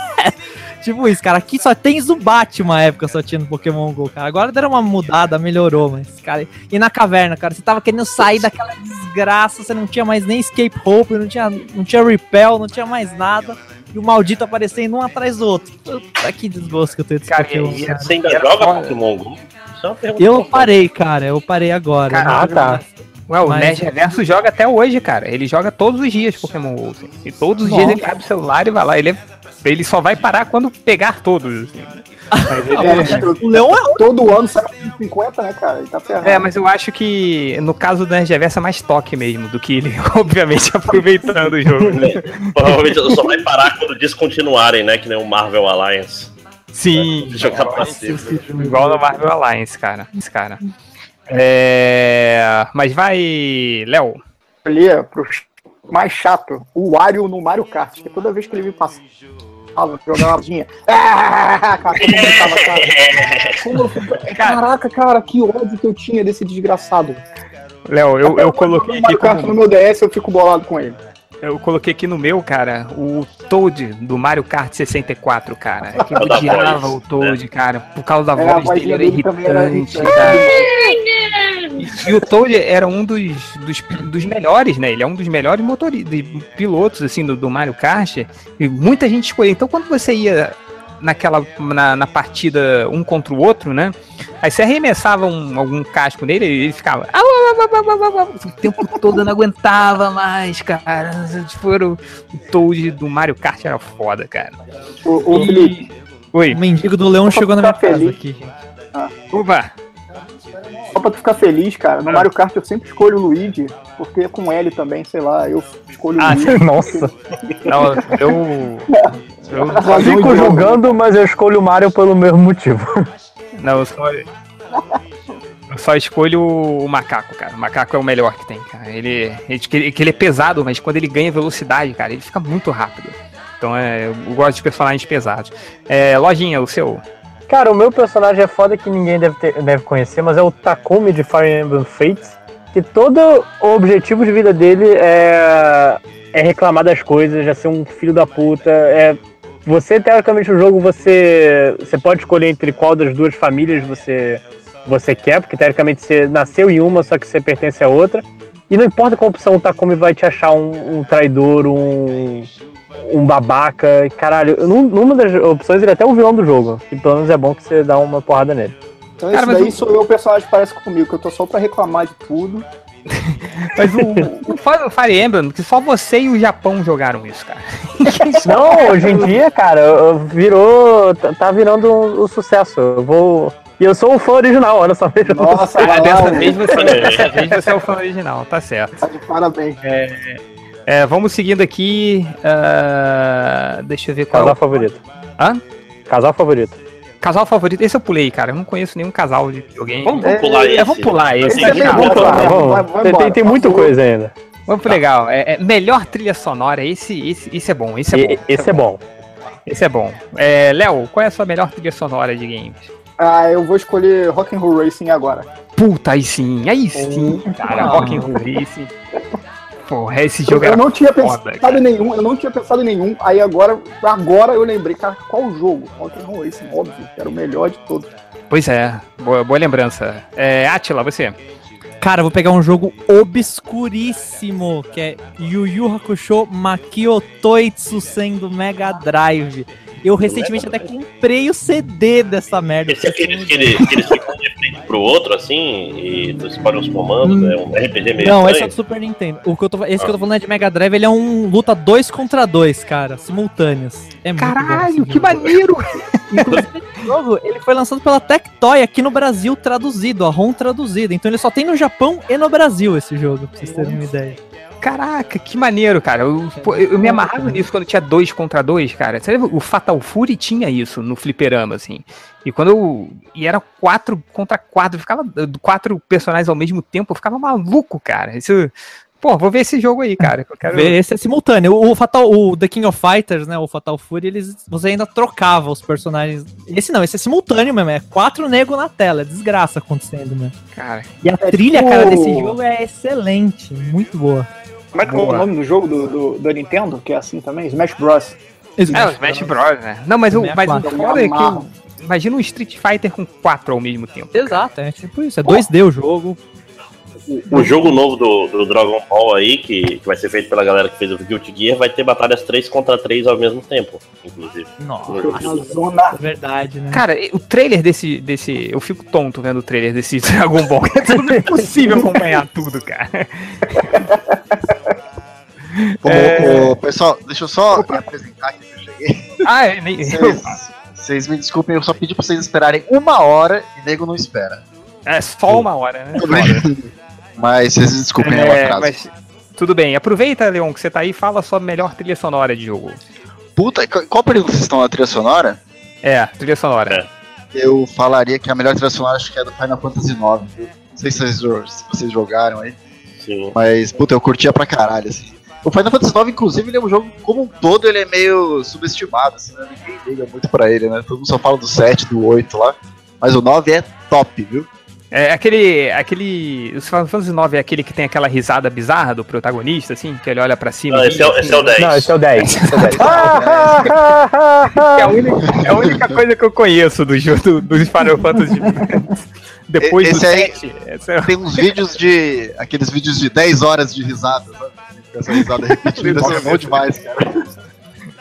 Speaker 7: tipo isso, cara. Aqui só tem Zubat uma época só tinha no Pokémon GO, cara. Agora deram uma mudada, melhorou, mas, cara. E na caverna, cara, você tava querendo sair daquela desgraça, você não tinha mais nem Escape Hope, não tinha, não tinha Repel, não tinha mais nada. E o maldito aparecendo um atrás do outro. Puta, que desgosto que eu tenho desse
Speaker 1: Cara,
Speaker 7: Pokémon.
Speaker 1: e-
Speaker 7: cara.
Speaker 6: Você ainda joga. Pokémon GO?
Speaker 7: Eu parei, cara. Eu parei agora.
Speaker 3: Ah, tá.
Speaker 1: Ué, o
Speaker 7: Mas-
Speaker 1: Nerd Reverso joga até hoje, cara. Ele joga todos os dias Pokémon GO. assim. E todos os
Speaker 7: Nossa.
Speaker 1: dias ele abre o celular e vai lá. Ele, é- ele só vai parar quando pegar todos. assim. Ele-
Speaker 5: É,
Speaker 7: O Leão é
Speaker 5: todo ano sai 50, né, cara? Ele tá ferrado.
Speaker 1: É, mas eu acho que no caso do Nerd Reverso é mais toque mesmo do que ele, obviamente, aproveitando o jogo. né?
Speaker 6: Provavelmente só vai parar quando descontinuarem, né? Que nem o Marvel Alliance.
Speaker 1: Sim,
Speaker 6: Jogar pra cima.
Speaker 1: igual no Marvel Alliance, cara. Esse cara. É... Mas vai, Léo.
Speaker 5: é pro mais chato, o Wario no Mario Kart, que toda vez que ele me uma. Ah, cara, tava, cara. Como eu fico- Caraca, cara, que ódio que eu tinha desse desgraçado.
Speaker 1: Léo, eu,
Speaker 5: Até
Speaker 1: eu coloquei aqui como-
Speaker 5: no meu DS, eu fico bolado com ele.
Speaker 1: Eu coloquei aqui no meu, cara, o Toad do Mario Kart 64, cara. Que eu odiava o Toad, cara. Por causa da
Speaker 5: É, a
Speaker 1: voz dele, era
Speaker 5: também era
Speaker 1: irritante,
Speaker 5: irritante.
Speaker 1: cara. E, e o Toad era um dos, dos, dos melhores, né? Ele é um dos melhores motoristas, pilotos, assim, do, do Mario Kart. E muita gente escolhia. Então, quando você ia naquela na, na partida um contra o outro, né? Aí você arremessava um- algum casco nele, ele ficava. O tempo todo eu não aguentava mais, cara. Tipo, era o, o Toad do Mario Kart era foda, cara.
Speaker 5: O, o Felipe,
Speaker 1: E... Oi,
Speaker 7: O mendigo do leão chegou na minha
Speaker 5: ficar
Speaker 7: casa aqui, gente.
Speaker 1: opa!
Speaker 5: Só pra tu ficar feliz, cara, no Mario Kart eu sempre escolho o Luigi, porque é com L também, sei lá, eu escolho o
Speaker 1: Ah,
Speaker 5: Luigi.
Speaker 3: Nossa.
Speaker 1: Não, eu. Eu,
Speaker 3: Eu fico julgando, mas eu escolho o Mario pelo mesmo motivo.
Speaker 1: não, eu só. Eu só escolho o macaco, cara. O macaco é o melhor que tem, cara. Ele, ele, que ele, que ele é pesado, mas quando ele ganha velocidade, cara, ele fica muito rápido. Então é, eu gosto de personagens pesados. É, lojinha, o seu.
Speaker 3: Cara, o meu personagem é foda que ninguém deve, ter- deve conhecer, mas é o Takumi de Fire Emblem Fates. Que todo o objetivo de vida dele é, é reclamar das coisas, é ser um filho da puta. É, você, teoricamente, no jogo, você, você pode escolher entre qual das duas famílias você, você quer, porque teoricamente você nasceu em uma, só que você pertence a outra. E não importa qual opção o Takumi vai te achar um, um traidor, um, um babaca. Caralho, num- numa das opções ele é até o vilão do jogo. E pelo menos é bom que você dá uma porrada nele.
Speaker 5: Então
Speaker 1: Cara,
Speaker 5: esse
Speaker 1: mas
Speaker 5: daí
Speaker 1: o-
Speaker 5: sou eu, o personagem parece comigo, que eu tô só pra reclamar de tudo.
Speaker 1: Mas o, o Fire- o Fire Emblem, que só você e o Japão jogaram isso, cara.
Speaker 3: Não, hoje em dia, cara, eu- virou. tá- Tá virando um, um sucesso. Eu vou. E eu sou o fã original, olha só.
Speaker 5: Nossa,
Speaker 1: Ah, dessa, vez você, dessa vez você é o fã original, tá certo.
Speaker 5: tá de parabéns.
Speaker 1: É, vamos seguindo aqui. ah, deixa eu ver qual é
Speaker 3: Casal
Speaker 1: o
Speaker 3: favorito.
Speaker 1: Hã?
Speaker 3: Casal favorito.
Speaker 1: casal favorito. Esse eu pulei, cara. Eu não conheço nenhum casal de videogame.
Speaker 6: Vamos, vamos pular
Speaker 1: É,
Speaker 6: esse.
Speaker 1: vamos pular esse.
Speaker 6: Esse
Speaker 1: é
Speaker 5: vamos vai,
Speaker 3: vamos.
Speaker 5: vai, vai
Speaker 3: Tem-
Speaker 5: embora.
Speaker 3: tem, muita coisa ainda.
Speaker 1: Vamos pro legal. É, é melhor trilha sonora. Esse, esse, esse é bom. Esse é bom.
Speaker 3: E- esse é bom.
Speaker 1: Esse é bom. É, Léo, qual é a sua melhor trilha sonora de games?
Speaker 5: Ah, eu vou escolher Rock'n'Roll Racing agora.
Speaker 1: Puta, aí sim, aí sim, cara. Rock'n'Roll Racing. Porra, esse jogo
Speaker 5: eu
Speaker 1: era
Speaker 5: não tinha
Speaker 1: foda,
Speaker 5: pensado
Speaker 1: cara.
Speaker 5: em nenhum, eu não tinha pensado em nenhum. Aí agora, agora eu lembrei, cara, qual jogo? Rock'n'Roll Racing, óbvio, que era o melhor de todos.
Speaker 1: Pois é, boa, boa lembrança. É, Atila, você?
Speaker 7: Cara, eu vou pegar um jogo obscuríssimo, que é Yu Yu Hakusho Makio Toitsu sendo Mega Drive. Eu recentemente até comprei o CD dessa merda.
Speaker 6: Esse é aquele que, ele, pro outro, assim, e tu escolhe os comandos, é um RPG meio
Speaker 7: Não, esse é do Super Nintendo. O que eu tô, esse que eu tô falando é de Mega Drive, ele é um luta dois contra dois, cara, simultâneos. É muito bom esse
Speaker 1: Caralho, que
Speaker 7: jogo.
Speaker 1: maneiro!
Speaker 7: Inclusive, esse jogo, ele foi lançado pela Tectoy aqui no Brasil traduzido, a ROM traduzida. Então ele só tem no Japão e no Brasil esse jogo, pra vocês terem uma ideia.
Speaker 1: Caraca, que maneiro, cara. Eu, pô, eu- me amarrava nisso quando tinha dois contra dois, cara. Você lembra? O Fatal Fury tinha isso no fliperama, assim. E quando eu. E era quatro contra quatro. eu Ficava. Quatro personagens ao mesmo tempo, eu ficava maluco, cara. Isso. Pô, vou ver esse jogo aí, cara. Eu quero...
Speaker 7: Esse é simultâneo. O Fatal, o The King of Fighters, né, o Fatal Fury, eles, você ainda trocava os personagens. Esse não, esse é simultâneo mesmo, é quatro negros na tela, é desgraça acontecendo, né?
Speaker 1: Cara,
Speaker 7: E a
Speaker 5: É
Speaker 7: trilha,
Speaker 5: tipo-
Speaker 7: cara, desse jogo é excelente, muito boa.
Speaker 5: Como é que é o nome do jogo do, do, do Nintendo? Que é assim também? Smash Bros.
Speaker 1: é, o Smash Bros, né? Não, mas o,
Speaker 7: é
Speaker 1: mas o foda é que. Imagina um Street Fighter com quatro ao mesmo tempo.
Speaker 7: Exato, é tipo isso, é 2D o jogo.
Speaker 6: O jogo novo do, do Dragon Ball aí, que, que vai ser feito pela galera que fez o Guilty Gear, vai ter batalhas 3 contra 3 ao mesmo tempo, inclusive.
Speaker 7: Nossa, é verdade, né?
Speaker 1: Cara, o trailer desse, desse. Eu fico tonto vendo o trailer desse Dragon Ball. É impossível acompanhar tudo, cara.
Speaker 8: Ô,
Speaker 1: É.
Speaker 8: ô, pessoal, deixa eu só me apresentar aqui que eu cheguei.
Speaker 1: Ah, é, nem.
Speaker 8: Vocês, vocês me desculpem, eu só pedi pra vocês esperarem uma hora e nego não espera.
Speaker 1: É só uma hora, né?
Speaker 8: Mas vocês desculpem o
Speaker 1: É,
Speaker 8: atraso.
Speaker 1: mas tudo bem. Aproveita, Leon, que você tá aí e fala a sua melhor trilha sonora de jogo.
Speaker 8: Puta, qual período vocês estão na trilha sonora?
Speaker 1: É, trilha sonora.
Speaker 8: Eu falaria que a melhor trilha sonora acho que é do Final Fantasy IX, viu? Não sei se vocês, se vocês jogaram aí,
Speaker 6: Sim.
Speaker 8: mas, puta, eu curtia pra caralho, assim. O Final Fantasy IX, inclusive, ele é um jogo, como um todo, ele é meio subestimado, assim, né? Ninguém liga muito pra ele, né? Todo mundo só fala do 7, do 8 lá. Mas o 9 é top, viu?
Speaker 1: É aquele. aquele. O Final Fantasy IX é aquele que tem aquela risada bizarra do protagonista, assim, que ele olha pra cima.
Speaker 6: Não,
Speaker 1: e
Speaker 6: esse é, esse é o
Speaker 1: assim.
Speaker 6: 10.
Speaker 3: Não, esse é o 10. Esse é o 10.
Speaker 1: É a, única, é a única coisa que eu conheço do jogo do, dos Final Fantasy. Depois
Speaker 8: Esse
Speaker 1: do
Speaker 8: aí-
Speaker 1: 7. Essa é-
Speaker 8: Tem uns vídeos de. aqueles vídeos de 10 horas de risada, sabe? Essa risada repetida, isso é bom demais, cara.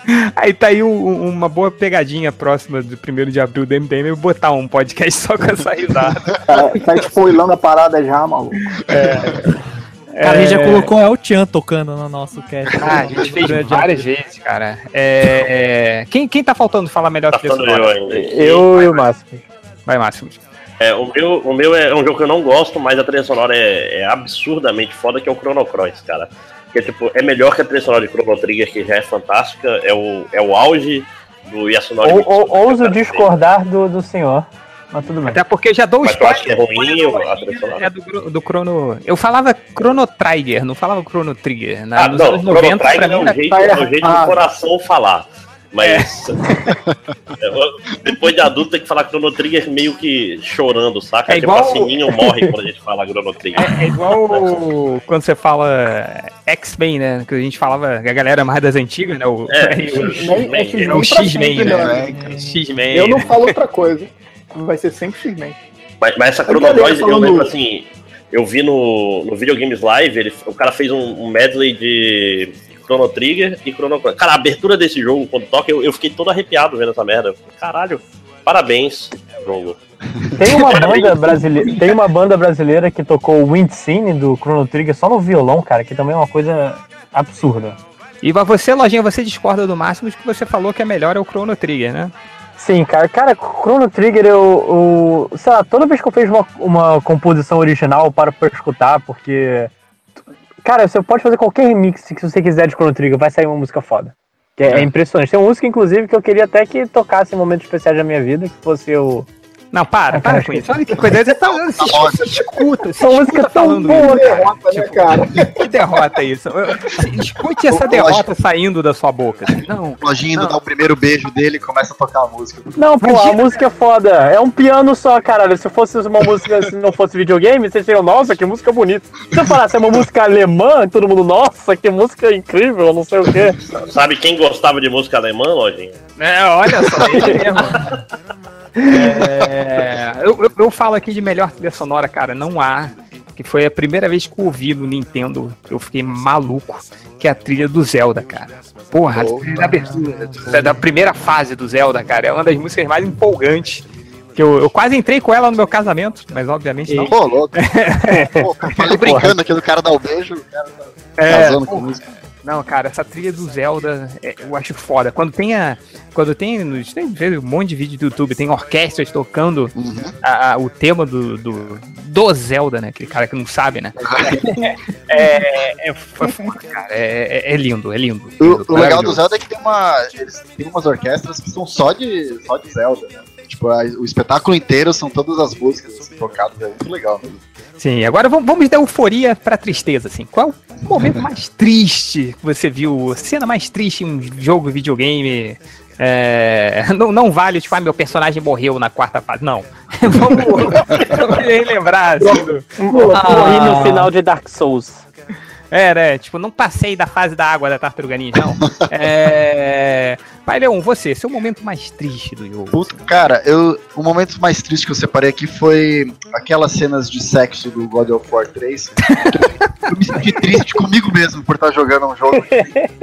Speaker 1: Aí tá aí um- uma boa pegadinha próxima do 1 de abril do MDM eu botar um podcast só com essa risada.
Speaker 5: Tá, tá spoilando a parada já, maluco.
Speaker 7: Cara, a gente já
Speaker 1: É,
Speaker 7: colocou El Chan tocando no nosso cast.
Speaker 1: Ah, a gente fez várias vezes, cara. É, é, Quem, quem tá faltando falar melhor
Speaker 6: Tá falando eu ainda.
Speaker 3: Eu e o Máximo.
Speaker 1: Vai, Máximo.
Speaker 6: É, o meu, o meu é um jogo que eu não gosto, mas a trilha sonora é, é absurdamente foda, que é o Chrono Cross, cara. Que é, tipo, é melhor que a trilha sonora de Chrono Trigger, que já é fantástica, é o, é o auge do Yasunori.
Speaker 3: Ou, ou,
Speaker 6: eu
Speaker 3: ouso discordar do, do senhor. Mas tudo bem.
Speaker 1: Até porque eu já dou
Speaker 6: acha que é
Speaker 1: spoiler.
Speaker 6: ruim a trilha sonora?
Speaker 1: É do, do Chrono. Eu falava Chrono Trigger, não falava Chrono Trigger. Na,
Speaker 6: Ah,
Speaker 1: nos
Speaker 6: não,
Speaker 1: anos
Speaker 6: Chrono
Speaker 1: 90, pra
Speaker 6: Trigger é
Speaker 1: era-
Speaker 6: jeito, é o jeito do coração falar. Mas eu- depois de adulto tem que falar Chrono Trigger meio que chorando, saca?
Speaker 1: É
Speaker 6: tipo,
Speaker 1: igual-
Speaker 6: a Sininho morre quando a gente fala Chrono Trigger.
Speaker 1: É, é igual o- quando você fala X-Men, né? Que a gente falava, a galera mais das antigas, né? O,
Speaker 6: É,
Speaker 1: o-
Speaker 6: X-Men,
Speaker 5: é
Speaker 1: é né?
Speaker 5: né?
Speaker 1: X-Men.
Speaker 5: Eu não falo outra coisa. Vai ser sempre X-Men.
Speaker 6: Mas, mas essa Chrono Cross, eu
Speaker 5: falando-
Speaker 6: lembro assim, eu vi no, no Videogames Live, ele, o cara fez um, um medley de Chrono Trigger e Chrono Cross. Cara, a abertura desse jogo, quando toca, eu, eu fiquei todo arrepiado vendo essa merda. Caralho, parabéns. jogo.
Speaker 3: Tem uma banda brasileira, tem uma banda brasileira que tocou o Wind Scene do Chrono Trigger só no violão, cara, que também é uma coisa absurda.
Speaker 1: E pra você, Lojinha, você discorda do Máximos que você falou que é melhor é o Chrono Trigger, né?
Speaker 3: Sim, cara, cara, Chrono Trigger, eu, eu sei lá, toda vez que eu fiz uma, uma composição original, eu paro pra escutar, porque, cara, você pode fazer qualquer remix que você quiser de Chrono Trigger, vai sair uma música foda. Que é, é impressionante. Tem uma música, inclusive, que eu queria até que tocasse em momentos especiais da minha vida, que fosse o...
Speaker 1: Não, para,
Speaker 3: Ah,
Speaker 1: para
Speaker 3: cara,
Speaker 1: com isso. Olha que coisa. Você tá, se escuta,
Speaker 3: Essa música
Speaker 1: escuta
Speaker 3: é tão
Speaker 1: falando
Speaker 3: boa,
Speaker 1: isso.
Speaker 5: Derrota, né, cara?
Speaker 1: Que derrota é isso? Escute essa derrota saindo da sua boca. assim. Não,
Speaker 8: O Lojinha
Speaker 1: Não.
Speaker 8: dá o primeiro beijo dele e começa a tocar a música.
Speaker 3: Não, pô, a música é foda. É um piano só, caralho. Se fosse uma música, se não fosse videogame, vocês teriam, nossa, que música bonita. Se eu falasse é uma música alemã, todo mundo, nossa, que música incrível, não sei o quê.
Speaker 6: Sabe quem gostava de música alemã, Lojinha?
Speaker 1: É, olha só, ele mesmo. É, eu, eu, eu falo aqui de melhor trilha sonora, cara, não há. Que foi a primeira vez que eu ouvi no Nintendo, eu fiquei maluco, que é a trilha do Zelda, cara. Porra, a trilha da abertura, da- da primeira fase do Zelda, cara, é uma das músicas mais empolgantes. Que eu, eu quase entrei com ela no meu casamento, mas obviamente não.
Speaker 8: Pô, louco. Pô, falei brincando aqui do cara dar o beijo, o cara tá
Speaker 1: É,
Speaker 8: casando com a música.
Speaker 1: Não, cara, essa trilha do Zelda é, eu acho foda. Quando tem a. Quando tem. Tem um monte de vídeo do YouTube, tem orquestras tocando
Speaker 8: Uhum.
Speaker 1: a- a- o tema do, do, do Zelda, né? Aquele cara que não sabe, né? é, é, foda, cara. É, é- é lindo, é lindo.
Speaker 8: O,
Speaker 1: lindo,
Speaker 8: o legal do. Zelda é que tem uma. Têm umas orquestras que são só de, só de Zelda, né? Tipo, a- o espetáculo inteiro são todas as músicas assim, tocadas, é muito legal. Né?
Speaker 1: Sim, agora vamos, vamos da euforia pra tristeza, assim. Qual o momento mais triste que você viu? A cena mais triste em um jogo videogame? É, não, não vale, tipo, ah, meu personagem morreu na quarta fase. Não. vamos, vamos relembrar, assim, do-
Speaker 3: Morri no final de Dark Souls.
Speaker 1: É, né? Tipo, não passei da fase da água da tartaruga ninja, não. É... Pai Leon, você, seu momento mais triste do jogo.
Speaker 8: Puta, cara, eu, o momento mais triste que eu separei aqui foi aquelas cenas de sexo do God of War 3. eu me senti triste comigo mesmo por estar jogando um jogo.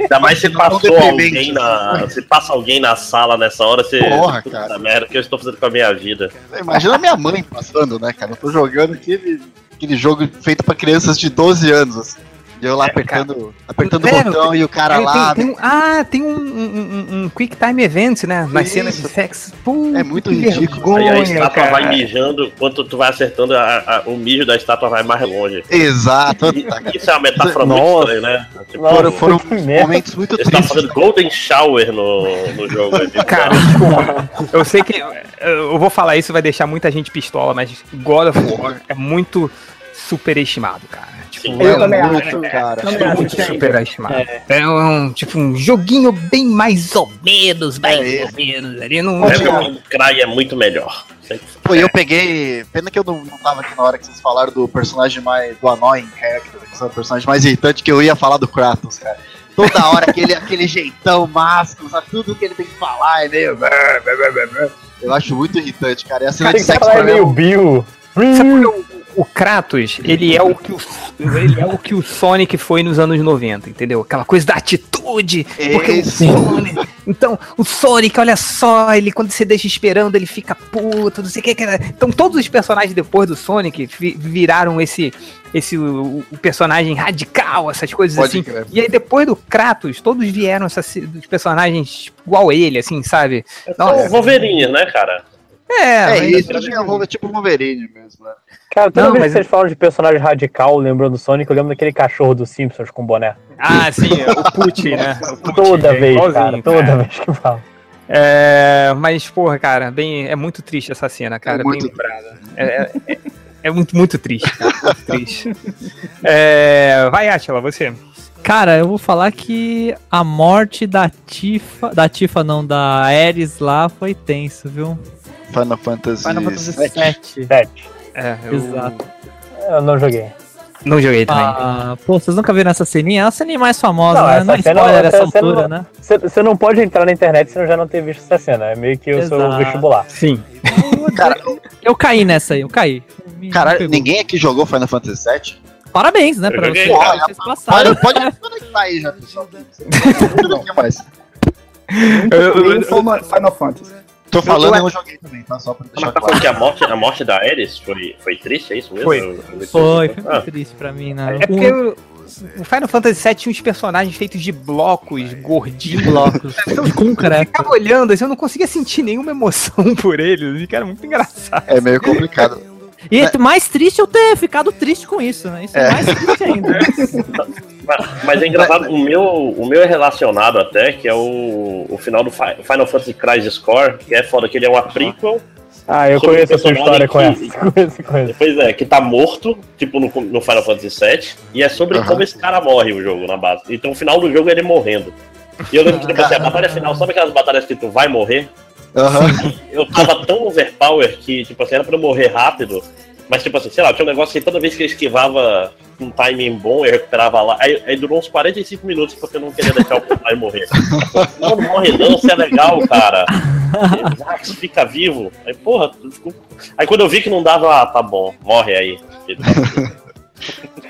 Speaker 6: Ainda mais se passou alguém na. Se passa alguém na sala nessa hora, você.
Speaker 8: Porra,
Speaker 6: Puta
Speaker 8: cara.
Speaker 6: merda, o que eu estou fazendo com a minha vida?
Speaker 8: Imagina a minha mãe passando, né, cara? Eu tô jogando aquele, aquele jogo feito pra crianças de 12 anos, assim. E eu lá apertando, apertando o botão e o cara
Speaker 1: É,
Speaker 8: lá.
Speaker 1: tem- tem um- ah, tem um, um, um- Quick Time Event, né? Nas
Speaker 8: Isso.
Speaker 1: cenas de sexo. Puta,
Speaker 8: É muito ridículo.
Speaker 6: Aí a estátua
Speaker 1: cara.
Speaker 6: vai mijando, quanto tu vai acertando, a- a- o mijo da estátua vai mais longe.
Speaker 8: Exato.
Speaker 6: E- Isso é uma metáfora muito
Speaker 3: Nossa.
Speaker 6: estranha, né? Tipo,
Speaker 3: Nossa,
Speaker 8: Foram, foram momentos muito
Speaker 6: Você tá
Speaker 8: tristes.
Speaker 6: fazendo Golden Shower no, no jogo. tipo,
Speaker 1: Cara, desculpa. Eu sei que. Eu vou falar isso, vai deixar muita gente pistola, mas God of War é muito superestimado, cara.
Speaker 6: Sim.
Speaker 1: é
Speaker 5: Eu também
Speaker 8: muito,
Speaker 5: acho.
Speaker 8: cara.
Speaker 5: Também acho
Speaker 1: muito
Speaker 5: é.
Speaker 1: superestimado. É. um, tipo, um joguinho bem mais ou menos, mais
Speaker 8: É,
Speaker 1: ou menos. Ali não.
Speaker 6: É o Cry é muito melhor.
Speaker 8: Pô, eu peguei. Pena que eu não, não tava aqui na hora que vocês falaram do personagem mais. do Annoying Character, que é o personagem mais irritante que eu ia falar do Kratos, cara. Toda hora aquele, aquele jeitão másculo, sabe? Tudo que ele tem que falar é meio. Eu acho muito irritante, cara. E a cena
Speaker 3: Tem
Speaker 8: de
Speaker 3: que
Speaker 8: sexo
Speaker 3: falar
Speaker 8: pra mim é
Speaker 3: meio Bill.
Speaker 1: Sabe por que o, o Kratos, ele é o que o, ele é o que o Sonic foi nos anos 90, entendeu? Aquela coisa da atitude. Porque o. Sonic, então, o Sonic, olha só, ele quando você deixa esperando, ele fica puto, não sei o que. Então, todos os personagens depois do Sonic vi- viraram esse esse o, o personagem radical, essas coisas
Speaker 8: Pode
Speaker 1: assim.
Speaker 8: crer.
Speaker 1: E aí depois do Kratos, todos vieram essas, dos personagens igual ele, assim, sabe?
Speaker 6: São Wolverine, né, cara?
Speaker 1: É,
Speaker 8: É isso, acho que é um Wolver- tipo um Wolverine mesmo, né?
Speaker 3: Cara, toda
Speaker 1: Não,
Speaker 3: vez
Speaker 1: mas-
Speaker 3: que vocês falam de personagem radical, lembrando do Sonic, eu lembro daquele cachorro dos Simpsons com boné.
Speaker 1: Ah, sim, o Pucci, né? O Pucci,
Speaker 3: Toda
Speaker 1: é
Speaker 3: vez, cara. Toda vez que falo.
Speaker 1: É, mas, porra, cara, bem, é muito triste essa cena, cara.
Speaker 8: É muito
Speaker 1: bem lembrada. É, é- é- é muito, muito triste, cara. Muito triste. É, vai, Atila, você.
Speaker 7: Cara, eu vou falar que a morte da Tifa. Da Tifa não, da Ares lá foi tenso, viu?
Speaker 8: Final Fantasy,
Speaker 7: Final Fantasy
Speaker 8: VII.
Speaker 7: 7.
Speaker 3: Sete.
Speaker 1: É, eu
Speaker 7: Exato.
Speaker 3: Eu não joguei.
Speaker 1: não joguei também.
Speaker 7: Ah, pô, vocês nunca viram essa ceninha? É a ceninha mais famosa,
Speaker 3: Não,
Speaker 7: né?
Speaker 3: essa
Speaker 7: Não é
Speaker 3: cena-
Speaker 7: spoiler
Speaker 3: essa
Speaker 7: altura,
Speaker 3: não-
Speaker 7: né?
Speaker 3: Você não pode entrar na internet se não já não ter visto essa cena. É meio que o seu
Speaker 7: Exato.
Speaker 3: vestibular.
Speaker 1: Sim.
Speaker 8: Cara,
Speaker 7: Eu caí nessa aí, eu caí. Me- me
Speaker 8: cara,
Speaker 7: pegou.
Speaker 8: ninguém aqui jogou Final Fantasy VII?
Speaker 7: Parabéns, né, pra
Speaker 6: joguei.
Speaker 7: vocês.
Speaker 8: Olha,
Speaker 7: Vocês passaram.
Speaker 8: Pode, pode conectar aí já, pessoal. Não.
Speaker 1: Eu- eu-
Speaker 5: Incluindo Final Fantasy.
Speaker 8: Tô falando,
Speaker 1: eu-
Speaker 8: eu não joguei também, tá? Só pra deixar
Speaker 6: Mas tá
Speaker 8: claro.
Speaker 6: que a morte, a morte da Ares foi, foi triste, é isso mesmo?
Speaker 1: Foi.
Speaker 6: Eu- eu-
Speaker 7: Foi, foi
Speaker 6: Ah,
Speaker 7: muito triste pra mim, né?
Speaker 1: É porque o o Final Fantasy VII tinha uns personagens feitos de blocos, gordinhos.
Speaker 7: blocos de concreto.
Speaker 1: ficava olhando, assim, eu não conseguia sentir nenhuma emoção por eles. E, cara, muito engraçado.
Speaker 8: É meio complicado.
Speaker 7: E é mais triste eu ter ficado triste com isso, né? Isso é, mais triste ainda.
Speaker 6: Mas, mas é engraçado, o meu, o meu é relacionado até, que é o, o final do Fi- Final Fantasy Crisis Core, que é foda, que ele é uma prequel,
Speaker 3: Ah, eu conheço essa história, conheço, conheço, conheço.
Speaker 6: Pois é, que tá morto, tipo no, no Final Fantasy VII, e é sobre como esse cara morre o jogo na base. Então o final do jogo é ele morrendo. E eu lembro que, tipo assim, a batalha final, sabe aquelas batalhas que tu vai morrer?
Speaker 8: Aham.
Speaker 6: Eu tava tão overpower que, tipo assim, era pra eu morrer rápido, mas tipo assim, sei lá, tinha um negócio que toda vez que eu esquivava um timing bom, eu recuperava lá. Aí, aí durou uns 45 minutos porque eu não queria deixar o personagem morrer. Não, não morre não, você é legal, cara. Zax fica vivo. Aí, porra, ficou- Aí quando eu vi que não dava, ah, tá bom, morre aí.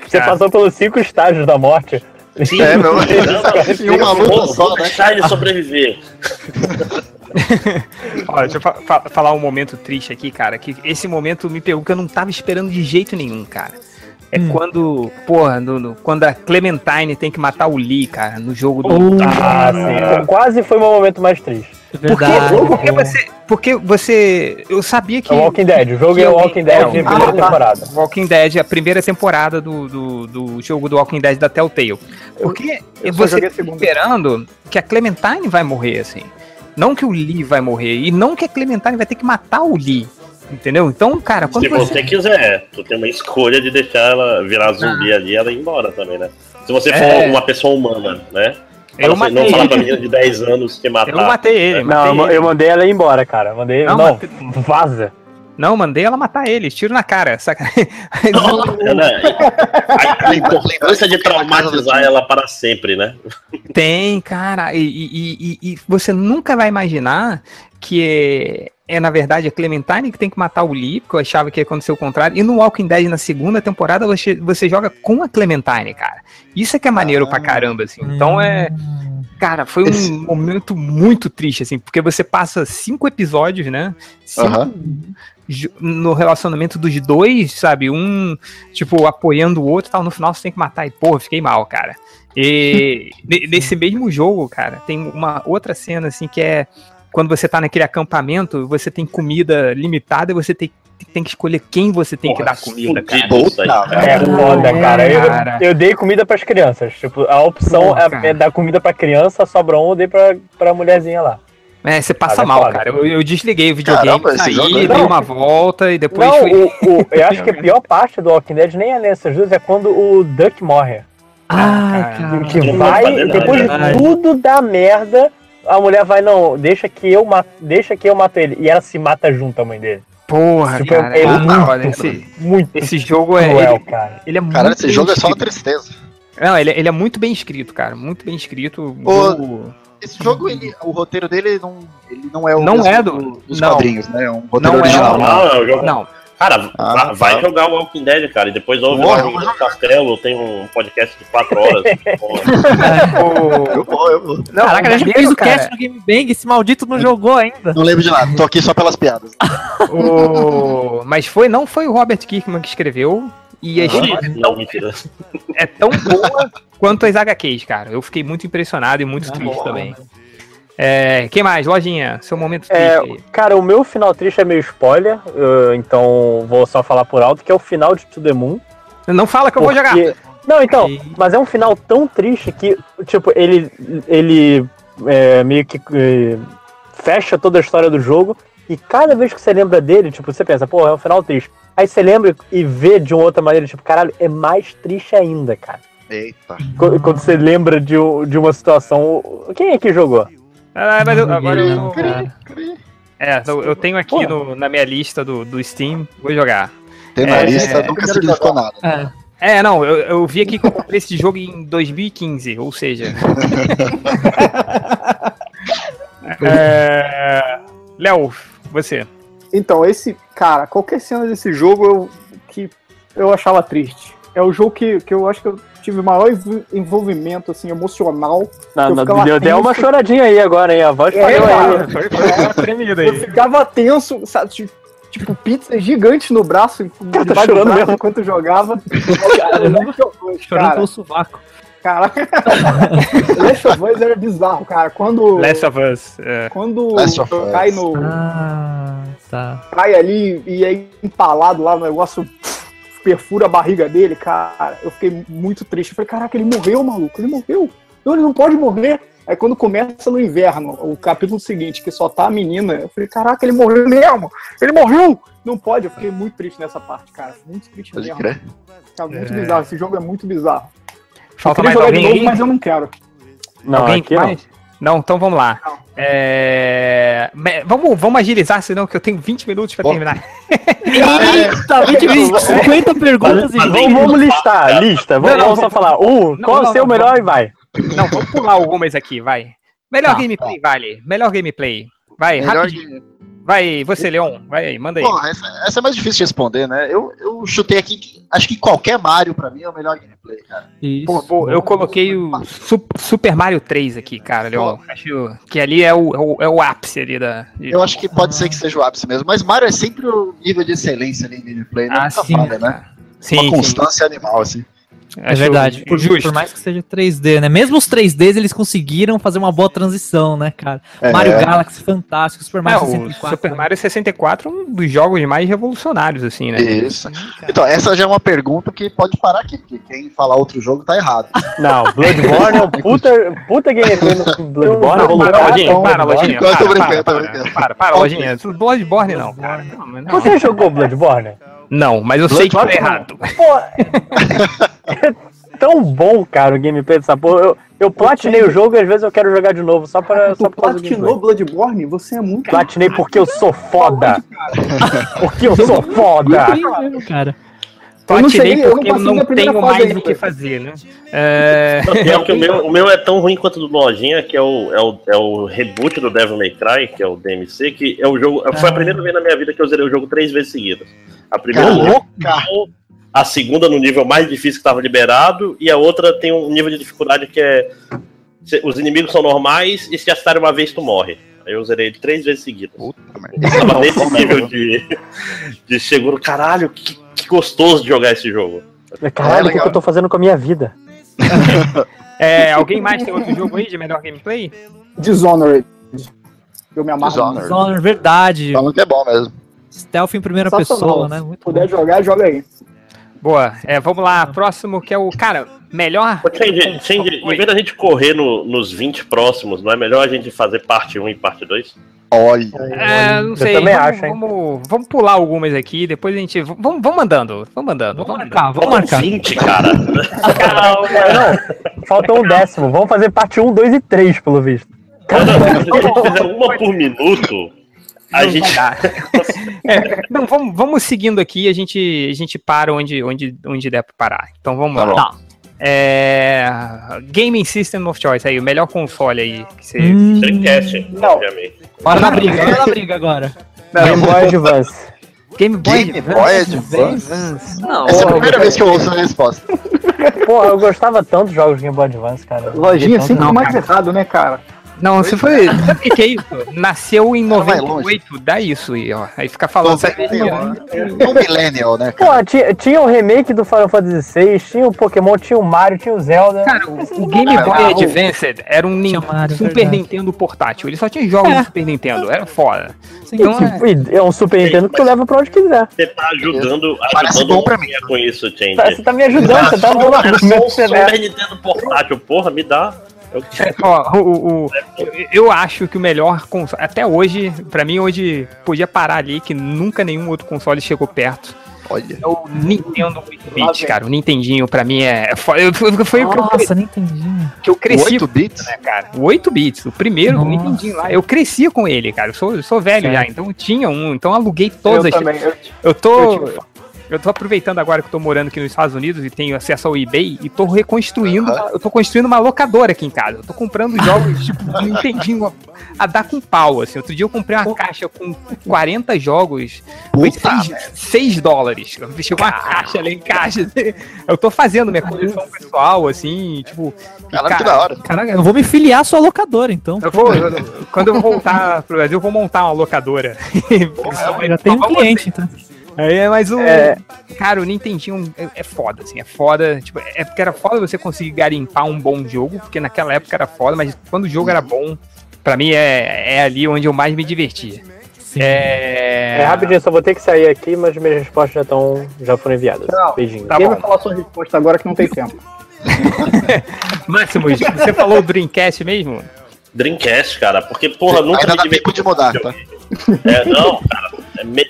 Speaker 3: Você passou pelos cinco estágios da morte.
Speaker 6: Sim,
Speaker 8: É, meu.
Speaker 6: não,
Speaker 8: Em uma luta só,
Speaker 6: vou
Speaker 8: né?
Speaker 6: deixar ele sobreviver.
Speaker 1: Ó, deixa eu fa- fa- falar um momento triste aqui, cara. Que esse momento me pegou que eu não tava esperando de jeito nenhum, cara. É
Speaker 7: Hum.
Speaker 1: quando, porra, no- no- quando a Clementine tem que matar o Lee, cara, no jogo do.
Speaker 3: Ah, sim. Quase foi o meu momento mais triste.
Speaker 1: Porque,
Speaker 7: Verdade.
Speaker 1: porque você. Porque você. Eu sabia que.
Speaker 3: É o Walking Dead. O jogo é o Walking Dead
Speaker 1: é,
Speaker 3: de primeira
Speaker 1: ah, tá.
Speaker 3: temporada.
Speaker 1: Walking Dead, a primeira temporada do, do, do jogo do Walking Dead da Telltale. Porque
Speaker 5: eu só
Speaker 1: você tá esperando que a Clementine vai morrer, assim. Não que o Lee vai morrer. E não que a Clementine vai ter que matar o Lee. Entendeu? Então, cara, quando
Speaker 6: Se
Speaker 1: você.
Speaker 6: você quiser, tu tem uma escolha de deixar ela virar zumbi ali e ela ir embora também, né? Se você for
Speaker 1: É.
Speaker 6: uma pessoa humana, né?
Speaker 1: Eu
Speaker 6: você
Speaker 1: matei
Speaker 6: não falar pra menina de 10 anos que matar.
Speaker 1: Eu não matei ele.
Speaker 3: Não,
Speaker 1: matei
Speaker 3: eu,
Speaker 1: ele.
Speaker 3: eu mandei ela ir embora, cara. Mandei.
Speaker 1: Não,
Speaker 3: Não,
Speaker 1: matei-
Speaker 3: vaza.
Speaker 1: Não, mandei ela matar ele. Tiro na cara. Saca?
Speaker 6: Né? A, a importância de traumatizar ela para sempre, né?
Speaker 1: Tem, cara. E, e- e- e- e você nunca vai imaginar que é, é, na verdade, a Clementine que tem que matar o Lee, porque eu achava que ia acontecer o contrário. E no Walking Dead, na segunda temporada, você, você joga com a Clementine, cara. Isso é que é maneiro
Speaker 8: Ah.
Speaker 1: pra caramba, assim. Então é. Cara, foi um
Speaker 8: Esse-
Speaker 1: momento muito triste, assim, porque você passa cinco episódios, né? Cinco no relacionamento dos dois, sabe? Um, tipo, apoiando o outro e tal. No final você tem que matar. E, porra, fiquei mal, cara. E ne- nesse mesmo jogo, cara, tem uma outra cena, assim, que é quando você tá naquele acampamento, você tem comida limitada e você tem, tem que escolher quem você tem que dar comida, cara.
Speaker 6: aí,
Speaker 8: Puta,
Speaker 6: cara.
Speaker 3: É foda, cara. Eu,
Speaker 1: Cara.
Speaker 3: eu dei comida pras crianças. Tipo, a opção
Speaker 1: Porra,
Speaker 3: é,
Speaker 1: cara.
Speaker 3: é dar comida pra criança, sobra um, eu dei pra, pra mulherzinha lá.
Speaker 1: É, você passa
Speaker 3: é
Speaker 1: mal,
Speaker 3: foda.
Speaker 1: cara. Eu, eu desliguei o videogame,
Speaker 8: Caramba,
Speaker 1: saí,
Speaker 8: é-
Speaker 1: dei
Speaker 3: Não.
Speaker 1: uma volta e depois
Speaker 3: não,
Speaker 1: fui.
Speaker 3: o, o- eu acho que a pior parte do Walking Dead nem é nessas duas, é quando o Duck morre.
Speaker 7: Ah,
Speaker 1: cara.
Speaker 3: Que
Speaker 6: não
Speaker 3: vai,
Speaker 6: nada,
Speaker 3: depois de tudo dar merda, a mulher vai, não, deixa que eu mato, deixa que eu mato ele. E ela se mata junto a mãe dele.
Speaker 1: Porra,
Speaker 3: Tipo,
Speaker 1: cara.
Speaker 3: é
Speaker 1: ah,
Speaker 3: muito
Speaker 1: olha, esse,
Speaker 3: Muito
Speaker 1: esse jogo é.
Speaker 3: cruel,
Speaker 1: Ele,
Speaker 3: cara.
Speaker 1: ele é muito.
Speaker 8: Caralho, esse
Speaker 1: bem
Speaker 8: jogo é só uma
Speaker 1: escrito.
Speaker 8: tristeza.
Speaker 1: Não, ele, ele é muito bem escrito, cara. Muito bem escrito.
Speaker 8: Ô,
Speaker 1: jogo-
Speaker 8: Esse jogo, ele, o roteiro dele não, ele não é o
Speaker 1: Não
Speaker 8: mesmo
Speaker 1: é do-
Speaker 8: dos
Speaker 1: não.
Speaker 8: quadrinhos, né? É um roteiro
Speaker 1: Não é,
Speaker 8: original.
Speaker 1: não.
Speaker 6: Não, é o jogo.
Speaker 1: Não,
Speaker 6: Cara,
Speaker 8: Ah,
Speaker 6: va- vai
Speaker 8: tá.
Speaker 6: jogar o Walking Dead, cara, e depois ouve
Speaker 8: Porra,
Speaker 6: lá
Speaker 8: eu vou
Speaker 6: no Castelo, tem um podcast de 4 horas.
Speaker 1: O-
Speaker 8: Eu vou, eu vou.
Speaker 1: não,
Speaker 7: Caraca, a gente fez o cast no Game Bang, esse maldito não jogou ainda.
Speaker 8: Não lembro de nada, tô aqui só pelas piadas.
Speaker 1: o- Mas foi, não foi o Robert Kirkman que escreveu. E a história é
Speaker 6: Não,
Speaker 1: é tão boa quanto as HQs, cara. Eu fiquei muito impressionado e muito
Speaker 7: Ah,
Speaker 1: triste
Speaker 7: bom.
Speaker 1: também. É, quem mais? Lojinha, seu momento triste
Speaker 3: É,
Speaker 1: aí.
Speaker 3: cara, o meu final triste é meio spoiler, eu- então vou só falar por alto, que é o final de To The Moon.
Speaker 1: Não fala que eu vou jogar.
Speaker 3: Não, então, mas é um final tão triste que, tipo, ele, ele é, meio que é, fecha toda a história do jogo e cada vez que você lembra dele, tipo, você pensa, pô, é um final triste. Aí você lembra e vê de uma outra maneira, tipo, caralho, é mais triste ainda, cara.
Speaker 8: Eita.
Speaker 3: Quando, quando você lembra de, um- de uma situação. Quem é que jogou?
Speaker 1: Ah, mas eu- agora eu,
Speaker 7: Não,
Speaker 1: é, eu, eu tenho aqui no- na minha lista do, do Steam, vou jogar.
Speaker 8: Tem na
Speaker 1: É,
Speaker 8: lista,
Speaker 1: é.
Speaker 8: nunca significou nada.
Speaker 7: É.
Speaker 1: É, não, eu, eu vi aqui que eu comprei esse jogo em 2015, ou seja. é... Léo, você.
Speaker 5: Então, esse, cara, qualquer cena desse jogo eu, que eu achava triste. É o jogo que, que eu acho que eu tive maior env- envolvimento assim, emocional.
Speaker 3: Não,
Speaker 5: Eu
Speaker 3: não, deu, deu uma choradinha aí agora, hein? A voz
Speaker 5: É,
Speaker 3: falhou
Speaker 5: cara.
Speaker 3: aí.
Speaker 1: Foi, foi uma tremida
Speaker 5: Eu
Speaker 1: aí.
Speaker 5: ficava tenso, sabe? Tipo, pizza gigante no braço,
Speaker 3: Cara, tá chorando
Speaker 5: braço
Speaker 3: mesmo.
Speaker 5: enquanto eu jogava. Last of Us,
Speaker 7: Chorando
Speaker 5: cara,
Speaker 7: pelo sovaco.
Speaker 5: cara. Last of Us era bizarro, cara. Quando,
Speaker 1: Last of Us. é.
Speaker 5: quando
Speaker 8: Last of Us.
Speaker 5: cai no.
Speaker 7: Ah, tá.
Speaker 5: cai ali e é empalado lá, o negócio perfura a barriga dele, cara. Eu fiquei muito triste. Eu falei, caraca, ele morreu, maluco, ele morreu. Não, ele não pode morrer. Aí quando começa no inverno, o capítulo seguinte, que só tá a menina, eu falei, caraca, ele morreu mesmo! Ele morreu! Não pode, eu fiquei muito triste nessa parte, cara. Muito triste
Speaker 8: Pode
Speaker 5: mesmo.
Speaker 8: crer.
Speaker 5: Tá muito bizarro, esse jogo é muito bizarro.
Speaker 1: Falta
Speaker 5: eu
Speaker 1: mais
Speaker 5: queria jogar de
Speaker 1: alguém
Speaker 5: novo,
Speaker 1: aí?
Speaker 5: mas eu não quero.
Speaker 3: Não,
Speaker 1: alguém
Speaker 3: aqui não.
Speaker 1: mais? Não, então vamos lá. É, me- Vamos, vamos agilizar, senão que eu tenho 20 minutos
Speaker 8: Pô.
Speaker 1: terminar.
Speaker 7: Eita, 20, 20, 50 perguntas e
Speaker 3: Vamos, vamos listar, lista. Vamos,
Speaker 1: Não, não,
Speaker 3: vamos só
Speaker 1: vamos-
Speaker 3: falar. Um,
Speaker 1: não,
Speaker 3: qual é
Speaker 1: não,
Speaker 3: o seu
Speaker 1: não,
Speaker 3: melhor e vai.
Speaker 1: Não, vamos pular algumas aqui, vai. Melhor
Speaker 3: Tá,
Speaker 1: gameplay, vale. Melhor gameplay. Vai,
Speaker 8: Melhor
Speaker 1: rapidinho. Vai, você, Leon. Vai aí, manda aí.
Speaker 8: Bom, essa, essa é mais difícil de responder, né? Eu, eu chutei aqui que acho que qualquer Mario pra mim é o melhor gameplay, cara.
Speaker 7: Isso.
Speaker 1: Pô, pô, eu coloquei o Su- Super Mario 3 aqui, cara, Leon. Acho que ali é o, é o, é o ápice ali da.
Speaker 8: Eu acho que pode ser que seja o ápice mesmo, mas Mario é sempre o nível de excelência ali em gameplay, né?
Speaker 1: Ah, sim.
Speaker 8: falha, né?
Speaker 1: Sim,
Speaker 8: Uma
Speaker 1: sim.
Speaker 8: constância animal, assim.
Speaker 7: É verdade. Por, por mais que seja 3D, né? Mesmo os 3Ds, eles conseguiram fazer uma boa transição, né, cara?
Speaker 8: É.
Speaker 7: Mario Galaxy, fantástico. Super
Speaker 1: É,
Speaker 7: Mario
Speaker 1: o
Speaker 7: 64.
Speaker 1: Super Mario 64 é um dos jogos mais revolucionários, assim, né?
Speaker 8: Isso. Então, essa já é uma pergunta que pode parar aqui, porque quem falar outro jogo tá errado.
Speaker 3: Não, Bloodborne é um puta, puta gameplay no Bloodborne.
Speaker 5: Não,
Speaker 3: vou
Speaker 5: para,
Speaker 1: Lojinha, para. Lojinha.
Speaker 8: Eu tô
Speaker 1: Para,
Speaker 8: brincando,
Speaker 1: para,
Speaker 8: tô
Speaker 1: para,
Speaker 8: brincando.
Speaker 1: para, para, Lojinha. Bloodborne não, cara. Não, não.
Speaker 3: Você jogou Bloodborne?
Speaker 1: Não, mas eu sei que tá errado.
Speaker 3: Pô, é tão bom, cara, o gameplay dessa porra. Eu, eu platinei o jogo e às vezes eu quero jogar de novo, só, pra, só
Speaker 5: Tu
Speaker 3: causa do
Speaker 5: platinou. Bloodborne? Você é muito.
Speaker 3: Platinei porque eu sou foda. Porque eu sou foda.
Speaker 7: Incrível, cara.
Speaker 5: Eu não
Speaker 1: Platinei
Speaker 5: cheguei, eu não
Speaker 1: porque eu não
Speaker 5: primeira
Speaker 1: tenho mais
Speaker 5: ainda.
Speaker 1: o que fazer, né? É...
Speaker 6: É que o, meu, o meu é tão ruim quanto o do Lojinha, que é o, é, o, é o reboot do Devil May Cry, que é o DMC, que é o jogo. Foi a primeira vez na minha vida que eu zerei o jogo três vezes seguidas. A primeira no nível normal, a segunda no nível mais difícil que estava liberado, e a outra tem um nível de dificuldade que é. Os inimigos são normais e se acertarem uma vez tu morre. Aí eu zerei ele três vezes seguidas.
Speaker 8: Puta merda.
Speaker 6: Eu tava nesse nível de, de seguro. Caralho, que, que gostoso de jogar esse jogo.
Speaker 3: Caralho, o que eu tô fazendo com a minha vida?
Speaker 1: é, alguém mais tem outro jogo aí de melhor gameplay?
Speaker 5: Dishonored. Eu me amarro.
Speaker 8: Dishonored.
Speaker 7: Dishonored, verdade.
Speaker 8: Falando que é bom mesmo.
Speaker 7: Stealth em primeira pessoa, né?
Speaker 5: Se
Speaker 7: Muito
Speaker 5: puder
Speaker 7: bom.
Speaker 5: jogar, joga aí.
Speaker 1: Boa, é, vamos lá, próximo que é o, cara, melhor...
Speaker 6: Change, Change, em vez da gente correr no- nos 20 próximos, não é melhor a gente fazer parte 1 e parte 2?
Speaker 8: Olha.
Speaker 1: É, não
Speaker 3: Eu
Speaker 1: sei,
Speaker 3: também
Speaker 1: vamos,
Speaker 3: acho, hein?
Speaker 1: vamos, vamos pular algumas aqui, depois a gente... Vamos, vamos mandando, vamos mandando.
Speaker 7: Vamos
Speaker 1: Vamos
Speaker 7: marcar, vamos marcar.
Speaker 6: 20, cara.
Speaker 3: É, não, falta um décimo. Vamos fazer parte 1, 2 e 3, pelo visto.
Speaker 6: Quando a gente fizer uma por minuto, a gente.
Speaker 1: É, não, vamos, vamos seguindo aqui, a gente, a gente para onde, onde, onde der pra parar. Então vamos
Speaker 8: Tá
Speaker 1: lá.
Speaker 8: bom.
Speaker 1: É, Gaming System of Choice aí, o melhor console aí que você...
Speaker 7: Hum,
Speaker 6: Dreamcast,
Speaker 5: Não.
Speaker 6: obviamente.
Speaker 7: bora na briga, bora na briga agora.
Speaker 3: Game Boy Advance.
Speaker 1: Game Boy
Speaker 8: Game Boy Advance?
Speaker 1: Não,
Speaker 8: Essa é a primeira vez que eu ouço a resposta.
Speaker 3: Porra, eu gostava tanto dos jogos de Game Boy Advance, cara.
Speaker 5: Lojinha sempre
Speaker 1: não,
Speaker 5: mais errado, né, cara?
Speaker 1: Não, você foi... Sabe o que, que é isso? Nasceu em
Speaker 8: Vai
Speaker 1: 98, dá isso aí, ó. Aí fica falando... sabe?
Speaker 8: É um millennial, né, cara?
Speaker 3: Pô, tinha, tinha o remake do Final Fantasy VI, tinha o Pokémon, tinha o Mario, tinha o Zelda.
Speaker 1: Cara, o, o Game Boy
Speaker 3: Ah, o-
Speaker 1: Advance era um nin-
Speaker 7: Mario,
Speaker 1: Super
Speaker 7: verdade.
Speaker 1: Nintendo portátil. Ele só tinha jogos
Speaker 7: É.
Speaker 1: do Super Nintendo. Era foda.
Speaker 7: Sim,
Speaker 1: Então,
Speaker 3: E é um Super Nintendo que tu leva pra onde quiser.
Speaker 6: Você tá ajudando,
Speaker 8: Parece
Speaker 6: ajudando
Speaker 8: bom pra mim.
Speaker 6: com isso.
Speaker 3: Tá- Você tá me ajudando, você tá dando
Speaker 6: um
Speaker 3: né?
Speaker 6: Super Nintendo portátil, porra, me dá. Eu-
Speaker 1: Ó, o, o- o- eu- acho que o melhor console. Até hoje, pra mim, hoje podia parar ali, que nunca nenhum outro console chegou perto.
Speaker 8: Olha.
Speaker 1: É o Nintendo 8-bit, cara. O Nintendinho, pra mim, é. é Foi, foi o que eu,
Speaker 7: Nossa, entendi.
Speaker 1: que eu cresci
Speaker 8: 8 bits?
Speaker 1: né, cara? O 8 bits, o primeiro, o
Speaker 7: Nossa.
Speaker 1: Nintendinho lá. Eu cresci com ele, cara. Eu sou, eu sou velho já, então eu tinha um, então eu aluguei todas
Speaker 5: eu
Speaker 1: as.
Speaker 5: também. Eu,
Speaker 1: Eu tô.
Speaker 5: Eu tive-
Speaker 1: Eu tô aproveitando agora que eu tô morando aqui nos Estados Unidos e tenho acesso ao eBay e tô reconstruindo, eu tô construindo uma locadora aqui em casa. Eu tô comprando jogos, tipo, do Nintendinho a, a dar com pau, assim. Outro dia eu comprei uma caixa com 40 jogos, foi
Speaker 8: Puta
Speaker 1: 6, dólares. Eu Chegou uma caixa lá em caixa. Eu tô fazendo minha coleção pessoal, assim, tipo...
Speaker 8: Caralho, que
Speaker 1: cara,
Speaker 8: da hora.
Speaker 7: Caraca, eu vou me filiar à sua locadora, então.
Speaker 1: eu vou, eu- quando eu voltar pro Brasil, eu vou montar uma locadora.
Speaker 7: Já tem um cliente, então.
Speaker 1: É, mas o.
Speaker 3: É.
Speaker 1: Cara, o Nintendinho é, é foda, assim, é foda. Tipo, é porque era foda você conseguir garimpar um bom jogo, porque naquela época era foda, mas quando o jogo era bom, pra mim é, é ali onde eu mais me divertia.
Speaker 7: Sim.
Speaker 1: É.
Speaker 3: É rapidinho, só vou ter que sair aqui, mas minhas respostas já estão. já foram enviadas.
Speaker 5: Não,
Speaker 3: Beijinho.
Speaker 1: Tá
Speaker 5: Quem
Speaker 1: bom.
Speaker 5: vai falar sua resposta agora que não tem tempo?
Speaker 1: Máximos, você falou o Dreamcast mesmo?
Speaker 6: Dreamcast, cara, porque, porra, nunca
Speaker 8: Ainda
Speaker 6: me
Speaker 8: dá tempo de mudar, tá?
Speaker 6: É, não, cara,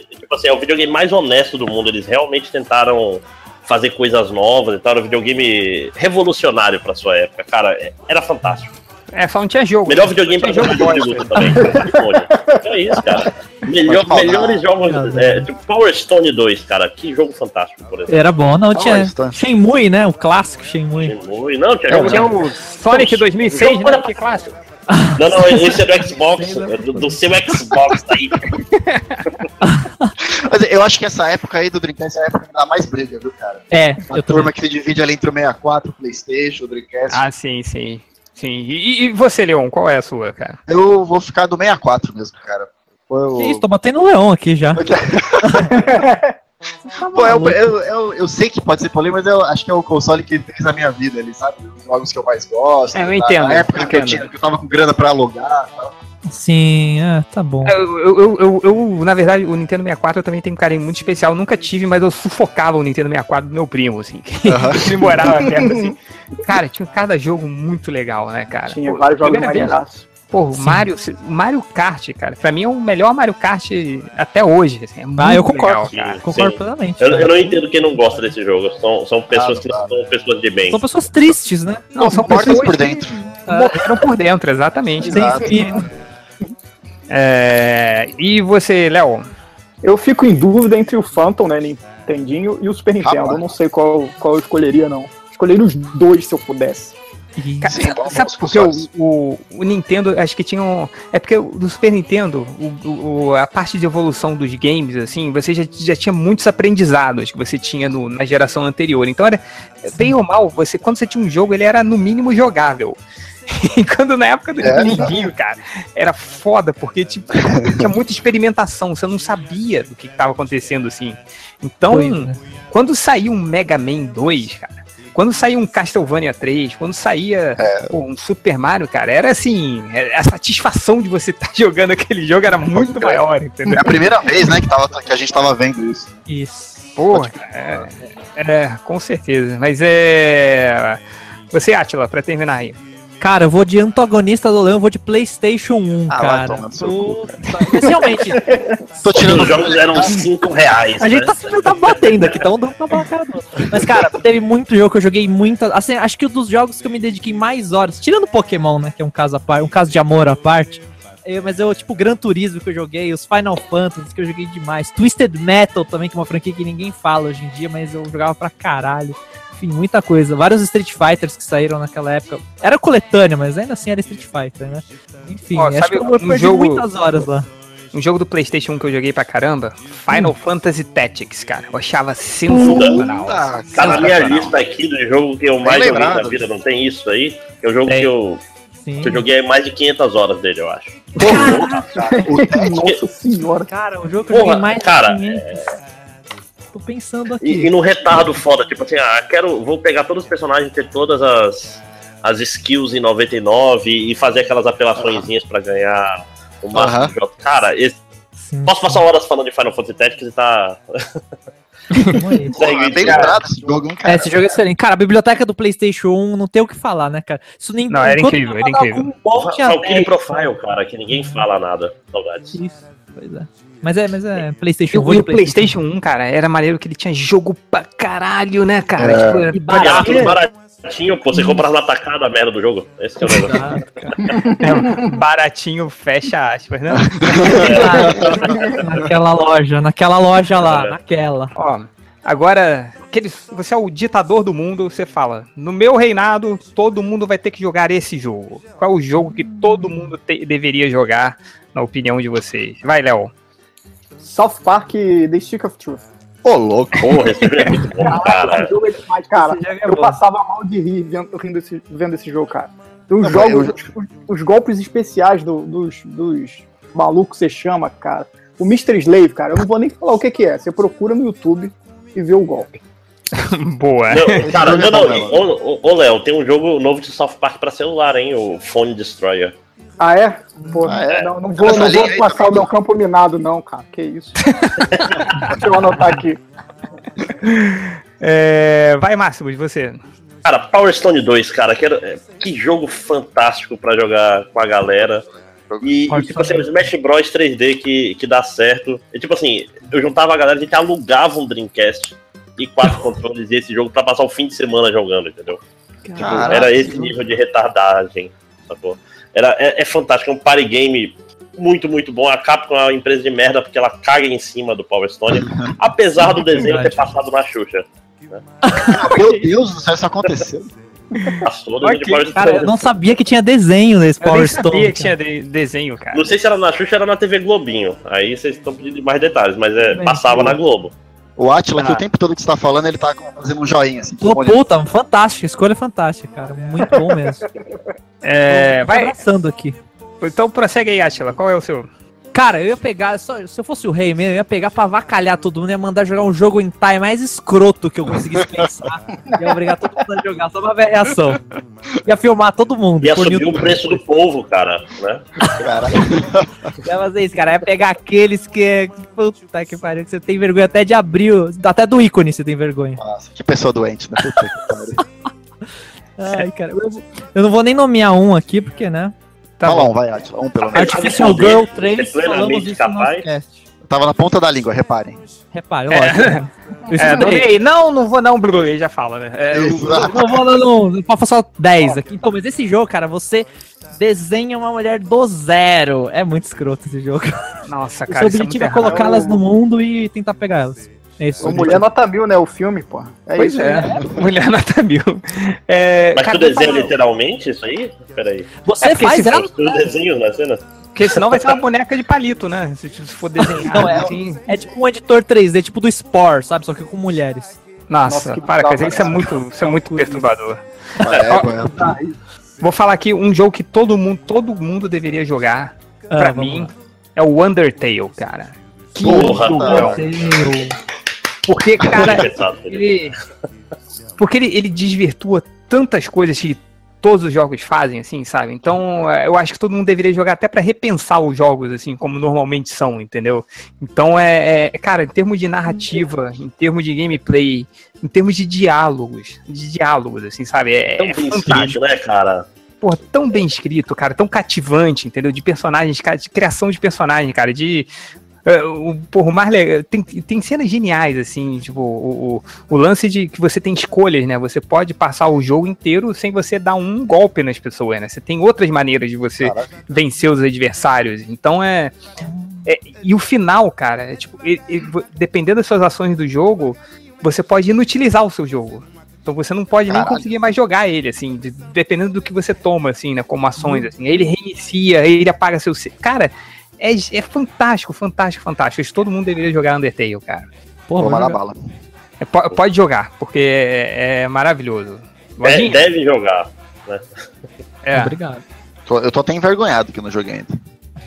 Speaker 6: tipo assim, é o videogame mais honesto do mundo. Eles realmente tentaram fazer coisas novas, tentaram um videogame revolucionário pra sua época. Cara, é- era fantástico.
Speaker 1: É, só não tinha jogo.
Speaker 6: Melhor videogame pra jogo
Speaker 1: jogo
Speaker 6: de luta também. É isso, cara. Melhor, melhores jogos. É, tipo Power Stone 2, cara. Que jogo fantástico, por exemplo.
Speaker 7: Era bom, não, tinha. Shenmue, né? O clássico Shenmue.
Speaker 6: Shenmue. Não, tinha
Speaker 1: É,
Speaker 6: jogo.
Speaker 1: tinha o Sonic 2006, né? Que clássico.
Speaker 6: Não, não, esse é do Xbox. é do, do seu Xbox aí.
Speaker 8: Mas eu acho que essa época aí do Dreamcast é a época que dá mais briga, viu, cara?
Speaker 7: É,
Speaker 8: A
Speaker 7: eu
Speaker 8: turma
Speaker 7: também.
Speaker 8: que se divide ali entre o 64, o Playstation, o Dreamcast.
Speaker 1: Ah, sim, sim. Sim. E, e você, Leon, qual é a sua, cara?
Speaker 8: Eu vou ficar do 64 mesmo, cara.
Speaker 7: Que isso, tô batendo o leão aqui já.
Speaker 8: Pô, eu, eu, eu, eu sei que pode ser polêmico, mas eu acho que é o console que fez a minha vida ali, sabe? Os jogos que eu mais gosto.
Speaker 1: É, eu entendo,
Speaker 8: Na época que eu, tinha, que eu tava com grana pra alugar e tal.
Speaker 7: Sim, é, tá bom.
Speaker 1: Eu, eu, eu, eu- na verdade, o Nintendo 64 eu também tenho um carinho muito especial. Nunca tive, mas eu sufocava o Nintendo 64 do meu primo, assim.
Speaker 8: Aham.
Speaker 1: Ele morava perto, assim. Cara, tinha cada jogo muito legal, né, cara?
Speaker 5: Tinha
Speaker 1: Pô,
Speaker 5: vários jogos maneiraços.
Speaker 1: Pô, o Mario, Mario Kart, cara, pra mim é o melhor Mario Kart até hoje. Assim, é
Speaker 7: Ah, eu concordo.
Speaker 1: legal,
Speaker 6: Sim.
Speaker 7: Concordo
Speaker 6: sim.
Speaker 7: plenamente.
Speaker 6: Eu, eu não entendo quem não gosta desse jogo. São, são pessoas
Speaker 8: Ah,
Speaker 6: que
Speaker 8: não
Speaker 6: são pessoas de bem.
Speaker 7: São pessoas tristes, né?
Speaker 1: Não, são
Speaker 8: Mortas
Speaker 1: pessoas
Speaker 8: por
Speaker 1: que
Speaker 8: dentro.
Speaker 1: morreram por dentro, exatamente.
Speaker 7: Sem espírito.
Speaker 1: É, e você, Léo?
Speaker 5: Eu fico em dúvida entre o Phantom, né, Nintendinho, e o Super Nintendo.
Speaker 8: Rapaz.
Speaker 5: Eu não sei qual, qual eu escolheria, não. Escolheria os dois se eu pudesse.
Speaker 1: Ca-
Speaker 8: Sim,
Speaker 1: sabe-
Speaker 8: bom,
Speaker 1: sabe
Speaker 8: bons
Speaker 1: por que o, o, o Nintendo, acho que tinha um. É porque do Super Nintendo, o, o- a parte de evolução dos games, assim, você já, já tinha muitos aprendizados que você tinha no- na geração anterior. Então era, bem ou mal, você, quando você tinha um jogo, ele era no mínimo jogável. E quando na época do
Speaker 8: É,
Speaker 1: Nintendinho, cara, era foda, porque tipo, tinha muita experimentação, você não sabia do que estava acontecendo assim. Então,
Speaker 7: Pois é.
Speaker 1: quando saiu um Mega Man 2, cara, quando saiu um Castlevania 3, quando saía pô, um Super Mario, cara, era assim, é- a satisfação de você estar jogando aquele jogo era muito
Speaker 8: crer.
Speaker 1: maior,
Speaker 8: É
Speaker 1: entendeu?
Speaker 8: a primeira vez, né, que, tava, que a gente tava vendo isso.
Speaker 7: Isso.
Speaker 1: Pô, é, é, com certeza. Mas é. Você, Atila, pra terminar aí.
Speaker 7: Cara, eu vou de antagonista do leão, eu vou de PlayStation 1,
Speaker 8: Ah,
Speaker 7: cara. Puta, Mas realmente,
Speaker 8: Tô tirando
Speaker 6: Os jogos eram 5 reais.
Speaker 7: a gente
Speaker 6: né?
Speaker 7: tá, tá batendo aqui, tá um dando na cara do outro. Mas, cara, teve muito jogo que eu joguei muita. Assim, acho que um dos jogos que eu me dediquei mais horas, tirando Pokémon, né? Que é um caso à parte, um caso de amor à parte. eu- mas eu, tipo, Gran Turismo que eu joguei, os Final Fantasy que eu joguei demais, Twisted Metal também, que é uma franquia que ninguém fala hoje em dia, mas eu jogava pra caralho. Enfim, muita coisa. Vários Street Fighters que saíram naquela época. Era coletânea, mas ainda assim era Street Fighter, né? Enfim,
Speaker 1: Ó,
Speaker 7: acho
Speaker 1: sabe
Speaker 7: que eu
Speaker 1: um
Speaker 7: perdi
Speaker 1: jogo-
Speaker 7: muitas horas lá.
Speaker 1: Um jogo do PlayStation 1 que eu joguei pra caramba,
Speaker 7: Hum.
Speaker 1: Final Fantasy Tactics, cara. Eu achava sensacional.
Speaker 8: Puta,
Speaker 6: Tá na minha lista aqui do jogo que eu mais joguei
Speaker 8: lembrado.
Speaker 6: na vida, não tem isso aí? É o jogo
Speaker 7: Tem.
Speaker 6: que eu,
Speaker 7: Sim.
Speaker 6: eu joguei mais de 500 horas dele, eu acho.
Speaker 5: Nossa senhora.
Speaker 7: Cara, um jogo que eu
Speaker 6: Porra,
Speaker 7: joguei mais
Speaker 6: cara,
Speaker 7: de 500. Tô pensando aqui.
Speaker 6: E, e no retardo foda, tipo assim, ah, quero, vou pegar todos os personagens, ter todas as, as skills em 99 e fazer aquelas apelaçõezinhas pra ganhar o máximo
Speaker 8: Aham.
Speaker 6: de. Cara, esse-
Speaker 7: Sim,
Speaker 6: posso passar horas falando de Final Fantasy Tactics e tá.
Speaker 8: é esse jogo, hein,
Speaker 7: É,
Speaker 8: cara.
Speaker 7: esse jogo é excelente. Cara, a biblioteca do PlayStation 1 não tem o que falar, né, cara? Isso nem
Speaker 1: Não, era incrível, era incrível.
Speaker 7: um
Speaker 6: Valkyrie
Speaker 7: 10.
Speaker 6: Profile, cara, que ninguém fala nada. Saudades.
Speaker 7: Isso, pois é. Mas é, mas é PlayStation
Speaker 1: E
Speaker 7: 1.
Speaker 1: o, e PlayStation 1, cara, era maneiro que ele tinha jogo pra caralho, né, cara?
Speaker 5: É.
Speaker 1: Tipo, era
Speaker 7: barato.
Speaker 6: tudo baratinho, pô, você comprava na tacada a merda do jogo. Esse que é o negócio.
Speaker 1: É, baratinho, fecha aspas, né?
Speaker 7: naquela loja, naquela loja lá,
Speaker 6: É.
Speaker 7: naquela.
Speaker 1: Ó, Agora, aquele, você é o ditador do mundo, você fala: no meu reinado, todo mundo vai ter que jogar esse jogo. Qual é o jogo que todo mundo te- deveria jogar, na opinião de vocês? Vai, Léo.
Speaker 5: South Park The Stick of Truth.
Speaker 8: Ô, louco.
Speaker 6: Porra, esse jogo é muito bom,
Speaker 5: Esse
Speaker 6: cara.
Speaker 5: jogo é demais, cara.
Speaker 1: Esse é
Speaker 5: eu passava mal de rir vendo, rindo esse- vendo esse jogo, cara. Os
Speaker 8: Não,
Speaker 5: jogos,
Speaker 8: eu-
Speaker 5: os, os golpes especiais do- dos, dos malucos que você chama, cara. O Mr. Slave, cara, eu não vou nem falar o que, que é. Você procura no YouTube e vê o golpe.
Speaker 1: Boa.
Speaker 6: Não, cara, não, não. Ô, ô, ô, Léo, tem um jogo novo de South Park pra celular, hein? O Phone Destroyer.
Speaker 5: Ah, é? Pô,
Speaker 8: Ah, é?
Speaker 5: Não, não vou,
Speaker 8: Essa
Speaker 5: não vou
Speaker 8: aí
Speaker 5: passar
Speaker 8: tá
Speaker 5: o meu campo minado, não, cara. Que isso. Deixa eu anotar aqui.
Speaker 1: É, vai, Máximo, de você.
Speaker 6: Cara, Power Stone 2, cara, que, era- é, que jogo fantástico pra jogar com a galera. E, e, tipo assim, o Smash Bros 3D que, que dá certo. E, tipo assim, eu juntava a galera, a gente alugava um Dreamcast e quatro controles e esse jogo pra passar o fim de semana jogando, entendeu? Tipo,
Speaker 8: Caraca,
Speaker 6: era
Speaker 8: que
Speaker 6: esse nível de retardagem, sacou? Era, é, é fantástico, é um party game muito, muito bom. A Capcom é uma empresa de merda porque ela caga em cima do Power Stone, apesar do desenho ter passado na Xuxa.
Speaker 8: Meu Deus do céu, isso aconteceu.
Speaker 6: Passou do
Speaker 1: Ok,
Speaker 6: Power
Speaker 7: Cara, eu
Speaker 6: Stone.
Speaker 7: não sabia que tinha desenho nesse
Speaker 1: Eu nem
Speaker 7: Power
Speaker 1: sabia
Speaker 7: Stone.
Speaker 1: que tinha de- desenho, cara.
Speaker 6: Não sei se era na Xuxa ou era na TV Globinho. Aí vocês estão pedindo mais detalhes, mas é, passava na Globo.
Speaker 8: O Atila, que
Speaker 1: Ah.
Speaker 8: o tempo todo que você tá falando, ele tá fazendo um joinha, assim.
Speaker 7: Pô, puta, fantástico, escolha fantástica, cara. Muito bom mesmo.
Speaker 1: É,
Speaker 7: Tô
Speaker 1: vai,
Speaker 7: abraçando aqui.
Speaker 1: então prossegue aí, Atila. Qual é o seu?
Speaker 7: Cara, eu ia pegar, só- se eu fosse o rei mesmo, eu ia pegar pra avacalhar todo mundo, ia mandar jogar um jogo em time mais escroto que eu conseguisse pensar. ia obrigar todo mundo a jogar, só uma reação. Ia filmar todo mundo.
Speaker 6: Ia subir o preço do povo, cara, né?
Speaker 8: Caraca.
Speaker 7: Ia fazer isso, cara. Ia pegar aqueles que. Puta que pariu, que você tem vergonha até de abrir. Até do ícone você tem vergonha.
Speaker 8: Nossa, que pessoa doente, né? Puta que pariu.
Speaker 7: Ai, cara. Eu, eu não vou nem nomear um aqui, porque, né?
Speaker 1: Tá
Speaker 8: Fala
Speaker 1: bom.
Speaker 8: um, vai, Atila. Um pelo menos.
Speaker 7: Artificial Girl
Speaker 6: ser
Speaker 7: 3,
Speaker 6: plenamente
Speaker 7: falamos isso
Speaker 6: capaz.
Speaker 8: Tava na ponta da língua, reparem.
Speaker 7: Repare, lógico. né? Eu
Speaker 1: É, nomeei. não, não vou não, Bruno. Ele já fala, né? É, o-
Speaker 8: Exato.
Speaker 7: Não vou não, não, pode só 10 aqui. Pô, mas esse jogo, cara, você desenha uma mulher do zero. É muito escroto esse jogo.
Speaker 1: nossa,
Speaker 7: o
Speaker 1: cara.
Speaker 7: seu
Speaker 1: isso é
Speaker 7: objetivo é,
Speaker 1: errado.
Speaker 7: colocá-las no mundo e tentar pegar É isso.
Speaker 5: O Mulher Nota Mil, né? O filme, pô. É
Speaker 1: Pois
Speaker 5: isso.
Speaker 1: é. Mulher nota mil. É,
Speaker 6: Mas tu desenha
Speaker 1: fala-
Speaker 6: literalmente isso aí? Peraí.
Speaker 7: Você
Speaker 1: É porque
Speaker 7: faz ela?
Speaker 6: Tu desenho na cena?
Speaker 1: Porque senão vai ser uma boneca de palito, né? Se se for desenhar.
Speaker 7: Não, é-
Speaker 1: assim.
Speaker 7: É tipo um editor 3D, tipo do Spore, sabe? Só que com mulheres.
Speaker 1: Nossa,
Speaker 5: Nossa, que
Speaker 1: para, cara. Isso é muito, isso é muito perturbador.
Speaker 8: É, é.
Speaker 1: Vou falar aqui um jogo que todo mundo, todo mundo deveria jogar.
Speaker 7: Ah,
Speaker 1: pra mim,
Speaker 7: lá.
Speaker 1: é o Undertale, cara. Que
Speaker 6: Porra,
Speaker 1: jogão. Porque, cara,
Speaker 6: Felipe.
Speaker 1: ele. Porque ele, ele desvirtua tantas coisas que todos os jogos fazem, assim, sabe? Então, é, eu acho que todo mundo deveria jogar até pra repensar os jogos, assim, como normalmente são, entendeu? Então, é, é- cara, em termos de narrativa, em termos de gameplay, em termos de diálogos, de diálogos, assim, sabe? É,
Speaker 6: Tão
Speaker 1: é
Speaker 6: bem
Speaker 1: fantástico.
Speaker 6: escrito, né, cara?
Speaker 1: Pô, tão bem escrito, cara, tão cativante, entendeu? De personagens, cara, de criação de personagem, cara, de. É, o, porra, o mais legal. Tem, tem cenas geniais, assim, tipo, o, o, o lance de que você tem escolhas, né? Você pode passar o jogo inteiro sem você dar um golpe nas pessoas, né? Você tem outras maneiras de você
Speaker 8: Caraca.
Speaker 1: vencer os adversários. Então é. é- e o final, cara, é, tipo, e- e vo- dependendo das suas ações do jogo, você pode inutilizar o seu jogo. Então você não pode nem
Speaker 8: Caralho.
Speaker 1: conseguir mais jogar ele, assim, de- dependendo do que você toma, assim, né, como ações, assim. Aí Ele reinicia, ele apaga seu... se- Cara, é, é fantástico, fantástico, fantástico. Acho que todo mundo deveria jogar Undertale, cara.
Speaker 7: Porra,
Speaker 8: Vou mandar bala.
Speaker 1: É, po- pode jogar, porque é, é maravilhoso. Lojinha?
Speaker 6: deve jogar.
Speaker 1: É,
Speaker 7: Obrigado.
Speaker 8: Tô- eu tô até envergonhado que eu não joguei ainda.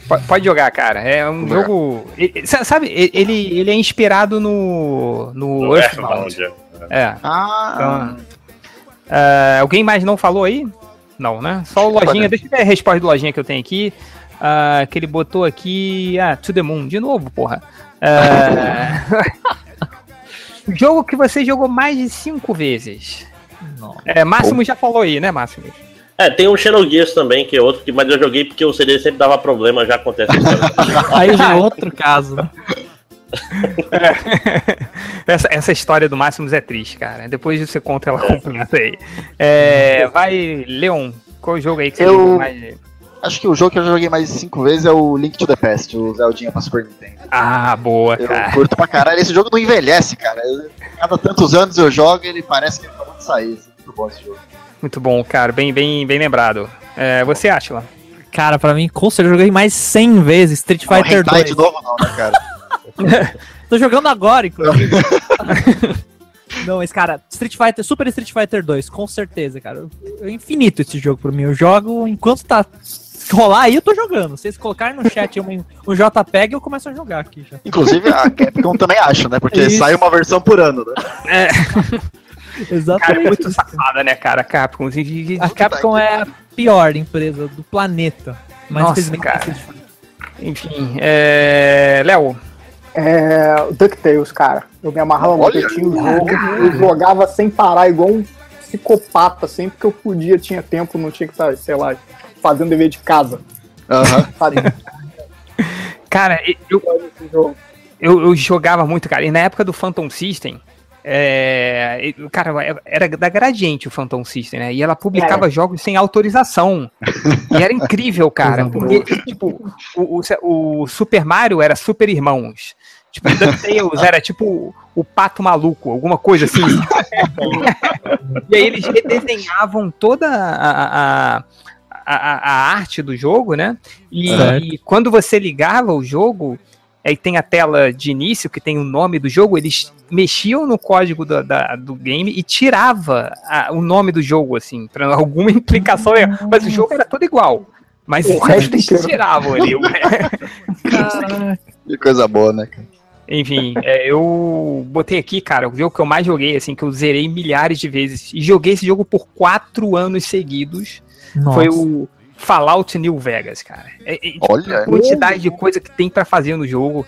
Speaker 1: po- pode jogar, cara. É um
Speaker 8: Vou
Speaker 1: jogo... sa- Sabe, ele, ele é inspirado no, no
Speaker 6: No
Speaker 1: Earthbound.
Speaker 6: Earthbound.
Speaker 1: É.
Speaker 8: Ah,
Speaker 1: Ah, alguém mais não falou aí? Não, né? Só o Lojinha.
Speaker 8: Pode.
Speaker 1: Deixa eu ver a resposta do Lojinha que eu tenho aqui. Ah, que ele botou aqui. Ah, To the Moon. De novo, porra. Ah, jogo que você jogou mais de cinco vezes.
Speaker 7: Não.
Speaker 1: É, Máximo já falou aí, né, Máximo?
Speaker 6: É, tem o Xenogears também, que é outro, que, mas eu joguei porque o CD sempre dava problema, já acontece isso.
Speaker 7: Aí já é outro caso, né?
Speaker 1: essa, essa história do Máximos é triste, cara. Depois você conta ela completa aí. É, vai, Leon, qual jogo aí que você
Speaker 5: Eu-
Speaker 1: jogou mais?
Speaker 8: Acho que o jogo que eu já joguei mais de cinco vezes é o Link to the Past, o Zeldinha pra Super Nintendo.
Speaker 1: Ah, boa,
Speaker 8: Eu
Speaker 1: cara.
Speaker 8: curto pra caralho. Esse jogo não envelhece, cara. Eu- cada tantos anos eu jogo e ele parece que ele acabou de sair. Muito bom esse jogo.
Speaker 1: Muito bom, cara. Bem, bem, bem lembrado. É, você, Atila?
Speaker 7: Cara, pra mim, com certeza, eu joguei mais 100 vezes Street
Speaker 8: Não,
Speaker 7: Fighter
Speaker 8: hentai
Speaker 7: 2.
Speaker 8: de novo não, né, cara?
Speaker 7: Tô jogando agora, inclusive. Não, mas, cara, Street Fighter, Super Street Fighter 2, com certeza, cara. É infinito esse jogo pra mim. Eu jogo enquanto tá. Rolar aí, eu tô jogando. Se vocês colocarem no chat um, um JPEG, eu começo a jogar aqui já.
Speaker 8: Inclusive a Capcom também acha, né? Porque
Speaker 7: Isso.
Speaker 8: sai uma versão por ano, né?
Speaker 1: É, cara, é
Speaker 7: Exatamente.
Speaker 1: muito safada, né, cara? Capcom. assim,
Speaker 7: A Capcom é a pior empresa do planeta. Mas
Speaker 1: Nossa,
Speaker 7: infelizmente
Speaker 1: cara. Enfim, é... Léo,
Speaker 5: É, o DuckTales, cara. Eu me amarrava muito. Eu tinha um jogo, eu jogava sem parar, igual um psicopata. Sempre que eu podia, tinha tempo, não tinha que estar, sei lá, fazendo dever de casa.
Speaker 8: Aham.
Speaker 5: Sabe?
Speaker 1: cara, eu, eu, eu jogava muito, cara. E na época do Phantom System, é, cara, era da Gradiente o Phantom System, né? E ela publicava jogos sem autorização. E era incrível, cara. Porque, tipo, o, o, o Super Mario era Super Irmãos. Tipo, DuckTales era tipo o pato maluco, alguma coisa assim. e aí eles redesenhavam toda a, a, a, a arte do jogo, né? E,
Speaker 7: Certo.
Speaker 1: quando você ligava o jogo, aí tem a tela de início que tem o nome do jogo, eles mexiam no código do, da- do game e tirava a- o nome do jogo, assim, para alguma implicação. legal. Mas o jogo era todo igual. Mas
Speaker 5: O resto
Speaker 1: eles tiravam ali. o-
Speaker 8: Que coisa boa, né, cara?
Speaker 1: Enfim, é, eu botei aqui, cara, o jogo que eu mais joguei, assim, que eu zerei milhares de vezes. E joguei esse jogo por quatro anos seguidos.
Speaker 7: Nossa.
Speaker 1: Foi o Fallout New Vegas, cara. É, é,
Speaker 8: Olha.
Speaker 1: a quantidade de coisa que tem pra fazer no jogo.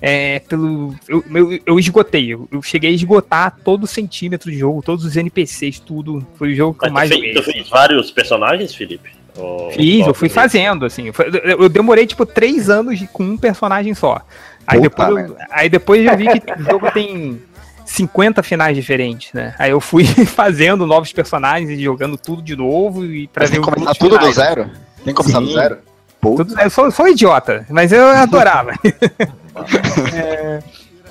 Speaker 1: É, pelo. Eu, eu, eu esgotei. Eu, eu cheguei a esgotar todo centímetro de jogo, todos os NPCs, tudo. Foi o jogo que eu mais joguei.
Speaker 6: tu fez vários personagens, Felipe? Ou-
Speaker 1: Fiz, eu fui fazendo, assim. eu, demorei, tipo, três anos com um personagem só. Aí
Speaker 8: Puta
Speaker 1: depois, eu, aí depois eu vi que o jogo tem 50 finais diferentes, né? Aí eu fui fazendo novos personagens e jogando tudo de novo e pra
Speaker 8: Mas
Speaker 1: ver
Speaker 8: tem que começar tudo do
Speaker 1: finais.
Speaker 8: zero? Tem que começar do
Speaker 1: Sim.
Speaker 8: zero? Puta.
Speaker 1: Tudo- eu sou, sou idiota, mas eu adorava. É,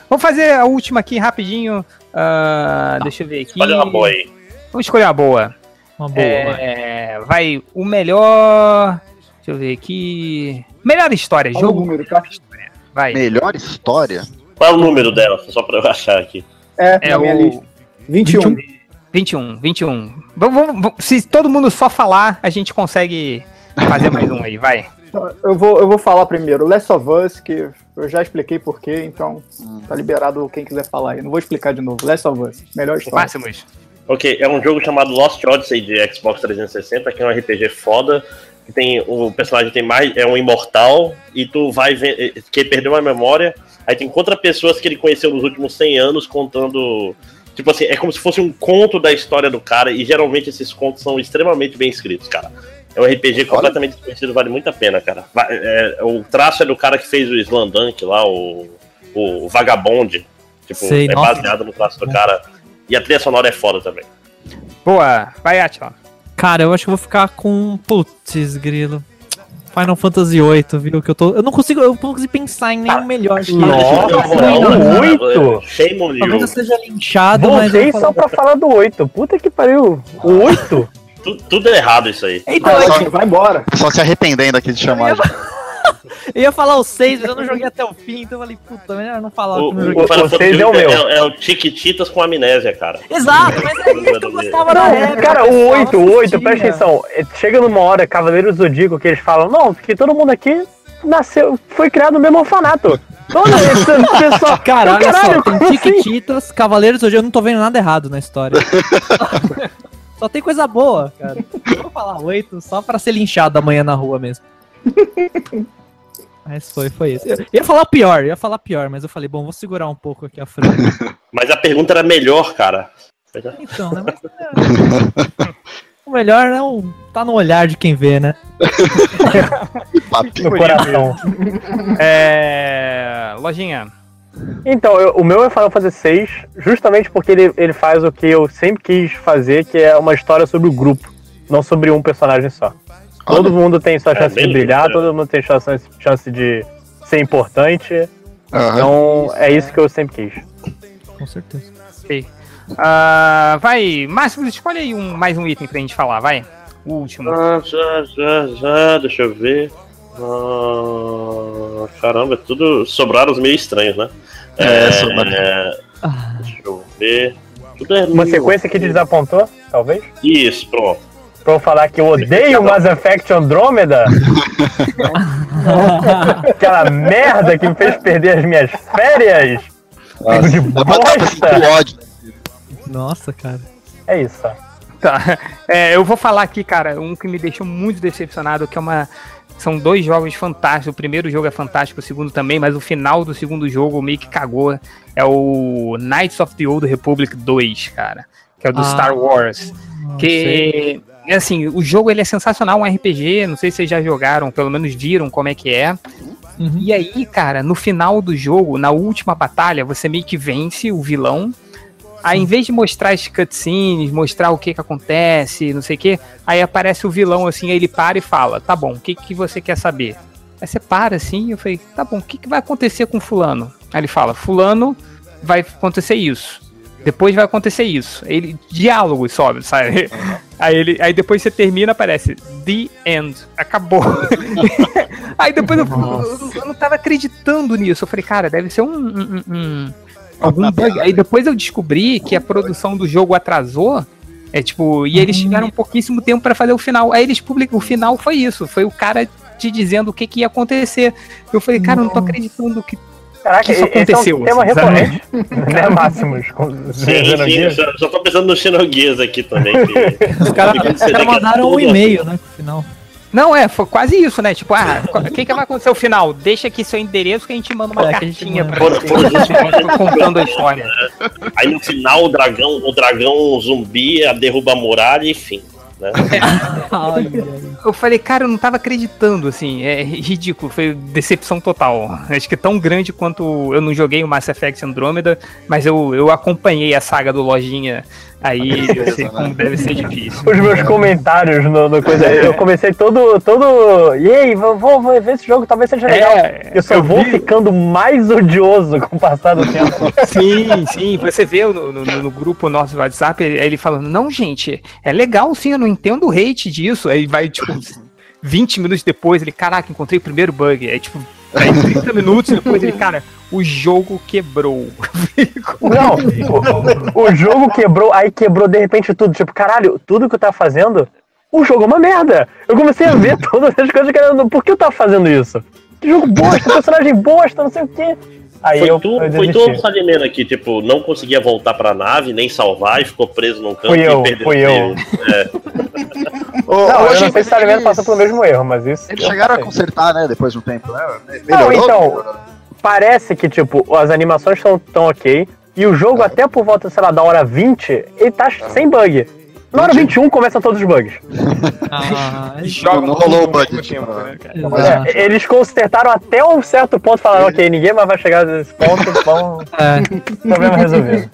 Speaker 1: vamos fazer a última aqui rapidinho. Ah, deixa eu ver aqui.
Speaker 6: Olha uma boa aí.
Speaker 1: Vamos escolher uma boa.
Speaker 7: Uma boa, vai.
Speaker 1: É, vai, o melhor. Deixa eu ver aqui. Melhor história,
Speaker 5: Olha o
Speaker 1: jogo.
Speaker 5: número, tá?
Speaker 1: Vai.
Speaker 8: Melhor história?
Speaker 6: Qual é o número dela? Só pra eu achar aqui.
Speaker 5: É,
Speaker 1: É
Speaker 5: na minha
Speaker 1: o
Speaker 5: lista. 21.
Speaker 1: 21, 21. Vamos, vamos- vamos- se todo mundo só falar, a gente consegue fazer mais um aí, vai.
Speaker 5: Eu vou, eu vou falar primeiro. Last of Us, que eu já expliquei porquê, então tá liberado quem quiser falar aí. Não vou explicar de novo. Last of Us, melhor história.
Speaker 1: Máximos.
Speaker 6: Ok, é um jogo chamado Lost Odyssey de Xbox 360, que é um RPG foda. Que tem, o personagem tem mais. É um imortal, e tu vai ver. Que ele perdeu a memória. Aí tu encontra pessoas que ele conheceu nos últimos 100 anos contando. Tipo assim, é como se fosse um conto da história do cara, e geralmente esses contos são extremamente bem escritos, cara. É um RPG completamente desconhecido, vale muito a pena, cara. Va- é, o traço é do cara que fez o Slandunk lá, o, o Vagabond. Tipo,
Speaker 7: Sei,
Speaker 6: é
Speaker 7: nossa.
Speaker 6: baseado no traço do cara. E a trilha sonora é foda também.
Speaker 1: Boa, vai, Atila.
Speaker 7: Cara, eu acho que eu vou ficar com. Putz, grilo. Final Fantasy VIII, viu? Que eu tô. Eu não consigo. Eu não consigo pensar em nenhum melhor.
Speaker 3: Nossa, oito?
Speaker 6: Shame on
Speaker 7: Talvez eu seja linchado, mas. eu
Speaker 3: Voltei
Speaker 7: vou
Speaker 3: só pra falar do 8. Puta que pariu. O 8?
Speaker 6: Tu- Tudo é errado isso aí.
Speaker 7: Então,
Speaker 5: Vai, Tim, vai embora.
Speaker 8: Só se arrependendo aqui de chamar.
Speaker 7: Eu ia falar o 6, mas eu não joguei até o fim, então eu falei, puta, melhor não falar
Speaker 6: O,
Speaker 7: que eu não
Speaker 6: o,
Speaker 7: joguei.
Speaker 6: o
Speaker 3: o
Speaker 6: Fantasy
Speaker 3: seis é o meu.
Speaker 6: é, é o Tiquititas com amnésia, cara.
Speaker 7: Exato, mas é isso que eu gostava na época.
Speaker 3: Cara, o
Speaker 7: pessoal,
Speaker 3: 8, o 8,
Speaker 7: assistia.
Speaker 3: presta atenção. é, Chega numa hora, Cavaleiro do Zodíaco, que eles falam, não, porque todo mundo aqui nasceu, foi criado no mesmo orfanato. Todo esse pessoal.
Speaker 7: Cara, olha
Speaker 3: Caralho,
Speaker 7: só, tem
Speaker 3: como assim?
Speaker 7: Tiquititas, Cavaleiros, hoje eu não tô vendo nada errado na história. só tem coisa boa, cara. Eu vou falar oito só pra ser linchado amanhã na rua mesmo. Mas foi, foi isso. Eu ia falar pior, ia falar pior, mas eu falei, bom, vou segurar um pouco aqui a frente.
Speaker 6: Mas a pergunta era melhor, cara.
Speaker 7: Então, né? Mas, é, o melhor é o, tá no olhar de quem vê, né?
Speaker 3: No coração.
Speaker 1: É. Lojinha.
Speaker 3: Então, eu- o meu é Final Fantasy VI, justamente porque ele, ele faz o que eu sempre quis fazer, que é uma história sobre o grupo, não sobre um personagem só. Todo mundo tem sua
Speaker 6: É,
Speaker 3: chance de brilhar,
Speaker 6: lindo,
Speaker 3: todo mundo tem chance, chance de ser importante. Então é isso que eu sempre quis.
Speaker 7: Com certeza.
Speaker 1: Ah, vai, Márcio, escolhe aí um, mais um item pra gente falar, vai. O último.
Speaker 6: Ah, já, já, já, deixa eu ver. Ah, caramba, é tudo. Sobraram os meio estranhos, né?
Speaker 8: É, sobraram.
Speaker 6: é, deixa eu ver. Tudo é
Speaker 3: Uma sequência que te desapontou, talvez?
Speaker 6: Isso, pronto.
Speaker 3: Pra eu falar que eu odeio Mass Effect Andromeda? Aquela merda que me fez perder as minhas férias?
Speaker 8: Nossa,
Speaker 3: de bosta.
Speaker 7: Nossa, cara.
Speaker 3: É isso.
Speaker 1: Tá. É, eu vou falar aqui, cara, um que me deixou muito decepcionado, que é uma. São dois jogos fantásticos. O primeiro jogo é fantástico, o segundo também, mas o final do segundo jogo meio que cagou. É o Knights of the Old Republic 2, cara. Que é o do
Speaker 7: Ah,
Speaker 1: Star Wars.
Speaker 7: Não sei.
Speaker 1: É Assim, o jogo ele é sensacional, um RPG. Não sei se vocês já jogaram, pelo menos viram como é que é.
Speaker 7: Uhum.
Speaker 1: E aí, cara, no final do jogo, na última batalha, você meio que vence o vilão. Aí, em vez de mostrar as cutscenes, mostrar o que que acontece, não sei o que, aí aparece o vilão assim, aí ele para e fala: Tá bom, o que que você quer saber? Aí você para assim, eu falei: Tá bom, o que que vai acontecer com Fulano? Aí ele fala: Fulano vai acontecer isso. Depois vai acontecer isso. Ele, diálogos sobe, sabe? Aí, ele, aí depois você termina, aparece The End. Acabou. aí depois eu, eu, eu não tava acreditando nisso. Eu falei, cara, deve ser um. um- um- um- algum bug. Aí depois eu descobri que a produção do jogo atrasou. É tipo, e eles tiveram pouquíssimo tempo pra fazer o final. Aí eles publicam. O final foi isso. Foi o cara te dizendo o que, que ia acontecer. Eu falei, cara, eu não tô acreditando que.
Speaker 3: Caraca,
Speaker 1: Isso
Speaker 3: esse é
Speaker 1: aconteceu,
Speaker 3: um tema
Speaker 1: assim, sabe?
Speaker 3: recorrente, né, Máximos? Com-
Speaker 6: Sim, sim, já, já tô pensando no Xenogears aqui também. Que...
Speaker 7: Os caras
Speaker 6: que é
Speaker 7: mandaram um
Speaker 6: tudo
Speaker 7: e-mail, né? No final.
Speaker 1: Não, é, foi quase isso, né? Tipo, ah, o que, que vai acontecer no final? Deixa aqui seu endereço que a gente manda uma
Speaker 7: É, que a gente
Speaker 1: cartinha
Speaker 7: manda.
Speaker 1: pra você.
Speaker 6: foram justamente-
Speaker 1: contando a história.
Speaker 6: Aí no final o dragão, o dragão zumbi a derruba a muralha, enfim. Né?
Speaker 1: Eu falei, cara, eu não tava acreditando, assim, é ridículo, foi decepção total. Acho que é tão grande quanto eu não joguei o Mass Effect Andromeda, mas eu, eu acompanhei a saga do Lojinha aí, eu sei como deve ser difícil.
Speaker 3: Os meus comentários no, no coisa. Eu comecei todo. todo. E aí, vou, vou ver esse jogo, talvez seja legal.
Speaker 1: É,
Speaker 3: eu só
Speaker 1: eu
Speaker 3: vou
Speaker 1: vi-
Speaker 3: ficando mais odioso com o passar do tempo.
Speaker 1: Sim, sim. Você vê no, no- no grupo nosso do WhatsApp, ele, ele falando, não, gente, é legal sim, eu não entendo o hate disso. Aí vai, tipo, 20 minutos depois, ele, caraca, encontrei o primeiro bug. Aí, tipo, aí 30 minutos depois, ele, cara, o jogo quebrou.
Speaker 3: Não, o, o jogo quebrou, aí quebrou de repente tudo. Tipo, caralho, tudo que eu tava fazendo, o jogo é uma merda. Eu comecei a ver todas as coisas que era. Por que eu tava fazendo isso? Que jogo bosta, personagem bosta, não sei o quê. Aí
Speaker 6: Foi
Speaker 3: eu,
Speaker 6: tu,
Speaker 3: eu
Speaker 6: foi tu Salimena aqui, tipo, não conseguia voltar pra nave, nem salvar, e ficou preso num canto
Speaker 3: Fui
Speaker 6: e
Speaker 3: eu,
Speaker 6: perdeu
Speaker 3: fui eu.
Speaker 8: Ô,
Speaker 3: Não,
Speaker 8: hoje
Speaker 3: eu não sei se o Alimento passou pelo mesmo erro, mas isso.
Speaker 8: Eles chegaram a consertar, né, depois de um tempo, né?
Speaker 3: Não,
Speaker 8: Melhorou?
Speaker 3: então, parece que, tipo, as animações estão tão ok, e o jogo, até por volta, sei lá, da hora 20, ele tá sem bug. Na hora 21 começam todos os bugs.
Speaker 7: Ah,
Speaker 1: Joga
Speaker 8: não rolou o
Speaker 1: tempo,
Speaker 8: pra-
Speaker 1: né,
Speaker 7: exato.
Speaker 3: É, eles consertaram até um certo ponto, falaram, ok, ninguém mais vai chegar nesse ponto, vamos.
Speaker 7: É.
Speaker 3: Problema resolvido.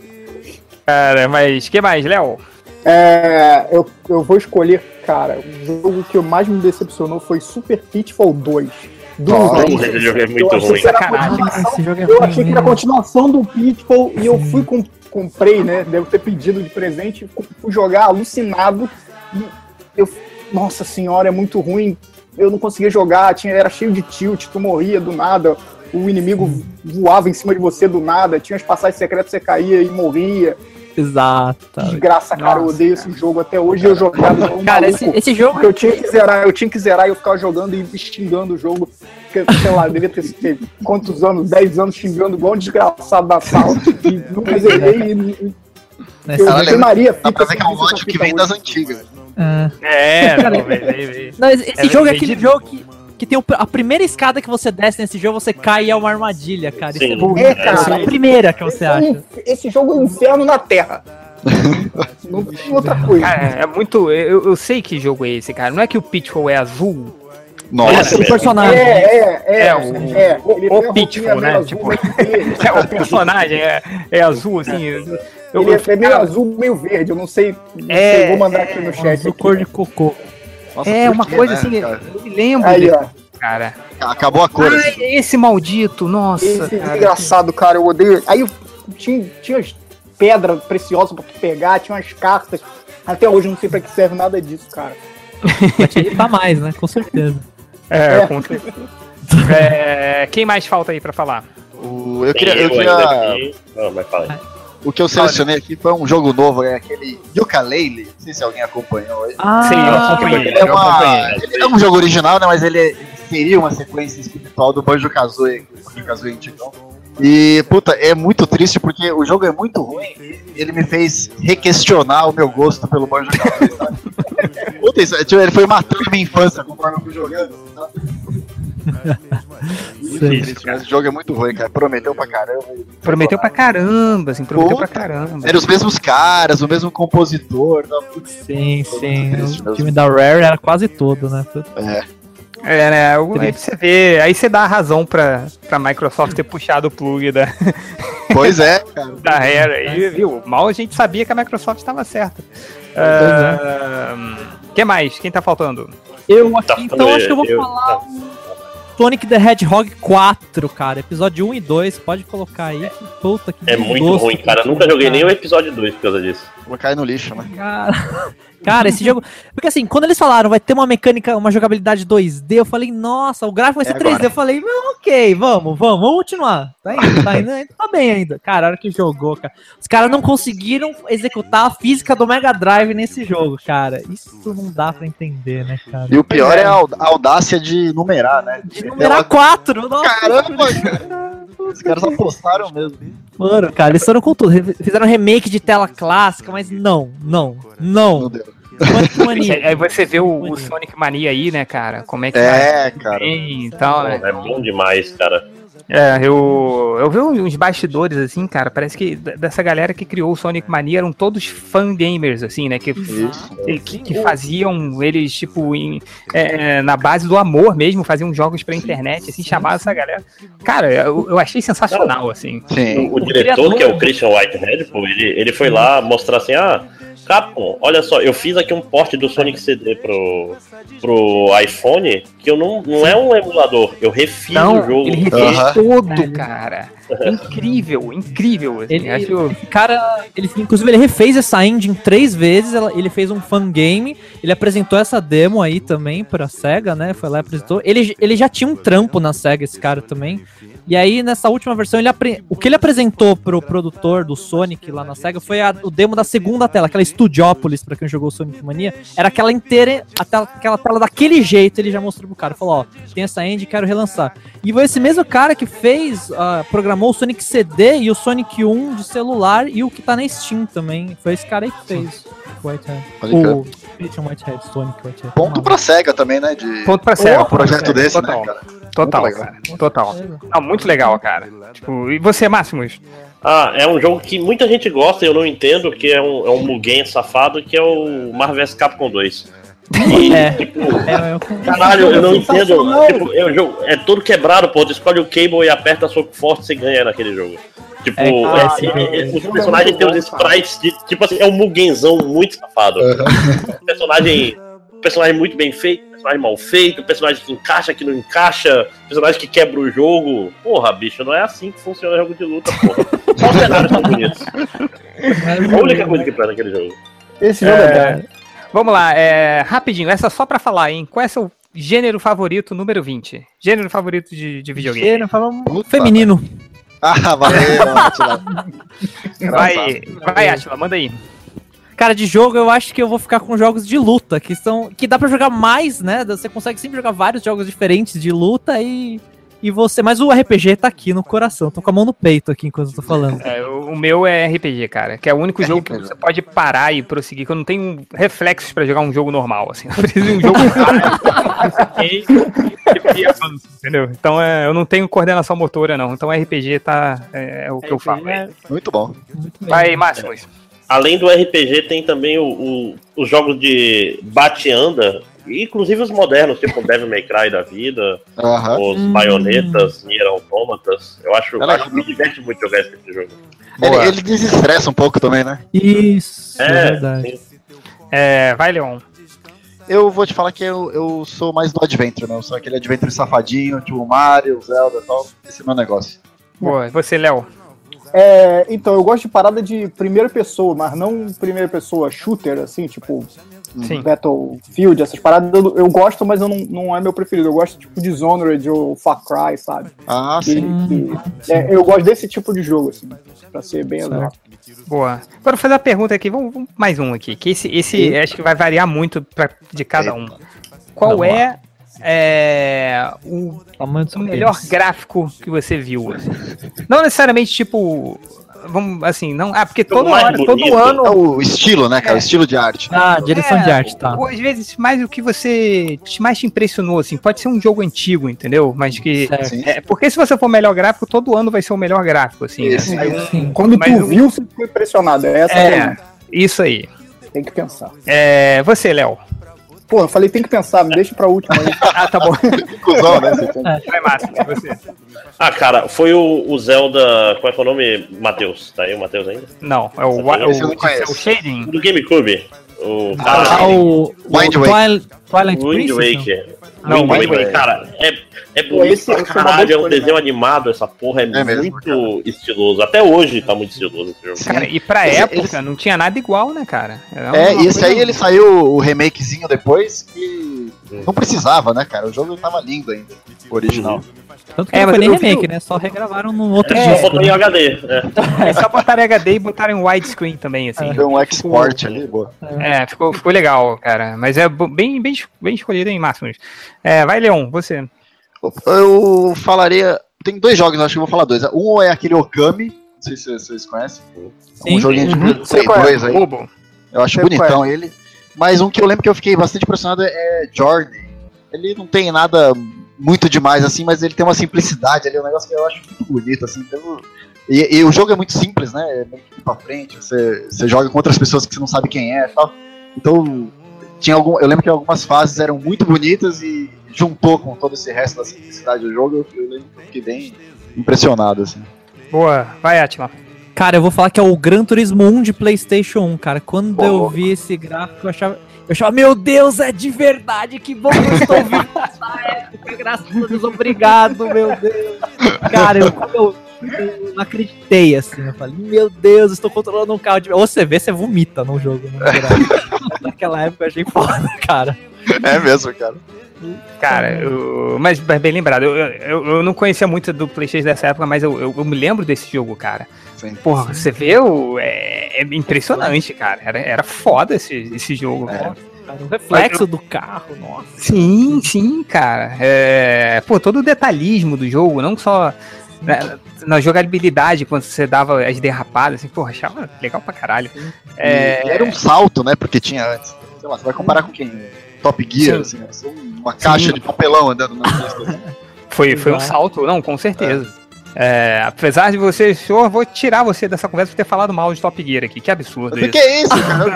Speaker 1: Cara, mas que mais, Léo?
Speaker 5: É, eu, eu vou escolher, cara, o jogo que mais me decepcionou foi Super Pitfall 2. Do
Speaker 8: Nossa,
Speaker 6: esse jogo é muito ruim.
Speaker 7: Esse jogo é
Speaker 5: Eu
Speaker 7: ruim
Speaker 5: achei que era a continuação do Pitfall e eu fui com, comprei, né? Devo ter pedido de presente, fui jogar alucinado e eu, nossa senhora, é muito ruim. Eu não conseguia jogar, tinha, era cheio de tilt, tu morria do nada, o inimigo voava em cima de você do nada, tinha as passagens secretas, você caía e morria.
Speaker 7: Exato.
Speaker 5: Desgraça, cara, eu odeio esse jogo. Até hoje eu jogava um
Speaker 7: Cara, esse, esse jogo.
Speaker 5: Porque eu tinha que zerar, eu tinha que zerar e eu ficava jogando e xingando o jogo. Porque, sei lá, devia ter, ter quantos anos, 10 anos xingando igual um desgraçado da sala. E nunca zerei e, e
Speaker 7: né,
Speaker 5: eu
Speaker 8: Caralho,
Speaker 5: queimaria a
Speaker 8: Dá pra ver que é um
Speaker 5: essa
Speaker 8: que vem
Speaker 5: hoje.
Speaker 8: das antigas.
Speaker 7: É.
Speaker 1: É, não, vem, vem, vem.
Speaker 7: Não, esse esse
Speaker 1: É,
Speaker 7: jogo é aquele
Speaker 1: de-
Speaker 7: jogo que, que tem o- a primeira escada que você desce nesse jogo, você cai e é uma armadilha, cara. Isso
Speaker 6: Sim.
Speaker 7: é muito-
Speaker 5: É, cara.
Speaker 7: É a primeira que você
Speaker 5: Esse é um
Speaker 7: acha.
Speaker 5: inf- Esse jogo é um inferno na Terra. Não tem outra coisa.
Speaker 1: Cara, é muito. Eu, eu sei que jogo é esse, cara. Não é que o Pitfall é azul.
Speaker 8: Nossa,
Speaker 7: O personagem.
Speaker 5: É, é, é.
Speaker 1: É, o-
Speaker 5: é,
Speaker 1: o-
Speaker 5: roupinha
Speaker 1: Pitfall, né,
Speaker 5: azul,
Speaker 1: tipo-. É, o personagem é, é azul, assim. Eu, eu,
Speaker 5: Ele é meio
Speaker 1: cara,
Speaker 5: azul, meio verde. Eu não sei. Não
Speaker 1: É,
Speaker 5: sei, vou mandar aqui no chat.
Speaker 7: Azul
Speaker 5: aqui.
Speaker 7: cor de cocô.
Speaker 8: Nossa,
Speaker 1: é, uma
Speaker 8: quê,
Speaker 1: coisa
Speaker 8: né,
Speaker 1: assim,
Speaker 8: cara?
Speaker 1: eu me lembro
Speaker 5: Aí, ó.
Speaker 1: cara.
Speaker 8: Acabou a cor. assim.
Speaker 1: Ai, esse maldito, nossa.
Speaker 5: Esse é
Speaker 1: cara.
Speaker 5: engraçado, cara. Eu odeio. Aí eu tinha, tinha as pedras preciosas pra tu pegar, tinha umas cartas. Até hoje eu não sei pra que serve nada disso, cara.
Speaker 7: Vai te irritar mais, né? Com certeza.
Speaker 1: É,
Speaker 5: É.
Speaker 1: com certeza. É, quem mais falta aí pra falar?
Speaker 8: O, eu queria, eu queria.
Speaker 6: Não, mas fala aí.
Speaker 8: O que eu selecionei aqui foi um jogo novo, é aquele Yooka-Laylee. Não sei se alguém acompanhou aí.
Speaker 7: Ah,
Speaker 1: Sim, eu acompanhei.
Speaker 8: Ele é, uma- ele é um jogo original, né? Mas ele, é- ele seria uma sequência espiritual do Banjo Kazooie, Banjo Kazooie antigão. E, puta, é muito triste porque o jogo é muito ruim. e Ele me fez requestionar o meu gosto pelo Banjo Kazooie, sabe? Puta, isso, tipo, ele foi matando minha infância conforme eu fui jogando. Sabe? O jogo é muito ruim, cara. Prometeu pra caramba.
Speaker 1: Prometeu pra caramba, assim, prometeu pra
Speaker 8: Puta.
Speaker 1: caramba.
Speaker 8: Eram os mesmos caras, o mesmo compositor. Tá? Putz,
Speaker 7: Sim, sim. O time da Rare era quase todo, né?
Speaker 8: É.
Speaker 1: É, né? o- Aí você vê, aí você dá a razão pra, pra Microsoft ter puxado o plug da,
Speaker 8: Pois é, cara.
Speaker 1: da Rare aí, viu? Mal a gente sabia que a Microsoft estava certa. O que mais? Quem tá faltando?
Speaker 7: Eu aqui,
Speaker 6: Tá,
Speaker 7: então acho que eu vou
Speaker 6: eu-
Speaker 7: falar Sonic the Hedgehog 4, cara. Episódio 1 e 2, pode colocar aí. Puta que
Speaker 6: É muito ruim, cara. Nunca joguei
Speaker 7: cara.
Speaker 6: nem o episódio 2 por causa disso.
Speaker 8: Vou cair no lixo, né?
Speaker 7: Cara, cara, esse jogo. Porque assim, quando eles falaram vai ter uma mecânica, uma jogabilidade 2D, eu falei, nossa, o gráfico vai ser
Speaker 8: É
Speaker 7: 3D.
Speaker 8: agora.
Speaker 7: Eu falei, "Não, ok, vamos, vamos, vamos continuar. Tá indo, tá indo, ainda tá bem ainda. Cara, a hora que jogou, cara. Os caras não conseguiram executar a física do Mega Drive nesse jogo, cara. Isso não dá pra entender, né, cara?
Speaker 8: E o pior é a aud- a audácia de numerar, né?
Speaker 7: De numerar 4, nossa.
Speaker 8: Caramba, cara. Os caras apostaram mesmo.
Speaker 7: Mano, cara, eles foram com tudo. Fizeram remake de tela clássica, mas não, não,
Speaker 8: Não
Speaker 7: não.
Speaker 8: deu.
Speaker 7: Sonic Mania.
Speaker 1: Aí você vê o, o Sonic Mania aí, né, cara? Como é que
Speaker 8: É, cara.
Speaker 1: bem e tal, né?
Speaker 6: É bom demais, cara.
Speaker 1: É, eu, eu vi uns bastidores, assim, cara, parece que dessa galera que criou o Sonic Mania eram todos fangamers, assim, né, que, que, que faziam eles, tipo, em, é, na base do amor mesmo, faziam jogos pra internet, assim, chamavam essa galera. Cara, eu, eu achei sensacional, assim.
Speaker 8: Sim.
Speaker 6: O, o diretor, que é o Christian Whitehead, pô, ele, ele foi lá mostrar assim, ah, Capcom, olha só, eu fiz aqui um porte do Sonic CD pro, pro iPhone, que eu não, não é um emulador, eu refiz
Speaker 1: Não,
Speaker 6: o jogo.
Speaker 1: ele refez. Todo, cara. Incrível, incrível. assim,
Speaker 7: Ele,
Speaker 1: acho...
Speaker 7: esse cara, ele, inclusive, ele refez essa engine três vezes. Ele fez um fangame. Ele apresentou essa demo aí também pra SEGA, né? Foi lá e apresentou. Ele, ele já tinha um trampo na SEGA, esse cara também. E aí, nessa última versão, ele apre... o que ele apresentou pro produtor do Sonic lá na SEGA foi a- o demo da segunda tela, aquela Studiopolis, pra quem jogou Sonic Mania. Era aquela inteira, a tela- aquela tela daquele jeito, ele já mostrou pro cara. Falou, ó, tem essa engine, quero relançar. E foi esse mesmo cara que fez, ah, programou o Sonic CD e o Sonic 1 de celular e o que tá na Steam também. Foi esse cara aí que fez. o Whitehead. O Christian Whitehead, Sonic Whitehead.
Speaker 8: Ponto pra SEGA também, né? De
Speaker 1: Ponto pra cego.
Speaker 8: um projeto desse,
Speaker 1: total,
Speaker 8: né, cara?
Speaker 1: Total,
Speaker 8: Muito legal.
Speaker 1: cara. Total. Não, muito legal, cara. Tipo, e você, Máximos?
Speaker 6: Ah, é um jogo que muita gente gosta e eu não entendo, que é um, é um muguinho safado, que é o Marvel vs Capcom 2. E,
Speaker 7: É.
Speaker 6: tipo,
Speaker 7: É, eu-
Speaker 6: caralho, eu não entendo. Tipo, é, um jogo, é todo quebrado, pô. Tu escolhe o cable e aperta soco forte e ganha naquele jogo. Tipo,
Speaker 7: É,
Speaker 6: é-
Speaker 7: ah, sim.
Speaker 6: é- é- os personagens têm os sprites de. Tipo assim, é um muguenzão muito safado. personagem. Personagem muito bem feito, personagem mal feito, personagem que encaixa, que não encaixa, personagem que quebra o jogo. Porra, bicho, não é assim que funciona o jogo de luta, porra. Só os cenários são bonitos. É a única coisa que presta naquele jogo.
Speaker 5: Esse jogo é,
Speaker 1: É, vamos lá, é, rapidinho, essa só pra falar, hein? Qual é seu gênero favorito número 20? Gênero favorito de, de videogame?
Speaker 7: Gênero,
Speaker 8: Puta.
Speaker 7: feminino.
Speaker 8: Ah, valeu, Atila.
Speaker 1: Vai, vai, Atila, manda aí.
Speaker 7: Cara, de jogo eu acho que eu vou ficar com jogos de luta, que são. que dá pra jogar mais, né? Você consegue sempre jogar vários jogos diferentes de luta e. E você. Mas o RPG tá aqui no coração. Tô com a mão no peito aqui enquanto eu tô falando.
Speaker 1: É, o, o meu é RPG, cara, que é o único jogo que você pode parar e prosseguir, que eu não tenho reflexos pra jogar um jogo normal, assim. Eu preciso de um jogo e, e avanço, entendeu? Então é, eu não tenho coordenação motora, não. Então RPG tá, é, é o que eu falo.
Speaker 7: É,
Speaker 8: Muito bom.
Speaker 7: muito bem.
Speaker 1: Vai, Máximos.
Speaker 6: Além do RPG, tem também o, o- os jogos de bate-anda, inclusive os modernos, tipo o Devil May Cry da vida,
Speaker 8: Aham.
Speaker 6: os
Speaker 7: Hum.
Speaker 6: Baionetas, Nier Automatas. Eu acho,
Speaker 8: É legal.
Speaker 6: acho que me diverte muito jogar esse tipo de jogo.
Speaker 8: Ele, ele desestressa um pouco também, né?
Speaker 7: Isso, é,
Speaker 6: É,
Speaker 7: verdade.
Speaker 6: sim.
Speaker 1: É, vai, Leon.
Speaker 8: eu vou te falar que eu, eu sou mais do Adventure, né? Eu sou aquele Adventure safadinho, tipo Mario, Zelda e tal. Esse é o meu negócio.
Speaker 1: Boa, você, Léo.
Speaker 5: É, então, eu gosto de parada de primeira pessoa, mas não primeira pessoa shooter, assim, tipo
Speaker 1: Sim.
Speaker 5: Battlefield, essas paradas eu, eu gosto, mas eu não, não é meu preferido. Eu gosto tipo Dishonored ou Far Cry, sabe?
Speaker 8: Ah, sim.
Speaker 5: que- é, eu gosto desse tipo de jogo, assim, pra ser bem legal.
Speaker 1: Boa. Agora vou fazer uma pergunta aqui, vamos, vamos- mais um aqui, que esse, esse acho que vai variar muito pra, de cada um. Qual é, é, o, o melhor
Speaker 7: pênis.
Speaker 1: gráfico que você viu? assim? Não necessariamente, tipo, vamos, assim, não, ah, porque
Speaker 6: O
Speaker 1: toda
Speaker 6: mais
Speaker 1: hora, todo
Speaker 6: bonito.
Speaker 1: ano...
Speaker 8: É o estilo, né, cara?
Speaker 1: É.
Speaker 8: O estilo de arte.
Speaker 7: Ah, direção de
Speaker 1: É,
Speaker 7: arte, tá.
Speaker 1: Ou às vezes mais o que você mais te impressionou, assim. Pode ser um jogo antigo, entendeu? Mas que. É, porque se você for o melhor gráfico, todo ano vai ser o melhor gráfico, assim. né?
Speaker 8: Isso,
Speaker 1: Aí
Speaker 7: Sim.
Speaker 5: Quando
Speaker 1: Mas
Speaker 5: tu viu, você ficou impressionado. É essa
Speaker 1: É,
Speaker 5: pergunta.
Speaker 1: isso aí.
Speaker 5: Tem que pensar.
Speaker 1: É, você, Léo.
Speaker 5: Pô, eu falei tem que pensar, me deixa pra última aí.
Speaker 1: Ah, tá bom.
Speaker 8: Cusão, né? Tem-
Speaker 1: Vai, Márcio, você.
Speaker 6: Ah, cara, foi o, o Zelda. Qual é que é o nome? Matheus. Tá aí o Matheus ainda?
Speaker 1: Não, é o,
Speaker 6: Esse
Speaker 1: o,
Speaker 8: conheço.
Speaker 1: o Shading.
Speaker 6: Do GameCube. O
Speaker 7: Ah, o, o
Speaker 8: Wind Waker.
Speaker 7: Twilight, Twilight
Speaker 6: Wind
Speaker 7: Princess,
Speaker 6: Waker.
Speaker 1: Não,
Speaker 6: Wind
Speaker 1: Wind
Speaker 6: Waker.
Speaker 8: Waker.
Speaker 6: Cara, é, é bonito
Speaker 5: esse-
Speaker 6: pra
Speaker 5: é boa
Speaker 6: caralho. É um desenho animado. Essa porra é,
Speaker 8: É mesmo,
Speaker 6: muito estiloso. Até hoje tá muito estiloso esse jogo.
Speaker 1: Cara, e pra
Speaker 8: Esse-
Speaker 1: época
Speaker 8: eles-
Speaker 1: não tinha nada igual, né, cara? Era
Speaker 8: É, e esse aí ele saiu o remakezinho depois que não precisava, né, cara? O jogo tava lindo ainda, o original.
Speaker 7: Tanto que
Speaker 1: É,
Speaker 7: não
Speaker 1: mas
Speaker 7: foi nem remake, né? Só regravaram num outro
Speaker 6: É, só
Speaker 7: disco.
Speaker 6: em
Speaker 7: né?
Speaker 6: HD. É.
Speaker 1: É só botaram em HD e botaram em widescreen também, assim.
Speaker 8: Deu um export ali, boa.
Speaker 1: É, ficou, ficou legal, cara. Mas é bem, bem, bem escolhido em máximos. É, vai, Leon, você.
Speaker 8: Eu falaria. Tem dois jogos, eu acho que eu vou falar dois. Um é aquele Okami, não sei se vocês conhecem.
Speaker 7: Sim.
Speaker 8: Um joguinho de
Speaker 1: Uhum.
Speaker 8: Play
Speaker 5: Sei qual é.
Speaker 8: 2 aí.
Speaker 1: Bobo.
Speaker 8: Eu acho
Speaker 5: Sei
Speaker 8: bonitão ele. Mas um que eu lembro que eu fiquei bastante impressionado é Journey. Ele não tem nada muito demais assim, mas ele tem uma simplicidade ali, um negócio que eu acho muito bonito, assim. pelo- E, e o jogo é muito simples, né? É meio que pra frente, você, você joga com outras pessoas que você não sabe quem é e tal. Então, tinha algum, eu lembro que algumas fases eram muito bonitas e juntou com todo esse resto da simplicidade do jogo, eu, eu lembro que eu fiquei bem impressionado, assim.
Speaker 1: Boa, vai, Atila.
Speaker 7: Cara, eu vou falar que é o Gran Turismo 1 de PlayStation 1, cara. Quando
Speaker 8: Pô,
Speaker 7: eu vi esse gráfico, eu achava, eu achava, meu Deus, é de verdade, que bom que eu estou vivo nessa época, graças a Deus, obrigado, meu Deus. Cara, eu, eu, eu não acreditei, assim, eu falei, meu Deus, estou controlando um carro de... Ou você vê, você vomita no jogo, né? Naquela época eu achei foda, cara.
Speaker 8: É mesmo, cara.
Speaker 1: Cara, eu- mas mas bem lembrado, eu, eu, eu não conhecia muito do Playstation dessa época, mas eu, eu, eu me lembro desse jogo, cara.
Speaker 8: Sim.
Speaker 1: Porra, você vê, o, é, é impressionante, cara. Era, era foda esse, esse jogo.
Speaker 8: É.
Speaker 1: cara.
Speaker 7: O reflexo do carro, nossa.
Speaker 1: Sim, sim, cara. É, pô, todo o detalhismo do jogo, não só na, na jogabilidade, quando você dava as derrapadas, assim, porra, achava legal pra caralho. É,
Speaker 8: E era um salto, né? Porque tinha antes. Sei lá, você vai comparar com quem? Top Gear, assim, né? Uma caixa de papelão andando na pista.
Speaker 1: Foi, foi um salto, não, com certeza. É, apesar de você, senhor, vou tirar você dessa conversa por ter falado mal de Top Gear aqui. Que absurdo
Speaker 8: O
Speaker 1: isso.
Speaker 8: que é isso, cara?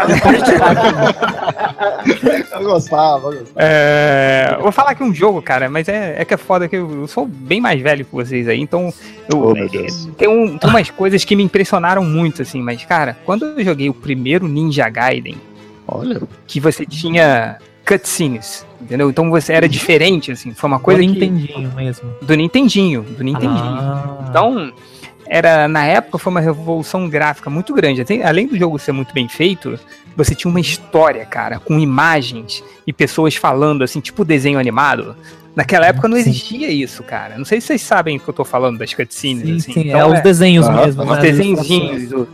Speaker 8: Eu gostava, eu gostava.
Speaker 1: É, vou falar aqui um jogo, cara, mas é, é que é foda que eu, eu sou bem mais velho que vocês aí, então eu,
Speaker 8: Oh, meu Deus.
Speaker 1: tem, um- tem umas coisas que me impressionaram muito, assim, mas, cara, quando eu joguei o primeiro Ninja Gaiden,
Speaker 8: Olha,
Speaker 1: que você tinha cutscenes, entendeu? Então você era diferente, assim, foi uma coisa que,
Speaker 7: Nintendinho mesmo.
Speaker 1: do Nintendinho, do Nintendinho.
Speaker 7: Ah.
Speaker 1: Então, era na época foi uma revolução gráfica muito grande. Até- além do jogo ser muito bem feito, você tinha uma história, cara, com imagens e pessoas falando assim, tipo desenho animado. Naquela época não
Speaker 7: Sim.
Speaker 1: existia isso, cara. Não sei se vocês sabem o que eu tô falando das cutscenes,
Speaker 7: Sim,
Speaker 1: assim.
Speaker 7: sim,
Speaker 1: Então,
Speaker 7: é os desenhos mesmo,
Speaker 1: os
Speaker 7: né?
Speaker 1: desenhozinhos.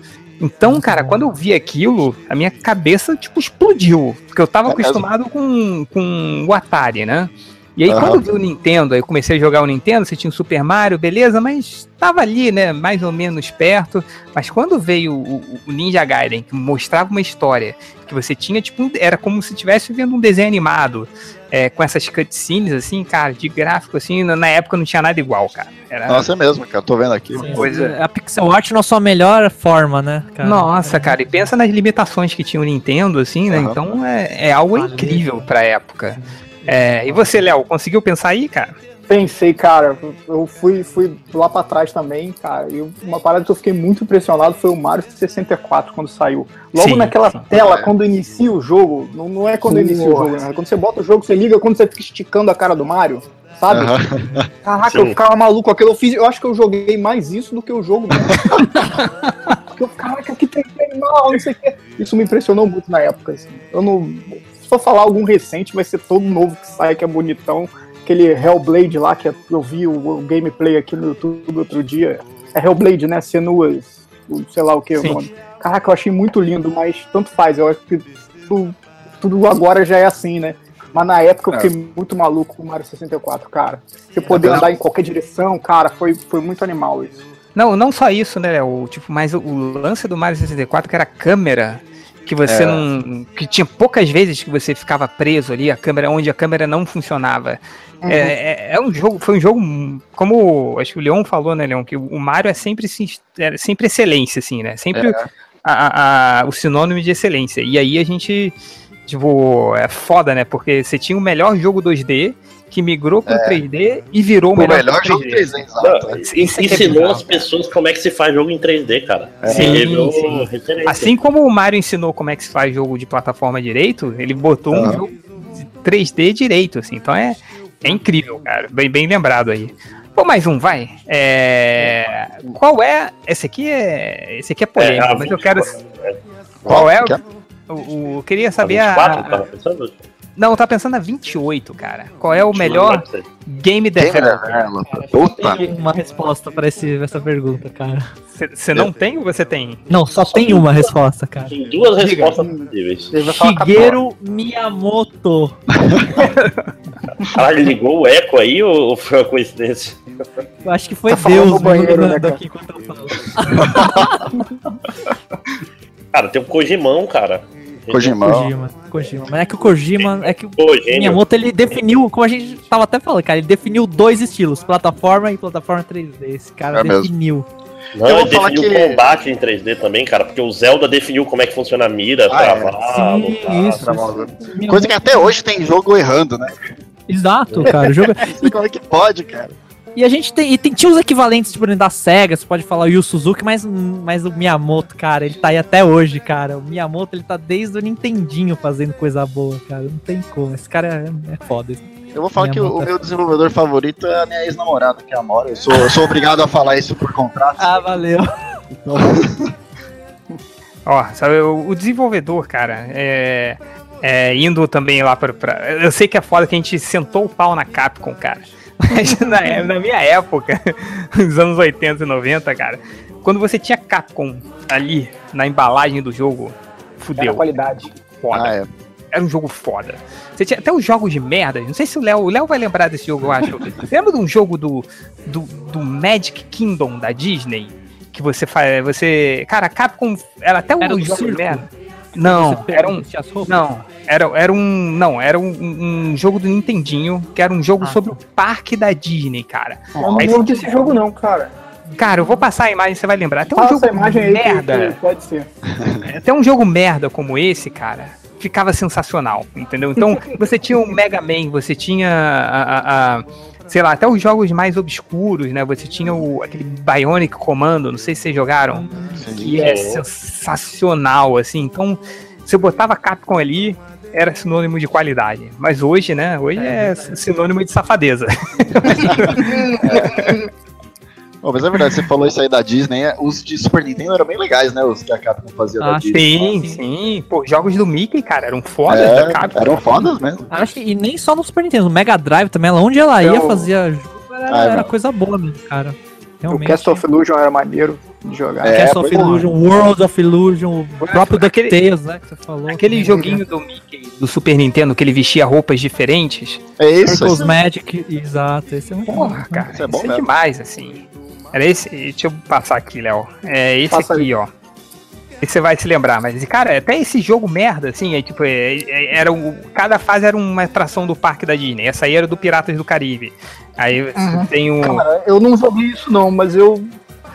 Speaker 1: Então, cara, quando eu vi aquilo, a minha cabeça, tipo, explodiu. Porque eu tava
Speaker 8: É
Speaker 1: acostumado com, com o Atari, né? E aí,
Speaker 8: Aham.
Speaker 1: quando eu vi o Nintendo, aí eu comecei a jogar o Nintendo, você tinha o Super Mario, beleza, mas tava ali, né, mais ou menos perto. Mas quando veio o, o- o Ninja Gaiden, que mostrava uma história, que você tinha, tipo, um- era como se estivesse vendo um desenho animado, é, com essas cutscenes, assim, cara, de gráfico, assim, na, época não tinha nada igual, cara. Era,
Speaker 8: nossa, é mesmo, cara. Tô vendo aqui.
Speaker 7: Sim,
Speaker 1: coisa-
Speaker 7: A pixel art na sua melhor forma, né? cara?
Speaker 1: Nossa, cara, e pensa nas limitações que tinha o Nintendo, assim, né?
Speaker 8: Aham.
Speaker 1: Então é, é algo incrível pra época. É, e você, Léo, conseguiu pensar aí, cara?
Speaker 5: Pensei, cara, eu fui, fui lá pra trás também, cara, e uma parada que eu fiquei muito impressionado foi o Mario 64 quando saiu. Logo
Speaker 1: Sim,
Speaker 5: naquela
Speaker 1: sim.
Speaker 5: tela, quando inicia o jogo, não, não é quando inicia o jogo, né? Quando você bota o jogo, você liga quando você fica esticando a cara do Mario, sabe?
Speaker 8: Aham.
Speaker 5: Caraca,
Speaker 6: Sim.
Speaker 5: eu ficava maluco com aquilo. Eu, fiz, eu acho que eu joguei mais isso do que o jogo mesmo. Porque eu, caraca, que tem animal, não sei o quê. Isso me impressionou muito na época. Assim. Eu não. Se for falar algum recente, vai ser todo novo que sai, que é bonitão. Aquele Hellblade lá, que eu vi o, o gameplay aqui no YouTube outro dia. É Hellblade, né? Senuas, o- sei lá o que é o nome. Caraca, eu achei muito lindo, mas tanto faz. Eu acho que tudo, tudo agora já é assim, né? Mas na época eu
Speaker 8: É.
Speaker 5: fiquei muito maluco com o Mario 64, cara. Você poder
Speaker 8: É.
Speaker 5: andar em qualquer direção, cara, foi, foi muito animal isso.
Speaker 1: Não, não só isso, né, Léo? Tipo, mas o, o lance do Mario 64 que era a câmera, que você
Speaker 8: É.
Speaker 1: não. que tinha poucas vezes que você ficava preso ali, a câmera, onde a câmera não funcionava. É, é, é um jogo, foi um jogo, como acho que o Leon falou, né, Leon, que o Mario é sempre, é sempre excelência, assim, né? Sempre
Speaker 8: É.
Speaker 1: a- a- a- o sinônimo de excelência. E aí a gente, tipo, é foda, né? Porque você tinha o melhor jogo 2D que migrou pro 3D e virou o
Speaker 8: O
Speaker 1: melhor,
Speaker 8: melhor jogo 3D, exato.
Speaker 6: Não,
Speaker 8: é.
Speaker 1: Isso- isso é é
Speaker 6: ensinou as pessoas como é que se faz jogo em 3D, cara.
Speaker 1: Sim,
Speaker 6: virou
Speaker 1: sim.
Speaker 6: referência.
Speaker 1: Assim como o Mario ensinou como é que se faz jogo de plataforma direito, ele botou um
Speaker 8: Aham.
Speaker 1: jogo de 3D direito, assim. Então é, é incrível, cara. Bem, bem lembrado aí. Pô, mais um, vai. É, Qual é. Esse aqui é. Esse aqui é polêmico,
Speaker 6: É,
Speaker 1: mas eu quero.
Speaker 6: 24,
Speaker 1: Qual é? O- eu queria saber
Speaker 6: a
Speaker 1: a.
Speaker 6: 24, tava pensando?
Speaker 1: Não, tá pensando a 28, cara. Qual é o melhor
Speaker 6: lembrar pra você.
Speaker 1: game
Speaker 8: Game
Speaker 1: developer?
Speaker 8: Developer. Puta.
Speaker 7: Tem uma resposta pra esse, essa pergunta, cara.
Speaker 1: Você não tem ou você tem?
Speaker 7: Não, só tem uma resposta, cara.
Speaker 6: Tem duas
Speaker 1: Diga.
Speaker 6: respostas possíveis.
Speaker 7: Shigeru Miyamoto.
Speaker 6: Caralho, ligou o eco aí ou foi uma coincidência?
Speaker 7: Eu acho que foi
Speaker 5: Tá
Speaker 7: Deus
Speaker 5: no banheiro,
Speaker 7: me
Speaker 5: né, cara?
Speaker 7: aqui enquanto eu falo.
Speaker 6: Cara, tem o Kojimão, cara.
Speaker 8: Kojimão.
Speaker 7: Kojima, Kojima. Mas é que o Kojima, é que o. Miyamoto ele definiu, como a gente tava até falando, cara, ele definiu dois estilos, plataforma e plataforma 3D. Esse cara
Speaker 8: É mesmo.
Speaker 7: definiu.
Speaker 6: Não,
Speaker 8: Eu vou
Speaker 6: ele
Speaker 8: falar
Speaker 6: definiu
Speaker 8: que-
Speaker 6: o combate em 3D também, cara, porque o Zelda definiu como é que funciona a mira,
Speaker 8: Ah, é.
Speaker 7: Sim, isso.
Speaker 8: Coisa que até hoje tem jogo errando, né?
Speaker 7: Exato, cara. O jogo...
Speaker 8: Sei como é que pode, cara.
Speaker 7: E a gente tem, e tem, tinha os equivalentes, tipo, da SEGA, você pode falar o Yu Suzuki, mas, mas o Miyamoto, cara, ele tá aí até hoje, cara. O Miyamoto, ele tá desde o Nintendinho fazendo coisa boa, cara. Não tem como. Esse cara é, é foda.
Speaker 8: Eu vou falar que o, o meu desenvolvedor favorito é a minha ex-namorada, que é a Amora. Eu sou, eu sou obrigado a falar isso por contrato.
Speaker 7: Ah, valeu.
Speaker 1: Ó, sabe, o, o desenvolvedor, cara, é, é, indo também lá pra- Eu sei que é foda que a gente sentou o pau na Capcom, cara. Mas na, na minha época, nos anos 80 e 90, cara, quando você tinha Capcom ali na embalagem do jogo,
Speaker 5: Era
Speaker 1: fudeu.
Speaker 5: qualidade.
Speaker 1: Foda.
Speaker 8: Ah, é.
Speaker 1: Era um jogo foda. Você tinha até os jogos de merda. Não sei se o Léo. O Léo vai lembrar desse jogo, eu acho. Você lembra de um jogo do, do, do Magic Kingdom da Disney? Que você faz. Você. Cara, a Capcom. Era até
Speaker 7: Era
Speaker 1: um jogo de merda. Não, era um. Não, era, era um. Não, era um, um jogo do Nintendinho, que era um jogo
Speaker 7: Ah,
Speaker 1: sobre o parque da Disney, cara.
Speaker 5: Eu não
Speaker 1: Aí
Speaker 5: lembro desse jogo, não, cara.
Speaker 1: Cara, eu vou passar a imagem, você vai lembrar. Até um
Speaker 5: Passa
Speaker 1: jogo
Speaker 5: a imagem aí, que-
Speaker 1: merda.
Speaker 5: que pode ser.
Speaker 1: Até um jogo merda como esse, cara, ficava sensacional, entendeu? Então, você tinha o Mega Man, você tinha a, a- a- sei lá, até os jogos mais obscuros, né? Você tinha o, aquele Bionic Commando, não sei se vocês jogaram, que é sensacional, assim. Então, você botava Capcom ali, era sinônimo de qualidade. Mas hoje, né? Hoje é sinônimo de safadeza.
Speaker 8: Bom, mas é verdade, você falou isso aí da Disney. é, Os de Super Nintendo eram bem legais, né? Os que a Capcom fazia da
Speaker 7: Ah,
Speaker 8: Disney.
Speaker 1: Sim, sim. Pô, jogos do Mickey, cara, eram fodas
Speaker 8: É,
Speaker 1: da Capcom.
Speaker 8: eram fodas mesmo.
Speaker 7: Acho que, e nem só no Super Nintendo, no Mega Drive também, ela- onde ela ia
Speaker 5: Eu-
Speaker 7: fazia jogo, era,
Speaker 8: Ah, é
Speaker 7: era coisa boa mesmo, cara.
Speaker 5: O
Speaker 7: Realmente.
Speaker 5: Castle of Illusion era maneiro de jogar.
Speaker 8: É,
Speaker 7: Castle of
Speaker 8: é.
Speaker 7: Illusion, World of Illusion, o próprio
Speaker 1: aquele-
Speaker 7: DuckTales, né, que você falou.
Speaker 1: Aquele
Speaker 7: também.
Speaker 1: joguinho do Mickey do Super Nintendo que ele vestia roupas diferentes.
Speaker 8: É isso.
Speaker 7: Circles
Speaker 8: isso.
Speaker 7: Magic, exato, esse é muito bom.
Speaker 1: Porra, cara,
Speaker 8: Isso
Speaker 1: isso
Speaker 8: é
Speaker 1: é,
Speaker 8: bom mesmo.
Speaker 1: demais, assim. Era esse. Deixa eu passar aqui, Léo. É esse
Speaker 5: Passa
Speaker 1: aqui, ó. Esse você vai se lembrar, mas, cara, até esse jogo merda, assim, é tipo, é, é- era o, cada fase era uma atração do parque da Disney. Essa aí era do Piratas do Caribe. Aí você
Speaker 5: Uhum.
Speaker 1: tem um.
Speaker 5: Cara, eu não joguei isso, não, mas eu.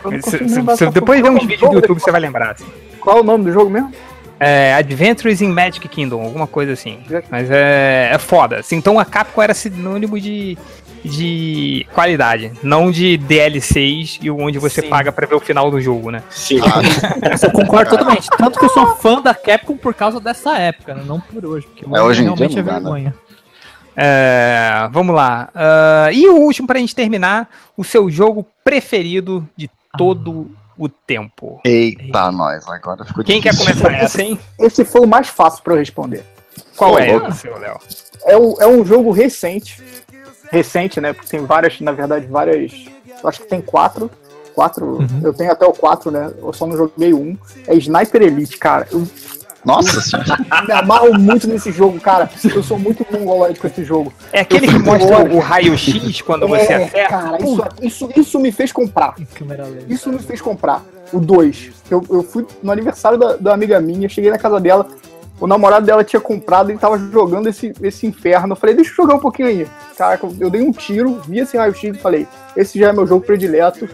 Speaker 5: eu lembrar
Speaker 1: cê
Speaker 5: qual
Speaker 1: depois vê
Speaker 5: o
Speaker 1: uns
Speaker 5: nome
Speaker 1: vídeos do YouTube, você vai lembrar. Assim.
Speaker 5: Qual é o nome do jogo mesmo?
Speaker 1: É, Adventures in Magic Kingdom, alguma coisa assim. Mas é, é foda. Assim, então a Capcom era sinônimo de, de qualidade, não de DLCs e onde você
Speaker 7: Sim.
Speaker 1: paga pra ver o final do jogo, né?
Speaker 6: Sim.
Speaker 7: Eu concordo totalmente. Tanto que eu sou fã da Capcom por causa dessa época, né? não por hoje. Porque
Speaker 8: É, hoje em dia
Speaker 7: realmente
Speaker 8: não
Speaker 7: é
Speaker 8: dá, né?
Speaker 7: vergonha.
Speaker 1: É, vamos lá. Ah, e o último pra gente terminar, o seu jogo preferido de todo o tempo.
Speaker 8: Eita, nós, agora ficou
Speaker 1: Quem quer
Speaker 8: difícil.
Speaker 1: começar essa, hein?
Speaker 5: Esse foi o mais fácil pra eu responder.
Speaker 1: Qual
Speaker 8: Ô,
Speaker 1: é,
Speaker 8: louco.
Speaker 1: seu Léo?
Speaker 5: É, o- é um jogo recente. Recente, né? Porque tem várias, na verdade, várias. Eu acho que tem quatro. Quatro.
Speaker 7: Uhum.
Speaker 5: Eu tenho até o quatro, né? Eu só não joguei um. É Sniper Elite, cara. Eu
Speaker 8: Nossa senhora.
Speaker 5: me amarro muito nesse jogo, cara. Eu sou muito mongoloide com esse jogo.
Speaker 1: É aquele que mostra o raio-x quando você
Speaker 5: É,
Speaker 1: acerta?
Speaker 5: cara, isso, isso, isso me fez comprar. Isso me fez comprar. O 2. Eu, eu fui no aniversário da, da amiga minha, cheguei na casa dela, o namorado dela tinha comprado e tava jogando esse, esse inferno. Eu falei, deixa eu jogar um pouquinho aí. Caraca, eu dei um tiro, vi esse raio-x e falei, esse já é meu jogo predileto.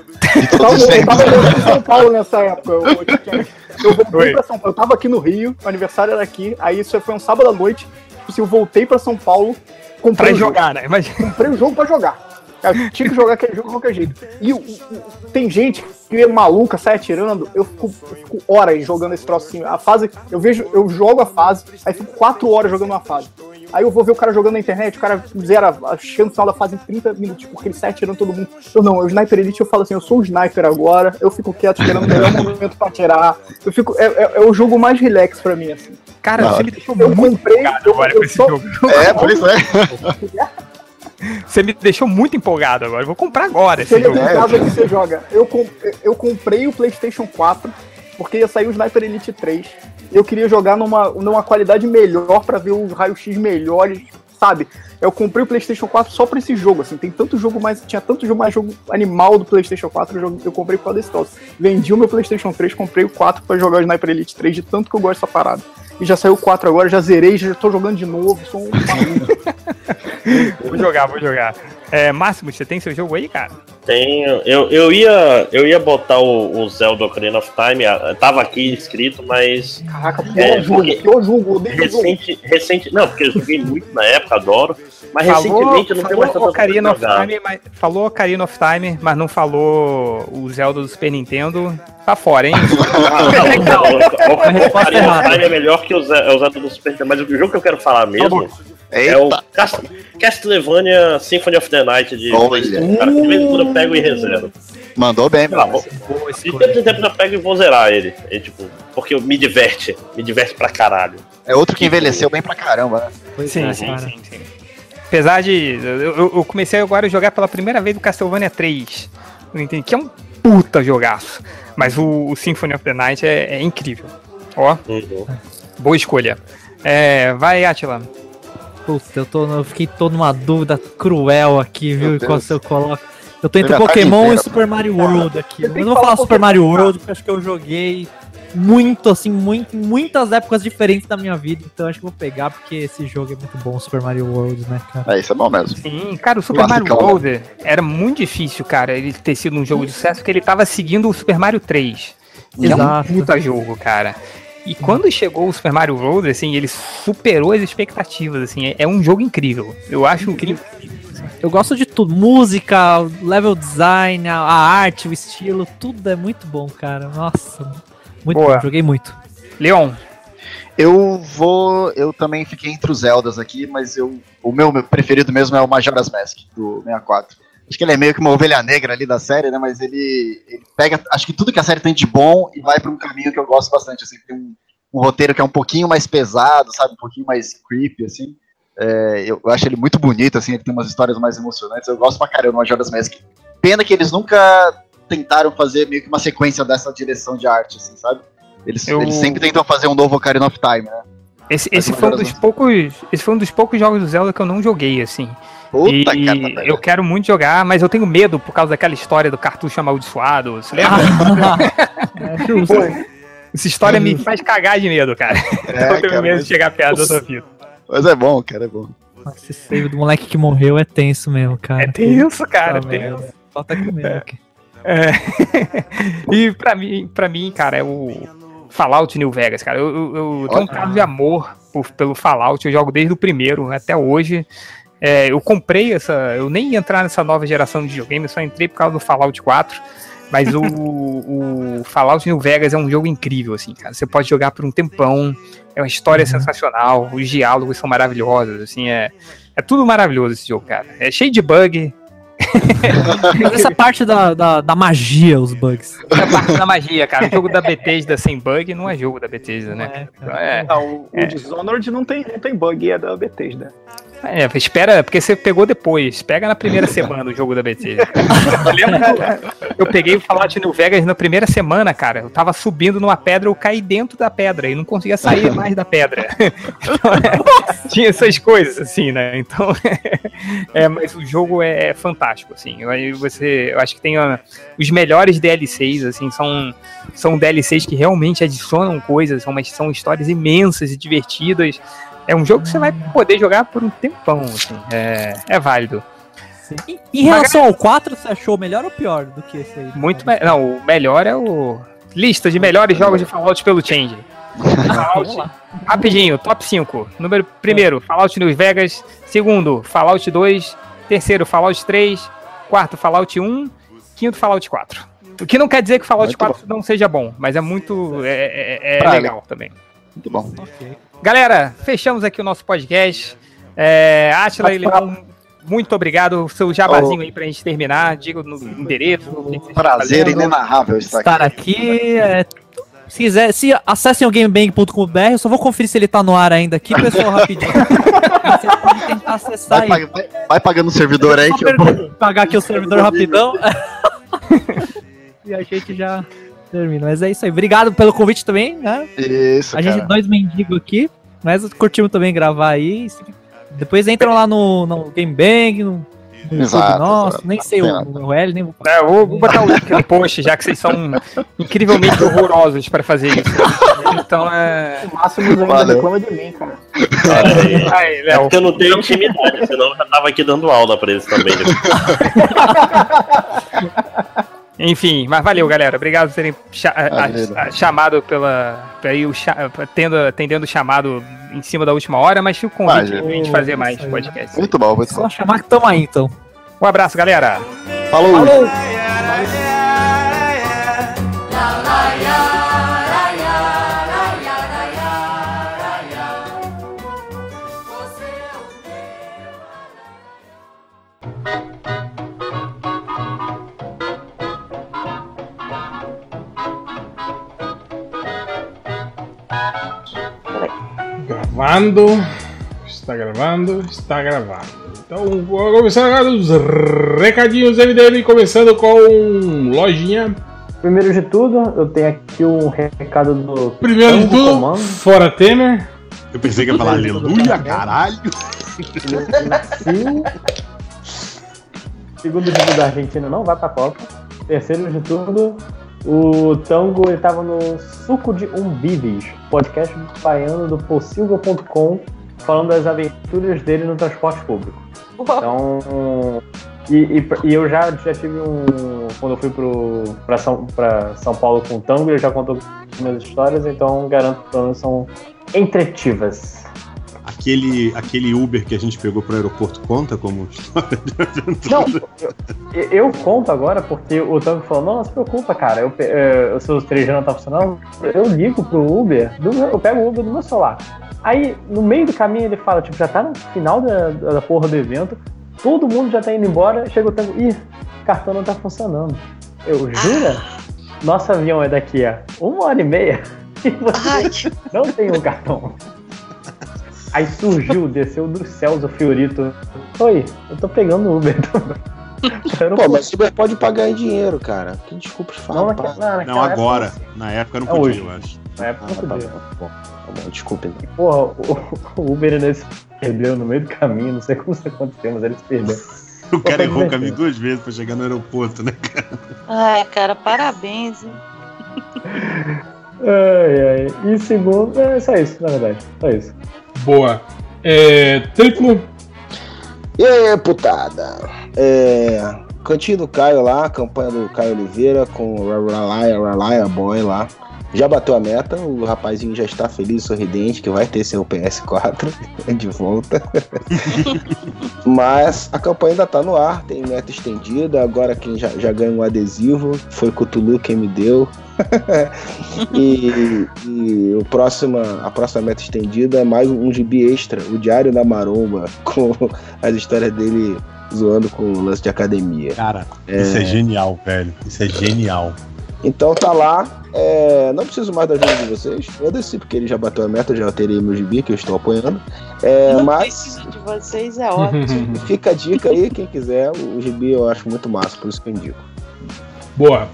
Speaker 5: Eu tava, eu em São Paulo nessa época. Eu, eu, eu voltei
Speaker 1: Oi.
Speaker 5: pra São Paulo. Eu tava aqui no Rio, o aniversário era aqui. Aí isso foi um sábado à noite. Tipo assim, eu voltei pra São Paulo, comprei
Speaker 1: Pra jogar, né? Imagina.
Speaker 5: comprei o jogo pra jogar. Eu tinha que jogar aquele jogo de qualquer jeito. E o- o- tem gente que é maluca, sai atirando. Eu fico, eu fico horas jogando esse troço assim. A fase, eu vejo, eu jogo a fase, aí fico quatro horas jogando uma fase. Aí eu vou ver o cara jogando na internet, o cara zera, chega no final da fase em 30 minutos, porque ele sai atirando todo mundo. Eu não, eu Sniper Elite, eu falo assim, eu sou o sniper agora, eu fico quieto esperando o melhor momento pra atirar. Eu fico, é, é- é o jogo mais relax pra mim, assim.
Speaker 1: Cara,
Speaker 8: Não,
Speaker 1: você me deixou
Speaker 5: Eu
Speaker 1: muito
Speaker 5: comprei, eu, eu só-
Speaker 1: jogo.
Speaker 8: É, pois é.
Speaker 1: Você me deixou muito empolgado agora. Eu vou comprar agora esse jogo.
Speaker 5: em casa que você joga. Eu, com- eu comprei o PlayStation 4 porque ia sair o Sniper Elite 3. Eu queria jogar numa, numa qualidade melhor pra ver o raio-x melhor, e, sabe? Eu comprei o PlayStation 4 só pra esse jogo, assim. Tem tanto jogo mais. Tinha tanto jogo mais jogo animal do PlayStation 4, eu, eu comprei por causa desse troço. Vendi o meu PlayStation 3, comprei o 4 pra jogar o Sniper Elite 3, de tanto que eu gosto dessa parada. E já saiu o 4 agora, já zerei, já tô jogando de novo, sou um.
Speaker 1: Vou jogar, vou jogar. É, Máximo, você tem seu jogo aí, cara?
Speaker 6: Tenho. Eu, eu, ia, eu ia botar o, o Zelda Ocarina of Time, ah, tava aqui escrito, mas
Speaker 5: Caraca, pior
Speaker 6: É,
Speaker 5: jogo,
Speaker 6: porque-
Speaker 5: pior jogo,
Speaker 6: recente, recente. Não, porque eu joguei muito na época, adoro. Mas
Speaker 1: Falou,
Speaker 6: recentemente eu não tenho mais
Speaker 1: falou
Speaker 6: tanta
Speaker 1: Ocarina of. Time, mas, falou Ocarina of Time, mas não falou o Zelda do Super Nintendo. Tá fora, hein?
Speaker 6: Ah, não, não, o- o- o Ocarina of Time é melhor que o Ze- é o Zelda do Super Nintendo, mas o jogo que eu quero falar mesmo é o
Speaker 8: Eita.
Speaker 6: Cast- Castlevania Symphony of the Night de
Speaker 8: Olha.
Speaker 6: Cara, de vez em quando eu pego e rezero.
Speaker 8: Mandou bem, meu.
Speaker 6: vou- de tempo em tempo eu pego e vou zerar ele. É, tipo, porque me diverte. Me diverte pra caralho.
Speaker 8: É outro que envelheceu bem pra caramba, né?
Speaker 7: Pois
Speaker 1: Sim,
Speaker 7: é,
Speaker 1: sim,
Speaker 7: cara.
Speaker 1: sim, sim. Apesar de. Eu, eu- eu comecei agora a jogar pela primeira vez o Castlevania 3. Não entendi, que é um puta jogaço. Mas o, o Symphony of the Night é, é incrível. Ó,
Speaker 6: Uhum.
Speaker 1: boa escolha. É, vai, Atila.
Speaker 7: Puta, eu, tô, eu fiquei todo numa dúvida cruel aqui, viu? Qual se eu coloco. Eu tô entre Pokémon e Super Mario World aqui. Eu não vou falar Super Mario. World, porque acho que eu joguei muito, assim, muito, em muitas épocas diferentes da minha vida. Então acho que vou pegar, porque esse jogo é muito bom, Super Mario World, né, cara?
Speaker 8: É, isso é bom mesmo.
Speaker 1: Sim, cara, o Super Mario
Speaker 8: Classicão, né?
Speaker 1: World era muito difícil, cara, ele ter sido um jogo de sucesso, porque ele tava seguindo o Super Mario 3. Que é um
Speaker 7: Exato.
Speaker 1: puta jogo, cara. E quando chegou o Super Mario World, assim, ele superou as expectativas, assim, é, é um jogo incrível. Eu acho incrível.
Speaker 7: Eu gosto de tudo. Música, level design, a, a arte, o estilo, tudo é muito bom, cara. Nossa, muito
Speaker 1: Boa.
Speaker 7: bom. Joguei muito.
Speaker 1: Leon,
Speaker 8: Eu vou. Eu também fiquei entre os Zeldas aqui, mas eu, o meu preferido mesmo é o Majora's Mask, do 64. Acho que ele é meio que uma ovelha negra ali da série, né? Mas ele, ele pega, acho que tudo que a série tem de bom e vai para um caminho que eu gosto bastante. Assim, tem um, um roteiro que é um pouquinho mais pesado, sabe? Um pouquinho mais creepy, assim. É, eu, eu acho ele muito bonito, assim. Ele tem umas histórias mais emocionantes. Eu gosto pra caramba do Majora's Mask. Pena que eles nunca tentaram fazer meio que uma sequência dessa direção de arte, assim, sabe? Eles,
Speaker 1: Eu-
Speaker 8: eles sempre tentam fazer um novo Ocarina of Time, né?
Speaker 1: esse, esse foi um dos poucos. Esse foi um dos poucos jogos do Zelda que eu não joguei, assim.
Speaker 8: Puta,
Speaker 1: e
Speaker 8: cara, velho.
Speaker 1: eu quero muito jogar, mas eu tenho medo por causa daquela história do cartucho amaldiçoado. Você lembra?
Speaker 7: é justo.
Speaker 1: Essa história me faz cagar de medo, cara.
Speaker 8: É,
Speaker 1: eu tenho
Speaker 8: cara,
Speaker 1: medo
Speaker 8: mas,
Speaker 1: de chegar perto da sua vida.
Speaker 8: mas é bom, cara, é bom.
Speaker 7: Esse save do moleque que morreu é tenso mesmo, cara.
Speaker 1: É tenso, cara.
Speaker 7: Puta
Speaker 1: É tenso.
Speaker 7: merda. Só tá com medo aqui.
Speaker 1: É. e pra mim, pra mim, cara, é o Fallout New Vegas, cara. Eu, eu- eu tenho um caso de amor por- pelo Fallout. Eu jogo desde o primeiro até hoje. É, eu comprei essa. Eu nem ia entrar nessa nova geração de videogame, eu só entrei por causa do Fallout 4. Mas o, o Fallout New Vegas é um jogo incrível, assim, cara. Você pode jogar por um tempão, é uma história sensacional, os diálogos são maravilhosos, assim, é, é tudo maravilhoso esse jogo, cara. É cheio de bug,
Speaker 7: essa parte da, da, da magia, os bugs.
Speaker 1: é a parte da magia, cara. O jogo da Bethesda sem bug não é jogo da Bethesda, né? Então, é,
Speaker 5: Não, o,
Speaker 1: É.
Speaker 5: o Dishonored não tem, não tem bug, é da Bethesda.
Speaker 1: É, espera, porque você pegou depois. Pega na primeira semana o jogo da Bethesda. Eu lembro eu peguei o Fallout New Vegas na primeira semana, cara. Eu tava subindo numa pedra, eu caí dentro da pedra e não conseguia sair mais da pedra. Então, é, tinha essas coisas, assim, né? Então, é, mas o jogo é fantástico, assim. Eu, você, eu acho que tem os melhores DLCs, assim, são, são DLCs que realmente adicionam coisas, são, mas são histórias imensas e divertidas. É um jogo que você vai poder jogar por um tempão, assim. É, é válido.
Speaker 7: Em, em relação ao 4, você achou melhor ou pior do que esse aí?
Speaker 1: Muito me... Não, o melhor é o. Lista de melhores jogos de Fallout pelo Change.
Speaker 7: Lá.
Speaker 1: Rapidinho, top 5. Número primeiro, Fallout New Vegas. Segundo, Fallout 2. Terceiro, Fallout 3. Quarto, Fallout 1. Quinto, Fallout 4. O que não quer dizer que Fallout
Speaker 8: Muito
Speaker 1: 4 não seja bom, mas é muito. É, é- é legal também.
Speaker 8: Muito bom.
Speaker 1: Galera, fechamos aqui o nosso podcast. É, Atila e Leão, muito obrigado. O seu jabazinho aí pra gente terminar. Diga no endereço.
Speaker 8: Prazer inenarrável estar aqui.
Speaker 7: Estar aqui. é, se quiser, se acessem o gamebang.com.br, eu só vou conferir se ele tá no ar ainda aqui, pessoal, rapidinho. Você pode tentar acessar
Speaker 8: Vai, vai- vai pagando o servidor aí que eu
Speaker 7: per- pagar aqui o servidor rapidão. e a gente já termina. Mas é isso aí. Obrigado pelo convite também, né?
Speaker 8: Isso,
Speaker 7: A gente,
Speaker 8: cara.
Speaker 7: dois mendigos aqui, mas curtimos também gravar aí. Depois entram lá no, no Game Bang, no, no
Speaker 8: Exato,
Speaker 7: nosso,
Speaker 8: exato.
Speaker 7: nem sei o,
Speaker 8: nada.
Speaker 7: o URL, nem vou
Speaker 1: É, eu vou, vou botar o link no post, já que vocês são incrivelmente horrorosos para fazer isso. Então é.
Speaker 5: O Máximo ainda
Speaker 8: Valeu.
Speaker 5: reclama de mim, cara.
Speaker 6: Aí.
Speaker 1: Aí,
Speaker 6: É porque eu não tenho intimidade, senão eu já tava aqui dando aula pra eles também.
Speaker 1: Enfim, mas valeu, galera. Obrigado por terem cha- a-
Speaker 8: Valeu.
Speaker 1: a- chamado pela. Aí o cha- tendo, atendendo o chamado em cima da última hora, mas fica o convite pra gente fazer mais podcast.
Speaker 8: Muito bom, muito
Speaker 7: só
Speaker 8: bom.
Speaker 7: chamar que tamo aí, então.
Speaker 1: Um abraço, galera.
Speaker 8: Falou!
Speaker 2: Gravando. Está gravando, está gravando. Então, vou começar agora os recadinhos MDM, começando com lojinha.
Speaker 3: Primeiro de tudo, eu tenho aqui um recado do
Speaker 2: Primeiro de tudo,
Speaker 3: Comando.
Speaker 2: fora Temer.
Speaker 9: Eu pensei que ia falar aleluia, caralho.
Speaker 3: Segundo de tudo, a Argentina não vai pra Copa. Terceiro de tudo, o Tango ele tava no Suco de Umbives, podcast baiano do Possilga.com, falando das aventuras dele no transporte público. Então. E, e- e eu já, já tive um. Quando eu fui pro, pra, São, pra São Paulo com o Tango, ele já contou minhas histórias, então garanto que pelo menos são entretivas.
Speaker 9: Aquele, aquele Uber que a gente pegou pro aeroporto conta como história de aventura?
Speaker 3: Não, eu, eu conto agora porque o Tango falou, não, não se preocupa, cara, eu, pe- eh, o seu 3G não tá funcionando, eu ligo pro Uber, do eu pego o Uber do meu celular. Aí, no meio do caminho, ele fala, tipo, já tá no final da, da porra do evento, todo mundo já tá indo embora, chega o Tango, ih, cartão não tá funcionando. Eu, jura? Nosso avião é daqui a uma hora e meia e você
Speaker 4: Ai,
Speaker 3: não tem um cartão. Aí surgiu, desceu dos céus o Fiorito. Oi, eu tô pegando o Uber.
Speaker 10: Pô, mas Uber pode pagar em dinheiro, cara. Que desculpa te
Speaker 3: Não,
Speaker 10: falar.
Speaker 3: naquela, não,
Speaker 9: Não,
Speaker 3: naquela
Speaker 9: agora.
Speaker 3: época,
Speaker 9: Na época não
Speaker 3: É
Speaker 9: podia,
Speaker 3: hoje.
Speaker 9: eu acho.
Speaker 3: Na época
Speaker 10: Ah,
Speaker 3: não podia.
Speaker 10: bom, tá bom, tá bom, desculpa. então.
Speaker 3: Porra, o, o Uber ele se perdeu no meio do caminho, não sei como isso aconteceu, mas ele se perdeu.
Speaker 9: O cara errou o caminho duas vezes pra chegar no aeroporto, né?
Speaker 4: ai, cara, parabéns. hein?
Speaker 3: Ai, ai. E segundo, é só isso, na verdade. Só isso.
Speaker 2: Boa. É, triplo.
Speaker 10: E aí, putada? É. Cantinho do Caio lá, campanha do Caio Oliveira com o Ralaya Boy lá. Já bateu a meta, o rapazinho já está feliz, sorridente, que vai ter seu PS4 de volta. Mas a campanha ainda tá no ar, tem meta estendida. Agora quem já, já ganha um adesivo foi Cthulhu quem me deu. e, e o próxima, a próxima meta estendida é mais um gibi extra, o Diário da Maromba, com as histórias dele zoando com o lance de academia.
Speaker 9: Cara, isso é genial, velho. Isso é genial.
Speaker 10: Então tá lá. É, não preciso mais da ajuda de vocês. Foda-se, porque ele já bateu a meta, já alterei meu gibi, que eu estou apoiando. É,
Speaker 4: Não
Speaker 10: mas
Speaker 4: preciso de vocês, é ótimo.
Speaker 10: fica a dica aí, quem quiser. O gibi eu acho muito massa, por isso que eu indico.
Speaker 2: Boa.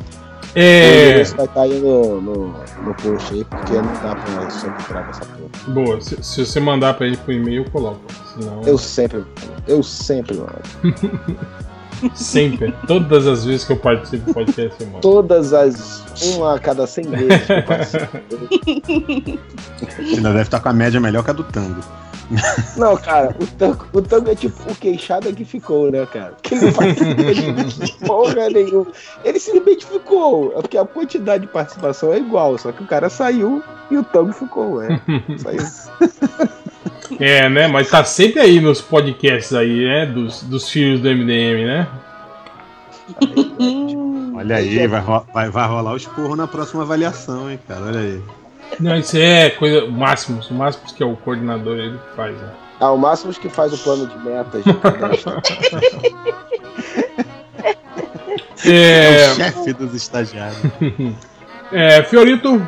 Speaker 10: O
Speaker 2: É,
Speaker 10: endereço vai estar aí no, no, no post aí, porque não dá pra sempre entrar nessa porra.
Speaker 2: boa. Se, se você mandar pra ele por e-mail, eu coloco. Senão,
Speaker 10: Eu sempre. Eu sempre mando.
Speaker 2: sempre. Todas as vezes que eu participo do podcast, eu mando.
Speaker 10: Todas as. Uma a cada 100 vezes que eu participo.
Speaker 9: Você ainda deve estar com a média melhor que a do Tango.
Speaker 10: Não, cara, o tango, o tango é tipo o queixada que ficou, né, cara? Que ele não faz porra nenhuma. Ele simplesmente ficou. É porque a quantidade de participação é igual, só que o cara saiu e o tango ficou, é. Só isso.
Speaker 2: É, né? Mas tá sempre aí nos podcasts aí, né? Dos, dos filhos do MDM, né?
Speaker 9: Olha aí, vai, ro- vai, vai rolar o esporro na próxima avaliação, hein, cara. Olha aí.
Speaker 2: Não, isso é coisa. O Máximos. O Máximos que é o coordenador, ele que faz, né?
Speaker 10: Ah, o Máximos que faz o plano de metas de cadastro.
Speaker 9: É
Speaker 2: É,
Speaker 9: o chefe dos estagiários.
Speaker 2: é, Fiorito,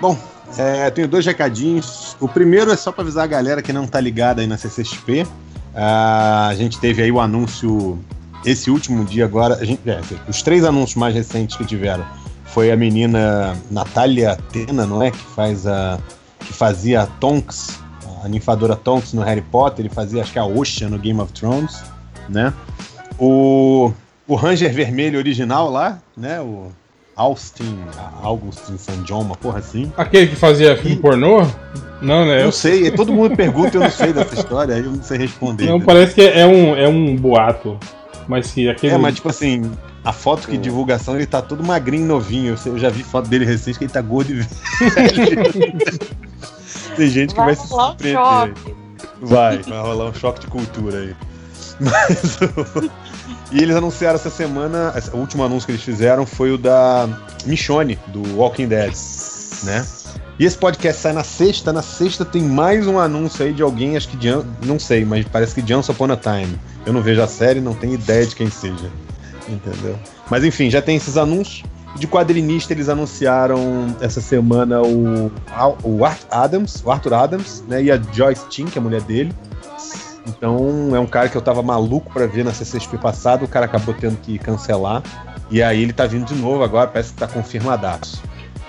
Speaker 9: Bom, é, tenho dois recadinhos. O primeiro é só para avisar a galera que não tá ligada aí na CCXP. Ah, a gente teve aí o anúncio esse último dia agora. A gente, é, os três anúncios mais recentes que tiveram foi a menina Natália Atena, não é? Que faz a que fazia a Tonks, a ninfadora Tonks no Harry Potter. Ele fazia acho que a Ocean no Game of Thrones, né? O o Ranger Vermelho original lá, né? O Austin, Augustin St. John, uma porra assim.
Speaker 2: aquele que fazia filme pornô? Não, né?
Speaker 9: Eu
Speaker 2: Eu,
Speaker 9: sei, todo mundo pergunta e eu não sei dessa história, aí eu não sei responder.
Speaker 2: não, parece que é um, é um boato. Mas que aquele.
Speaker 9: É, mas tipo assim, a foto que divulgação, ele tá todo magrinho novinho. Eu, já vi foto dele recente que ele tá gordo e velho. Tem gente que vai,
Speaker 4: Vai
Speaker 9: se
Speaker 4: rolar um
Speaker 9: surpreender.
Speaker 4: choque.
Speaker 9: Vai, vai rolar um choque de cultura aí. Mas E eles anunciaram essa semana, o último anúncio que eles fizeram foi o da Michonne, do Walking Dead, né? E esse podcast sai na sexta, na sexta tem mais um anúncio aí de alguém, acho que de, não sei, mas parece que de Once Upon a Time. Eu não vejo a série, não tenho ideia de quem seja, entendeu? Mas enfim, já tem esses anúncios. De quadrinista, eles anunciaram essa semana o, o Art Adams, o Arthur Adams, né? E a Joyce Chin, que é a mulher dele. Então é um cara que eu tava maluco pra ver na CCXP passado, o cara acabou tendo que cancelar. E aí ele tá vindo de novo agora, parece que tá confirmadaço.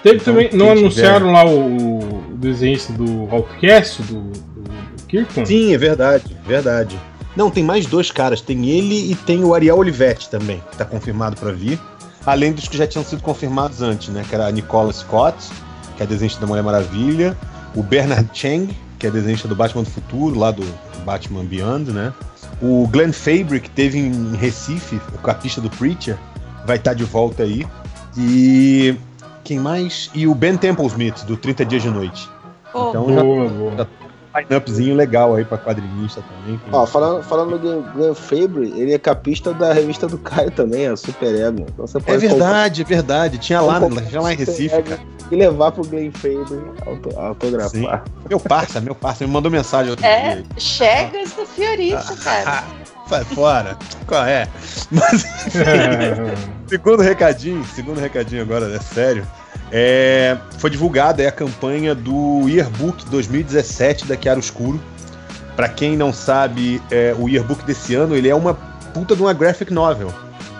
Speaker 2: Teve
Speaker 9: Então,
Speaker 2: também. Não anunciaram lá o, o desenhista do Outcast, do, do, do Kirkman?
Speaker 9: Sim, é verdade, verdade. Não, tem mais dois caras, tem ele e tem o Ariel Olivetti também, que tá confirmado pra vir. Além dos que já tinham sido confirmados antes, né? Que era a Nicola Scott, que é a desenhista da Mulher Maravilha, o Bernard Chang, que é a desenhista do Batman do Futuro, lá do Batman Beyond, né? O Glenn Fabry, que teve em Recife, o capista do Preacher, vai estar de volta aí. E quem mais? E o Ben Templesmith, do 30 Dias de Noite.
Speaker 4: Pô,
Speaker 9: Então já
Speaker 2: Boa, boa.
Speaker 9: Line-upzinho legal aí pra quadrinista também.
Speaker 10: Ó, falando, falando do Glenn, Fabry, ele é capista da revista do Caio também, a Super Ego. Então você
Speaker 9: É
Speaker 10: pode
Speaker 9: verdade, é verdade. Tinha lá,
Speaker 10: comprar
Speaker 9: tinha lá em
Speaker 10: Super
Speaker 9: Recife,
Speaker 10: Ego
Speaker 9: cara.
Speaker 10: E levar pro Glenn Fabry auto- autografar.
Speaker 9: Meu parça, meu parça, me mandou mensagem outro
Speaker 4: é,
Speaker 9: dia.
Speaker 4: chegas do Fiorito, cara.
Speaker 9: Sai fora. Qual é? Mas, segundo recadinho, segundo recadinho agora, é sério. É, foi divulgada aí a campanha do Yearbook 2017 da Chiaro Escuro. Pra quem não sabe, é, o Yearbook desse ano ele é uma puta de uma graphic novel.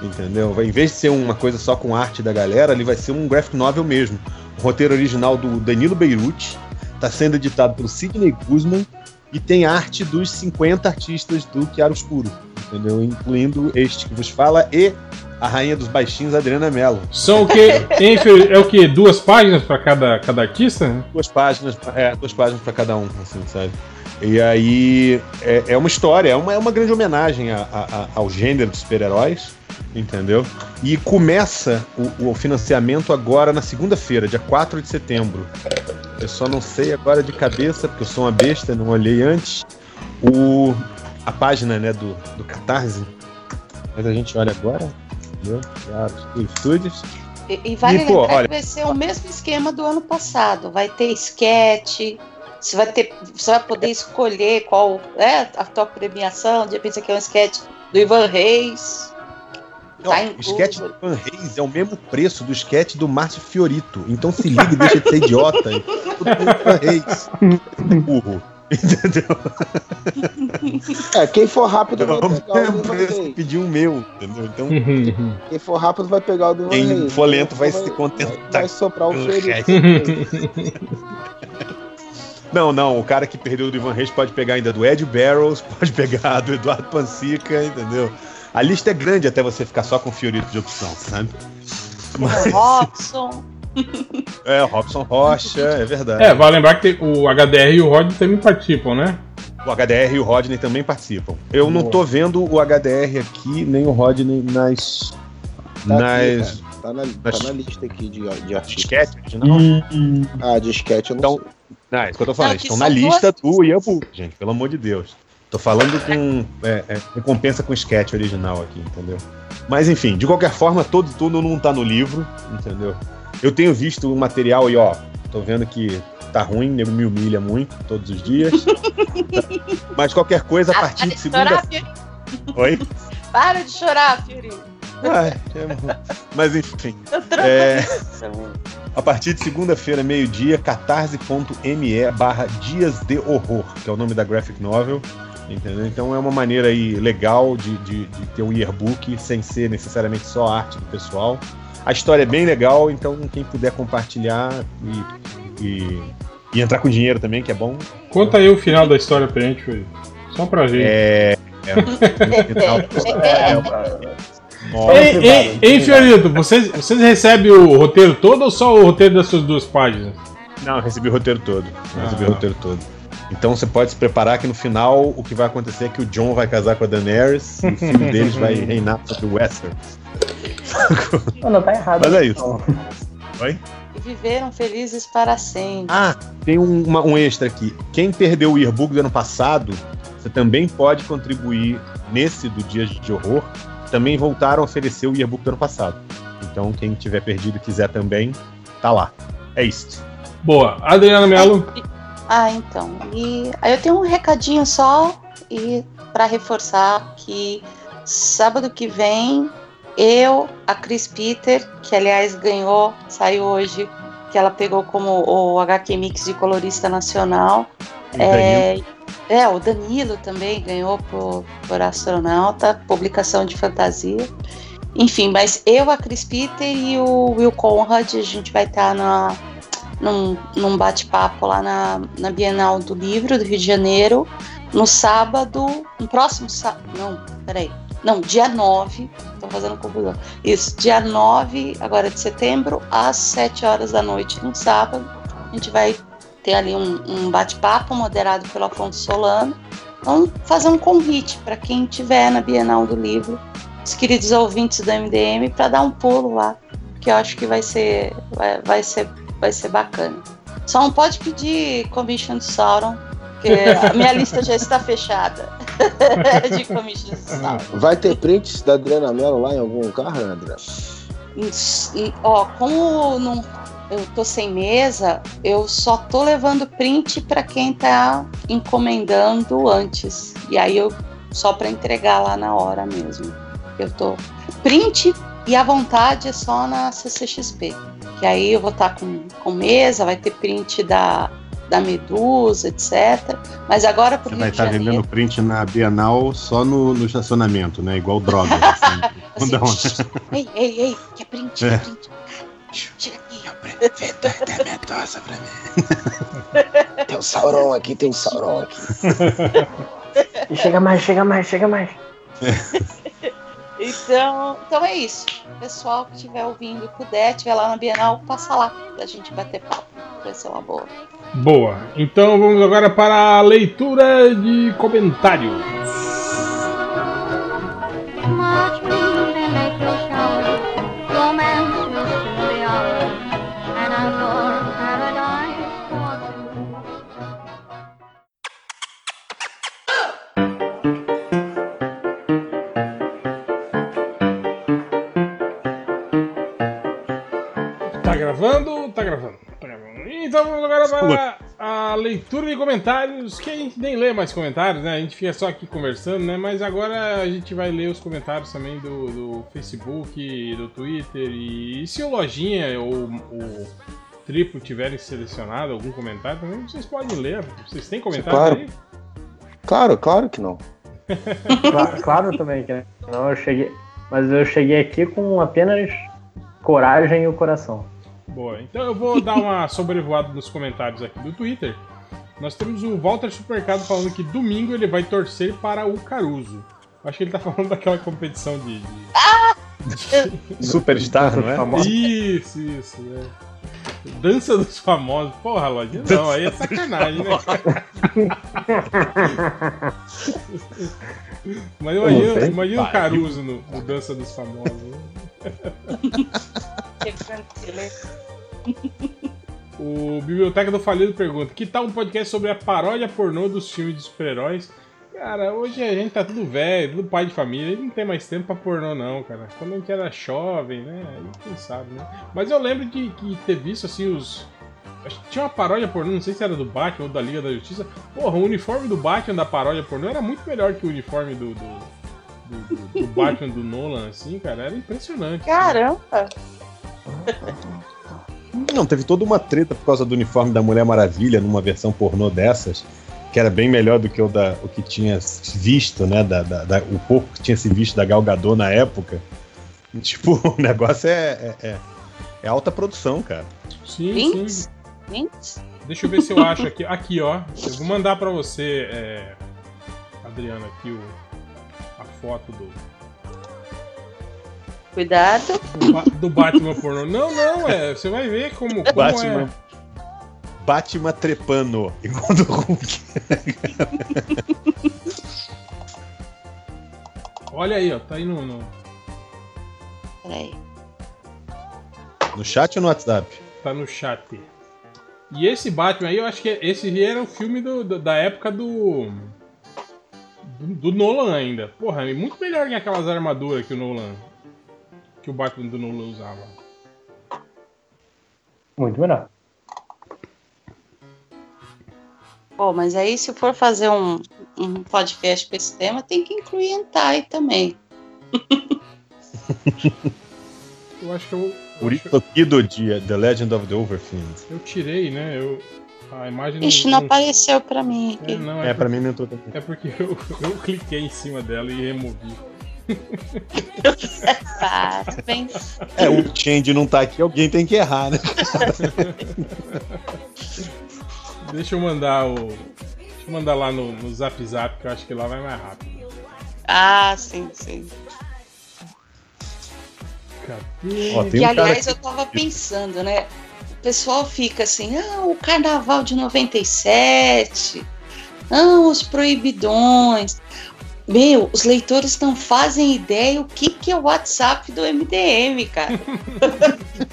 Speaker 9: Entendeu? Em vez de ser uma coisa só com arte da galera, ele vai ser um graphic novel mesmo. O roteiro original do Danilo Beirute está sendo editado pelo Sidney Guzman e tem arte dos 50 artistas do Chiaro Escuro, entendeu? Incluindo este que vos fala e a rainha dos baixinhos, Adriana Mello.
Speaker 2: São o quê? É o quê? Duas páginas pra cada, cada artista?
Speaker 9: Duas páginas, é, duas páginas para cada um, assim, sabe? E aí é, é uma história, é uma, é uma grande homenagem a- a- a- ao gênero dos super-heróis, entendeu? E começa o, o financiamento agora na segunda-feira, dia 4 de setembro. Eu só não sei agora de cabeça, porque eu sou uma besta, não olhei antes. O, a página né, do, do Catarse. Mas a gente olha agora. Já, Estúdios.
Speaker 4: E, e vale
Speaker 9: E, pô,
Speaker 4: lembrar
Speaker 9: olha-
Speaker 4: que vai ser o mesmo esquema do ano passado. Vai ter sketch, você vai ter, você vai poder escolher qual é a tua premiação. De repente, aqui é um sketch do Ivan Reis.
Speaker 9: Não,
Speaker 4: Tá
Speaker 9: o sketch do Van Reis é o mesmo preço do sketch do Márcio Fiorito. Então se liga e deixa de ser idiota. e Tudo bem com o Van Reis. Burro. Entendeu?
Speaker 10: É, quem for rápido vai pegar o Ivan
Speaker 9: pediu o meu. Entendeu? Então,
Speaker 10: Quem for rápido vai pegar o do Ivan
Speaker 9: Quem
Speaker 10: Reis.
Speaker 9: for lento vai
Speaker 10: Quem
Speaker 9: se
Speaker 10: for-
Speaker 9: contentar
Speaker 10: Vai soprar o Fiorito.
Speaker 9: Não, não, o cara que perdeu do Ivan Reis pode pegar ainda do Ed Barrows, pode pegar do Eduardo Pansica, entendeu? A lista é grande até você ficar só com o Fiorito de opção, sabe?
Speaker 4: O Robson.
Speaker 9: É, o Robson Rocha, é verdade.
Speaker 2: É, vale lembrar que tem- o HDR e o Rod também participam, né?
Speaker 9: O HDR e o Rodney também participam. Eu não tô vendo o HDR aqui, nem o Rodney nas.
Speaker 10: Tá aqui,
Speaker 9: nas.
Speaker 10: cara. Tá na,
Speaker 9: nas-
Speaker 10: tá na lista aqui de, de artistas.
Speaker 9: Sketch original?
Speaker 10: Ah, de sketch eu não
Speaker 9: Então,
Speaker 10: sei.
Speaker 9: Não, é isso que eu tô falando.
Speaker 4: Não,
Speaker 9: estão na lista do Iambu, gente, pelo amor de Deus. Tô falando com é, é, recompensa com sketch original aqui, entendeu? Mas enfim, de qualquer forma, todo tudo não tá no livro, entendeu? Eu tenho visto o material e ó, tô vendo que tá ruim, nego me humilha muito todos os dias. Mas qualquer coisa, a
Speaker 4: Ah,
Speaker 9: partir de segunda.
Speaker 4: chorar.
Speaker 9: Oi?
Speaker 4: Para de chorar, Fiorito.
Speaker 9: Ah, é- Mas enfim. É, a partir de segunda-feira, meio-dia, catarse.me barra Dias de Horror, que é o nome da graphic novel. Entendeu? Então é uma maneira aí legal de, de, de ter um yearbook sem ser necessariamente só arte do pessoal. A história é bem legal, então quem puder compartilhar e, e, e entrar com dinheiro também, que é bom.
Speaker 2: Conta aí o final da história pra gente, Felipe. Só pra ver.
Speaker 9: É.
Speaker 4: É,
Speaker 2: Ei, ei, ei, Fiorito, vocês, vocês recebem o roteiro todo ou só o roteiro das suas duas páginas?
Speaker 9: Não, eu recebi o roteiro todo. Eu recebi
Speaker 2: Ah.
Speaker 9: o roteiro todo. Então você pode se preparar que no final o que vai acontecer é que o John vai casar com a Daenerys e o filho deles vai reinar sobre o Westeros.
Speaker 3: Não, não tá errado.
Speaker 9: Mas é isso. Oi?
Speaker 4: E viveram felizes para sempre.
Speaker 9: Ah, tem um, uma- um extra aqui. Quem perdeu o yearbook do ano passado, você também pode contribuir nesse do Dias de Horror. Também voltaram a oferecer o yearbook do ano passado. Então quem tiver perdido e quiser também, tá lá. É isso.
Speaker 2: Boa. Adriana Mello.
Speaker 4: Ah, então. E aí eu tenho um recadinho só e para reforçar que sábado que vem eu, a Cris Peter, que aliás ganhou, saiu hoje, que ela pegou como o HQ Mix de colorista nacional. É, é, o Danilo também ganhou por, por astronauta, publicação de fantasia. Enfim, mas eu, a Cris Peter e o Will Conrad, a gente vai estar na, num, num bate-papo lá na, na Bienal do Livro do Rio de Janeiro, no sábado, no próximo sábado, não, peraí, não, dia 9, tô fazendo confusão, isso, dia 9, agora de setembro, às 7 horas da noite, no sábado, a gente vai ter ali um, um bate-papo moderado pelo Afonso Solano, vamos fazer um convite para quem estiver na Bienal do Livro, os queridos ouvintes do MDM, para dar um pulo lá, que eu acho que vai ser, vai, vai ser vai ser bacana. Só não pode pedir commission do Sauron, porque a minha lista já está fechada de.
Speaker 10: Vai ter prints da Adriana Mello lá em algum lugar, André?
Speaker 4: E, Ó, como não, eu tô sem mesa, eu só tô levando print para quem tá encomendando antes. E aí eu só para entregar lá na hora mesmo. Eu tô print e à vontade é só na CCXP. Que aí eu vou estar com, com mesa, vai ter print da, da Medusa, etc. Mas agora pro
Speaker 11: Você
Speaker 4: Rio
Speaker 11: vai
Speaker 4: de
Speaker 11: estar
Speaker 4: Janeiro.
Speaker 11: vendendo print na Bienal só no, no estacionamento, né? Igual droga. Assim.
Speaker 4: Assim,
Speaker 11: Não dá uma-
Speaker 4: "Shh, ei, ei, ei, que é print,
Speaker 11: É.
Speaker 4: é print. Chega aqui.
Speaker 10: Tem um Sauron aqui, tem um Sauron aqui.
Speaker 3: Chega mais, chega mais, chega mais.
Speaker 4: Então, então é isso. Pessoal que estiver ouvindo, puder, estiver lá na Bienal, passa lá pra gente bater papo. Vai ser uma boa.
Speaker 2: Boa. Então vamos agora para a leitura de comentários. Então vamos agora para a leitura de comentários, que a gente nem lê mais comentários, né? A gente fica só aqui conversando, né? Mas agora a gente vai ler os comentários também do, do Facebook, do Twitter. E, se o Lojinha ou o Triplo tiverem selecionado algum comentário também, vocês podem ler. Vocês têm comentário
Speaker 10: Claro.
Speaker 2: aí?
Speaker 10: Claro, claro que não.
Speaker 3: Claro, claro também que não, eu cheguei, mas eu cheguei aqui com apenas coragem e o coração.
Speaker 2: Boa, então eu vou dar uma sobrevoada nos comentários aqui do Twitter. Nós temos o Walter Supercado falando que domingo ele vai torcer para o Caruso. Acho que ele tá falando daquela competição de. de-
Speaker 9: Superstar, não é?
Speaker 2: Isso, isso, é. Dança dos famosos. Porra, Lojinha, não, aí é sacanagem, né? Imagina, imagina o. Caruso no, no Dança dos Famosos. O Biblioteca do Falido pergunta: Que tal um podcast sobre a paródia pornô dos filmes de super-heróis? Cara, hoje a gente tá tudo velho, tudo pai de família, e não tem mais tempo pra pornô, não, cara. Quando a gente era jovem, né? Aí quem sabe, né? Mas eu lembro de, de ter visto assim os. Acho que tinha uma paródia pornô, não sei se era do Batman ou da Liga da Justiça. Porra, o uniforme do Batman da paródia pornô era muito melhor que o uniforme do, do, do- do- do Batman do Nolan, assim, cara. Era impressionante.
Speaker 4: Caramba!
Speaker 9: Não, teve toda uma treta por causa do uniforme da Mulher Maravilha numa versão pornô dessas, que era bem melhor do que o, da, o que tinha visto, né? Da, da- da- o pouco que tinha se visto da Gal Gadot na época. Tipo, o negócio é, é, é- é alta produção, cara.
Speaker 2: Sim,
Speaker 4: Links?
Speaker 2: sim. Deixa eu ver se eu acho aqui. Aqui, ó. Eu vou mandar pra você, é, Adriana, aqui o, foto do,
Speaker 4: Cuidado.
Speaker 2: do, Ba- do Batman pornô. Não, não, é. Você vai ver como, como
Speaker 9: Batman.
Speaker 2: é.
Speaker 9: Batman trepando, igual do Hulk.
Speaker 2: Olha aí, ó. Tá aí no. no-
Speaker 4: Peraí.
Speaker 9: No chat ou no WhatsApp?
Speaker 2: tá no chat. E esse Batman aí, eu acho que esse aí era o filme do- do- da época do, do. Nolan ainda. Porra, é muito melhor que aquelas armaduras que o Nolan. Que o Batman do Nolan usava.
Speaker 3: Muito melhor.
Speaker 4: Pô, mas aí se for fazer um, um podcast com esse tema, tem que incluir hentai também.
Speaker 2: Eu acho que eu.
Speaker 9: Por isso aqui do dia, The Legend of the Overfiend.
Speaker 2: Eu tirei, né? Eu, a imagem não.
Speaker 4: Ixi, não apareceu pra mim aqui.
Speaker 2: É, não,
Speaker 9: É, pra
Speaker 2: porque-
Speaker 9: mim não tô
Speaker 2: É porque eu, eu cliquei em cima dela e removi.
Speaker 4: Parabéns.
Speaker 9: É, o Change não tá aqui, alguém tem que errar, né?
Speaker 2: Deixa eu mandar o. Deixa eu mandar lá no, no Zap Zap, que eu acho que lá vai mais rápido.
Speaker 4: Ah, sim, sim.
Speaker 2: Cadê?
Speaker 9: Ó, tem
Speaker 4: e
Speaker 9: um
Speaker 4: aliás, eu tava pensando, né? O pessoal fica assim, ah, o carnaval de 97, ah, os proibidões. Meu, os leitores não fazem ideia o que, que é o WhatsApp do MDM, cara.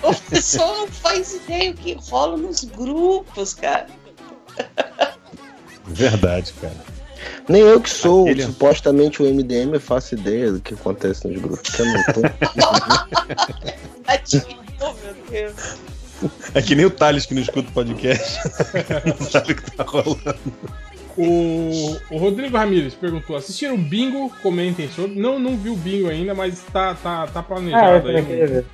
Speaker 4: o pessoal não faz ideia o que rola nos grupos, cara.
Speaker 9: Verdade, cara.
Speaker 10: Nem eu que sou
Speaker 9: Aquele-
Speaker 10: supostamente o MDM faço ideia do que acontece nos grupos. que eu não tô.
Speaker 4: meu Deus.
Speaker 9: É que nem o Thales que não escuta o podcast. Não sabe o que tá rolando.
Speaker 2: O, o Rodrigo Ramirez perguntou: assistiram o bingo? Comentem sobre. Não, não vi o bingo ainda, mas tá, tá, tá
Speaker 3: Ah, eu
Speaker 2: planejado
Speaker 3: queria
Speaker 2: aí
Speaker 3: ver.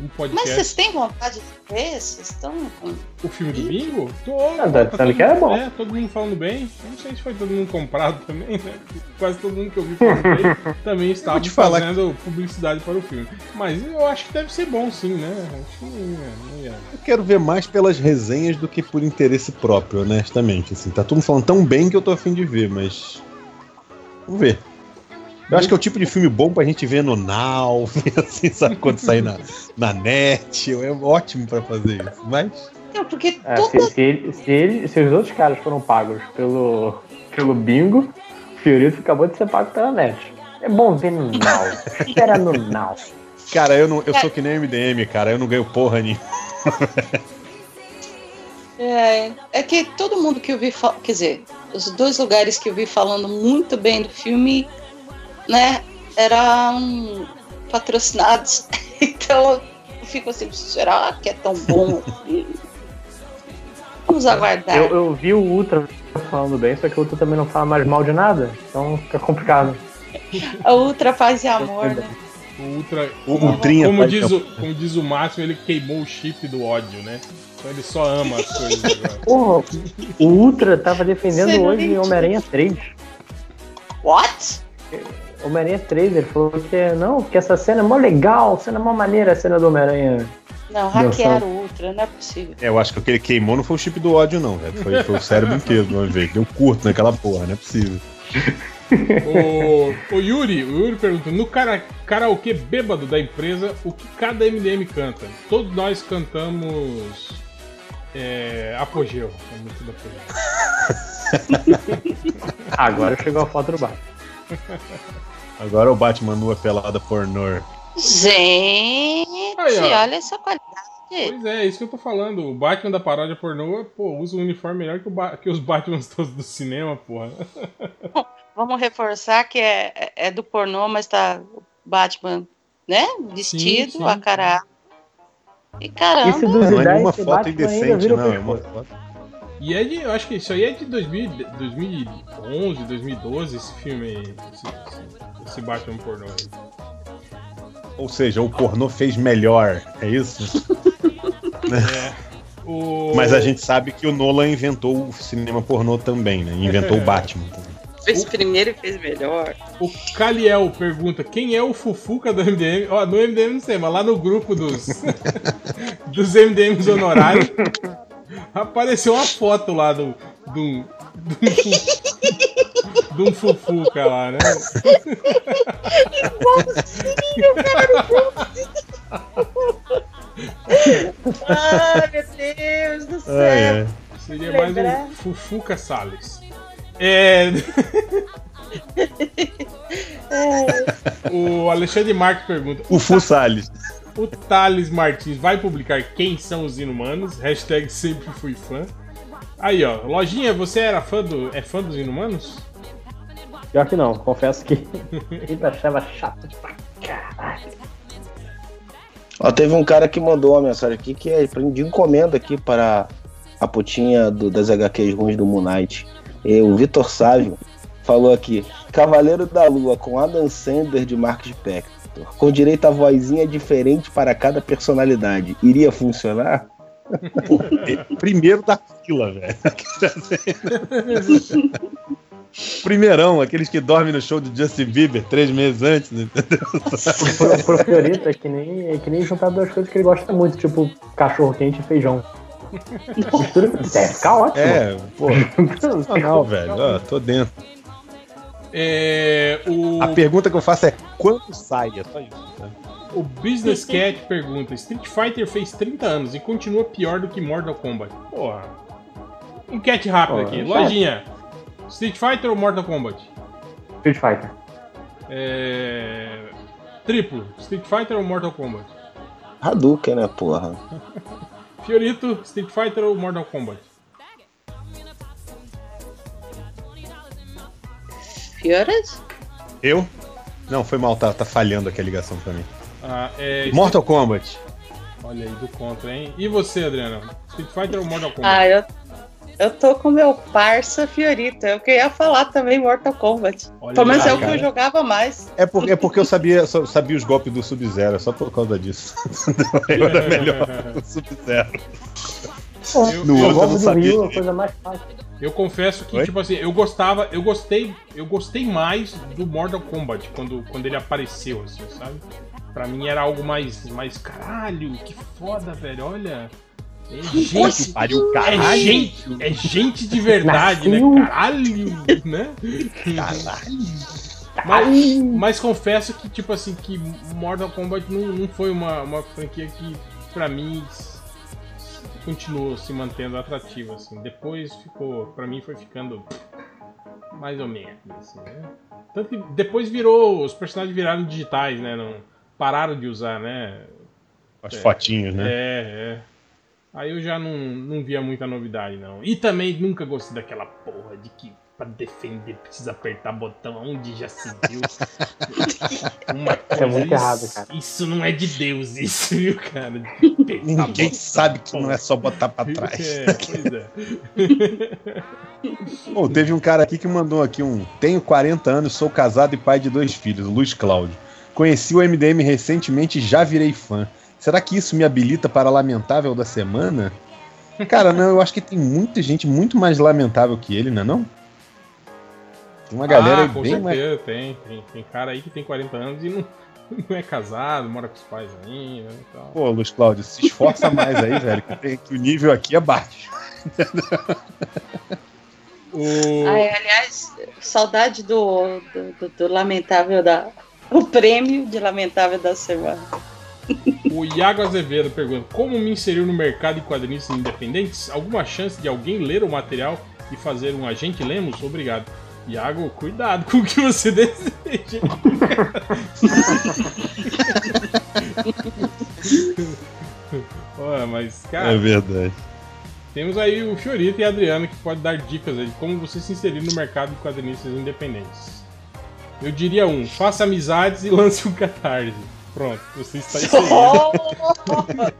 Speaker 2: Um, um
Speaker 4: Mas
Speaker 2: podcast.
Speaker 4: vocês têm vontade de ver? Vocês estão com.
Speaker 2: O filme do bingo? Tô,
Speaker 3: Ah, tá que era bom.
Speaker 2: É, todo mundo falando bem. Eu não sei se foi todo mundo comprado também, né? Quase todo mundo que eu vi falando bem também estava
Speaker 9: te falar
Speaker 2: fazendo publicidade para o filme. Mas eu acho que deve ser bom sim, né? Acho que.
Speaker 9: Eu quero ver mais pelas resenhas do que por interesse próprio, honestamente. Assim, tá todo mundo falando tão bem que eu tô afim de ver, mas. Vamos ver. Eu acho que é o tipo de filme bom pra gente ver no Now, assim, sabe, quando sair na, na net. É ótimo pra fazer isso. Mas.
Speaker 4: Não, porque
Speaker 3: É,
Speaker 4: toda
Speaker 3: se, se, ele- se, ele- se os outros caras foram pagos pelo, pelo bingo, o Fiorito acabou de ser pago pela net. É bom ver no Now. Espera no Now.
Speaker 9: Cara, eu, não, eu sou que nem o MDM, cara. Eu não ganho porra nenhuma.
Speaker 4: É, é que todo mundo que eu vi, quer dizer, os dois lugares que eu vi falando muito bem do filme, né, eram patrocinados. Então fico assim, será que é tão bom assim? Vamos aguardar.
Speaker 3: Eu, eu vi o Ultra falando bem, só que o Ultra também não fala mais mal de nada, então fica complicado.
Speaker 4: A Ultra faz de amor, né?
Speaker 2: O Ultra.
Speaker 9: O Ultrinha
Speaker 2: como, diz o, como diz o Máximo, ele queimou o chip do ódio, né? Então ele só ama as coisas agora.
Speaker 3: Porra, o Ultra tava defendendo hoje. Homem-Aranha 3.
Speaker 4: What?
Speaker 3: Homem-Aranha 3, ele falou que não, que essa cena é mó legal, cena mó maneira, a cena do Homem-Aranha.
Speaker 4: Não, hackearam o Ultra, não é possível.
Speaker 9: É, eu acho que o que ele queimou não foi o chip do ódio, não, velho. Foi, foi o cérebro inteiro de uma vez. Deu curto naquela porra, não é possível.
Speaker 2: O, o Yuri, o Yuri pergunta: no cara, karaokê bêbado da empresa, o que cada MDM canta? Todos nós cantamos. É, apogeu. É muito do apogeu.
Speaker 3: Agora chegou a foto do Batman.
Speaker 9: Agora o Batman nua pelada pornô.
Speaker 4: Gente,
Speaker 2: Aí,
Speaker 4: olha essa qualidade.
Speaker 2: Pois é, é isso que eu tô falando. O Batman da paródia pornô, pô, usa um uniforme melhor que, o Ba- que os Batmans todos do cinema, porra.
Speaker 4: Vamos reforçar que é, é- é do pornô, mas tá o Batman, né? Vestido,
Speaker 2: sim.
Speaker 4: a cara. E
Speaker 3: E se
Speaker 4: caramba,
Speaker 9: Não é
Speaker 3: esse
Speaker 9: foto
Speaker 3: Batman
Speaker 9: indecente, não. É uma foto.
Speaker 2: E é de, eu acho que isso aí é de 2000, 2011, 2012, esse filme aí. Esse, esse- Batman pornô aí.
Speaker 9: Ou seja, o pornô fez melhor, é isso?
Speaker 2: O...
Speaker 9: Mas a gente sabe que o Nolan inventou o cinema pornô também, né? Inventou o Batman. também.
Speaker 4: fez primeiro e fez melhor.
Speaker 2: O Caliel pergunta quem é o Fufuca do MDM. Ó, no MDM não sei, mas lá no grupo dos, dos MDMs honorários apareceu uma foto lá do. do, do, de um Fufuca lá, né?
Speaker 4: Ai, meu Deus do céu.
Speaker 9: Ai, ai.
Speaker 2: Seria mais um Fufuca Salles. É. o Alexandre Marques pergunta:
Speaker 9: O Fu Salles.
Speaker 2: O Thales Martins vai publicar quem são os inumanos? Hashtag sempre fui fã. Aí, ó. Lojinha, você era fã do. É fã dos inumanos?
Speaker 3: Pior que não, confesso que ele achava chato pra caralho.
Speaker 10: Ó, teve um cara que mandou uma mensagem aqui que é de encomenda aqui para a putinha do- das HQs ruins do Moon Knight. E o Vitor Sávio falou aqui: Cavaleiro da Lua com Adam Sandler de Mark Spector, com direito a vozinha diferente para cada personalidade. Iria funcionar?
Speaker 9: Primeiro da fila, velho. Primeirão, aqueles que dormem no show de Justin Bieber três meses antes, entendeu?
Speaker 3: Pro, pro Fiorito é que, nem, é que nem juntar duas coisas que ele gosta muito, tipo cachorro quente e feijão. Mistura, é, fica ótimo.
Speaker 9: É, pô, sensacional, velho. Ó, tô dentro.
Speaker 2: É. O.
Speaker 9: A pergunta que eu faço é quando sai? É só isso. tá?
Speaker 2: O Business Cat pergunta: Street Fighter fez 30 anos e continua pior do que Mortal Kombat. Porra. Enquete rápida
Speaker 3: Porra,
Speaker 2: aqui.
Speaker 3: é.
Speaker 2: Lojinha: Street Fighter ou Mortal Kombat?
Speaker 3: Street Fighter.
Speaker 2: É. Triplo: Street Fighter ou Mortal Kombat?
Speaker 10: Hadouken, né, porra?
Speaker 2: Fiorito: Street Fighter ou Mortal Kombat?
Speaker 4: Fioras?
Speaker 9: Eu? Não, foi mal, tá, tá falhando aqui a ligação pra mim.
Speaker 2: Ah, é.
Speaker 9: Mortal Kombat.
Speaker 2: Olha aí, do contra, hein? E você, Adriana? Street Fighter ou Mortal Kombat?
Speaker 4: Ah, eu, eu tô com meu parça Fiorita. Eu queria falar também Mortal Kombat.
Speaker 2: Olha
Speaker 4: Pelo menos
Speaker 2: lá,
Speaker 4: é o que
Speaker 9: cara.
Speaker 4: eu jogava mais.
Speaker 9: É, por, é porque eu sabia, só- sabia os golpes do Sub-Zero, é só por causa disso. eu era melhor do Sub-Zero.
Speaker 2: Eu-
Speaker 9: No
Speaker 2: eu-
Speaker 9: não
Speaker 3: do é a coisa mais fácil.
Speaker 2: Eu confesso que,
Speaker 9: Oi?
Speaker 2: tipo assim, eu gostava, eu gostei, eu gostei mais do Mortal Kombat quando, quando ele apareceu, assim, sabe? Pra mim era algo mais, mais caralho, que foda, velho, olha. É gente,
Speaker 9: Pariu,
Speaker 2: é
Speaker 9: caralho.
Speaker 2: gente, é gente de verdade,
Speaker 3: Nasceu.
Speaker 2: né? Caralho, né? Mas, mas confesso que, tipo assim, que Mortal Kombat não, não foi uma, uma franquia que, pra mim, continuou se mantendo atrativa, assim. Depois ficou, pra mim foi ficando mais ou menos, assim, né? Tanto que depois virou, os personagens viraram digitais, né? Não, pararam de usar, né?
Speaker 9: As fotinhos, né?
Speaker 2: É, é. Aí eu já não, não via muita novidade, não. E também nunca gostei daquela porra de que pra defender, precisa apertar botão onde já se viu. Uma
Speaker 3: É muito
Speaker 2: isso,
Speaker 3: errado, cara.
Speaker 2: Isso não é de Deus, isso, viu, cara?
Speaker 9: Ninguém sabe que não é só botar pra trás.
Speaker 2: É, pois é.
Speaker 9: Pô, teve um cara aqui que mandou aqui um. Tenho 40 anos, sou casado e pai de dois filhos, Luiz Cláudio. Conheci o MDM recentemente e já virei fã. Será que isso me habilita para a lamentável da semana? Cara, não, eu acho que tem muita gente muito mais lamentável que ele, não é não? Tem uma galera
Speaker 2: ah,
Speaker 9: bem mais.
Speaker 2: certeza, tem, tem. Tem cara aí que tem 40 anos e não, não é casado, mora com os pais ainda e tal.
Speaker 9: Pô, Luiz Cláudio, se esforça mais aí, velho, que, tem- que o nível aqui é baixo.
Speaker 2: O...
Speaker 4: Ai, aliás, saudade do, do, do- do lamentável da. O prêmio de lamentável da semana.
Speaker 2: O Iago Azevedo pergunta: Como me inserir no mercado de quadrinhos independentes? Alguma chance de alguém ler o material e fazer um agente Lemos? Obrigado. Iago, cuidado com o que você deseja. Olha, mas, cara.
Speaker 9: É verdade.
Speaker 2: Temos aí o Fiorito e a Adriana que pode dar dicas aí de como você se inserir no mercado de quadrinistas independentes. Eu diria um, faça amizades e lance um catarse. Pronto, você está inserido.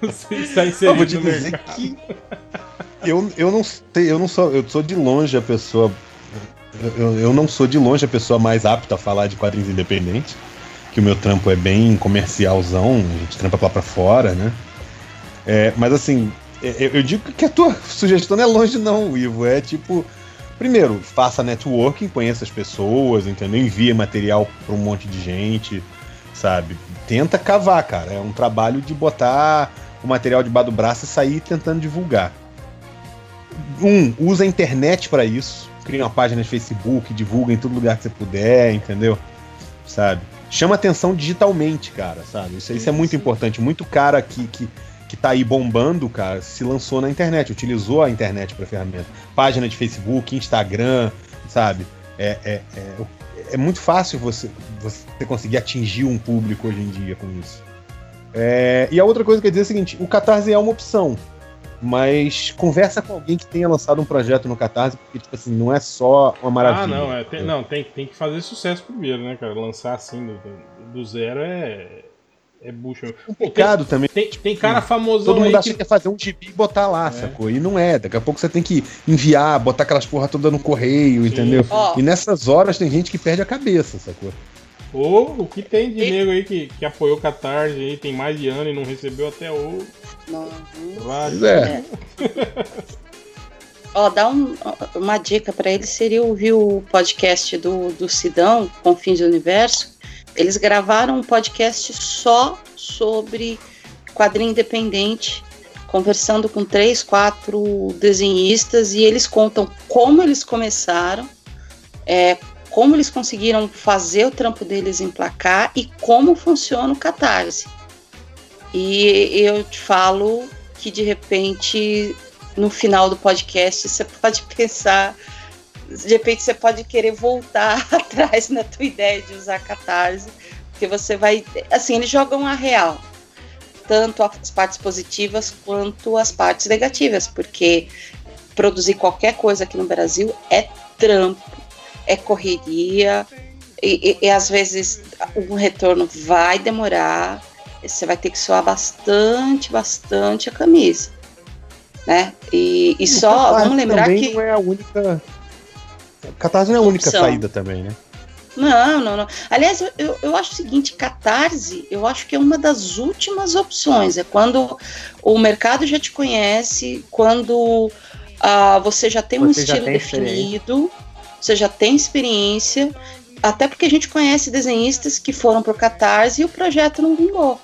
Speaker 2: você está
Speaker 9: Eu vou te
Speaker 2: inserido no
Speaker 9: dizer
Speaker 2: mercado.
Speaker 9: que eu, eu não sei, eu não sou, eu sou de longe a pessoa. Eu, eu não sou de longe a pessoa mais apta a falar de quadrinhos independentes. Que o meu trampo é bem comercialzão, a gente trampa lá pra fora, né? É, mas assim, é, eu, eu digo que a tua sugestão não é longe, não, Ivo. É tipo. Primeiro, faça networking, conheça as pessoas, entendeu? Envie material pra um monte de gente, sabe? Tenta cavar, cara. É um trabalho de botar o material debaixo do braço e sair tentando divulgar. Um, usa a internet pra isso. Cria uma página de Facebook, divulga em todo lugar que você puder, entendeu? Sabe? Chama atenção digitalmente, cara, sabe? Isso, isso é muito importante. Muito cara que, que, que tá aí bombando, cara, se lançou na internet, utilizou a internet pra ferramenta. Página de Facebook, Instagram, sabe? É, é, é, é muito fácil você, você conseguir atingir um público hoje em dia com isso. É, e a outra coisa que eu ia dizer é o seguinte: o Catarse é uma opção, mas conversa com alguém que tenha lançado um projeto no Catarse, porque, tipo assim, não é só uma maravilha.
Speaker 2: Ah, não, é, tem, não tem, tem que fazer sucesso primeiro, né, cara? Lançar assim do, do- zero é. É bucho. mesmo. Pô,
Speaker 9: complicado também.
Speaker 2: Tem, tem cara famosão
Speaker 9: Todo mundo
Speaker 2: aí
Speaker 9: acha
Speaker 2: que
Speaker 9: que... é fazer um gibi e botar lá, sacou? E não é. Daqui a pouco você tem que enviar, botar aquelas porra toda no correio, entendeu? E nessas horas tem gente que perde a cabeça, sacou?
Speaker 2: Ou o que tem de nego aí que, que apoiou o Catarse aí, tem mais de ano e não recebeu até hoje.
Speaker 9: Pois é.
Speaker 4: Ó, dá um- uma dica pra eles seria ouvir o podcast do, do Sidão, Confins do Universo. Eles gravaram um podcast só sobre quadrinho independente, conversando com três, quatro desenhistas e eles contam como eles começaram, é, como eles conseguiram fazer o trampo deles emplacar e como funciona o Catarse. E eu te falo que de repente no final do podcast você pode pensar, de repente você pode querer voltar atrás na tua ideia de usar catarse, porque você vai, assim, eles jogam a real, tanto as partes positivas quanto as partes negativas, porque produzir qualquer coisa aqui no Brasil é trampo, é correria, e, e- e às vezes o retorno vai demorar, você vai ter que suar bastante, bastante a camisa. Né? E, e só, vamos lembrar que.
Speaker 9: não é a única. Catarse não é a única
Speaker 4: Opção.
Speaker 9: saída também, né?
Speaker 4: Não, não, não. Aliás, eu- eu, acho o seguinte: catarse, eu acho que é uma das últimas opções. É quando o mercado já te conhece, quando ah, você já tem um
Speaker 3: Você já
Speaker 4: estilo
Speaker 3: tem
Speaker 4: definido, você já tem experiência. Até porque a gente conhece desenhistas que foram pro catarse e o projeto não vingou.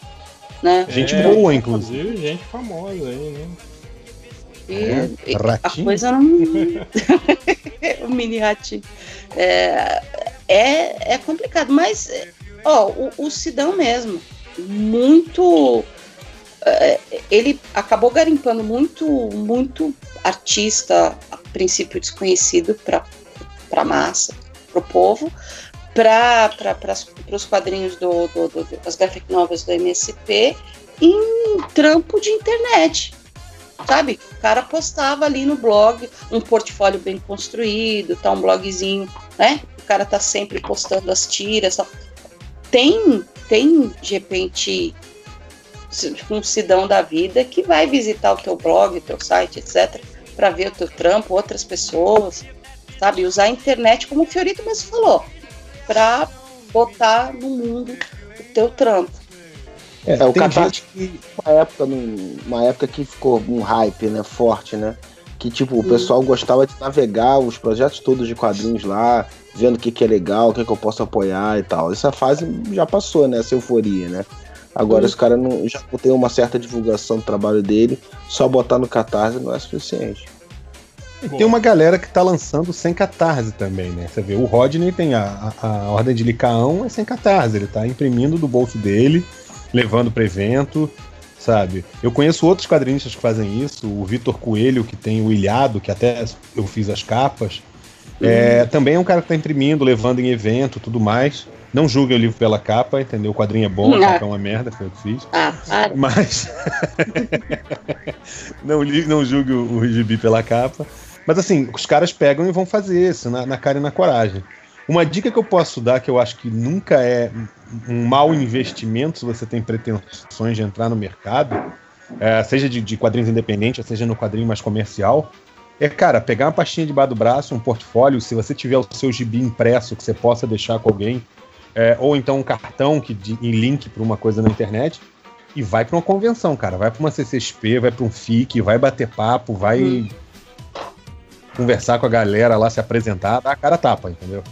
Speaker 4: Né?
Speaker 9: Gente boa, inclusive.
Speaker 2: Inclusive, gente famosa aí, né?
Speaker 4: E-
Speaker 9: É,
Speaker 4: e a
Speaker 9: ratinho.
Speaker 4: coisa não. o mini ratinho. É, é, é complicado, mas, ó, o, o Sidão mesmo, muito. é, ele acabou garimpando muito, muito artista, a princípio desconhecido, para a massa, para o povo, para os quadrinhos do, do, do- das graphic novels do MSP, em trampo de internet sabe? O cara postava ali no blog um portfólio bem construído, tá um blogzinho, né? O cara tá sempre postando as tiras. Tal. Tem, tem de repente um sidão da vida que vai visitar o teu blog, o teu site, etc, para ver o teu trampo, outras pessoas, sabe? Usar a internet como o Fiorito mesmo falou, para botar no mundo o teu trampo.
Speaker 10: É, o
Speaker 9: tem
Speaker 10: Catarse que uma época, uma época que ficou um hype, né, forte, né? Que tipo, o pessoal gostava de navegar os projetos todos de quadrinhos lá, vendo o que, que é legal, o que, que eu posso apoiar e tal. Essa fase já passou, né? Essa euforia, né? Agora
Speaker 9: Uhum.
Speaker 10: os caras não, já tem uma certa divulgação do trabalho dele, só botar no Catarse não é suficiente.
Speaker 9: E tem uma galera que tá lançando sem catarse também, né? Você vê, o Rodney tem a, a, a Ordem de Licaão é sem catarse, ele tá imprimindo do bolso dele, levando para evento, sabe? Eu conheço outros quadrinistas que fazem isso, o Vitor Coelho, que tem o Ilhado, que até eu fiz as capas. É, também é um cara que tá imprimindo, levando em evento, tudo mais. Não julgue o livro pela capa, entendeu? O quadrinho é bom, a
Speaker 4: Ah.
Speaker 9: capa é uma merda, foi eu que fiz.
Speaker 4: Ah, para.
Speaker 9: Mas. não, li- não julgue o, o gibi pela capa. Mas assim, os caras pegam e vão fazer isso, na, na cara e na coragem. Uma dica que eu posso dar, que eu acho que nunca é um mau investimento se você tem pretensões de entrar no mercado, é, seja de, de quadrinhos independentes, seja no quadrinho mais comercial, é, cara, pegar uma pastinha debaixo do braço, um portfólio, se você tiver o seu gibi impresso que você possa deixar com alguém, é, ou então um cartão que de, em link para uma coisa na internet, e vai para uma convenção, cara. Vai para uma CCXP, vai para um FIC, vai bater papo, vai conversar com a galera lá, se apresentar, dar a cara tapa, entendeu?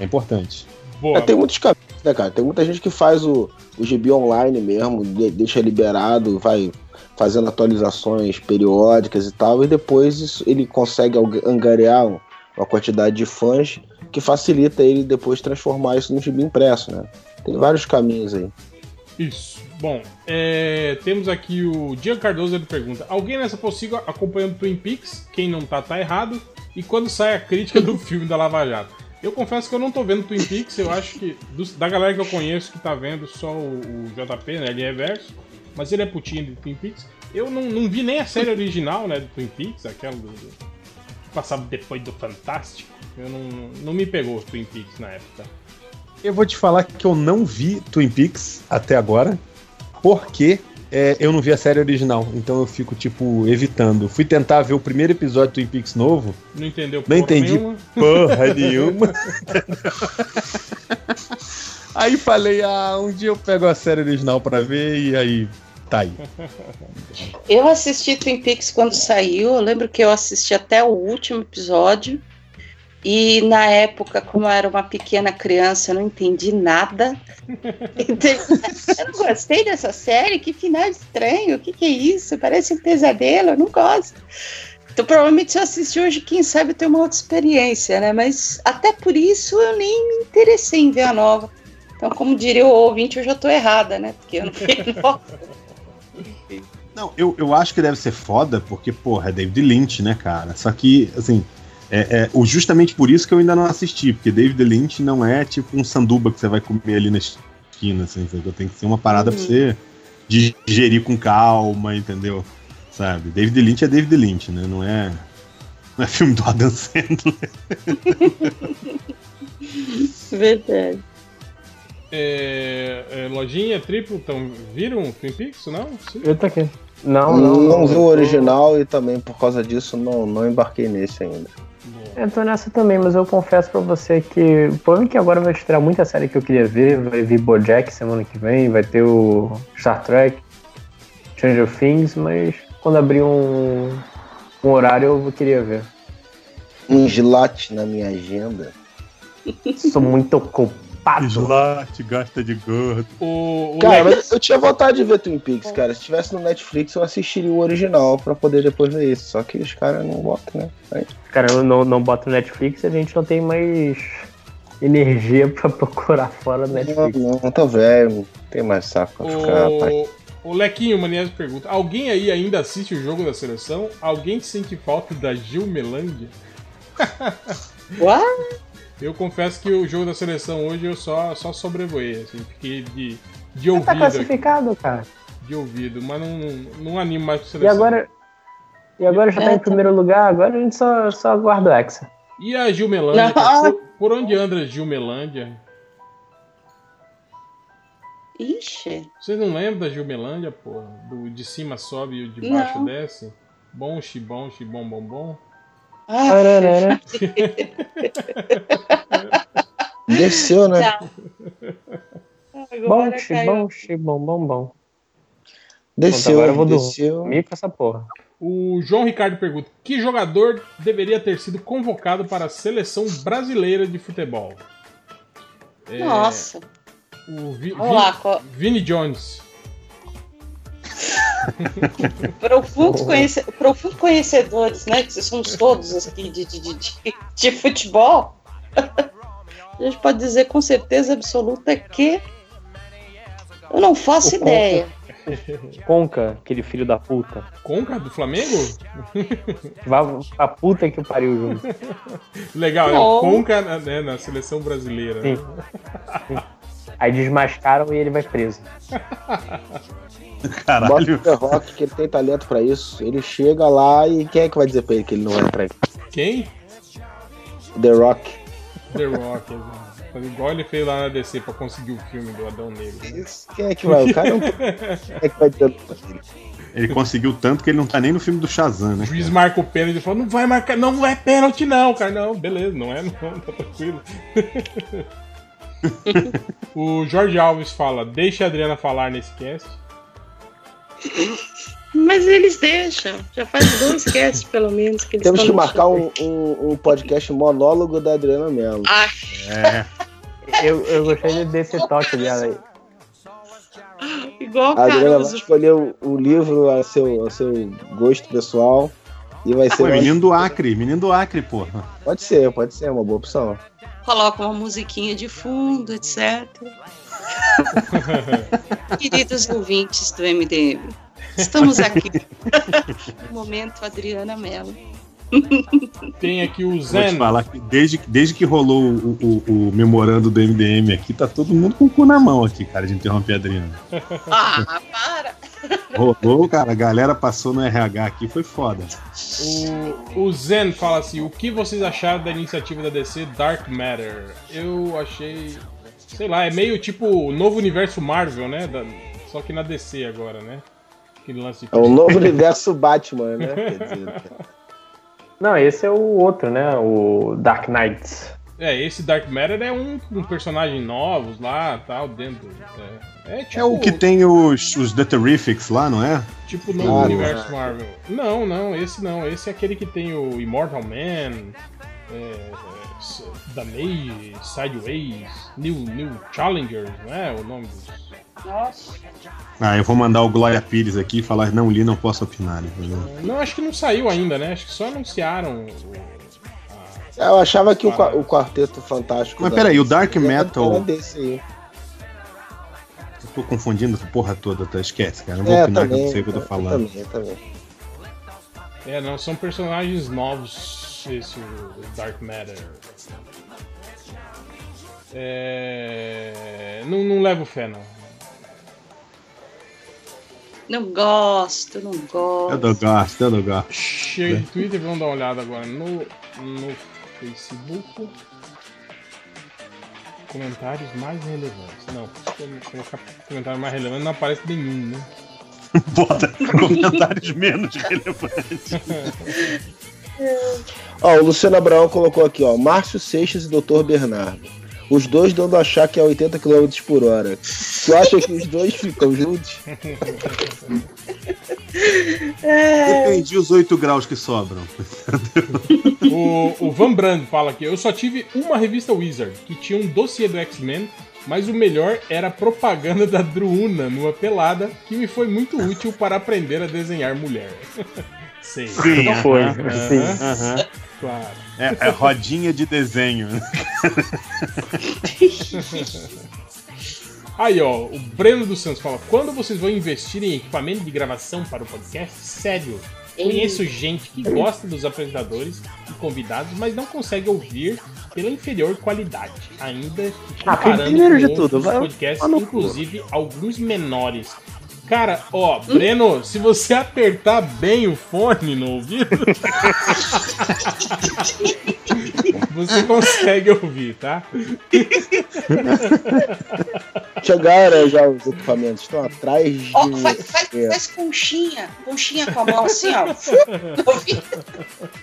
Speaker 9: É importante.
Speaker 10: É, tem muitos caminhos, né, cara? Tem muita gente que faz o, o GB online mesmo, de- deixa liberado, vai fazendo atualizações periódicas e tal, e depois isso- ele consegue angariar um- uma quantidade de fãs que facilita ele depois transformar isso no gibi impresso, né? Tem vários caminhos aí.
Speaker 2: Isso. Bom, é, temos aqui o Diego Cardoso, ele pergunta: Alguém nessa possível acompanhando Twin Peaks? Quem não tá, tá errado. E quando sai a crítica do filme da Lava Jato? Eu confesso que eu não tô vendo Twin Peaks, eu acho que dos- da galera que eu conheço que tá vendo só o, o JP, né? Ele é reverso, mas ele é putinho de Twin Peaks. Eu não, não vi nem a série original, né, do Twin Peaks, aquela do, do- que passava depois do Fantástico. Eu não, não me pegou Twin Peaks na época.
Speaker 9: Eu vou te falar que eu não vi Twin Peaks até agora, porque é, eu não vi a série original, então eu fico, tipo, evitando. Fui tentar ver o primeiro episódio do Twin Peaks novo,
Speaker 2: Não entendeu
Speaker 9: não
Speaker 2: porra
Speaker 9: entendi
Speaker 2: nenhuma.
Speaker 9: porra nenhuma. aí falei, ah, um dia eu pego a série original pra ver e aí tá aí.
Speaker 4: Eu assisti Twin Peaks quando saiu, eu lembro que eu assisti até o último episódio. E na época, como eu era uma pequena criança, eu não entendi nada. Então, eu não gostei dessa série, que final estranho, o que, que é isso? Parece um pesadelo, eu não gosto. Então, provavelmente, se eu assistir hoje, quem sabe eu tenho uma outra experiência, né? Mas até por isso eu nem me interessei em ver a nova. Então, como diria o ouvinte, eu já tô errada, né? Porque eu não vi a nova.
Speaker 9: Não, eu, eu acho que deve ser foda, porque, porra, é David Lynch, né, cara? Só que, assim, é, é, justamente por isso que eu ainda não assisti, porque David Lynch não é tipo um sanduba que você vai comer ali na esquina, assim, entendeu? Tem que ser uma parada pra
Speaker 4: Uhum.
Speaker 9: você digerir com calma, entendeu? Sabe? David Lynch é David Lynch, né? Não é, não é filme do Adam Sandler.
Speaker 4: Verdade.
Speaker 2: É, é, lojinha, triplo, então, viram Twin Peaks, não? Sim.
Speaker 3: Eu tô aqui. Não,
Speaker 10: Não,
Speaker 3: não.
Speaker 10: vi
Speaker 3: eu
Speaker 10: o
Speaker 3: tô-
Speaker 10: original e também por causa disso não, não embarquei nesse ainda.
Speaker 3: Eu tô nessa também, mas eu confesso pra você que o problema é que agora vai estrear muita série que eu queria ver. Vai vir Bojack semana que vem, vai ter o Star Trek, Stranger Things, mas quando abrir um, um horário eu queria ver.
Speaker 10: Um slot na minha agenda.
Speaker 3: Sou muito ocupado.
Speaker 9: Slot, gasta de gordo.
Speaker 2: O, o
Speaker 10: Cara,
Speaker 2: Lex-
Speaker 10: mas eu tinha vontade de ver Twin Peaks, cara. Se tivesse no Netflix, eu assistiria o original pra poder depois ver esse. Só que os caras não botam, né? Aí-
Speaker 3: Cara, eu não, não boto Netflix a gente não tem mais energia pra procurar fora do
Speaker 10: Não,
Speaker 3: Netflix.
Speaker 10: não, tô velho, não tem mais saco pra ficar. rapaz.
Speaker 2: O, o Lequinho Manias pergunta: Alguém aí ainda assiste o jogo da seleção? Alguém sente falta da Gilmelândia?
Speaker 4: What?
Speaker 2: Eu confesso que o jogo da seleção hoje eu só, só sobrevoei, assim, fiquei de, de
Speaker 3: Tá
Speaker 2: ouvido. aqui,
Speaker 3: classificado, cara.
Speaker 2: de ouvido, mas não, não, não animo mais pro
Speaker 3: E
Speaker 2: seleção.
Speaker 3: agora, E agora já tá
Speaker 4: É,
Speaker 3: em
Speaker 4: tá.
Speaker 3: primeiro lugar, agora a gente só, só aguarda o Hexa.
Speaker 2: E a Gilmelândia?
Speaker 4: Não.
Speaker 2: Por, por onde anda a Gilmelândia?
Speaker 4: Ixi.
Speaker 2: Vocês não lembram da Gilmelândia, porra? Do de cima sobe e o de
Speaker 4: Não.
Speaker 2: baixo desce? Bom, xibom, xibom, bom, bom.
Speaker 4: Ah.
Speaker 10: Desceu, né?
Speaker 4: Tá.
Speaker 3: Bom,
Speaker 4: Agora
Speaker 3: xi,
Speaker 4: caiu.
Speaker 3: bom, bom, bom, bom.
Speaker 10: Desceu,
Speaker 3: agora eu vou
Speaker 10: desceu.
Speaker 3: dormir com essa porra.
Speaker 2: O João Ricardo pergunta: que jogador deveria ter sido convocado para a seleção brasileira de futebol? É,
Speaker 4: Nossa.
Speaker 2: O Vi-
Speaker 4: qual-
Speaker 2: Vini Jones.
Speaker 4: Profundos, conhece... Profundos conhecedores, né? Que somos todos aqui de, de, de, de, de futebol. A gente pode dizer com certeza absoluta que eu não faço
Speaker 3: O
Speaker 4: ideia.
Speaker 3: Conca, aquele filho da puta.
Speaker 2: Conca do Flamengo?
Speaker 3: Vai pra puta que pariu junto.
Speaker 2: Legal, é. Conca né, na seleção brasileira. né?
Speaker 3: Sim. Aí desmascaram e ele vai preso.
Speaker 10: Bota
Speaker 9: Caralho.
Speaker 10: o The Rock, que ele tem talento pra isso. Ele chega lá e quem é que vai dizer pra ele que ele não vai entrar?
Speaker 2: Quem?
Speaker 10: The Rock.
Speaker 2: The Rock. exato. Igual ele fez lá na DC pra conseguir o filme do Adão Negro. né?
Speaker 10: Quem é que vai? O cara não. Quem é que vai dizer pra ele?
Speaker 9: Ele conseguiu tanto que ele não tá nem no filme do Shazam, né?
Speaker 2: O juiz marca o pênalti e falou: não vai marcar, não é pênalti, não, cara. Não, beleza, não é, não, tá tranquilo. o Jorge Alves fala: deixa a Adriana falar nesse cast.
Speaker 4: Mas eles deixam. Já faz dois casts, pelo menos, que eles
Speaker 10: Temos que marcar um, um, um podcast monólogo da Adriana Mello.
Speaker 4: Ah,
Speaker 9: É.
Speaker 3: Eu, eu gostei desse toque dela aí.
Speaker 4: igual
Speaker 10: A Adriana vai escolher o, o livro a seu, a seu gosto pessoal. E vai ser.
Speaker 9: Pô, menino do Acre, menino do Acre, porra.
Speaker 10: Pode ser, pode ser, é uma boa opção.
Speaker 4: Coloca uma musiquinha de fundo, etc. Queridos ouvintes do MDM, estamos aqui no momento Adriana Mello.
Speaker 2: Tem aqui o
Speaker 9: Vou te
Speaker 2: Zen.
Speaker 9: falar que desde, desde que rolou o, o, o memorando do MDM aqui, tá todo mundo com o cu na mão aqui, cara, de interromper a Adriana.
Speaker 4: Ah, para!
Speaker 9: Rolou, cara, a galera passou no RH aqui, foi foda.
Speaker 2: O, o Zen fala assim: o que vocês acharam da iniciativa da DC Dark Matter? Eu achei. Sei lá, é meio tipo o novo universo Marvel, né? Da- só que na DC agora, né? Aquele lance de.
Speaker 10: É o novo universo Batman, né? Quer dizer,
Speaker 3: Não, esse é o outro, né? O Dark Knight.
Speaker 2: É, esse Dark Matter é um, um personagem novos lá, tal, dentro. É, é tipo,
Speaker 9: É o que tem os, os The Terrifics lá, não é?
Speaker 2: tipo o novo
Speaker 10: Ah,
Speaker 2: universo. Marvel. Não, não, esse não. Esse é aquele que tem o Immortal Man, é, é, da May, Sideways, New, New Challengers, não é o nome dos.
Speaker 4: Nossa.
Speaker 9: Ah, eu vou mandar o Glória Pires aqui e falar, não li, não posso opinar, entendeu?
Speaker 2: Não, acho que não saiu ainda, né? Acho que só anunciaram. o-
Speaker 10: Eu achava que o, o Quarteto Fantástico.
Speaker 9: Mas
Speaker 10: da
Speaker 9: peraí, o Dark Metal-
Speaker 10: desse aí.
Speaker 9: Eu tô confundindo essa porra toda, tá? Esquece, cara. Não vou
Speaker 10: É,
Speaker 9: opinar que eu
Speaker 10: também.
Speaker 9: não sei o que eu tô
Speaker 10: eu
Speaker 9: falando.
Speaker 10: também, eu também.
Speaker 2: É, não, são personagens novos, esse o Dark Matter. É... Não, não levo fé, não.
Speaker 4: Não gosto, não gosto.
Speaker 9: Eu dou gosto, eu dou gosto.
Speaker 2: Chega de Twitter, vamos dar uma olhada agora no, no Facebook. Comentários mais relevantes. Não, colocar comentário mais relevante, não aparece nenhum, né?
Speaker 9: Bota comentários menos relevantes.
Speaker 10: Ó, o Luciano Abraão colocou aqui, ó. Márcio Seixas e Dr. Bernardo. Os dois dando a achar que é 80 km por hora. Tu acha que os dois ficam juntos?
Speaker 9: Entendi os 8 graus que sobram.
Speaker 2: O, o Van Brand fala aqui: Eu só tive uma revista Wizard que tinha um dossiê do X-Men, mas o melhor era a propaganda da Druuna numa pelada que me foi muito útil para aprender a desenhar mulher. Sei.
Speaker 9: Sim,
Speaker 3: Não foi.
Speaker 9: aham,
Speaker 3: Sim.
Speaker 9: aham.
Speaker 2: Claro.
Speaker 9: É, é rodinha de desenho.
Speaker 2: Aí, ó, o Breno dos Santos fala: quando vocês vão investir em equipamento de gravação para o podcast? Sério. Conheço gente que gosta dos apresentadores e convidados, mas não consegue ouvir pela inferior qualidade. Ainda que
Speaker 3: Ah,
Speaker 2: comparando
Speaker 3: primeiro
Speaker 2: com
Speaker 3: de
Speaker 2: outros
Speaker 3: tudo, vai-
Speaker 2: podcasts, inclusive alguns menores. Cara, ó, Breno, se você apertar bem o fone no ouvido, você consegue ouvir, tá?
Speaker 10: Chegaram já os equipamentos, estão atrás de.
Speaker 4: Ó, faz, faz, faz conchinha, conchinha com a mão assim, ó.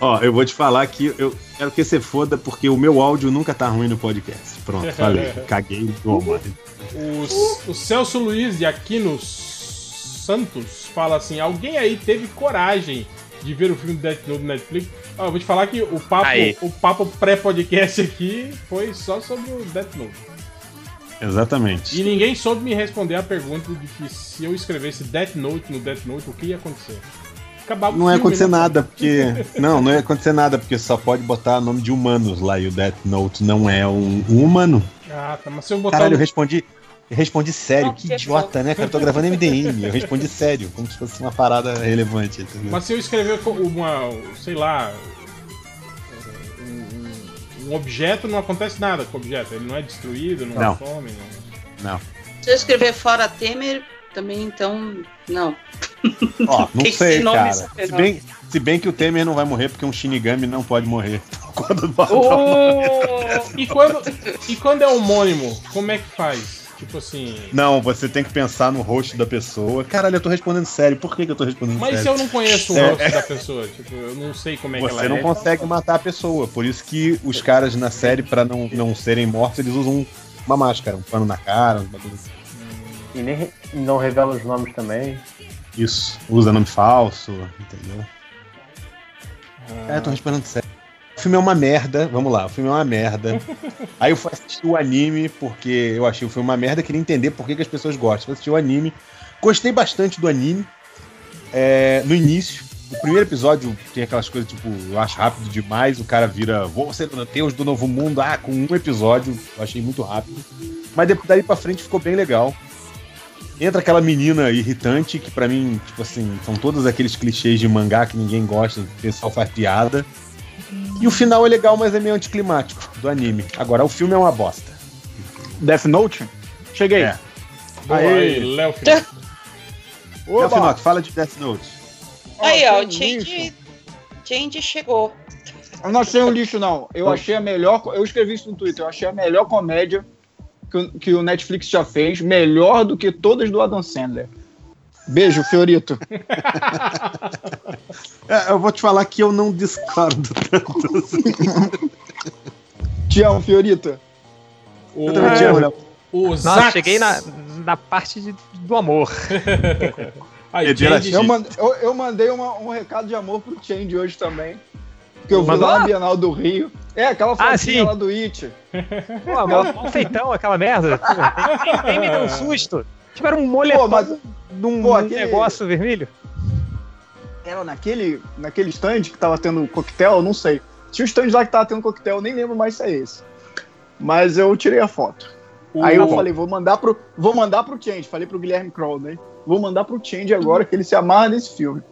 Speaker 9: Ó, eu vou te falar que eu quero que você foda, porque o meu áudio nunca tá ruim no podcast. Pronto, falei. Caguei no mano.
Speaker 2: O, o Celso Luiz de Aquinos Santos fala assim: alguém aí teve coragem de ver o filme do Death Note no Netflix? Ó, eu vou te falar que o papo,
Speaker 9: Aí.
Speaker 2: o papo pré-podcast aqui foi só sobre o Death Note.
Speaker 9: Exatamente.
Speaker 2: E ninguém soube me responder a pergunta de que se eu escrevesse Death Note no Death Note, o que ia acontecer? Acabava o
Speaker 9: Não ia acontecer
Speaker 2: né?
Speaker 9: nada, porque. Não, não ia acontecer nada, porque só pode botar nome de humanos lá e o Death Note não é um, um humano.
Speaker 2: Ah, tá, mas se eu botar.
Speaker 9: Caralho, eu respondi. Eu respondi sério, que idiota, né, cara? Eu tô gravando MDM. Eu respondi sério, como se fosse uma parada relevante, entendeu?
Speaker 2: Mas se eu escrever uma, sei lá, um, objeto, não acontece nada com o objeto. Ele não é destruído, não,
Speaker 9: Não.
Speaker 2: some. Não.
Speaker 9: Não.
Speaker 4: Se eu escrever fora Temer, também então. Não.
Speaker 9: Ó, não sei, cara. Se bem, se bem que o Temer não vai morrer porque um Shinigami não pode morrer. Quando
Speaker 2: e, quando, e quando é homônimo, como é que faz? Tipo assim.
Speaker 9: Não, você tem que pensar no rosto da pessoa. Caralho, eu tô respondendo sério. Por que, que eu tô respondendo
Speaker 2: Mas se
Speaker 9: sério?
Speaker 2: eu não conheço o
Speaker 9: É,
Speaker 2: rosto
Speaker 9: é.
Speaker 2: da pessoa, tipo, eu não sei como é que ela
Speaker 9: Você não
Speaker 2: é.
Speaker 9: consegue matar a pessoa. Por isso que os caras na série, pra não, não serem mortos, eles usam uma máscara, um pano na cara, um bagulho assim.
Speaker 3: E nem re- não revela os nomes também.
Speaker 9: Isso. Usa nome falso, entendeu? É, tô respondendo sério. O filme é uma merda. Vamos lá, o filme é uma merda. Aí eu fui assistir o anime, porque eu achei o filme uma merda, queria entender por que, que as pessoas gostam. Fui assistir o anime. Gostei bastante do anime. É, no início, o primeiro episódio tem aquelas coisas tipo, eu acho rápido demais, o cara vira, vou ser Deus do Novo Mundo, ah, com um episódio, eu achei muito rápido. Mas depois daí pra frente ficou bem legal. Entra aquela menina irritante, que pra mim, tipo assim, são todos aqueles clichês de mangá que ninguém gosta, o pessoal faz piada. E o final é legal, mas é meio anticlimático do anime. Agora, o filme é uma bosta.
Speaker 12: Death Note? Cheguei.
Speaker 9: É.
Speaker 2: Boa aí, Léo Felipe.
Speaker 9: Léo
Speaker 12: Oba!
Speaker 9: Finock, fala de Death Note.
Speaker 4: Aí, ó, o Change, Change chegou.
Speaker 12: Eu não achei um lixo, não. Eu achei a melhor. Eu escrevi isso no Twitter. Eu achei a melhor comédia que o Netflix já fez. Melhor do que todas do Adam Sandler. Beijo, Fiorito.
Speaker 9: É, eu vou te falar que eu não discordo tanto. assim.
Speaker 12: Te amo, Fiorito.
Speaker 2: O,
Speaker 9: Eu também te amo, Léo.
Speaker 2: o
Speaker 1: Nossa,
Speaker 2: Zax.
Speaker 1: cheguei na, na parte de- do amor.
Speaker 2: Aí, Change-
Speaker 12: Eu, mand- eu- eu mandei uma- um recado de amor pro Change hoje também. Que eu vi
Speaker 1: Mandou?
Speaker 12: lá na Bienal do Rio. É, aquela
Speaker 1: Ah,
Speaker 12: fotinha
Speaker 1: sim.
Speaker 12: lá do It.
Speaker 1: Pô, mal feitão aquela merda. Pô, nem, nem- nem me deu um susto. Tipo, era um moletom
Speaker 12: Pô, mas-
Speaker 1: num,
Speaker 12: pô,
Speaker 1: num
Speaker 12: aquele-
Speaker 1: negócio vermelho.
Speaker 12: Era naquele, naquele stand que tava tendo coquetel, eu não sei. Tinha um stand lá que tava tendo coquetel, eu nem lembro mais se é esse. Mas eu tirei a foto. Aí eu falei, vou mandar pro, vou mandar pro Change. Falei pro Guilherme Kroll, né? Vou mandar pro Change agora que ele se amarra nesse filme.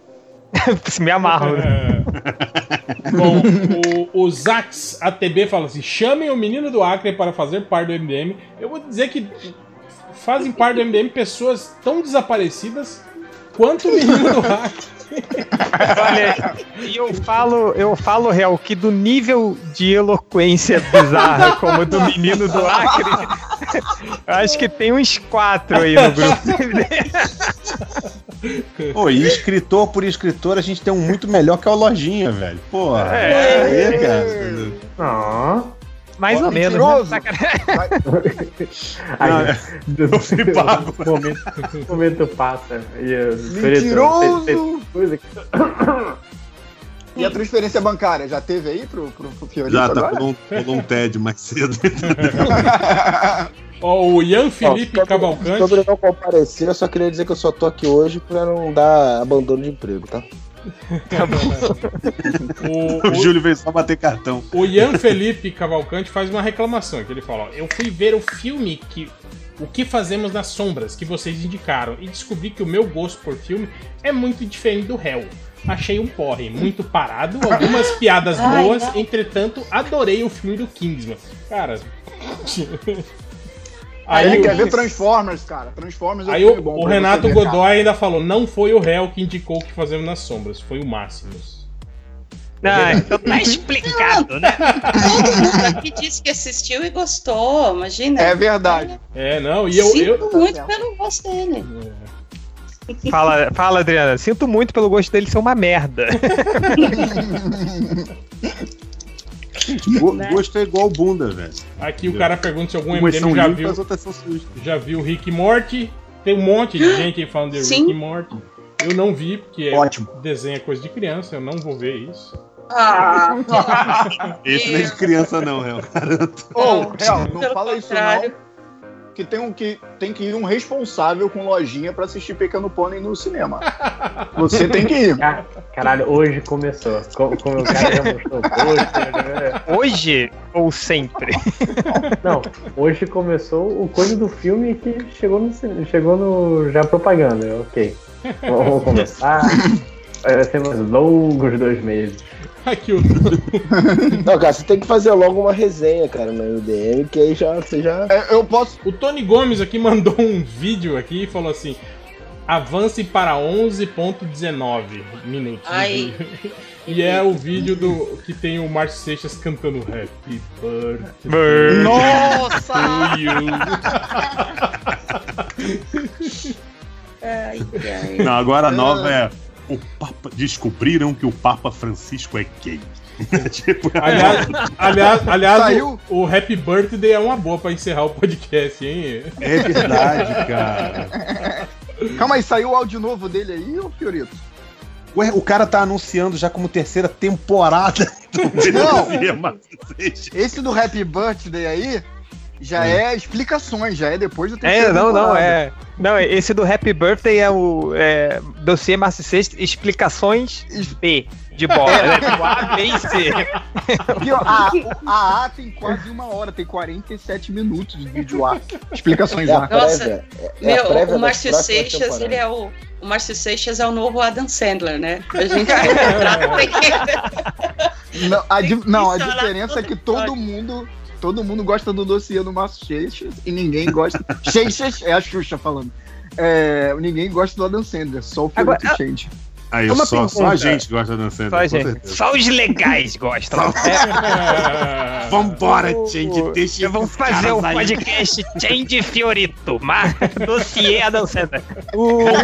Speaker 1: Se me amarro. né?
Speaker 2: Bom, o, o Zax ATB fala assim: chamem o menino do Acre para fazer parte do MDM. Eu vou dizer que fazem parte do MDM pessoas tão desaparecidas quanto o menino do Acre.
Speaker 1: Olha, e eu falo, eu falo real que do nível de eloquência bizarra como o do menino do Acre, eu acho que tem uns quatro aí no grupo.
Speaker 9: Pô, e escritor por escritor, a gente tem um muito melhor que é o Lojinha, velho. Pô,
Speaker 1: É.
Speaker 9: aí, cara.
Speaker 3: Ah.
Speaker 1: Mais ou menos.
Speaker 12: mentiroso.
Speaker 1: Né? Sacanagem.
Speaker 3: Aí,
Speaker 9: Eu fui pago.
Speaker 3: O momento, o momento passa. E,
Speaker 12: Mentiroso!
Speaker 3: tem- tem coisa que-
Speaker 12: E a transferência bancária, já teve aí pro, pro, pro Fiorito
Speaker 9: Já tá rolou um, um TED mais cedo.
Speaker 2: Ó, o Ian Felipe
Speaker 10: Ó,
Speaker 2: Cavalcante.
Speaker 10: Sobre não comparecer, eu só queria dizer que eu só tô aqui hoje pra não dar abandono de emprego, tá?
Speaker 2: O,
Speaker 9: O
Speaker 2: o,
Speaker 9: Júlio veio só bater cartão.
Speaker 2: o Ian Felipe Cavalcante faz uma reclamação, que ele fala, ó, eu fui ver o filme que o que fazemos nas sombras que vocês indicaram e descobri que o meu gosto por filme é muito diferente do réu. Achei um porre muito parado, algumas piadas boas, entretanto, adorei o filme do Kingsman. Cara, Aí
Speaker 12: Ele
Speaker 2: o-
Speaker 12: quer ver Transformers, cara. Transformers é
Speaker 2: Aí o,
Speaker 12: bom
Speaker 2: o
Speaker 12: pra
Speaker 2: Renato
Speaker 12: ver, cara.
Speaker 2: Godoy ainda falou: não foi o réu que indicou o que fazemos nas sombras, foi o Máximos.
Speaker 1: Ah, então tá explicado, né?
Speaker 4: Todo mundo aqui disse que assistiu e gostou, imagina.
Speaker 12: É verdade.
Speaker 2: É, não, e eu.
Speaker 4: Sinto
Speaker 2: eu
Speaker 4: muito pelo gosto dele.
Speaker 1: Fala, fala, Adriana. Sinto muito pelo gosto dele ser uma merda.
Speaker 4: Né?
Speaker 9: Gosto é igual bunda, velho.
Speaker 2: aqui o cara pergunta se algum
Speaker 9: Umas
Speaker 2: MDM já
Speaker 9: limpas,
Speaker 2: viu, já viu Rick e Morty. Tem um monte de gente aí falando de
Speaker 4: Sim.
Speaker 2: Rick e Morty. Eu não vi, porque é
Speaker 12: Ótimo.
Speaker 2: desenho é coisa de criança, eu não vou ver isso.
Speaker 4: Ah,
Speaker 9: Esse não é de criança, não, Real. Garanto.
Speaker 12: Ô, real, não fala isso não. Que tem, um, que tem que ir um responsável com lojinha pra assistir Pequeno Pônei no cinema. Você tem que ir.
Speaker 3: Car- Caralho, hoje começou. Como, como o cara já mostrou hoje.
Speaker 1: Hoje ou sempre?
Speaker 3: Não, hoje começou o coisa do filme que chegou no chegou no já propaganda. Ok. Vamos começar. Vai ser mais longos dois meses.
Speaker 2: Aqui o
Speaker 10: Não, cara, você tem que fazer logo uma resenha, cara, no MDM, que aí já, você já.
Speaker 12: É, eu posso.
Speaker 2: O Tony Gomes aqui mandou um vídeo aqui e falou assim: avance para 11.19 minutos.
Speaker 4: Ai.
Speaker 2: vídeo." E é o vídeo do que tem o Márcio Seixas cantando Happy Birthday.
Speaker 12: Nossa!
Speaker 2: to you.
Speaker 4: ai, ai.
Speaker 9: Não, agora a nova é. O Papa. Descobriram que o Papa Francisco é gay. tipo,
Speaker 2: Aliás, aliás, aliás o, o Happy Birthday é uma boa pra encerrar o podcast, hein?
Speaker 9: é verdade, cara.
Speaker 12: Calma aí, saiu o áudio novo dele aí, ô Fiorito?
Speaker 9: Ué, o cara tá anunciando já como terceira temporada do
Speaker 12: Não. Esse do Happy Birthday aí já é explicações, já é depois do
Speaker 1: É,
Speaker 12: terceiro
Speaker 1: não, não, é. Não, esse do Happy Birthday é o é, dossiê Márcio Sexta, explicações B de bola. né? Tipo, A, B e C.
Speaker 12: a, a A tem quase uma hora, tem 47 minutos de vídeo A. Explicações
Speaker 10: É a.
Speaker 4: Nossa.
Speaker 10: É, é
Speaker 4: Meu, o Márcio Seixas, ele é o. O Márcio Seixas é o novo Adam Sandler, né? A gente contrata tem que-
Speaker 12: Não, a, di- não, a diferença é que todo mundo. Todo mundo gosta do dossiê do Márcio Seixas e ninguém gosta. Seixas é a Xuxa falando. É, ninguém gosta do Adam Sandler, só o
Speaker 1: Agora,
Speaker 12: Fiorito Shade.
Speaker 9: Aí, só, só a gente gosta da dançando.
Speaker 1: Só, a gente. Só os legais gostam. É,
Speaker 9: Vambora, Change, deixa
Speaker 1: Vamos
Speaker 9: esses
Speaker 1: fazer o podcast Change Fiorito, mas dossiê Adam Sandler.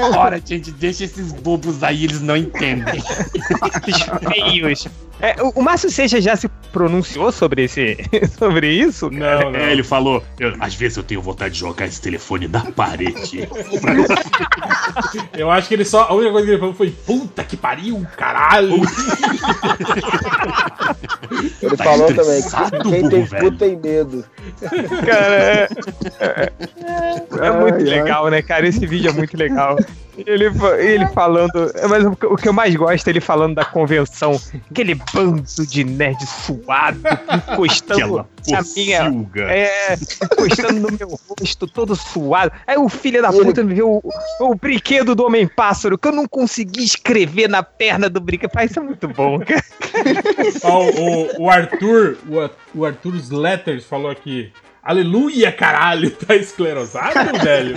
Speaker 9: Vambora, gente, deixa esses bobos aí, eles não entendem.
Speaker 1: Os feios. É, o, o Márcio Seixas já se pronunciou sobre, esse, sobre isso?
Speaker 2: Não, não.
Speaker 9: É, ele falou, "Eu- às vezes eu tenho vontade de jogar esse telefone na parede.
Speaker 2: Eu acho que ele só. A única coisa que ele falou foi: puta que pariu, caralho!
Speaker 10: Ele
Speaker 9: Tá
Speaker 10: falou também quem tem cu tem medo.
Speaker 1: Cara, é, é- é muito
Speaker 12: Ai, ai.
Speaker 1: legal, né, cara? Esse vídeo é muito legal. Ele, ele falando. Mas o que- o que eu mais gosto é ele falando da convenção. Aquele bando de nerd suado, encostando na minha. É, encostando no meu rosto, todo suado. Aí o filho da puta me viu o, o brinquedo do Homem-Pássaro, que eu não consegui escrever na perna do brinquedo. Pai, isso é muito bom, cara.
Speaker 2: Ó, o, o Arthur, o, o Arthur Sletters falou aqui. Aleluia, caralho! Tá esclerosado, velho?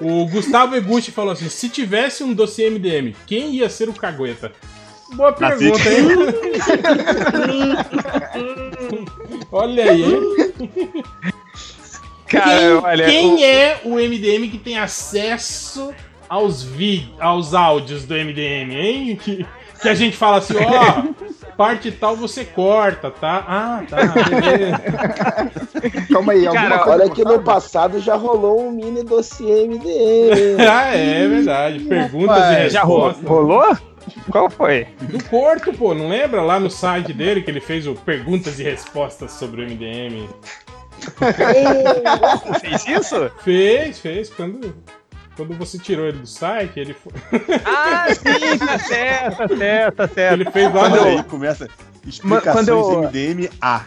Speaker 2: o Gustavo Eguchi falou assim: se tivesse um dossiê MDM, quem ia ser o cagueta? Boa
Speaker 9: Na
Speaker 2: pergunta, hein? Olha aí?
Speaker 1: Cara,
Speaker 2: quem,
Speaker 1: olha.
Speaker 2: quem
Speaker 1: o-
Speaker 2: é o MDM que tem acesso aos vídeos, aos áudios do MDM, hein? Que, que a gente fala assim, ó, parte tal você corta, tá? Ah, tá, beleza.
Speaker 12: Calma aí, alguma
Speaker 1: Cara,
Speaker 12: coisa.
Speaker 10: Olha que no passado já rolou um mini dossiê MDM.
Speaker 2: ah, é verdade. Perguntas
Speaker 12: Ué,
Speaker 2: e
Speaker 1: Já rolou? rolou? Qual foi?
Speaker 2: Do Corto, pô, não lembra? Lá no site dele que ele fez o Perguntas e Respostas sobre o MDM.
Speaker 1: Fez isso?
Speaker 2: Fez, fez. Quando, quando você tirou ele do site, ele foi.
Speaker 1: Ah, sim, tá certo, tá certo, tá certo.
Speaker 2: Ele fez lá
Speaker 9: Quando
Speaker 2: no.
Speaker 9: aí começa explicações
Speaker 1: quando eu-
Speaker 9: MDM A.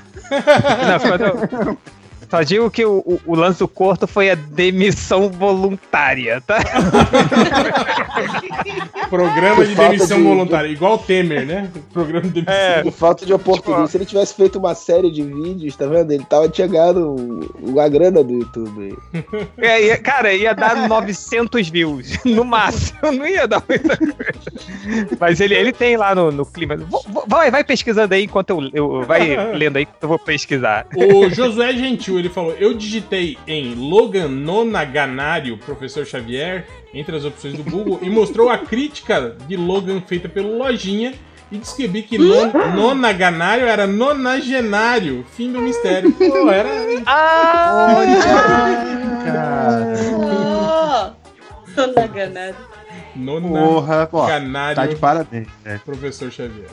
Speaker 1: Não, quando eu, Só digo que o, o- o lance do corto foi a demissão voluntária, tá?
Speaker 2: Programa de demissão
Speaker 10: de-
Speaker 2: voluntária, igual o Temer, né? Programa de demissão
Speaker 1: É.
Speaker 10: Por falta de oportunidade. Se ele tivesse feito uma série de vídeos, tá vendo? Ele tava chegando a grana do YouTube.
Speaker 1: É, ia- cara, ia dar 900 views, no máximo. Não ia dar muita coisa. Mas ele, ele tem lá no, no clima. Vai, vai pesquisando aí enquanto eu, eu. Vai lendo aí que eu vou pesquisar.
Speaker 2: O Josué Gentil, ele falou: Eu digitei em Logan Nonaganário, professor Xavier, entre as opções do Google, e mostrou a crítica de Logan feita pelo Lojinha. E descrevi que non, nonaganário era nonagenário. Fim do mistério. Pô, era.
Speaker 1: Ah!
Speaker 4: Ah, Dona Ganada.
Speaker 9: Porra, ó,
Speaker 2: Nonaganário.
Speaker 9: tá de parabéns, né?
Speaker 2: Professor Xavier.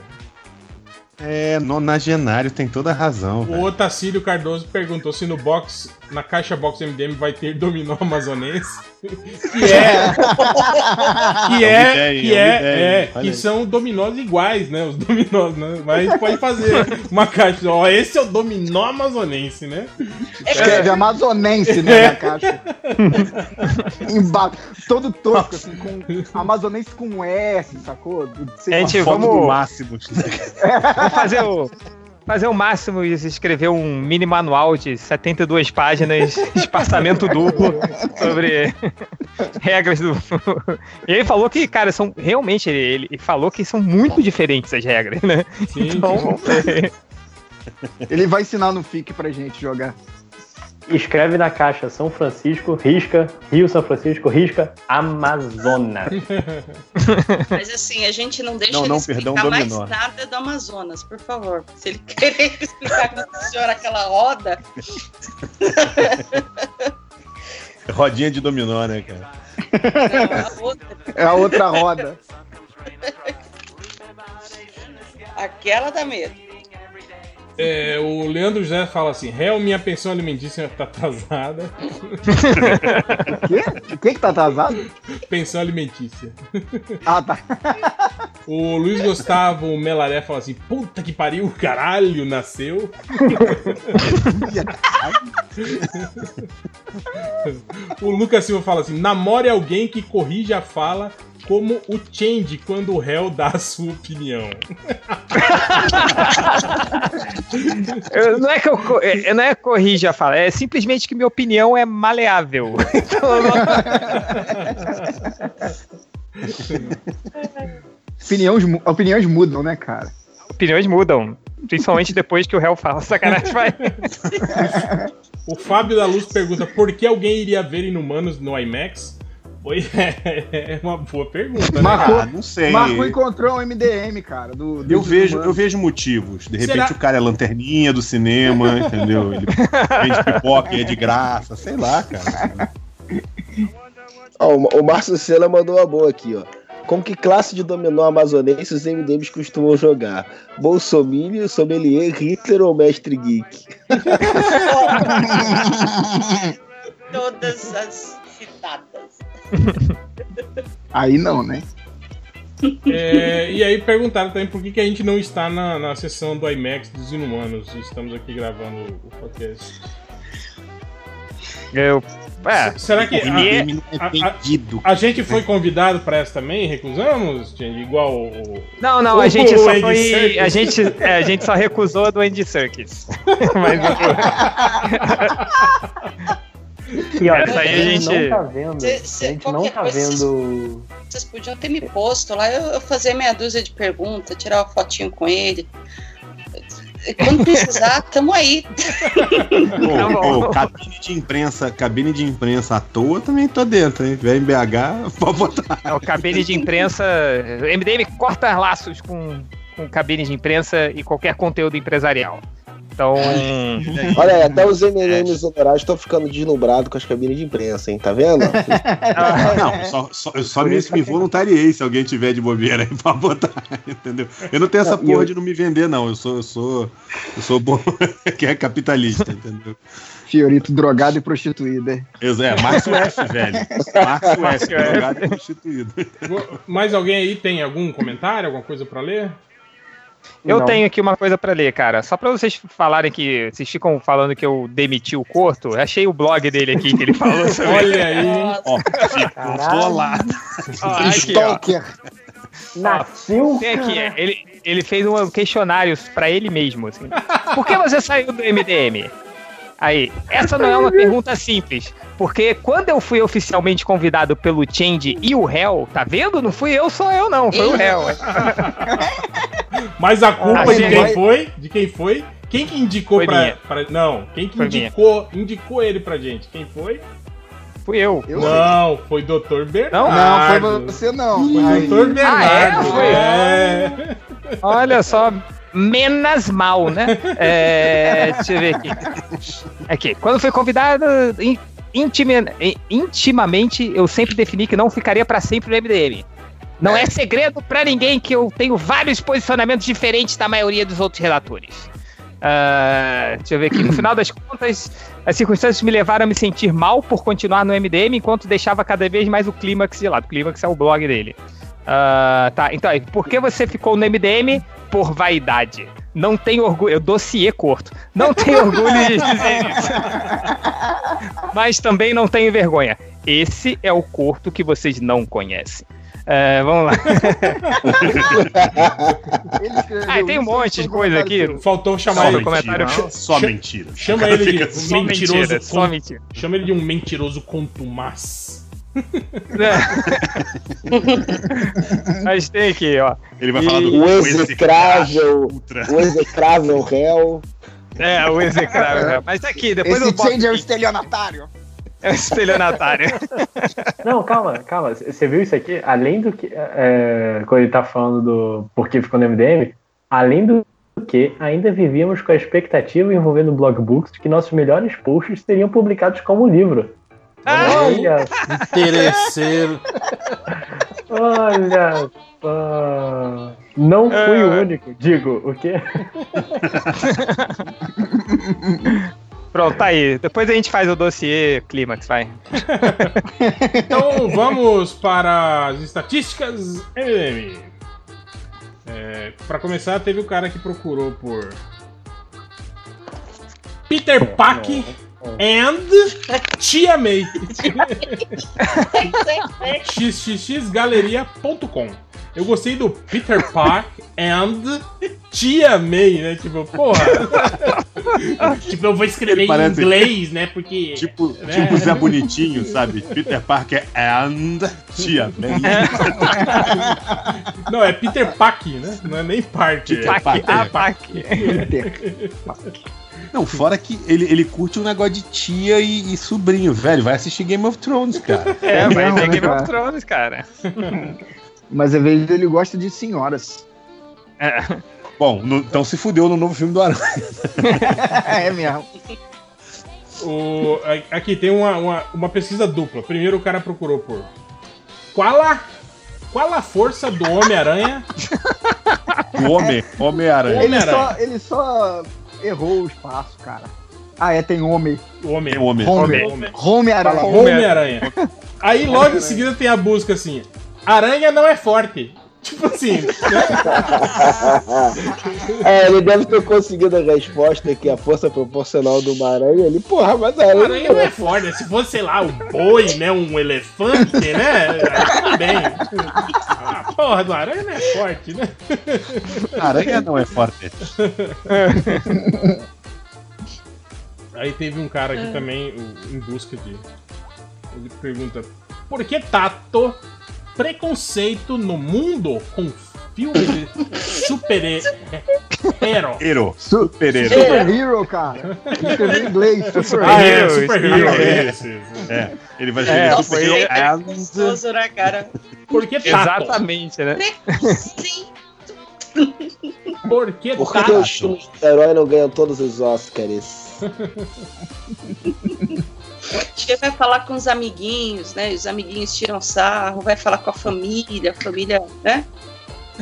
Speaker 9: É, nonagenário tem toda a razão.
Speaker 2: O
Speaker 9: velho.
Speaker 2: Otacílio Cardoso perguntou se no box, na caixa box MDM vai ter dominó amazonense. Que é. que
Speaker 9: É
Speaker 2: é.
Speaker 9: ideia,
Speaker 2: que
Speaker 9: é
Speaker 2: é, é, que são dominós iguais, né? Os dominós, né? Mas pode fazer uma caixa. Ó, esse é o dominó amazonense, né?
Speaker 12: Escreve amazonense, né, na caixa. Embaixo, todo tosco, assim, com amazonense com S, sacou? Sei.
Speaker 1: Gente,
Speaker 9: Foto
Speaker 1: vamos-
Speaker 9: do máximo.
Speaker 1: Vamos fazer o. Fazer o máximo e escrever um mini manual de 72 páginas, espaçamento duplo, sobre regras do. E ele falou que, cara, são. Realmente, ele, ele falou que são muito diferentes as regras, né?
Speaker 2: Sim,
Speaker 1: Então, ver.
Speaker 12: Ele vai ensinar no FIC pra gente jogar.
Speaker 3: Escreve na caixa São Francisco, risca, Rio São Francisco, risca, Amazonas.
Speaker 4: Mas assim, a gente não deixa
Speaker 9: Não,
Speaker 4: ele
Speaker 9: não,
Speaker 4: explicar
Speaker 9: perdão,
Speaker 4: mais
Speaker 9: dominó.
Speaker 4: nada do Amazonas, por favor. Se ele querer explicar como funciona aquela roda,
Speaker 9: Rodinha de dominó, né, cara?
Speaker 4: não, a outra,
Speaker 12: É a outra roda.
Speaker 4: aquela dá medo.
Speaker 2: É, o Leandro José fala assim: Réu, minha pensão alimentícia tá atrasada.
Speaker 12: O quê? O que que tá atrasado?
Speaker 2: Pensão alimentícia.
Speaker 12: Ah, tá.
Speaker 2: O Luiz Gustavo Melaré fala assim: Puta que pariu, caralho, nasceu. o Lucas Silva fala assim: Namore alguém que corrija a fala como o Change quando o réu dá a sua opinião.
Speaker 1: Eu- não é que eu, co- é- não é corrija a fala, é simplesmente que minha opinião é maleável. Então, eu não-
Speaker 12: Opiniões, opiniões mudam, né, cara?
Speaker 1: opiniões mudam. Principalmente depois que o réu fala. Sacanagem, vai.
Speaker 2: O Fábio da Luz pergunta: Por que alguém iria ver Inumanos no IMAX? Pois é, é uma boa pergunta, né?
Speaker 12: Marcou,
Speaker 9: Ah, não sei.
Speaker 12: Marco encontrou um MDM, cara. Do, do
Speaker 9: Eu vejo, eu vejo motivos. De repente
Speaker 2: Será-
Speaker 9: o cara é lanterninha do cinema, entendeu? Ele vende pipoca e é de graça, sei lá, cara.
Speaker 10: Ó, o- Márcio Senna mandou uma boa aqui, ó. Com que classe de dominó amazonense os MDMs costumam jogar? Bolsominion, Sommelier, Hitler ou Mestre Geek?
Speaker 4: Todas as citadas.
Speaker 12: Aí não, né?
Speaker 2: É, e aí perguntaram também por que, que a gente não está na, na sessão do IMAX dos Inumanos. Estamos aqui gravando o podcast.
Speaker 1: Eu, é,
Speaker 2: Será que a,
Speaker 9: é
Speaker 2: a- a-
Speaker 9: vendido.
Speaker 2: a gente foi convidado para essa também? Recusamos? Igual o.
Speaker 1: Não, não,
Speaker 2: O-
Speaker 1: a gente só foi. A gente, é, a gente só recusou a do Andy Serkis. Mas
Speaker 3: E olha,
Speaker 1: Essa aí a
Speaker 3: gente
Speaker 1: gente-
Speaker 3: não tá vendo.
Speaker 4: Cê- cê-
Speaker 3: a gente não tá vendo.
Speaker 4: Vocês podiam ter me posto lá, eu, eu fazia meia dúzia de perguntas, tirar uma fotinho com ele. Quando precisar, tamo aí.
Speaker 1: Tá
Speaker 9: Pô, pô, cabine de imprensa, cabine de imprensa à toa também tô dentro, hein? Vem em BH, pode botar.
Speaker 1: é o cabine de imprensa. MDM corta laços com, com cabine de imprensa e qualquer conteúdo empresarial. Então.
Speaker 10: Olha aí, até os MDMs honorários estão ficando deslumbrados com as cabines de imprensa, hein? Tá vendo?
Speaker 9: Ah, Não, só, só, eu só me, me voluntariei se alguém tiver de bobeira aí pra botar, entendeu? Eu não tenho essa porra de não me vender, não. Eu sou, eu sou, eu sou bom, que é capitalista, entendeu?
Speaker 12: Fiorito drogado e prostituído, é.
Speaker 9: Ex- É, Márcio F, velho. Márcio F, drogado e prostituído.
Speaker 2: Mais alguém aí tem algum comentário, alguma coisa para ler?
Speaker 1: Eu
Speaker 3: Não.
Speaker 1: tenho aqui uma coisa pra ler, cara. Só pra vocês falarem que. Vocês ficam falando que eu demiti o Corto. Achei o blog dele aqui que ele falou sobre.
Speaker 2: Olha aí?
Speaker 9: Ó, ficou bolado.
Speaker 1: Ó.
Speaker 12: Stalker.
Speaker 3: Nasceu.
Speaker 1: Tem aqui, é, ele, ele fez um questionário pra ele mesmo. Assim. Por que você saiu do MDM? Aí, essa não é uma pergunta simples, porque quando eu fui oficialmente convidado pelo Change e o Hell, tá vendo? Não fui eu, só eu não, foi o Hell.
Speaker 2: Mas a culpa
Speaker 1: Ah,
Speaker 2: de quem foi? De quem foi? Quem que indicou
Speaker 1: Foi
Speaker 2: pra, pra- Não, quem que
Speaker 1: Foi
Speaker 2: indicou, indicou ele pra gente? Quem foi?
Speaker 1: Fui eu.
Speaker 12: Eu
Speaker 2: não, foi Dr.
Speaker 1: Não?
Speaker 2: Bernardo.
Speaker 12: Não, foi você não. Foi
Speaker 2: Dr. Bernardo.
Speaker 1: Foi?
Speaker 2: é.
Speaker 1: Olha só, menos mal, né? É, deixa eu ver aqui. Aqui, quando fui convidado, in- intime- in- intimamente, eu sempre defini que não ficaria pra sempre no MDM. Não é segredo pra ninguém que eu tenho vários posicionamentos diferentes da maioria dos outros relatores. Ah, deixa eu ver aqui. No final das contas, as circunstâncias me levaram a me sentir mal por continuar no MDM, enquanto deixava cada vez mais o Clímax de lado. O Clímax é o blog dele. Ah, tá, então, aí, por que você ficou no MDM? Por vaidade. Não tenho orgulho. Eu dossiê corto. Não tenho orgulho de dizer isso. Mas também não tenho vergonha. Esse é o corto que vocês não conhecem. Ah, vamos lá. Ah, tem um monte de coisa aqui.
Speaker 2: Faltou chamar
Speaker 1: Só
Speaker 2: ele.
Speaker 1: no comentário.
Speaker 9: Só mentira.
Speaker 2: Chama ele de um
Speaker 9: só-
Speaker 2: mentiroso.
Speaker 1: mentira, só
Speaker 2: con-
Speaker 1: mentira.
Speaker 2: Chama ele de um mentiroso contumaz.
Speaker 1: Mas tem aqui, ó.
Speaker 9: Ele vai
Speaker 1: E-
Speaker 9: falar do
Speaker 12: O execrável, o execrável réu.
Speaker 1: É, o execrável. Mas tá aqui, depois
Speaker 12: Esse
Speaker 1: eu boto
Speaker 12: change é estelionatário.
Speaker 1: É o estelionatário.
Speaker 3: Não, calma, calma. Você viu isso aqui? Além do que. É, quando ele tá falando do por que ficou no MDM, além do que, ainda vivíamos com a expectativa envolvendo o Blogbooks de que nossos melhores posts seriam publicados como livro. Olha,
Speaker 13: Interesseiro.
Speaker 3: olha só. Não fui o único. Digo, o quê?
Speaker 1: Pronto, tá aí. Depois a gente faz o dossiê clímax, vai.
Speaker 2: Então vamos para as estatísticas MDM. É, para começar, teve o cara que procurou por Peter Pack and Tia May. xxxgaleria.com Eu gostei do Peter Park and Tia May, né? Tipo, porra. tipo, eu vou escrever em
Speaker 9: Parece-
Speaker 2: inglês, né? Porque.
Speaker 9: Tipo,
Speaker 2: né?
Speaker 9: tipo Zé Bonitinho, sabe? Peter Parker and Tia May.
Speaker 2: Não, é Peter Pack, né? Não é nem Parker.
Speaker 9: Peter
Speaker 1: Pac,
Speaker 9: Parker.
Speaker 1: ah, Pac.
Speaker 9: Não, fora que ele, ele curte um negócio de tia e, e sobrinho, velho. Vai assistir Game of Thrones, cara.
Speaker 1: É, vai ter
Speaker 12: né,
Speaker 1: Game
Speaker 12: cara?
Speaker 1: of Thrones, cara.
Speaker 12: Mas às vezes ele gosta de senhoras.
Speaker 1: É.
Speaker 9: Bom, no- então se fudeu no novo filme do Aranha.
Speaker 12: é mesmo.
Speaker 2: O, aqui tem uma, uma, uma pesquisa dupla. Primeiro o cara procurou por qual a, qual a força do Homem-Aranha?
Speaker 9: O Homem, Homem-Aranha.
Speaker 12: Ele
Speaker 2: Homem-Aranha.
Speaker 12: só, ele só errou o espaço, cara. Ah, é, tem homem.
Speaker 2: O Homem.
Speaker 9: Tem Homem.
Speaker 12: Homem.
Speaker 2: Homem.
Speaker 12: Homem-Aranha.
Speaker 2: Homem-Aranha. Aí logo em seguida tem a busca assim: Aranha não é forte. Tipo assim,
Speaker 12: É, ele deve ter conseguido a resposta que a força proporcional do uma aranha. Ele, porra, mas a
Speaker 2: a
Speaker 12: aranha,
Speaker 2: aranha não é forte. Se fosse, sei lá, um boi, né? Um elefante, né? Aí tudo bem. A porra do aranha não é forte, né?
Speaker 9: Aranha não é forte.
Speaker 2: Aí teve um cara aqui também, o- em busca de. Ele pergunta: Por que Tato preconceito no mundo com filme de super-herói?
Speaker 9: Hero.
Speaker 12: Su
Speaker 9: Super-herói.
Speaker 12: Super Hero, cara. Escreveu em inglês.
Speaker 2: Ah, é,
Speaker 12: Hero.
Speaker 2: super-hero.
Speaker 1: Hero.
Speaker 2: Isso, isso.
Speaker 9: É, ele vai
Speaker 1: É,
Speaker 9: ser
Speaker 1: nossa,
Speaker 9: super
Speaker 4: Sempre
Speaker 9: hero and...
Speaker 4: gostoso, né, cara?
Speaker 2: Por que Tato?
Speaker 1: Exatamente, né?
Speaker 4: Preconceito.
Speaker 2: Por que
Speaker 12: Por que
Speaker 2: Tato?
Speaker 12: os filmes de herói não ganham todos os Oscars?
Speaker 4: Ele vai falar com os amiguinhos, né? Os amiguinhos tiram sarro, vai falar com a família, a família, né?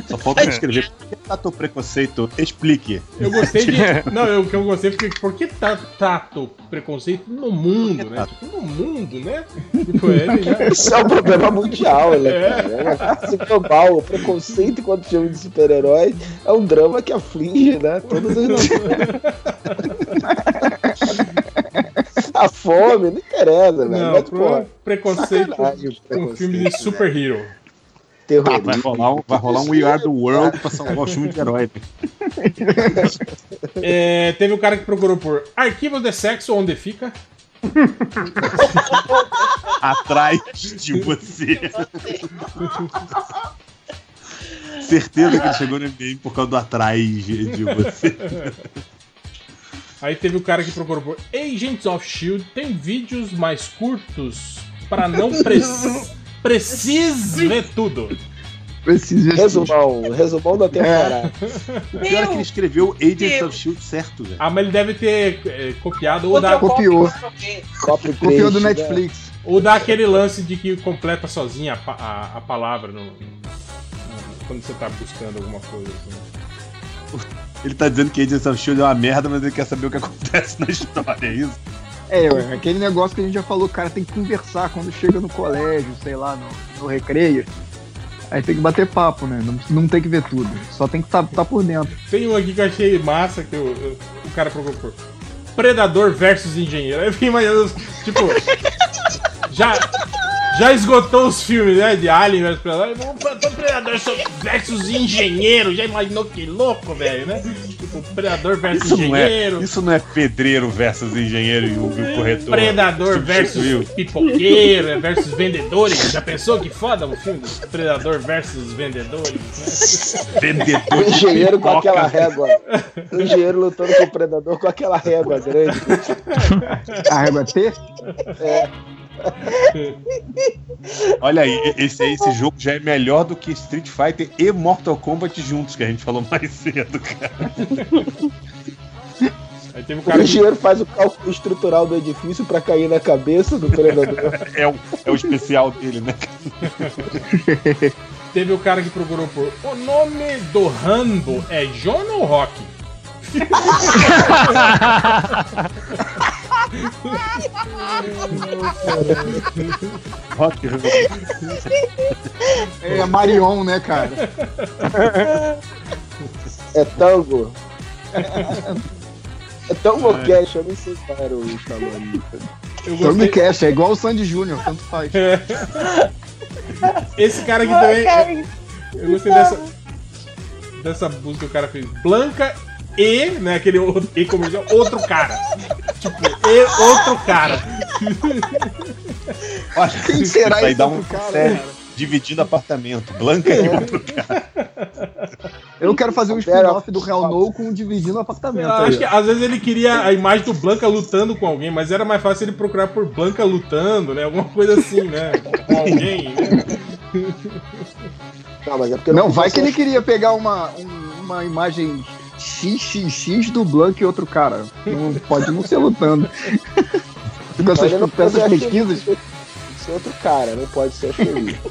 Speaker 9: Só falta escrever. Por que tato preconceito? Explique.
Speaker 2: Eu gostei de. Não, eu- que eu gostei foi que por que tá, tato preconceito no mundo, né? Tipo, no mundo, né? Tipo, ele já-
Speaker 10: Isso é um problema mundial, né?
Speaker 2: É.
Speaker 10: É global. O preconceito enquanto filme de super-heróis é um drama que aflige, né? Todas as. A fome, não interessa, velho. Mas, pô,
Speaker 2: preconceito com um filme de superhero.
Speaker 9: Ah,
Speaker 10: terrorismo.
Speaker 9: vai, rolar um, vai rolar um We Are the World pra salvar o filme de herói.
Speaker 2: É, teve um cara que procurou por arquivos de sexo onde fica.
Speaker 9: Atrás de você. Certeza que ele chegou no MDM por causa do atrás de você.
Speaker 2: Aí teve o cara que procurou por Agents of Shield. Tem vídeos mais curtos para não pre precise ver tudo.
Speaker 12: Preciso ver
Speaker 10: Resumão, resumão da temporada.
Speaker 9: O pior é que ele escreveu Agents of Shield certo, velho.
Speaker 2: Ah, mas ele deve ter é, copiado ou da,
Speaker 12: Copiou.
Speaker 10: Copy
Speaker 12: Copiou do
Speaker 10: né?
Speaker 12: Netflix.
Speaker 2: ou dá aquele lance de que completa sozinha a, a, a palavra no, no- quando você tá buscando alguma coisa. Assim.
Speaker 9: Ele tá dizendo que Agents of Shield é uma merda, mas ele quer saber o que acontece na história, é isso?
Speaker 12: É, ué, aquele negócio que a gente já falou, o cara tem que conversar quando chega no colégio, sei lá, no, no recreio. Aí tem que bater papo, né? Não, não tem que ver tudo. Só tem que estar tá, por dentro.
Speaker 2: Tem um aqui que eu achei massa, que eu- eu- o cara procurou Predador versus Engenheiro. Aí eu fiquei imaginando, tipo, já, já esgotou os filmes, né? De Alien versus Predador. Pra Predador versus Engenheiro. Já imaginou que louco, velho, né? Tipo, Predador versus
Speaker 9: Isso não, é,
Speaker 2: Engenheiro.
Speaker 9: isso não é pedreiro versus engenheiro e o, o corretor.
Speaker 2: Predador
Speaker 9: substituiu.
Speaker 2: versus pipoqueiro é versus vendedores. Já pensou que foda o filme? Predador versus vendedores, né?
Speaker 9: Vendedor
Speaker 10: O
Speaker 9: de
Speaker 10: engenheiro com aquela régua. O engenheiro lutando com o predador com aquela régua grande.
Speaker 12: A régua é T?
Speaker 10: É.
Speaker 9: Olha aí, esse, esse jogo já é melhor do que Street Fighter e Mortal Kombat juntos, que a gente falou mais cedo, cara.
Speaker 2: Aí teve um
Speaker 10: O
Speaker 2: cara que
Speaker 10: engenheiro faz o cálculo estrutural do edifício pra cair na cabeça do predador.
Speaker 9: É o, é o especial dele, né?
Speaker 2: Teve o cara que procurou por. O nome do Rambo é John ou Rock?
Speaker 9: Rock
Speaker 12: É Marion, né, cara?
Speaker 10: É tango. É tango cash, eu nem sei qual era o Stallone.
Speaker 12: Tango. Cash, é igual o Sandy Júnior, tanto faz.
Speaker 2: Esse cara aqui também. Eu gostei dessa. Dessa busca que o cara fez. Blanca e, né? Aquele outro, e comercial, outro cara. Tipo, e outro cara.
Speaker 9: Olha,
Speaker 12: Quem será
Speaker 9: isso aí
Speaker 12: esse
Speaker 9: dá um
Speaker 12: outro cara,
Speaker 9: sério,
Speaker 12: cara?
Speaker 9: dividindo apartamento. Blanca e outro cara.
Speaker 12: Eu quero fazer um spin-off do Real No com dividindo apartamento.
Speaker 2: Eu
Speaker 12: aí,
Speaker 2: acho que às vezes ele queria a imagem do Blanca lutando com alguém, mas era mais fácil ele procurar por Blanca lutando, né? Alguma coisa assim, né? Com alguém, né?
Speaker 10: Não, mas é porque
Speaker 12: Não,
Speaker 10: podia
Speaker 12: vai que ele queria pegar uma, um- uma imagem XXX do Blanc e outro cara. Não, pode não ser lutando. Com essas, com essas pesquisas.
Speaker 10: ser outro cara, não pode ser feliz.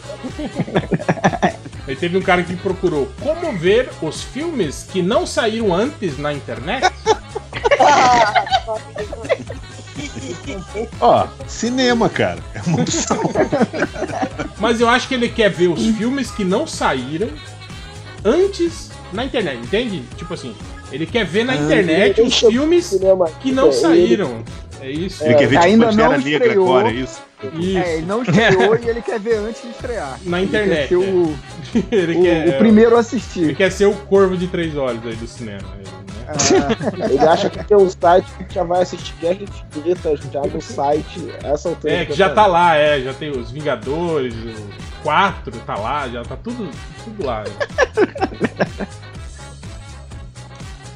Speaker 2: Aí teve um cara que procurou como ver os filmes que não saíram antes na internet.
Speaker 9: Ó, cinema, cara. É uma opção.
Speaker 2: Mas eu acho que ele quer ver os filmes que não saíram antes na internet, entende? Tipo assim, ele quer ver na internet
Speaker 10: ele
Speaker 2: os filmes
Speaker 10: cinema
Speaker 2: que não
Speaker 10: ele-
Speaker 2: saíram. É isso.
Speaker 9: Ele quer ver tipo
Speaker 12: Ainda não
Speaker 9: Negra
Speaker 12: estreou.
Speaker 9: agora, é isso?
Speaker 2: Isso.
Speaker 12: É, ele não estreou e ele quer ver antes de estrear.
Speaker 2: Na
Speaker 12: Ele
Speaker 2: internet,
Speaker 12: Quer ser o,
Speaker 2: Ele
Speaker 12: o-
Speaker 2: quer,
Speaker 12: o primeiro a
Speaker 2: Ele
Speaker 12: assistir.
Speaker 2: quer ser o corvo de três olhos aí do cinema. ele?
Speaker 12: Ah,
Speaker 10: Ele acha que tem um site que já vai assistir Guerra Infinita já no site. Essa altura
Speaker 2: É, que já tá lá, é, já tem os Vingadores, o 4 tá lá, já tá tudo, tudo lá. né?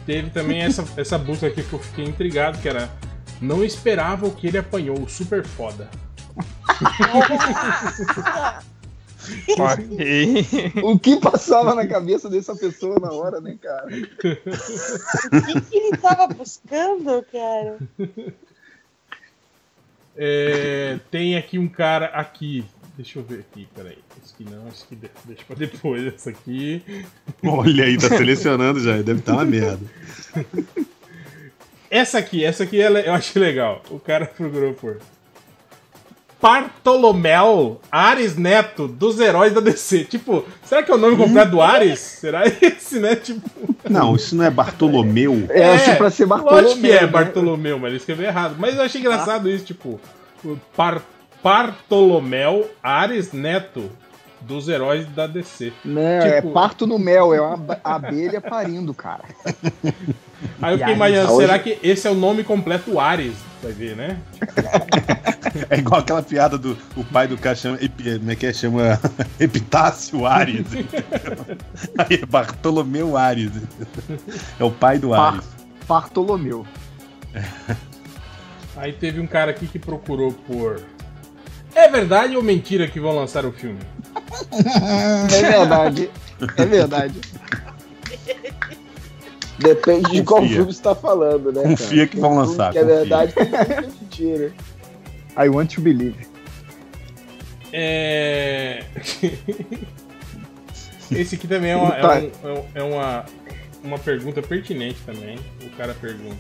Speaker 2: Teve também essa, essa busca aqui que eu fiquei intrigado, que era Não esperava o que ele apanhou, super foda.
Speaker 12: O que passava na cabeça dessa pessoa na hora, né, cara?
Speaker 4: O que, que ele tava buscando, cara?
Speaker 2: É, tem aqui um cara aqui Deixa eu ver aqui, peraí. Esse aqui não, esse aqui de- deixa pra depois. Essa aqui.
Speaker 9: Olha aí, tá selecionando já, deve estar uma merda.
Speaker 2: Essa aqui, essa aqui ela- eu achei legal. O cara procurou por. Bartolomeu Ares Neto, dos heróis da DC. Tipo, será que é o nome completo do Ares? Será esse, né? Tipo.
Speaker 9: Não, isso não é Bartolomeu.
Speaker 10: É, acho pra ser Bartolomeu,
Speaker 2: Lógico que é
Speaker 10: né?
Speaker 2: Bartolomeu, mas ele escreveu errado. Mas eu achei engraçado isso, tipo. Par Bartolomeu Ares Neto, dos heróis da DC.
Speaker 12: Não, é
Speaker 2: Tipo-
Speaker 12: parto no mel, é uma ab- abelha parindo, cara.
Speaker 2: Aí eu fiquei imaginando,
Speaker 12: hoje-
Speaker 2: será que esse é o nome completo Ares? Vai ver, né?
Speaker 9: É igual aquela piada do o pai do cara chama. Como é que é? Chama Epitácio Ares. Aí é Bartolomeu Ares. É o pai do Ares.
Speaker 12: Bartolomeu.
Speaker 2: Aí teve um cara aqui que procurou por. É verdade ou mentira que vão lançar o filme?
Speaker 12: É verdade. É verdade.
Speaker 10: Depende de qual
Speaker 9: Confia.
Speaker 10: filme você tá falando, né?
Speaker 9: Confia
Speaker 10: cara?
Speaker 9: que vão lançar,
Speaker 10: Que é
Speaker 9: confia.
Speaker 10: verdade, tem que é mentira.
Speaker 12: I want to believe.
Speaker 2: É. Esse aqui também é uma, é
Speaker 12: Tá.
Speaker 2: um- é um- é uma, uma pergunta pertinente também. O cara pergunta.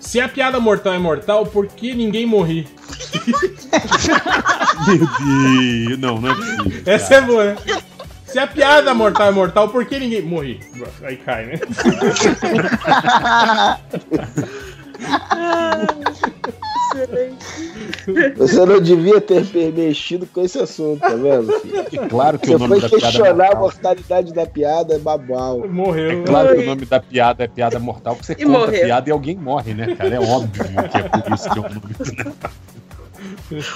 Speaker 2: Se a piada mortal é mortal, por que ninguém morri?
Speaker 9: Meu Deus. Não, não é possível.
Speaker 2: Essa é boa, né? Se a piada mortal é mortal, por que ninguém. Morri. Aí cai, né?
Speaker 10: Você não devia ter mexido com esse assunto, tá vendo? filho?
Speaker 9: Claro que
Speaker 10: Você
Speaker 9: o nome
Speaker 10: foi
Speaker 9: da piada é
Speaker 10: questionar a
Speaker 9: mortal.
Speaker 10: mortalidade da piada, é babau.
Speaker 2: Morreu.
Speaker 9: É claro que o nome da piada é piada mortal, porque você
Speaker 10: E
Speaker 9: conta
Speaker 10: morreu.
Speaker 9: a piada e alguém morre, né, cara? É óbvio que é por isso que é o nome.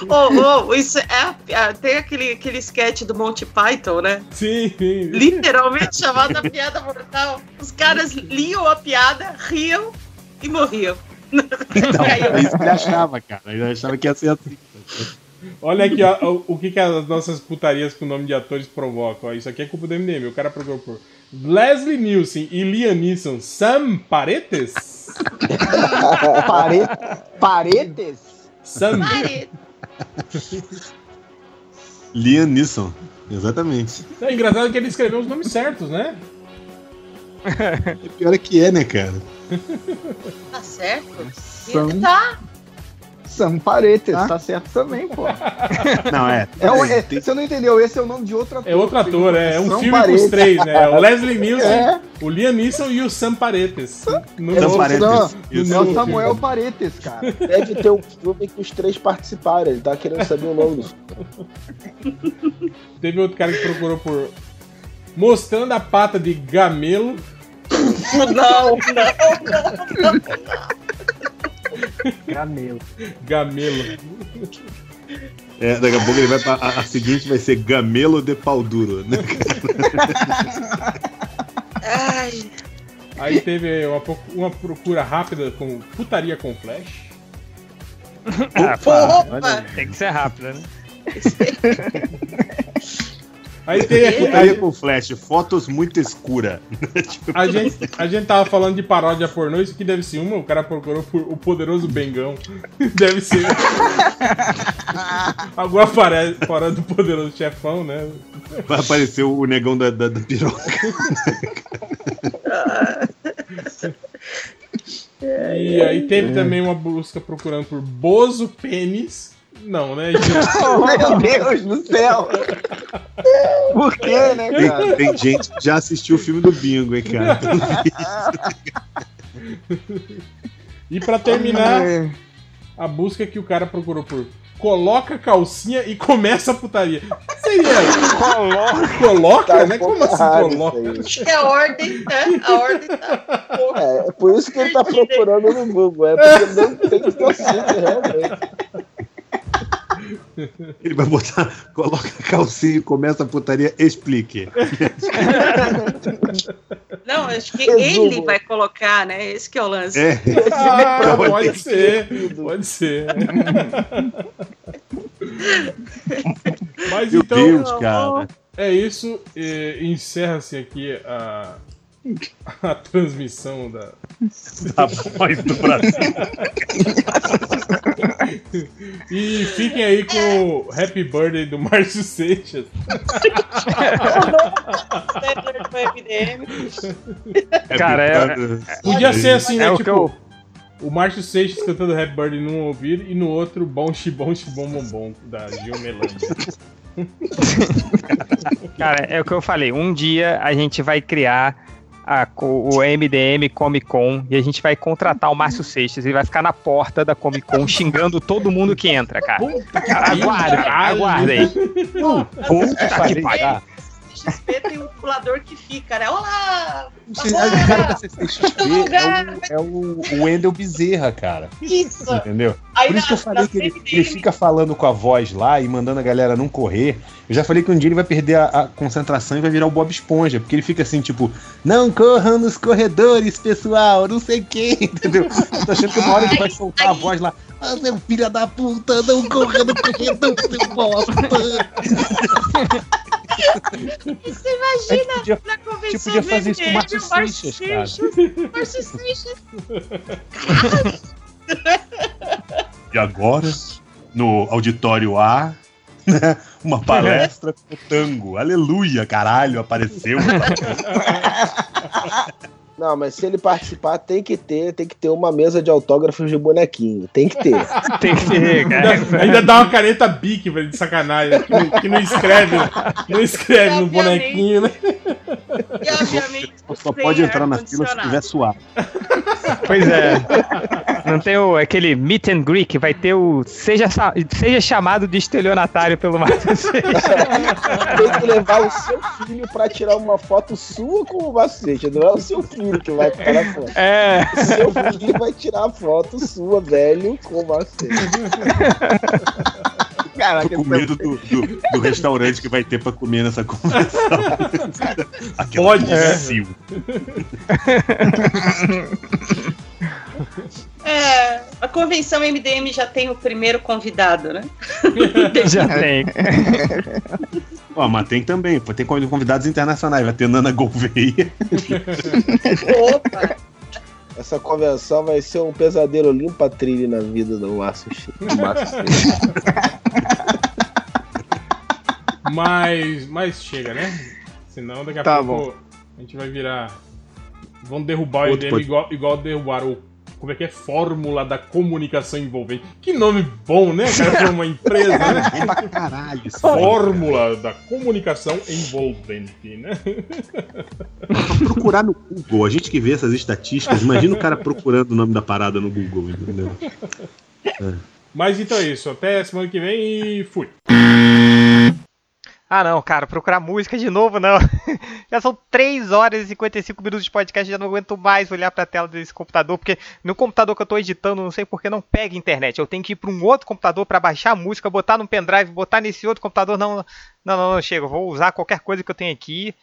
Speaker 4: Ô, ô, isso é a- a- tem aquele, aquele sketch do Monty Python, né?
Speaker 2: Sim, sim.
Speaker 4: Literalmente chamado a piada mortal. Os caras liam a piada, riam e morriam.
Speaker 9: Então, é isso que ele achava, cara. Ele achava que ia ser assim.
Speaker 2: Olha aqui, ó, o, o que, que as nossas putarias com o nome de atores provocam. Ó, isso aqui é culpa do MDM. O cara procurou por Leslie Nielsen e Liam Neeson. Sam Paretes?
Speaker 12: Pare... Paredes?
Speaker 2: Sam.
Speaker 9: Liam Neeson. Exatamente.
Speaker 2: É engraçado que ele escreveu os nomes certos, né?
Speaker 9: O pior é que é, né, cara?
Speaker 4: Tá certo?
Speaker 12: Sam,
Speaker 4: Tá.
Speaker 12: Sam Paredes, tá certo também, pô.
Speaker 9: Não, é.
Speaker 12: É um- é- Você não entendeu, esse é o nome de outro ator.
Speaker 2: É outro ator, é, é um
Speaker 12: Sam
Speaker 2: filme com os três, né? O Leslie Nielsen,
Speaker 12: É.
Speaker 2: o Liam Neeson e o Sam Paretes. No
Speaker 12: É o,
Speaker 2: novo-
Speaker 12: não,
Speaker 2: no
Speaker 12: é o
Speaker 2: novo
Speaker 12: Samuel
Speaker 2: filme.
Speaker 12: Paredes, cara.
Speaker 10: Deve ter um filme que os três participaram. Ele tá querendo saber o nome.
Speaker 2: Teve outro cara que procurou por. Mostrando a pata de gamelo.
Speaker 4: Não, não, não, não.
Speaker 3: Camelo.
Speaker 2: Gamelo.
Speaker 9: É, daqui a pouco ele vai pra. A, a seguinte vai ser Gamelo de Pau Duro, né?
Speaker 4: Ai,
Speaker 2: Aí teve uma, uma procura rápida com putaria com flash.
Speaker 1: Ah, pá, olha, tem que ser rápido, né?
Speaker 2: Aí tem
Speaker 9: Putaria com flash, fotos muito escura. Tipo,
Speaker 2: A gente, a gente tava falando de paródia pornô, isso aqui deve ser uma, o cara procurou por o poderoso Bengão. Deve ser. Alguma paré- paródia do poderoso chefão, né?
Speaker 9: Vai aparecer o negão da, da, da piroca.
Speaker 2: E aí teve também uma busca procurando por Bozo Pênis. Não, né?
Speaker 12: Meu Deus do céu! Por quê, né,
Speaker 9: Tem,
Speaker 12: cara?
Speaker 9: tem gente que já assistiu o filme do Bingo, hein, cara?
Speaker 2: E pra terminar, a busca que o cara procurou por coloca calcinha e começa a putaria. Seria
Speaker 1: coloca,
Speaker 2: coloca
Speaker 10: Tá
Speaker 2: né? Como assim
Speaker 10: errado
Speaker 2: coloca?
Speaker 4: acho que a ordem, né? A ordem tá.
Speaker 10: É, é por isso que ele tá procurando no Google. É porque não tem calcinha, realmente.
Speaker 9: Ele vai botar, coloca a calcinha e começa a putaria, explique.
Speaker 4: Não, acho que
Speaker 10: Resumo.
Speaker 4: ele vai colocar, né? Esse que é o lance.
Speaker 9: É.
Speaker 2: Ah,
Speaker 9: Pode
Speaker 2: pode ser, pode ser. Mas
Speaker 9: Meu
Speaker 2: então,
Speaker 9: Deus, cara.
Speaker 2: é isso. Encerra-se aqui a, a transmissão da.
Speaker 9: Da voz do Brasil.
Speaker 2: E fiquem aí com o Happy Birthday do Márcio Seixas.
Speaker 1: Cara, é-
Speaker 2: Podia ser assim, né?
Speaker 1: É o
Speaker 2: tipo,
Speaker 1: que eu-
Speaker 2: o Márcio Seixas cantando Happy Birthday num ouvido e no outro Bom Xibom Xibom Bom Bom, da Gil Melândia.
Speaker 1: Cara, é o que eu falei. Um dia a gente vai criar a o MDM Comic Con e a gente vai contratar o Márcio Seixas e vai ficar na porta da Comic Con xingando todo mundo que entra, cara. Aguarde, aguarde aí. Puta que pariu.
Speaker 4: XP tem um pulador que fica, né? Olá!
Speaker 9: O cara da CCXP é o, é o, o Wendel Bezerra, cara.
Speaker 4: Isso!
Speaker 9: Entendeu?
Speaker 4: Aí
Speaker 9: Por isso que eu falei que ele, ele fica falando com a voz lá e mandando a galera não correr. Eu já falei que um dia ele vai perder a, a concentração e vai virar o Bob Esponja, porque ele fica assim, tipo, não corram nos corredores, pessoal, não sei quem, entendeu? Eu tô achando que uma hora ele vai soltar a voz lá. Ah, meu filho da puta, não corra no corredor, seu bosta.
Speaker 4: Você imagina
Speaker 9: podia-
Speaker 4: na convenção
Speaker 9: podia fazer isso com Seixas, cara.
Speaker 4: Seixas.
Speaker 9: E agora, no auditório A, né, uma palestra com tango. Aleluia, caralho, apareceu.
Speaker 10: Não, mas se ele participar, tem que ter, tem que ter uma mesa de autógrafos de bonequinho. Tem que ter.
Speaker 1: Tem que ter,
Speaker 2: Ainda, ainda dá uma caneta bique, velho, de sacanagem. Que, não- que não escreve, não escreve no bonequinho, né?
Speaker 4: E obviamente.
Speaker 9: Só pode entrar na fila se tiver suave.
Speaker 1: Pois é. Não tem o, aquele meet and greet que vai ter o. Seja, seja chamado de estelionatário pelo Seixas.
Speaker 10: Tem que levar o seu filho pra tirar uma foto sua com o Macete. Não é o seu filho que vai ficar na foto.
Speaker 1: É.
Speaker 10: O seu filho vai tirar a foto sua, velho, com o Macete.
Speaker 9: Tô com medo do, do, do restaurante que vai ter pra comer nessa convenção. Aquela
Speaker 2: Pode, né?
Speaker 9: imbecil.
Speaker 4: É, a convenção MDM já tem o primeiro convidado, né?
Speaker 1: Já tem.
Speaker 9: Ó, mas tem também, pô, tem convidados internacionais. Vai ter Nana Gouveia.
Speaker 4: Opa!
Speaker 10: Essa convenção vai ser um pesadelo limpa trilha na vida do Márcio.
Speaker 2: Mas, mas chega, né? Senão daqui a
Speaker 12: Tá
Speaker 2: pouco a gente vai virar. Vão derrubar o IDM igual, igual derrubaram o. Como é que é? Fórmula da comunicação envolvente. Que nome bom, né, cara? Pra uma empresa, né?
Speaker 9: É pra caralho isso.
Speaker 2: Fórmula da comunicação envolvente, né?
Speaker 9: procurar no Google. A gente que vê essas estatísticas, imagina o cara procurando o nome da parada no Google, entendeu?
Speaker 2: Mas então é isso. Até semana que vem e fui.
Speaker 1: Ah, não, cara, procurar música de novo, não. Já são 3 horas e 55 minutos de podcast, já não aguento mais olhar pra tela desse computador, porque no computador que eu tô editando, não sei porque não pega internet. Eu tenho que ir pra um outro computador pra baixar a música, botar no pendrive, botar nesse outro computador. Não, não, não, não, chega. Vou usar qualquer coisa que eu tenho aqui.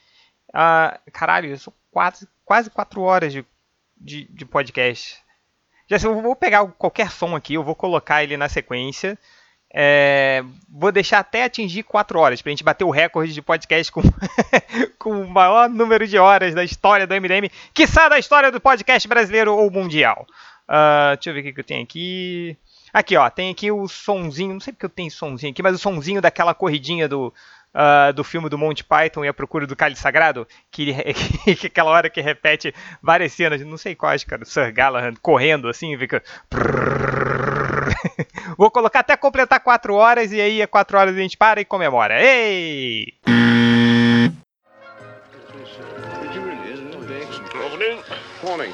Speaker 1: Ah, caralho, são quase, quase 4 horas de, de, de podcast. Já eu vou pegar qualquer som aqui, eu vou colocar ele na sequência. É, vou deixar até atingir 4 horas, pra gente bater o recorde de podcast com, com o maior número de horas da história do MDM, quiçá da história do podcast brasileiro ou mundial. Ah, deixa eu ver o que, que eu tenho aqui. Aqui, ó, tem aqui o sonzinho, não sei porque eu tenho sonzinho aqui, mas o sonzinho daquela corridinha do, ah, do filme do Monty Python e a Procura do Cálice Sagrado, que, que aquela hora que repete várias cenas, não sei quais, cara, Sir Galahad correndo assim, fica. Vou colocar até completar 4 horas e aí é 4 horas a gente para e comemora. Ei!
Speaker 14: Morning.
Speaker 1: Morning.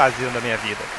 Speaker 15: Fazendo da minha vida?